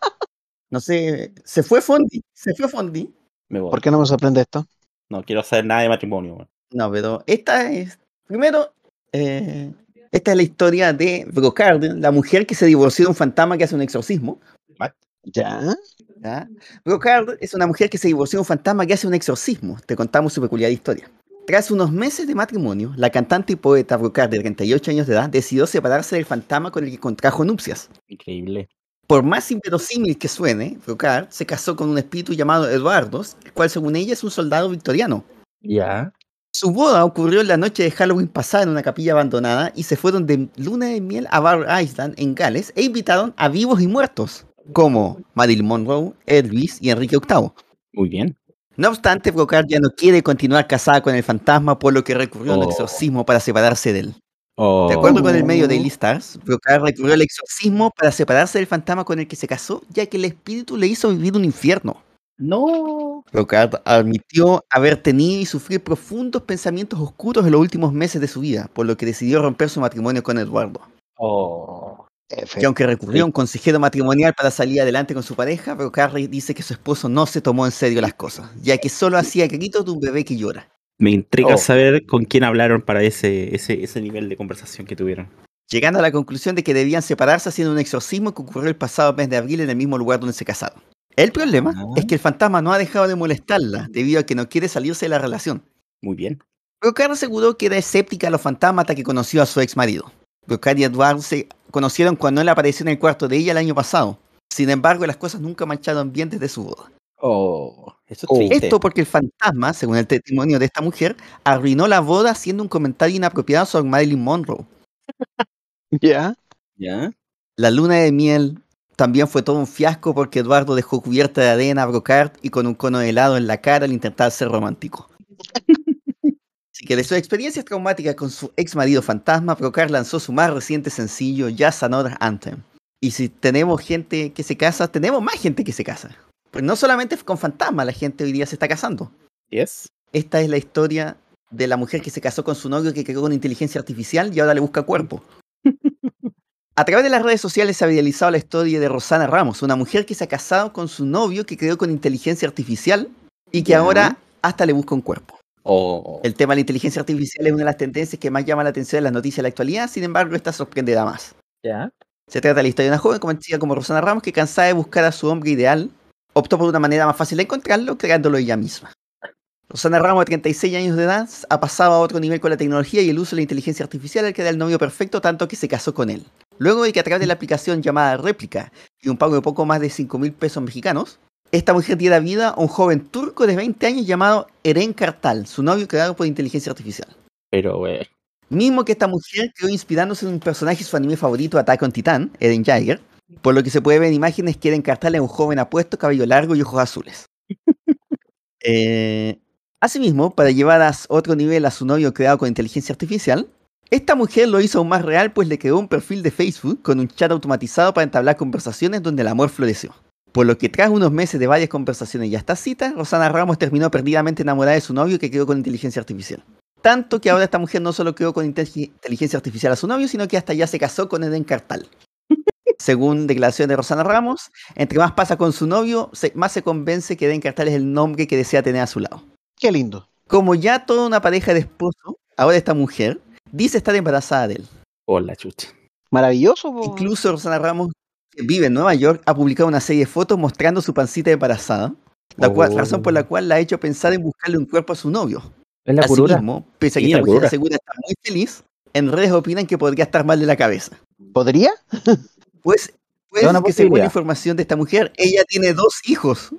No sé, se fue Fondi, se fue Fondi. Me voy. ¿Por qué no me sorprende esto? No quiero saber nada de matrimonio. No, pero esta es, primero, eh, esta es la historia de Brocard, la mujer que se divorció de un fantasma que hace un exorcismo. ¿Ya? ¿ya? Brocard es una mujer que se divorció de un fantasma que hace un exorcismo. Te contamos su peculiar historia. Tras unos meses de matrimonio, la cantante y poeta Brocard, de 38 años de edad, decidió separarse del fantasma con el que contrajo nupcias. Increíble. Por más inverosímil que suene, Brocard se casó con un espíritu llamado Eduardo, el cual según ella es un soldado victoriano. Ya. Su boda ocurrió en la noche de Halloween pasada en una capilla abandonada y se fueron de luna de miel a Bar Island en Gales e invitaron a vivos y muertos, como Marilyn Monroe, Elvis y Enrique VIII. Muy bien. No obstante, Brocard ya no quiere continuar casada con el fantasma, por lo que recurrió a un Oh. exorcismo para separarse de él. Oh, De acuerdo con el medio Daily Stars, Brocard recurrió al exorcismo para separarse del fantasma con el que se casó, ya que el espíritu le hizo vivir un infierno. No. Brocard admitió haber tenido y sufrir profundos pensamientos oscuros en los últimos meses de su vida, por lo que decidió romper su matrimonio con Eduardo. oh. Y aunque recurrió a un consejero matrimonial para salir adelante con su pareja, Brocard dice que su esposo no se tomó en serio las cosas, ya que solo hacía gritos de un bebé que llora. Me intriga Oh. saber con quién hablaron para ese, ese, ese nivel de conversación que tuvieron. llegando a la conclusión de que debían separarse haciendo un exorcismo que ocurrió el pasado mes de abril en el mismo lugar donde se casaron. El problema Ah. es que el fantasma no ha dejado de molestarla debido a que no quiere salirse de la relación. Muy bien. Brocard aseguró que era escéptica a los fantasmas hasta que conoció a su ex marido. Brocard y Edward se conocieron cuando él apareció en el cuarto de ella el año pasado. Sin embargo, las cosas nunca marcharon bien desde su boda. Oh, eso es Oh. triste. Esto porque el fantasma, según el testimonio de esta mujer, arruinó la boda haciendo un comentario inapropiado sobre Marilyn Monroe. ¿Ya? ¿Ya? La luna de miel también fue todo un fiasco porque Eduardo dejó cubierta de arena a Brocard y con un cono de helado en la cara al intentar ser romántico. Así que de sus experiencias traumáticas con su ex marido fantasma, Brocard lanzó su más reciente sencillo, Just Another Anthem. Y si tenemos gente que se casa, tenemos más gente que se casa. Pues no solamente con fantasmas la gente hoy día se está casando. Yes. Esta es la historia de la mujer que se casó con su novio que creó con inteligencia artificial y ahora le busca cuerpo. A través de las redes sociales se ha viralizado la historia de Rosana Ramos, una mujer que se ha casado con su novio que creó con inteligencia artificial y que ahora hasta le busca un cuerpo. Oh, El tema de la inteligencia artificial es una de las tendencias que más llama la atención en las noticias de la actualidad, sin embargo, esta sorprenderá más. ya. Se trata de la historia de una joven conocida como Rosana Ramos que cansada de buscar a su hombre ideal, optó por una manera más fácil de encontrarlo, creándolo ella misma. Rosana Ramos, de 36 años de edad, ha pasado a otro nivel con la tecnología y el uso de la inteligencia artificial al crear el novio perfecto, tanto que se casó con él. Luego de que a través de la aplicación llamada Réplica y un pago de poco más de 5 mil pesos mexicanos, esta mujer diera vida a un joven turco de 20 años llamado Eren Kartal, su novio creado por inteligencia artificial. Pero, güey. Mismo que esta mujer quedó inspirándose en un personaje de su anime favorito, Attack on Titan, Eren Jaeger, por lo que se puede ver en imágenes que Eren Kartal es un joven apuesto, cabello largo y ojos azules. Eh, asimismo, para llevar a otro nivel a su novio creado con inteligencia artificial, esta mujer lo hizo aún más real pues le creó un perfil de Facebook con un chat automatizado para entablar conversaciones donde el amor floreció. Por lo que tras unos meses de varias conversaciones y hasta citas, Rosana Ramos terminó perdidamente enamorada de su novio que creó con inteligencia artificial. Tanto que ahora esta mujer no solo creó con intelig- inteligencia artificial a su novio, sino que hasta ya se casó con Eden Cartal. Según declaración de Rosana Ramos, entre más pasa con su novio, se- más se convence que Eden Cartal es el nombre que desea tener a su lado. Qué lindo. Como ya toda una pareja de esposo, ahora esta mujer dice estar embarazada de él. Hola, chucha. Maravilloso, po. Incluso Rosana Ramos, que vive en Nueva York, ha publicado una serie de fotos mostrando su pancita embarazada. La cual- Oh. razón por la cual la ha hecho pensar en buscarle un cuerpo a su novio. Es la curura. Asimismo, pese a que Sí, esta la mujer asegura estar muy feliz, en redes opinan que podría estar mal de la cabeza. ¿Podría? Pues, pues que según información de esta mujer, ella tiene dos hijos,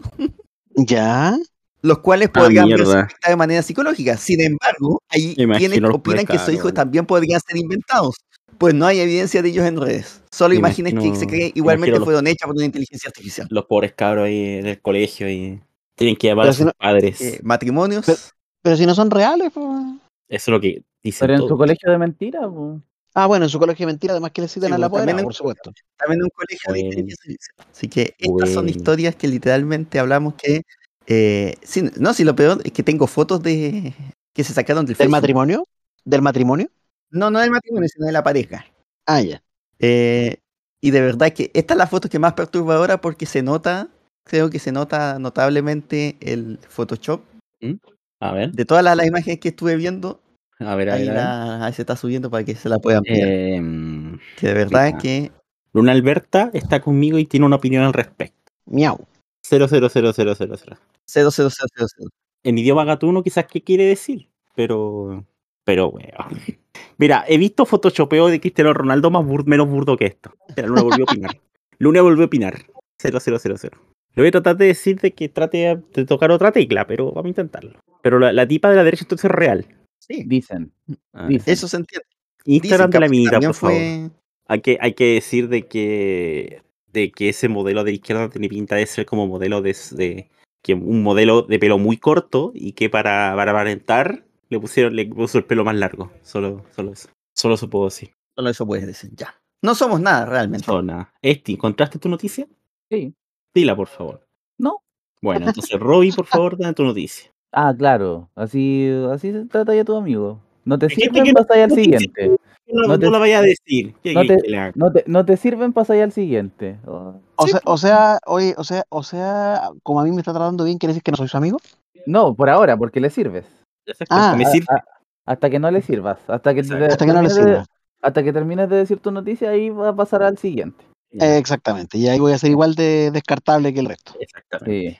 Ya. los cuales Ah, podrían afectados de manera psicológica. Sin embargo, ahí Imagino quienes opinan que sus hijos también podrían ser inventados, pues no hay evidencia de ellos en redes. Solo Me imaginen que se imagino- cree me igualmente imagino los- fueron hechas por una inteligencia artificial. Los pobres cabros ahí en el colegio y tienen que llamar Pero a si sus no- padres. Eh, matrimonios, Pero- Pero si no son reales, pues. Eso es lo que dicen Pero en todos. su colegio de mentira, po. Ah, bueno, en su colegio de mentira, además que le citan Sí, a la pues, también apoderada, en- por supuesto. también en un colegio de Bueno. inteligencia artificial. Así que estas son Bueno. historias que literalmente hablamos que... eh, sí, no, si lo peor es que tengo fotos de que se sacaron del ¿Del Facebook. matrimonio? ¿Del matrimonio? No, no del matrimonio, sino de la pareja. Ah, ya. Eh, y de verdad que esta es la foto que más perturbadora porque se nota, creo que se nota notablemente el Photoshop. A ver, De todas las, las imágenes que estuve viendo, a ver, a ahí, ver. a ver. la- ahí se está subiendo para que se la puedan ver. Em, que de verdad mira. que Luna Alberta está conmigo y tiene una opinión al respecto. Miau. 00000. 00000. En idioma gatuno quizás qué quiere decir, pero pero weón. Mira, he visto photoshopeo de Cristiano Ronaldo más bur- menos burdo que esto. Mira, Luna volvió a opinar. Luna volvió a opinar. 0000. Le voy a tratar de decir de que trate de tocar otra tecla, pero vamos a intentarlo. Pero la, la tipa de la derecha entonces es real. Sí, Dicen. A ver, Dicen. eso se entiende. Instagram Dicen de la minita, por favor. fue- Hay que, hay que decir de que, de que ese modelo de la izquierda tiene pinta de ser como modelo de, de- que un modelo de pelo muy corto y que para, para aparentar le pusieron le puso el pelo más largo. Solo, solo eso. Solo eso puedo decir. Solo eso puedes decir, ya. No somos nada realmente. No, nada. Esti, ¿encontraste tu noticia? Sí. Dila, por favor. No. Bueno, entonces, Robbie, por favor, dame tu noticia. Ah, claro. Así, así se trata ya tu amigo. No te Es que este sirven, que no- al siguiente. No, No te- no la vaya a decir. ¿Qué no quieres te-? No te, no te sirven, pasa al siguiente. Oh. O sea, o sea, oye, o sea, o sea, como a mí me está tratando bien, ¿quiere decir que no soy su amigo? No, por ahora, porque le sirves. Ah, me A- sirve. a- hasta que no le sirvas. Hasta que, te-. Hasta que no le termines de- sirva. hasta que termines de decir tu noticia, ahí va a pasar al siguiente. Eh, exactamente, y ahí voy a ser igual de descartable que el resto. Exactamente. Sí.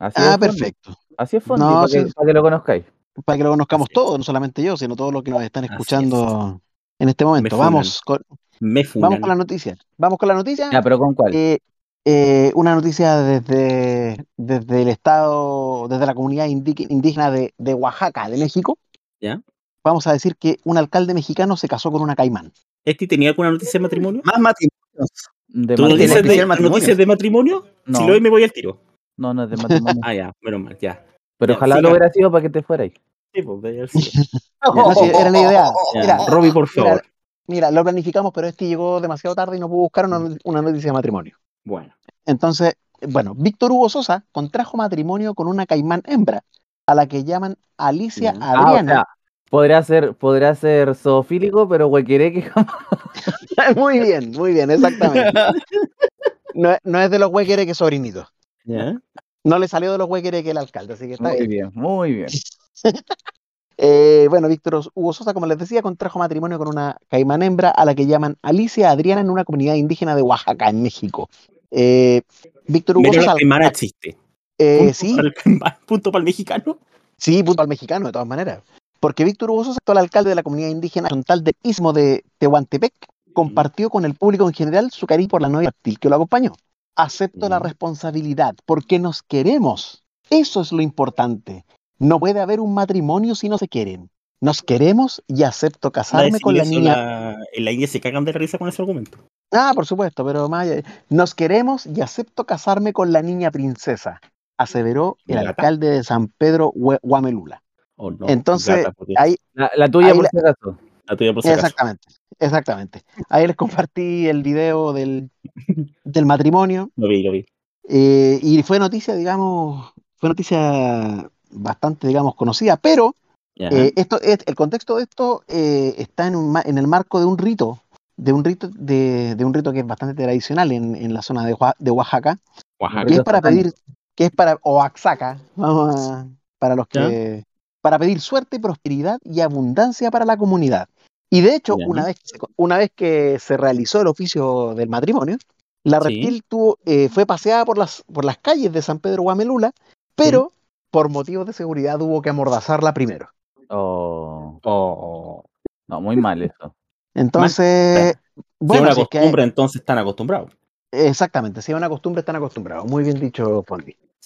Así Ah, es, Fondi. perfecto. Así es, Fondi, No, para, sí. que, para que lo conozcáis. Para que lo conozcamos Así es. todos, no solamente yo, sino todos los que nos están es. escuchando en este momento. Vamos con, Me vamos con la noticia. Vamos con la noticia. Ya, pero ¿con cuál? Eh, eh, una noticia desde, desde el estado, desde la comunidad indígena de, de Oaxaca, de México. ¿Ya? Vamos a decir que un alcalde mexicano se casó con una caimán. ¿Esti tenía alguna noticia de matrimonio? Más matrimonios. De ¿Tú matrimonio. noticias de, matrimonio. noticias de matrimonio? No. Si lo doy, me voy al tiro. No, no es de matrimonio. Ah, ya, menos mal, ya. pero ya, ojalá siga. lo hubiera sido para que te fueras. Sí, pues, de. No, sí, era la idea. Mira, Robbie, por favor. mira, lo planificamos, pero este llegó demasiado tarde y no pudo buscar una, una noticia de matrimonio. Bueno, Entonces, bueno, Víctor Hugo Sosa contrajo matrimonio con una caimán hembra, a la que llaman Alicia. Ah, o Adriana. sea, podría ser, podría ser zoofílico, pero huequeré que jamás. muy bien, muy bien, exactamente. No, es- no es de los huequeres que No le salió de los huequeres que el alcalde, así que está Muy bien. bien, muy bien. Eh, bueno, Víctor Hugo Sosa, como les decía, contrajo matrimonio con una caimán hembra a la que llaman Alicia Adriana en una comunidad indígena de Oaxaca, en México. Eh, Víctor Hugo Pero la Sosa, caimana existe. eh, Punto sí, para el punto para el mexicano. sí, punto al mexicano, de todas maneras. Porque Víctor Hugo Sosa, actual alcalde de la comunidad indígena frontal del Istmo de Tehuantepec, compartió con el público en general su cariño por la novia reptil que lo acompañó. Acepto la responsabilidad porque nos queremos. Eso es lo importante. No puede haber un matrimonio si no se quieren. Nos queremos y acepto casarme con la niña. la- en la India se cagan de risa con ese argumento. Ah, por supuesto, pero más allá- Nos queremos y acepto casarme con la niña princesa, aseveró el ¿La gata? alcalde de San Pedro Guamelula. ¿O no? Entonces, Gata, porque- Ahí, La, la tuya, Ahí por la- si acaso. la tuya por si acaso. exactamente, exactamente. Ahí les compartí el video del, del matrimonio Lo vi, lo vi. eh, y fue noticia, digamos, fue noticia bastante, digamos, conocida, pero. Eh, esto es, el contexto de esto eh, está en, un ma- en el marco de un rito, de un rito, de, de un rito que es bastante tradicional en, en la zona de, de Oaxaca, Oaxaca. que es para pedir, que es para Oaxaca, vamos a- para los ¿Ya? que, para pedir suerte, prosperidad y abundancia para la comunidad. Y de hecho, una vez, que se, una vez que se realizó el oficio del matrimonio, La Sí. reptil tuvo, eh, fue paseada por las, por las calles de San Pedro Guamelula, pero por motivos de seguridad hubo que amordazarla primero. Oh, Oh. no, muy mal eso. Entonces, bueno, es si una es que- costumbre, entonces están acostumbrados. exactamente, si es una costumbre, están acostumbrados. Muy bien dicho.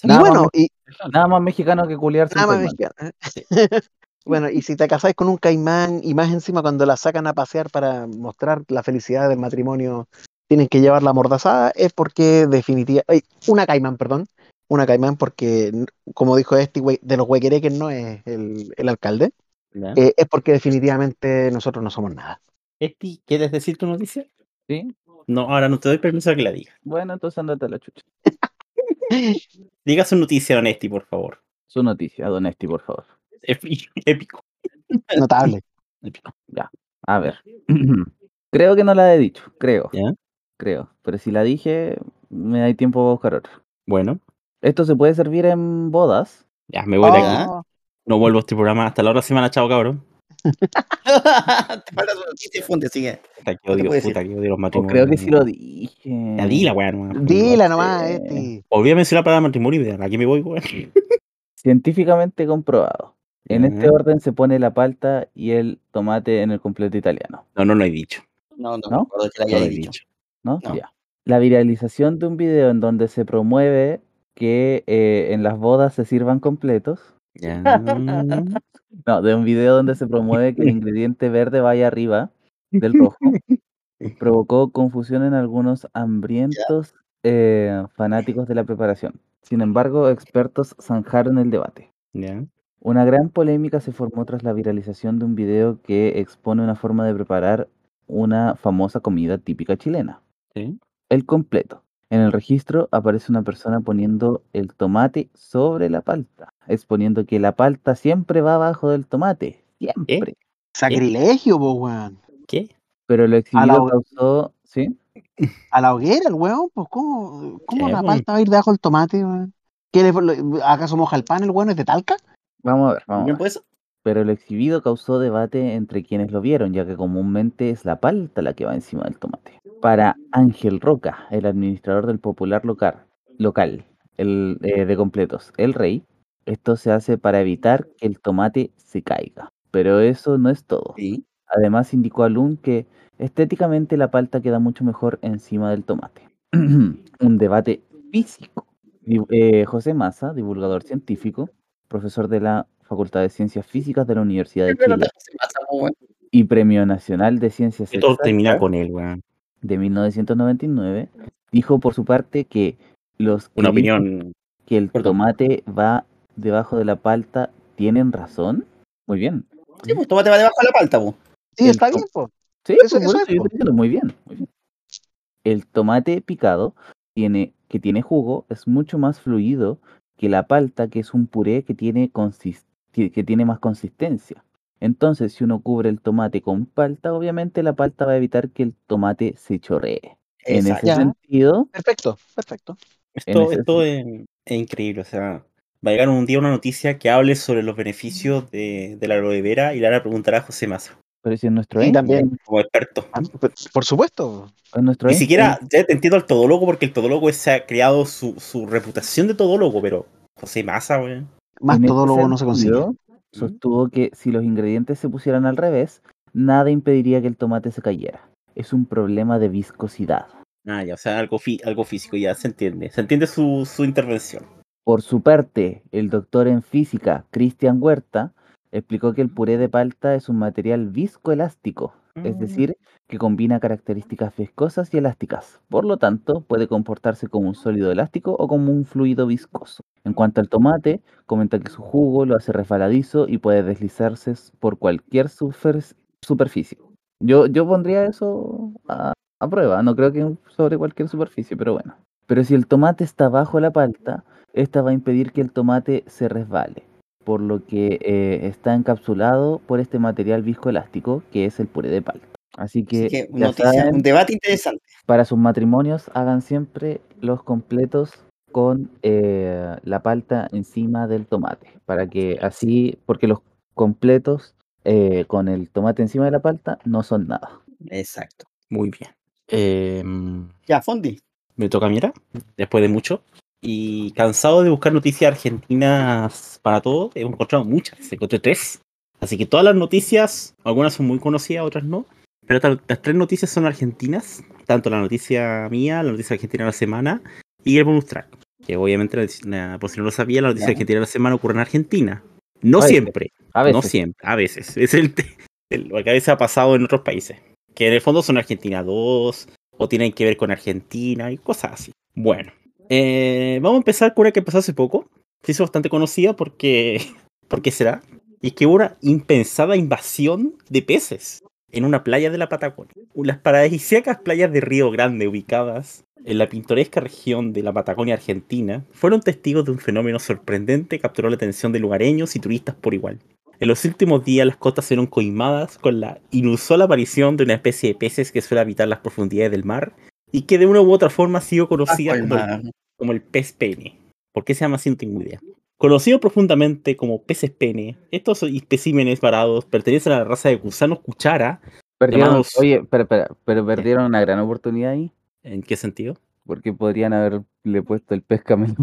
Y Nada bueno, más y Nada más mexicano que culiarse nada más mexicano. Bueno, y si te casáis con un caimán y más encima cuando la sacan a pasear para mostrar la felicidad del matrimonio, tienen que llevarla amordazada, es porque definitivamente... Una caimán, perdón. Una caimán porque, como dijo este, güey, de los huequereques no es el, el alcalde, eh, es porque definitivamente nosotros no somos nada. Esti, ¿quieres decir tu noticia? ¿Sí? No, ahora no te doy permiso a que la diga. Bueno, entonces andate a la chucha. Diga su noticia, don Esti, por favor. Su noticia, Don Esti, por favor. Épico. Notable. épico. A ver. creo que no la he dicho, creo. ¿Ya? Creo. Pero si la dije, me da tiempo a buscar otra. Bueno, Esto se puede servir en bodas. ya me voy de aquí. Oh, No vuelvo a este programa hasta la hora semana, chao, cabrón. Te falta noticia, Fonte, así que. Puta, que odio, puta, que odio los matrimonios. creo que sí lo dije. Ya di la weá, nomás, pues, Dila nomás, este. Volví a mencionar para matrimonio y de aquí me voy, weón. Científicamente comprobado. En este orden se pone la palta y el tomate en el completo italiano. No, no, no he dicho. No, no, ¿No? me acuerdo que la No lo he dicho. dicho. ¿no? No. Ya. La viralización de un video en donde se promueve que eh, en las bodas se sirvan completos. No, de un video donde se promueve que el ingrediente verde vaya arriba del rojo. Provocó confusión en algunos hambrientos eh, fanáticos de la preparación. Sin embargo, expertos zanjaron el debate. Ya. Una gran polémica se formó tras la viralización de un video que expone una forma de preparar una famosa comida típica chilena, Sí. el completo. En el registro aparece una persona poniendo el tomate sobre la palta, exponiendo que la palta siempre va abajo del tomate, siempre. Sacrilegio, po, weón. ¿Qué? Pero lo exhibido causó, ¿sí? A la hoguera, el weón, pues ¿cómo, cómo la palta va a ir debajo del tomate, weón? ¿Qué le- le- ¿Acaso moja el pan el weón es de talca? Vamos a ver, vamos a. Pero lo exhibido causó debate entre quienes lo vieron, ya que comúnmente es la palta la que va encima del tomate. Para Ángel Roca, el administrador del popular local, local el, eh, de completos, El Rey, esto se hace para evitar que el tomate se caiga. Pero eso no es todo. Sí. Además indicó a Lund que estéticamente la palta queda mucho mejor encima del tomate. Un debate físico. Eh, José Massa, divulgador científico, profesor de la Facultad de Ciencias Físicas de la Universidad de Pero Chile y Premio Nacional de Ciencias todo termina con él, weón. de 1999, dijo por su parte que los que Una opinión. que el tomate va debajo de la palta tienen razón. Muy bien. Sí, pues tomate va debajo de la palta, po. Sí, El está bien, po. Sí, Eso- pues, por eso eso es, yo po. estoy diciendo, muy bien, muy bien. El tomate picado tiene, que tiene jugo es mucho más fluido que la palta, que es un puré que tiene, que tiene más consistencia. Entonces, si uno cubre el tomate con palta, obviamente la palta va a evitar que el tomate se chorree. En Exacto. ese Ya. sentido, Perfecto, perfecto. Esto, ese esto es, es increíble. O sea, va a llegar un día una noticia que hable sobre los beneficios de, de la aloe vera y le van a preguntar a José Massa pero si es nuestro Y Einstein, también, como experto. ah, por- supuesto. es nuestro Ni siquiera, ya te entiendo al todólogo porque el todólogo se ha creado su, su reputación de todólogo, pero José Massa, weón. Más En ese todólogo no se consigue. sentido, Sostuvo que si los ingredientes se pusieran al revés, nada impediría que el tomate se cayera. Es un problema de viscosidad. Ah, ya, o sea, algo, fi- algo físico, ya se entiende. Se entiende su, su intervención. Por su parte, el doctor en física, Cristian Huerta, explicó que el puré de palta es un material viscoelástico, es Mm. decir, que combina características viscosas y elásticas. Por lo tanto, puede comportarse como un sólido elástico o como un fluido viscoso. En cuanto al tomate, comenta que su jugo lo hace resbaladizo y puede deslizarse por cualquier superf- superficie. Yo, yo pondría eso a, a prueba, no creo que sobre cualquier superficie, pero bueno. Pero si el tomate está bajo la palta, esta va a impedir que el tomate se resbale, por lo que eh, está encapsulado por este material viscoelástico que es el puré de palta. Así que, Así que ya noticia, saben, un debate interesante. para sus matrimonios hagan siempre los completos con eh, la palta encima del tomate, para que así, porque los completos eh, con el tomate encima de la palta no son nada. Exacto. Muy bien. Em, Ya, Fondi. me toca mirar, después de mucho. Y cansado de buscar noticias argentinas para todo, he encontrado muchas, encontré tres. Así que todas las noticias, algunas son muy conocidas, otras no. Pero las tres noticias son argentinas, tanto la noticia mía, la noticia argentina de la semana y el bonus track. Que obviamente, la- por si no lo sabía, la noticia argentina de la semana ocurre en Argentina. No A siempre, A veces. no siempre, a veces. Es el, el- lo que a veces ha pasado en otros países. Que en el fondo son Argentina 2, o tienen que ver con Argentina y cosas así. Bueno, eh, vamos a empezar con una que pasó hace poco. Se hizo bastante conocida porque. ¿Por qué será? Y es que hubo una impensada invasión de peces en una playa de la Patagonia. Las paradisíacas playas de Río Grande, ubicadas en la pintoresca región de la Patagonia Argentina, fueron testigos de un fenómeno sorprendente que capturó la atención de lugareños y turistas por igual. En los últimos días las costas fueron coimadas con la inusual aparición de una especie de peces que suele habitar las profundidades del mar y que de una u otra forma ha sido conocida como el, como el pez pene. ¿Por qué se llama así? No tengo idea. Conocido profundamente como peces pene, estos especímenes varados pertenecen a la raza de gusanos cuchara. Perdieron, Llamados- oye, espera, espera, pero perdieron una gran oportunidad ahí, ¿En qué sentido? porque podrían haberle puesto el pez camelo.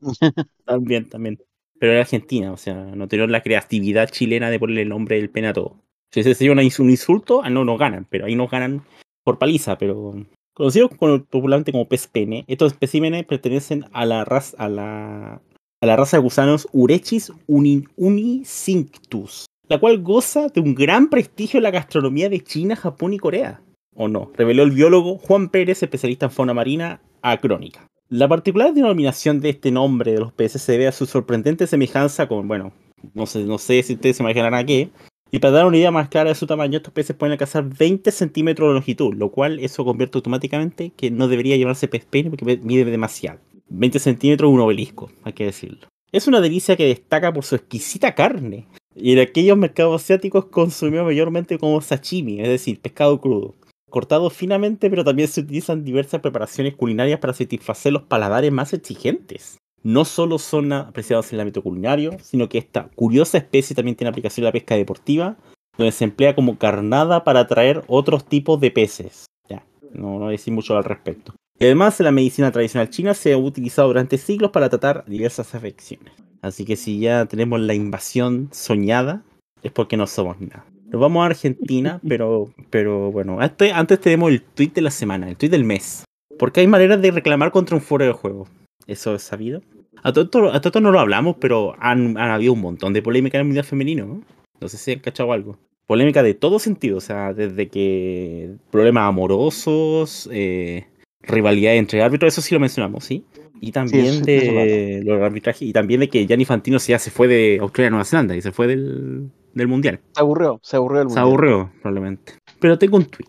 También, también. Pero era Argentina, o sea, no tuvieron la creatividad chilena de ponerle el nombre del pene a todo. Si ese sería un insulto, ah, no nos ganan, pero ahí nos ganan por paliza, pero. Conocidos con- popularmente como pez pene, estos especímenes pertenecen a la raza, a la, a la raza de gusanos Urechis uni, unicinctus, la cual goza de un gran prestigio en la gastronomía de China, Japón y Corea. ¿O no? Reveló el biólogo Juan Pérez, especialista en fauna marina, a Crónica. La particular denominación de este nombre de los peces se debe a su sorprendente semejanza con, bueno, no sé, no sé si ustedes se imaginarán a qué. Y para dar una idea más clara de su tamaño, estos peces pueden alcanzar 20 centímetros de longitud, lo cual eso convierte automáticamente que no debería llamarse pez pene porque mide demasiado. 20 centímetros un obelisco, hay que decirlo. Es una delicia que destaca por su exquisita carne. Y en aquellos mercados asiáticos consumió mayormente como sashimi, es decir, pescado crudo. Cortado finamente, pero también se utilizan diversas preparaciones culinarias para satisfacer los paladares más exigentes. No solo son apreciados en el ámbito culinario, sino que esta curiosa especie también tiene aplicación en la pesca deportiva, donde se emplea como carnada para atraer otros tipos de peces. Ya, no, no voy a decir mucho al respecto. Y además, en la medicina tradicional china se ha utilizado durante siglos para tratar diversas afecciones. Así que si ya tenemos la invasión soñada, es porque no somos nada. Nos vamos a Argentina, pero, pero bueno, antes, antes tenemos el tweet de la semana, el tweet del mes. Porque hay maneras de reclamar contra un foro de juego. Eso es sabido. A todo esto, a todo no lo hablamos, pero han, han habido un montón de polémica en el mundial femenino. ¿no? no sé si han cachado algo. Polémica de todo sentido, o sea, desde que problemas amorosos, eh, rivalidad entre árbitros, eso sí lo mencionamos, ¿sí? Y también de los arbitrajes, y también de que Gianni Fantino ya se fue de Australia a Nueva Zelanda y se fue del, del mundial. Se aburrió, se aburrió el Se mundo. aburrió, probablemente. Pero tengo un tweet.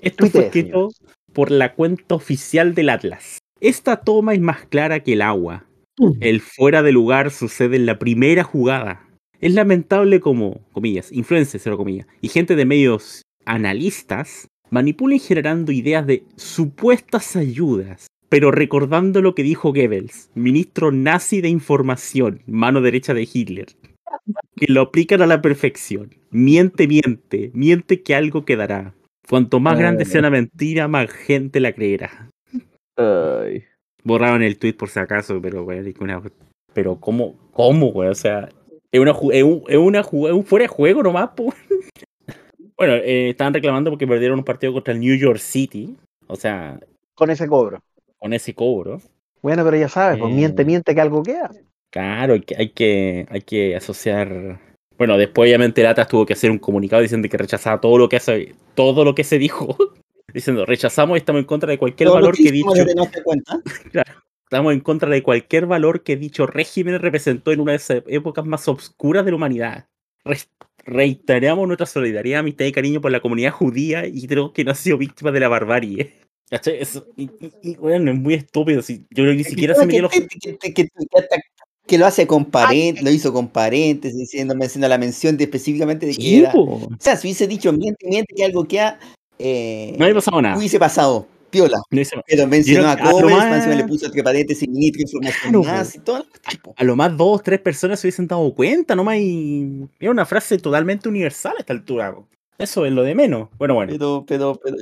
Esto fue escrito por la cuenta oficial del Atlas. Esta toma es más clara que el agua. El fuera de lugar sucede en la primera jugada. Es lamentable como, comillas, influencers, cero comillas, y gente de medios analistas manipulen generando ideas de supuestas ayudas, pero recordando lo que dijo Goebbels, ministro nazi de información, mano derecha de Hitler, que lo aplican a la perfección. Miente, miente, miente que algo quedará. Cuanto más grande sea una mentira, más gente la creerá. Ay. Borraron el tweet por si acaso, pero güey, es una- pero cómo, cómo, güey, o sea, es una es un, es una es un fuera de juego nomás, po. Bueno, eh, estaban reclamando porque perdieron un partido contra el New York City, o sea, Con ese cobro. con ese cobro. Bueno, pero ya sabes, pues Eh. miente, miente que algo queda. Claro, hay que, hay que, hay que asociar. Bueno, después obviamente el Atlas tuvo que hacer un comunicado diciendo que rechazaba todo lo que hace, todo lo que se dijo. Diciendo, rechazamos y estamos en contra de cualquier Todo lo valor que que dicho. cuenta. Estamos en contra de cualquier valor que dicho régimen representó en una de esas épocas más obscuras de la humanidad. Re- reiteramos nuestra solidaridad, amistad y cariño por la comunidad judía y creo que no ha sido víctima de la barbarie. Eso- y, y- bueno, es muy estúpido. si- yo ni siquiera se me que, los. que, que- que- que- que- que lo hace con paréntesis, lo hizo con paréntesis, diciendo, la mención de específicamente de que era. O sea, si hubiese dicho miente, miente que algo queda, eh, No había pasado nada. hubiese pasado, piola. No hice- Pero mencionó a a Gómez, más- le puso entre paréntesis, información Claro, más y todo. tipo. a lo más dos, tres personas se hubiesen dado cuenta, nomás. Y era una frase totalmente universal a esta altura. po. Eso es lo de menos. Bueno, bueno. Pero, pero, pero,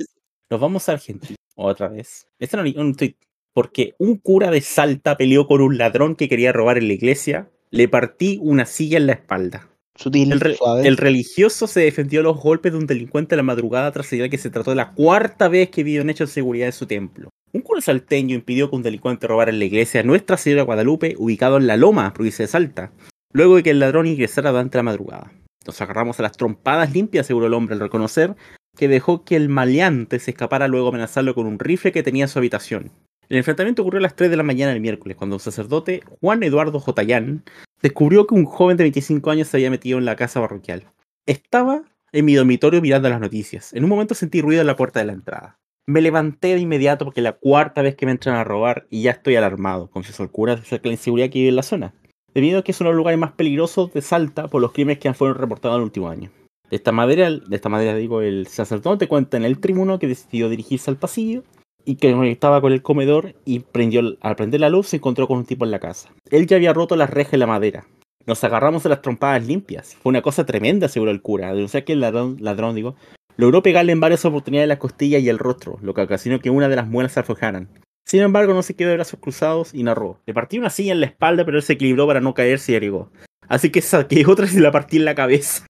Nos vamos a Argentina. Otra vez. Este no, un tweet. Porque un cura de Salta peleó con un ladrón que quería robar en la iglesia. Le partí una silla en la espalda. Sutil, El, re- suave. el religioso se defendió de los golpes de un delincuente en la madrugada tras señalar que se trató de la cuarta vez que vio un hecho de seguridad en su templo. Un cura salteño impidió que un delincuente robara en la iglesia Nuestra Señora de Guadalupe, ubicado en La Loma, provincia de Salta, luego de que el ladrón ingresara durante la madrugada. Nos agarramos a las trompadas limpias, aseguró el hombre al reconocer que dejó que el maleante se escapara luego de amenazarlo con un rifle que tenía en su habitación. El enfrentamiento ocurrió a las 3 de la mañana del miércoles, cuando un sacerdote, Juan Eduardo Jotayán, descubrió que un joven de 25 años se había metido en la casa parroquial. Estaba en mi dormitorio mirando las noticias. En un momento sentí ruido en la puerta de la entrada. Me levanté de inmediato porque la cuarta vez que me entran a robar y ya estoy alarmado, confesó el cura acerca de la inseguridad que vive en la zona, debido a que es uno de los lugares más peligrosos de Salta por los crímenes que fueron reportados en el último año. De esta manera, de esta manera digo, el sacerdote cuenta en el tribuno que decidió dirigirse al pasillo y que conectaba con el comedor y prendió, al prender la luz se encontró con un tipo en la casa. Él ya había roto las rejas de la madera. Nos agarramos de las trompadas limpias. Fue una cosa tremenda, aseguró el cura. Denunciar que el ladrón, ladrón digo, logró pegarle en varias oportunidades las costillas y el rostro, lo que ocasionó que una de las muelas se aflojaran. Sin embargo, no se quedó de brazos cruzados y narró. Le partí una silla en la espalda, pero él se equilibró para no caerse y agregó. Así que saqué otra y se la partí en la cabeza.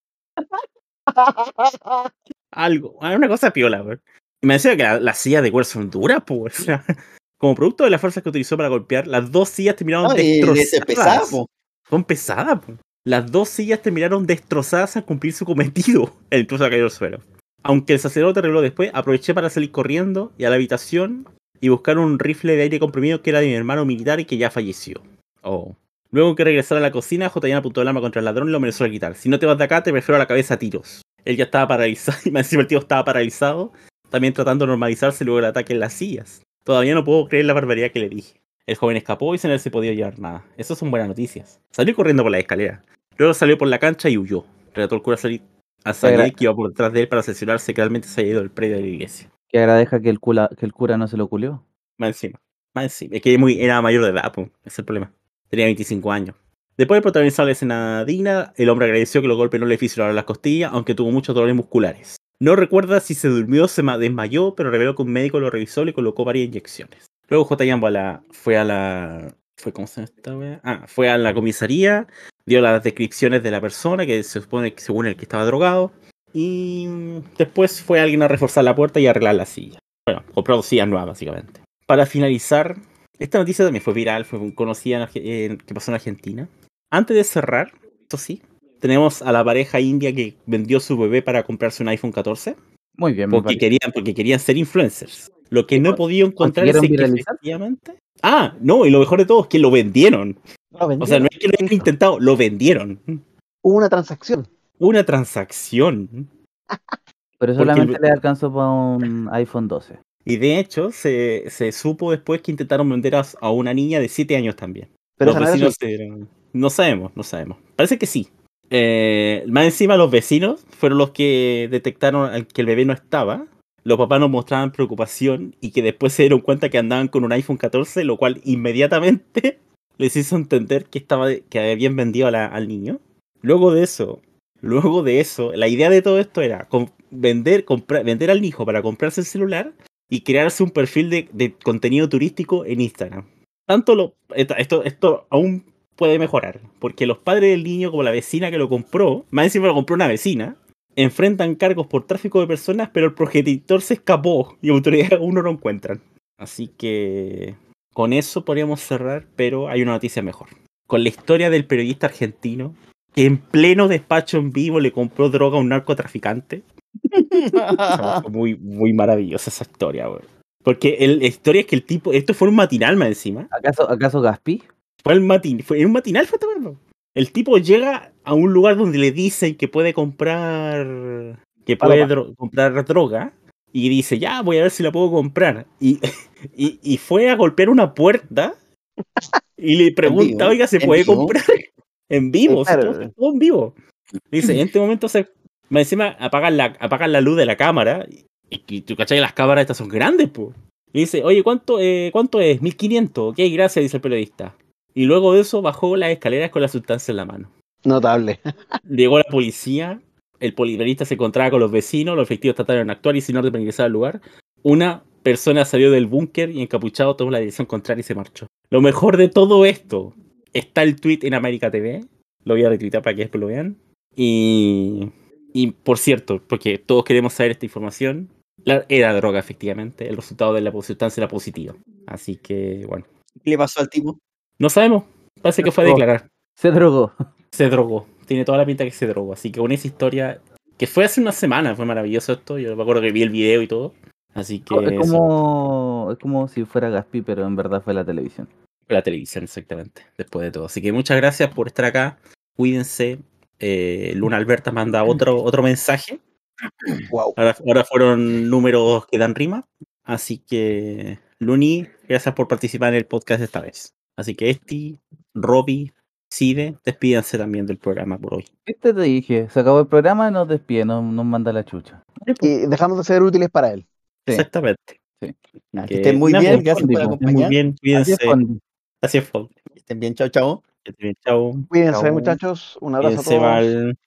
Algo, ah, una cosa piola, güey. Y me decía que la- las sillas de cuero son duras, pues. o sea, como producto de las fuerzas que utilizó para golpear, las dos sillas terminaron No, destrozadas. pesado, po. Son pesadas, po. Las dos sillas terminaron destrozadas al cumplir su cometido. El intruso cayó al suelo. Aunque el sacerdote arregló después, aproveché para salir corriendo y a la habitación y buscar un rifle de aire comprimido que era de mi hermano militar y que ya falleció. Oh. Luego que regresara a la cocina, J. apuntó el arma contra el ladrón y lo amenazó a quitar. Si no te vas de acá, te prefiero a la cabeza a tiros. Él ya estaba paralizado, y más encima el tío estaba paralizado, también tratando de normalizarse luego del ataque en las sillas. Todavía no puedo creer la barbaridad que le dije. El joven escapó y sin haberse podido llevar nada. Esas son buenas noticias. Salió corriendo por la escalera. Luego salió por la cancha y huyó. Relató el cura a Agra- que iba por detrás de él para asegurarse que realmente se había ido del predio de la iglesia. Que agradezca que el, cula- que el cura no se lo culió. Más encima. Más encima. Es que muy, era mayor de edad, po. ese es el problema. Tenía 25 años. Después de protagonizar la escena digna, el hombre agradeció que los golpes no le fisuraron las costillas, aunque tuvo muchos dolores musculares. No recuerda si se durmió o se ma- desmayó, pero reveló que un médico lo revisó y le colocó varias inyecciones. Luego J. Yambo a la, fue a la. Fue, ¿Cómo se llama esta? Ah, fue a la comisaría, dio las descripciones de la persona, que se supone que según el que estaba drogado, y después fue alguien a reforzar la puerta y arreglar la silla. Bueno, compró sillas nuevas, básicamente. Para finalizar, esta noticia también fue viral, fue conocida en- que pasó en Argentina. Antes de cerrar, esto sí, tenemos a la pareja india que vendió su bebé para comprarse un iPhone 14 Muy bien, porque querían, porque querían ser influencers. Lo que no he podido encontrar es ¿Consiguieron que efectivamente. Ah, no, y lo mejor de todo es que lo vendieron. Lo O sea, no es que lo hayan intentado, lo vendieron. Hubo una transacción. Una transacción. Pero solamente le alcanzó para un iPhone 12. Y de hecho, se, se supo después que intentaron vender a, a una niña de 7 años también. Pero los vecinos se No sabemos, no sabemos. Parece que sí. Eh, más encima, los vecinos fueron los que detectaron que el bebé no estaba. Los papás nos mostraban preocupación y que después se dieron cuenta que andaban con un iPhone 14, lo cual inmediatamente les hizo entender que, estaba, que habían vendido al niño. Luego de eso, luego de eso, la idea de todo esto era vender, vender al hijo para comprarse el celular y crearse un perfil de, contenido turístico en Instagram. Tanto esto, esto aún puede mejorar, porque los padres del niño, como la vecina que lo compró, más encima lo compró una vecina, enfrentan cargos por tráfico de personas, pero el progenitor se escapó y autoridades aún no lo encuentran. Así que con eso podríamos cerrar, pero hay una noticia mejor. Con la historia del periodista argentino que en pleno despacho en vivo le compró droga a un narcotraficante. Muy, muy maravillosa esa historia, güey. Porque el- la historia es que el tipo, esto fue un matinal más encima. ¿Acaso, acaso Gaspi? Fue el matin, fue un matinal, fue todo. El tipo llega a un lugar donde le dicen que puede comprar que puede dro- comprar droga y dice, ya, voy a ver si la puedo comprar. Y, y, y fue a golpear una puerta y le pregunta, oiga, ¿se ¿En puede vivo? comprar? En vivo, claro. todo, todo en vivo. Dice, en este momento se... Encima apagan la, apagan la luz de la cámara y, y tú cachai las cámaras estas son grandes, pues. Y dice, oye, ¿cuánto, eh, ¿cuánto es? 1500. Ok, gracias, dice el periodista. Y luego de eso bajó las escaleras con la sustancia en la mano. Notable. Llegó la policía, el polivalista se encontraba con los vecinos, los efectivos trataron de actuar y sin orden para ingresar al lugar. Una persona salió del búnker y encapuchado tomó la dirección contraria y se marchó. Lo mejor de todo esto, está el tweet en América TV. Lo voy a retuitar para que después lo vean. Y, y por cierto, porque todos queremos saber esta información, la- era droga efectivamente. El resultado de la sustancia era positivo. Así que, bueno, ¿Qué le pasó al tipo? No sabemos. Parece que fue a declarar. Se drogó. Se drogó. Tiene toda la pinta que se drogó. Así que con esa historia, que fue hace una semana, fue maravilloso esto. Yo me acuerdo que vi el video y todo. Así que Es eso, como, es como si fuera Gaspi, pero en verdad fue la televisión. fue la televisión, exactamente. Después de todo. Así que muchas gracias por estar acá. Cuídense. Eh, Luna Alberta manda otro, otro mensaje. Wow. Ahora, ahora fueron números que dan rima. Así que, Luni, gracias por participar en el podcast esta vez. Así que Esti, Robbie, Side, despídanse también del programa por hoy. Este te dije, se acabó el programa y nos despide, nos, nos manda la chucha. Y dejamos de ser útiles para él. Sí. Exactamente. Que Que estén muy nada, bien, pues, gracias por Fondi, Muy acompañar. bien, Así cuídense. Fondi. Así es. Que estén bien, chao, chao. Que estén bien, Chao. Cuídense, Chao. muchachos. Un abrazo a Cuídense, todos. Val.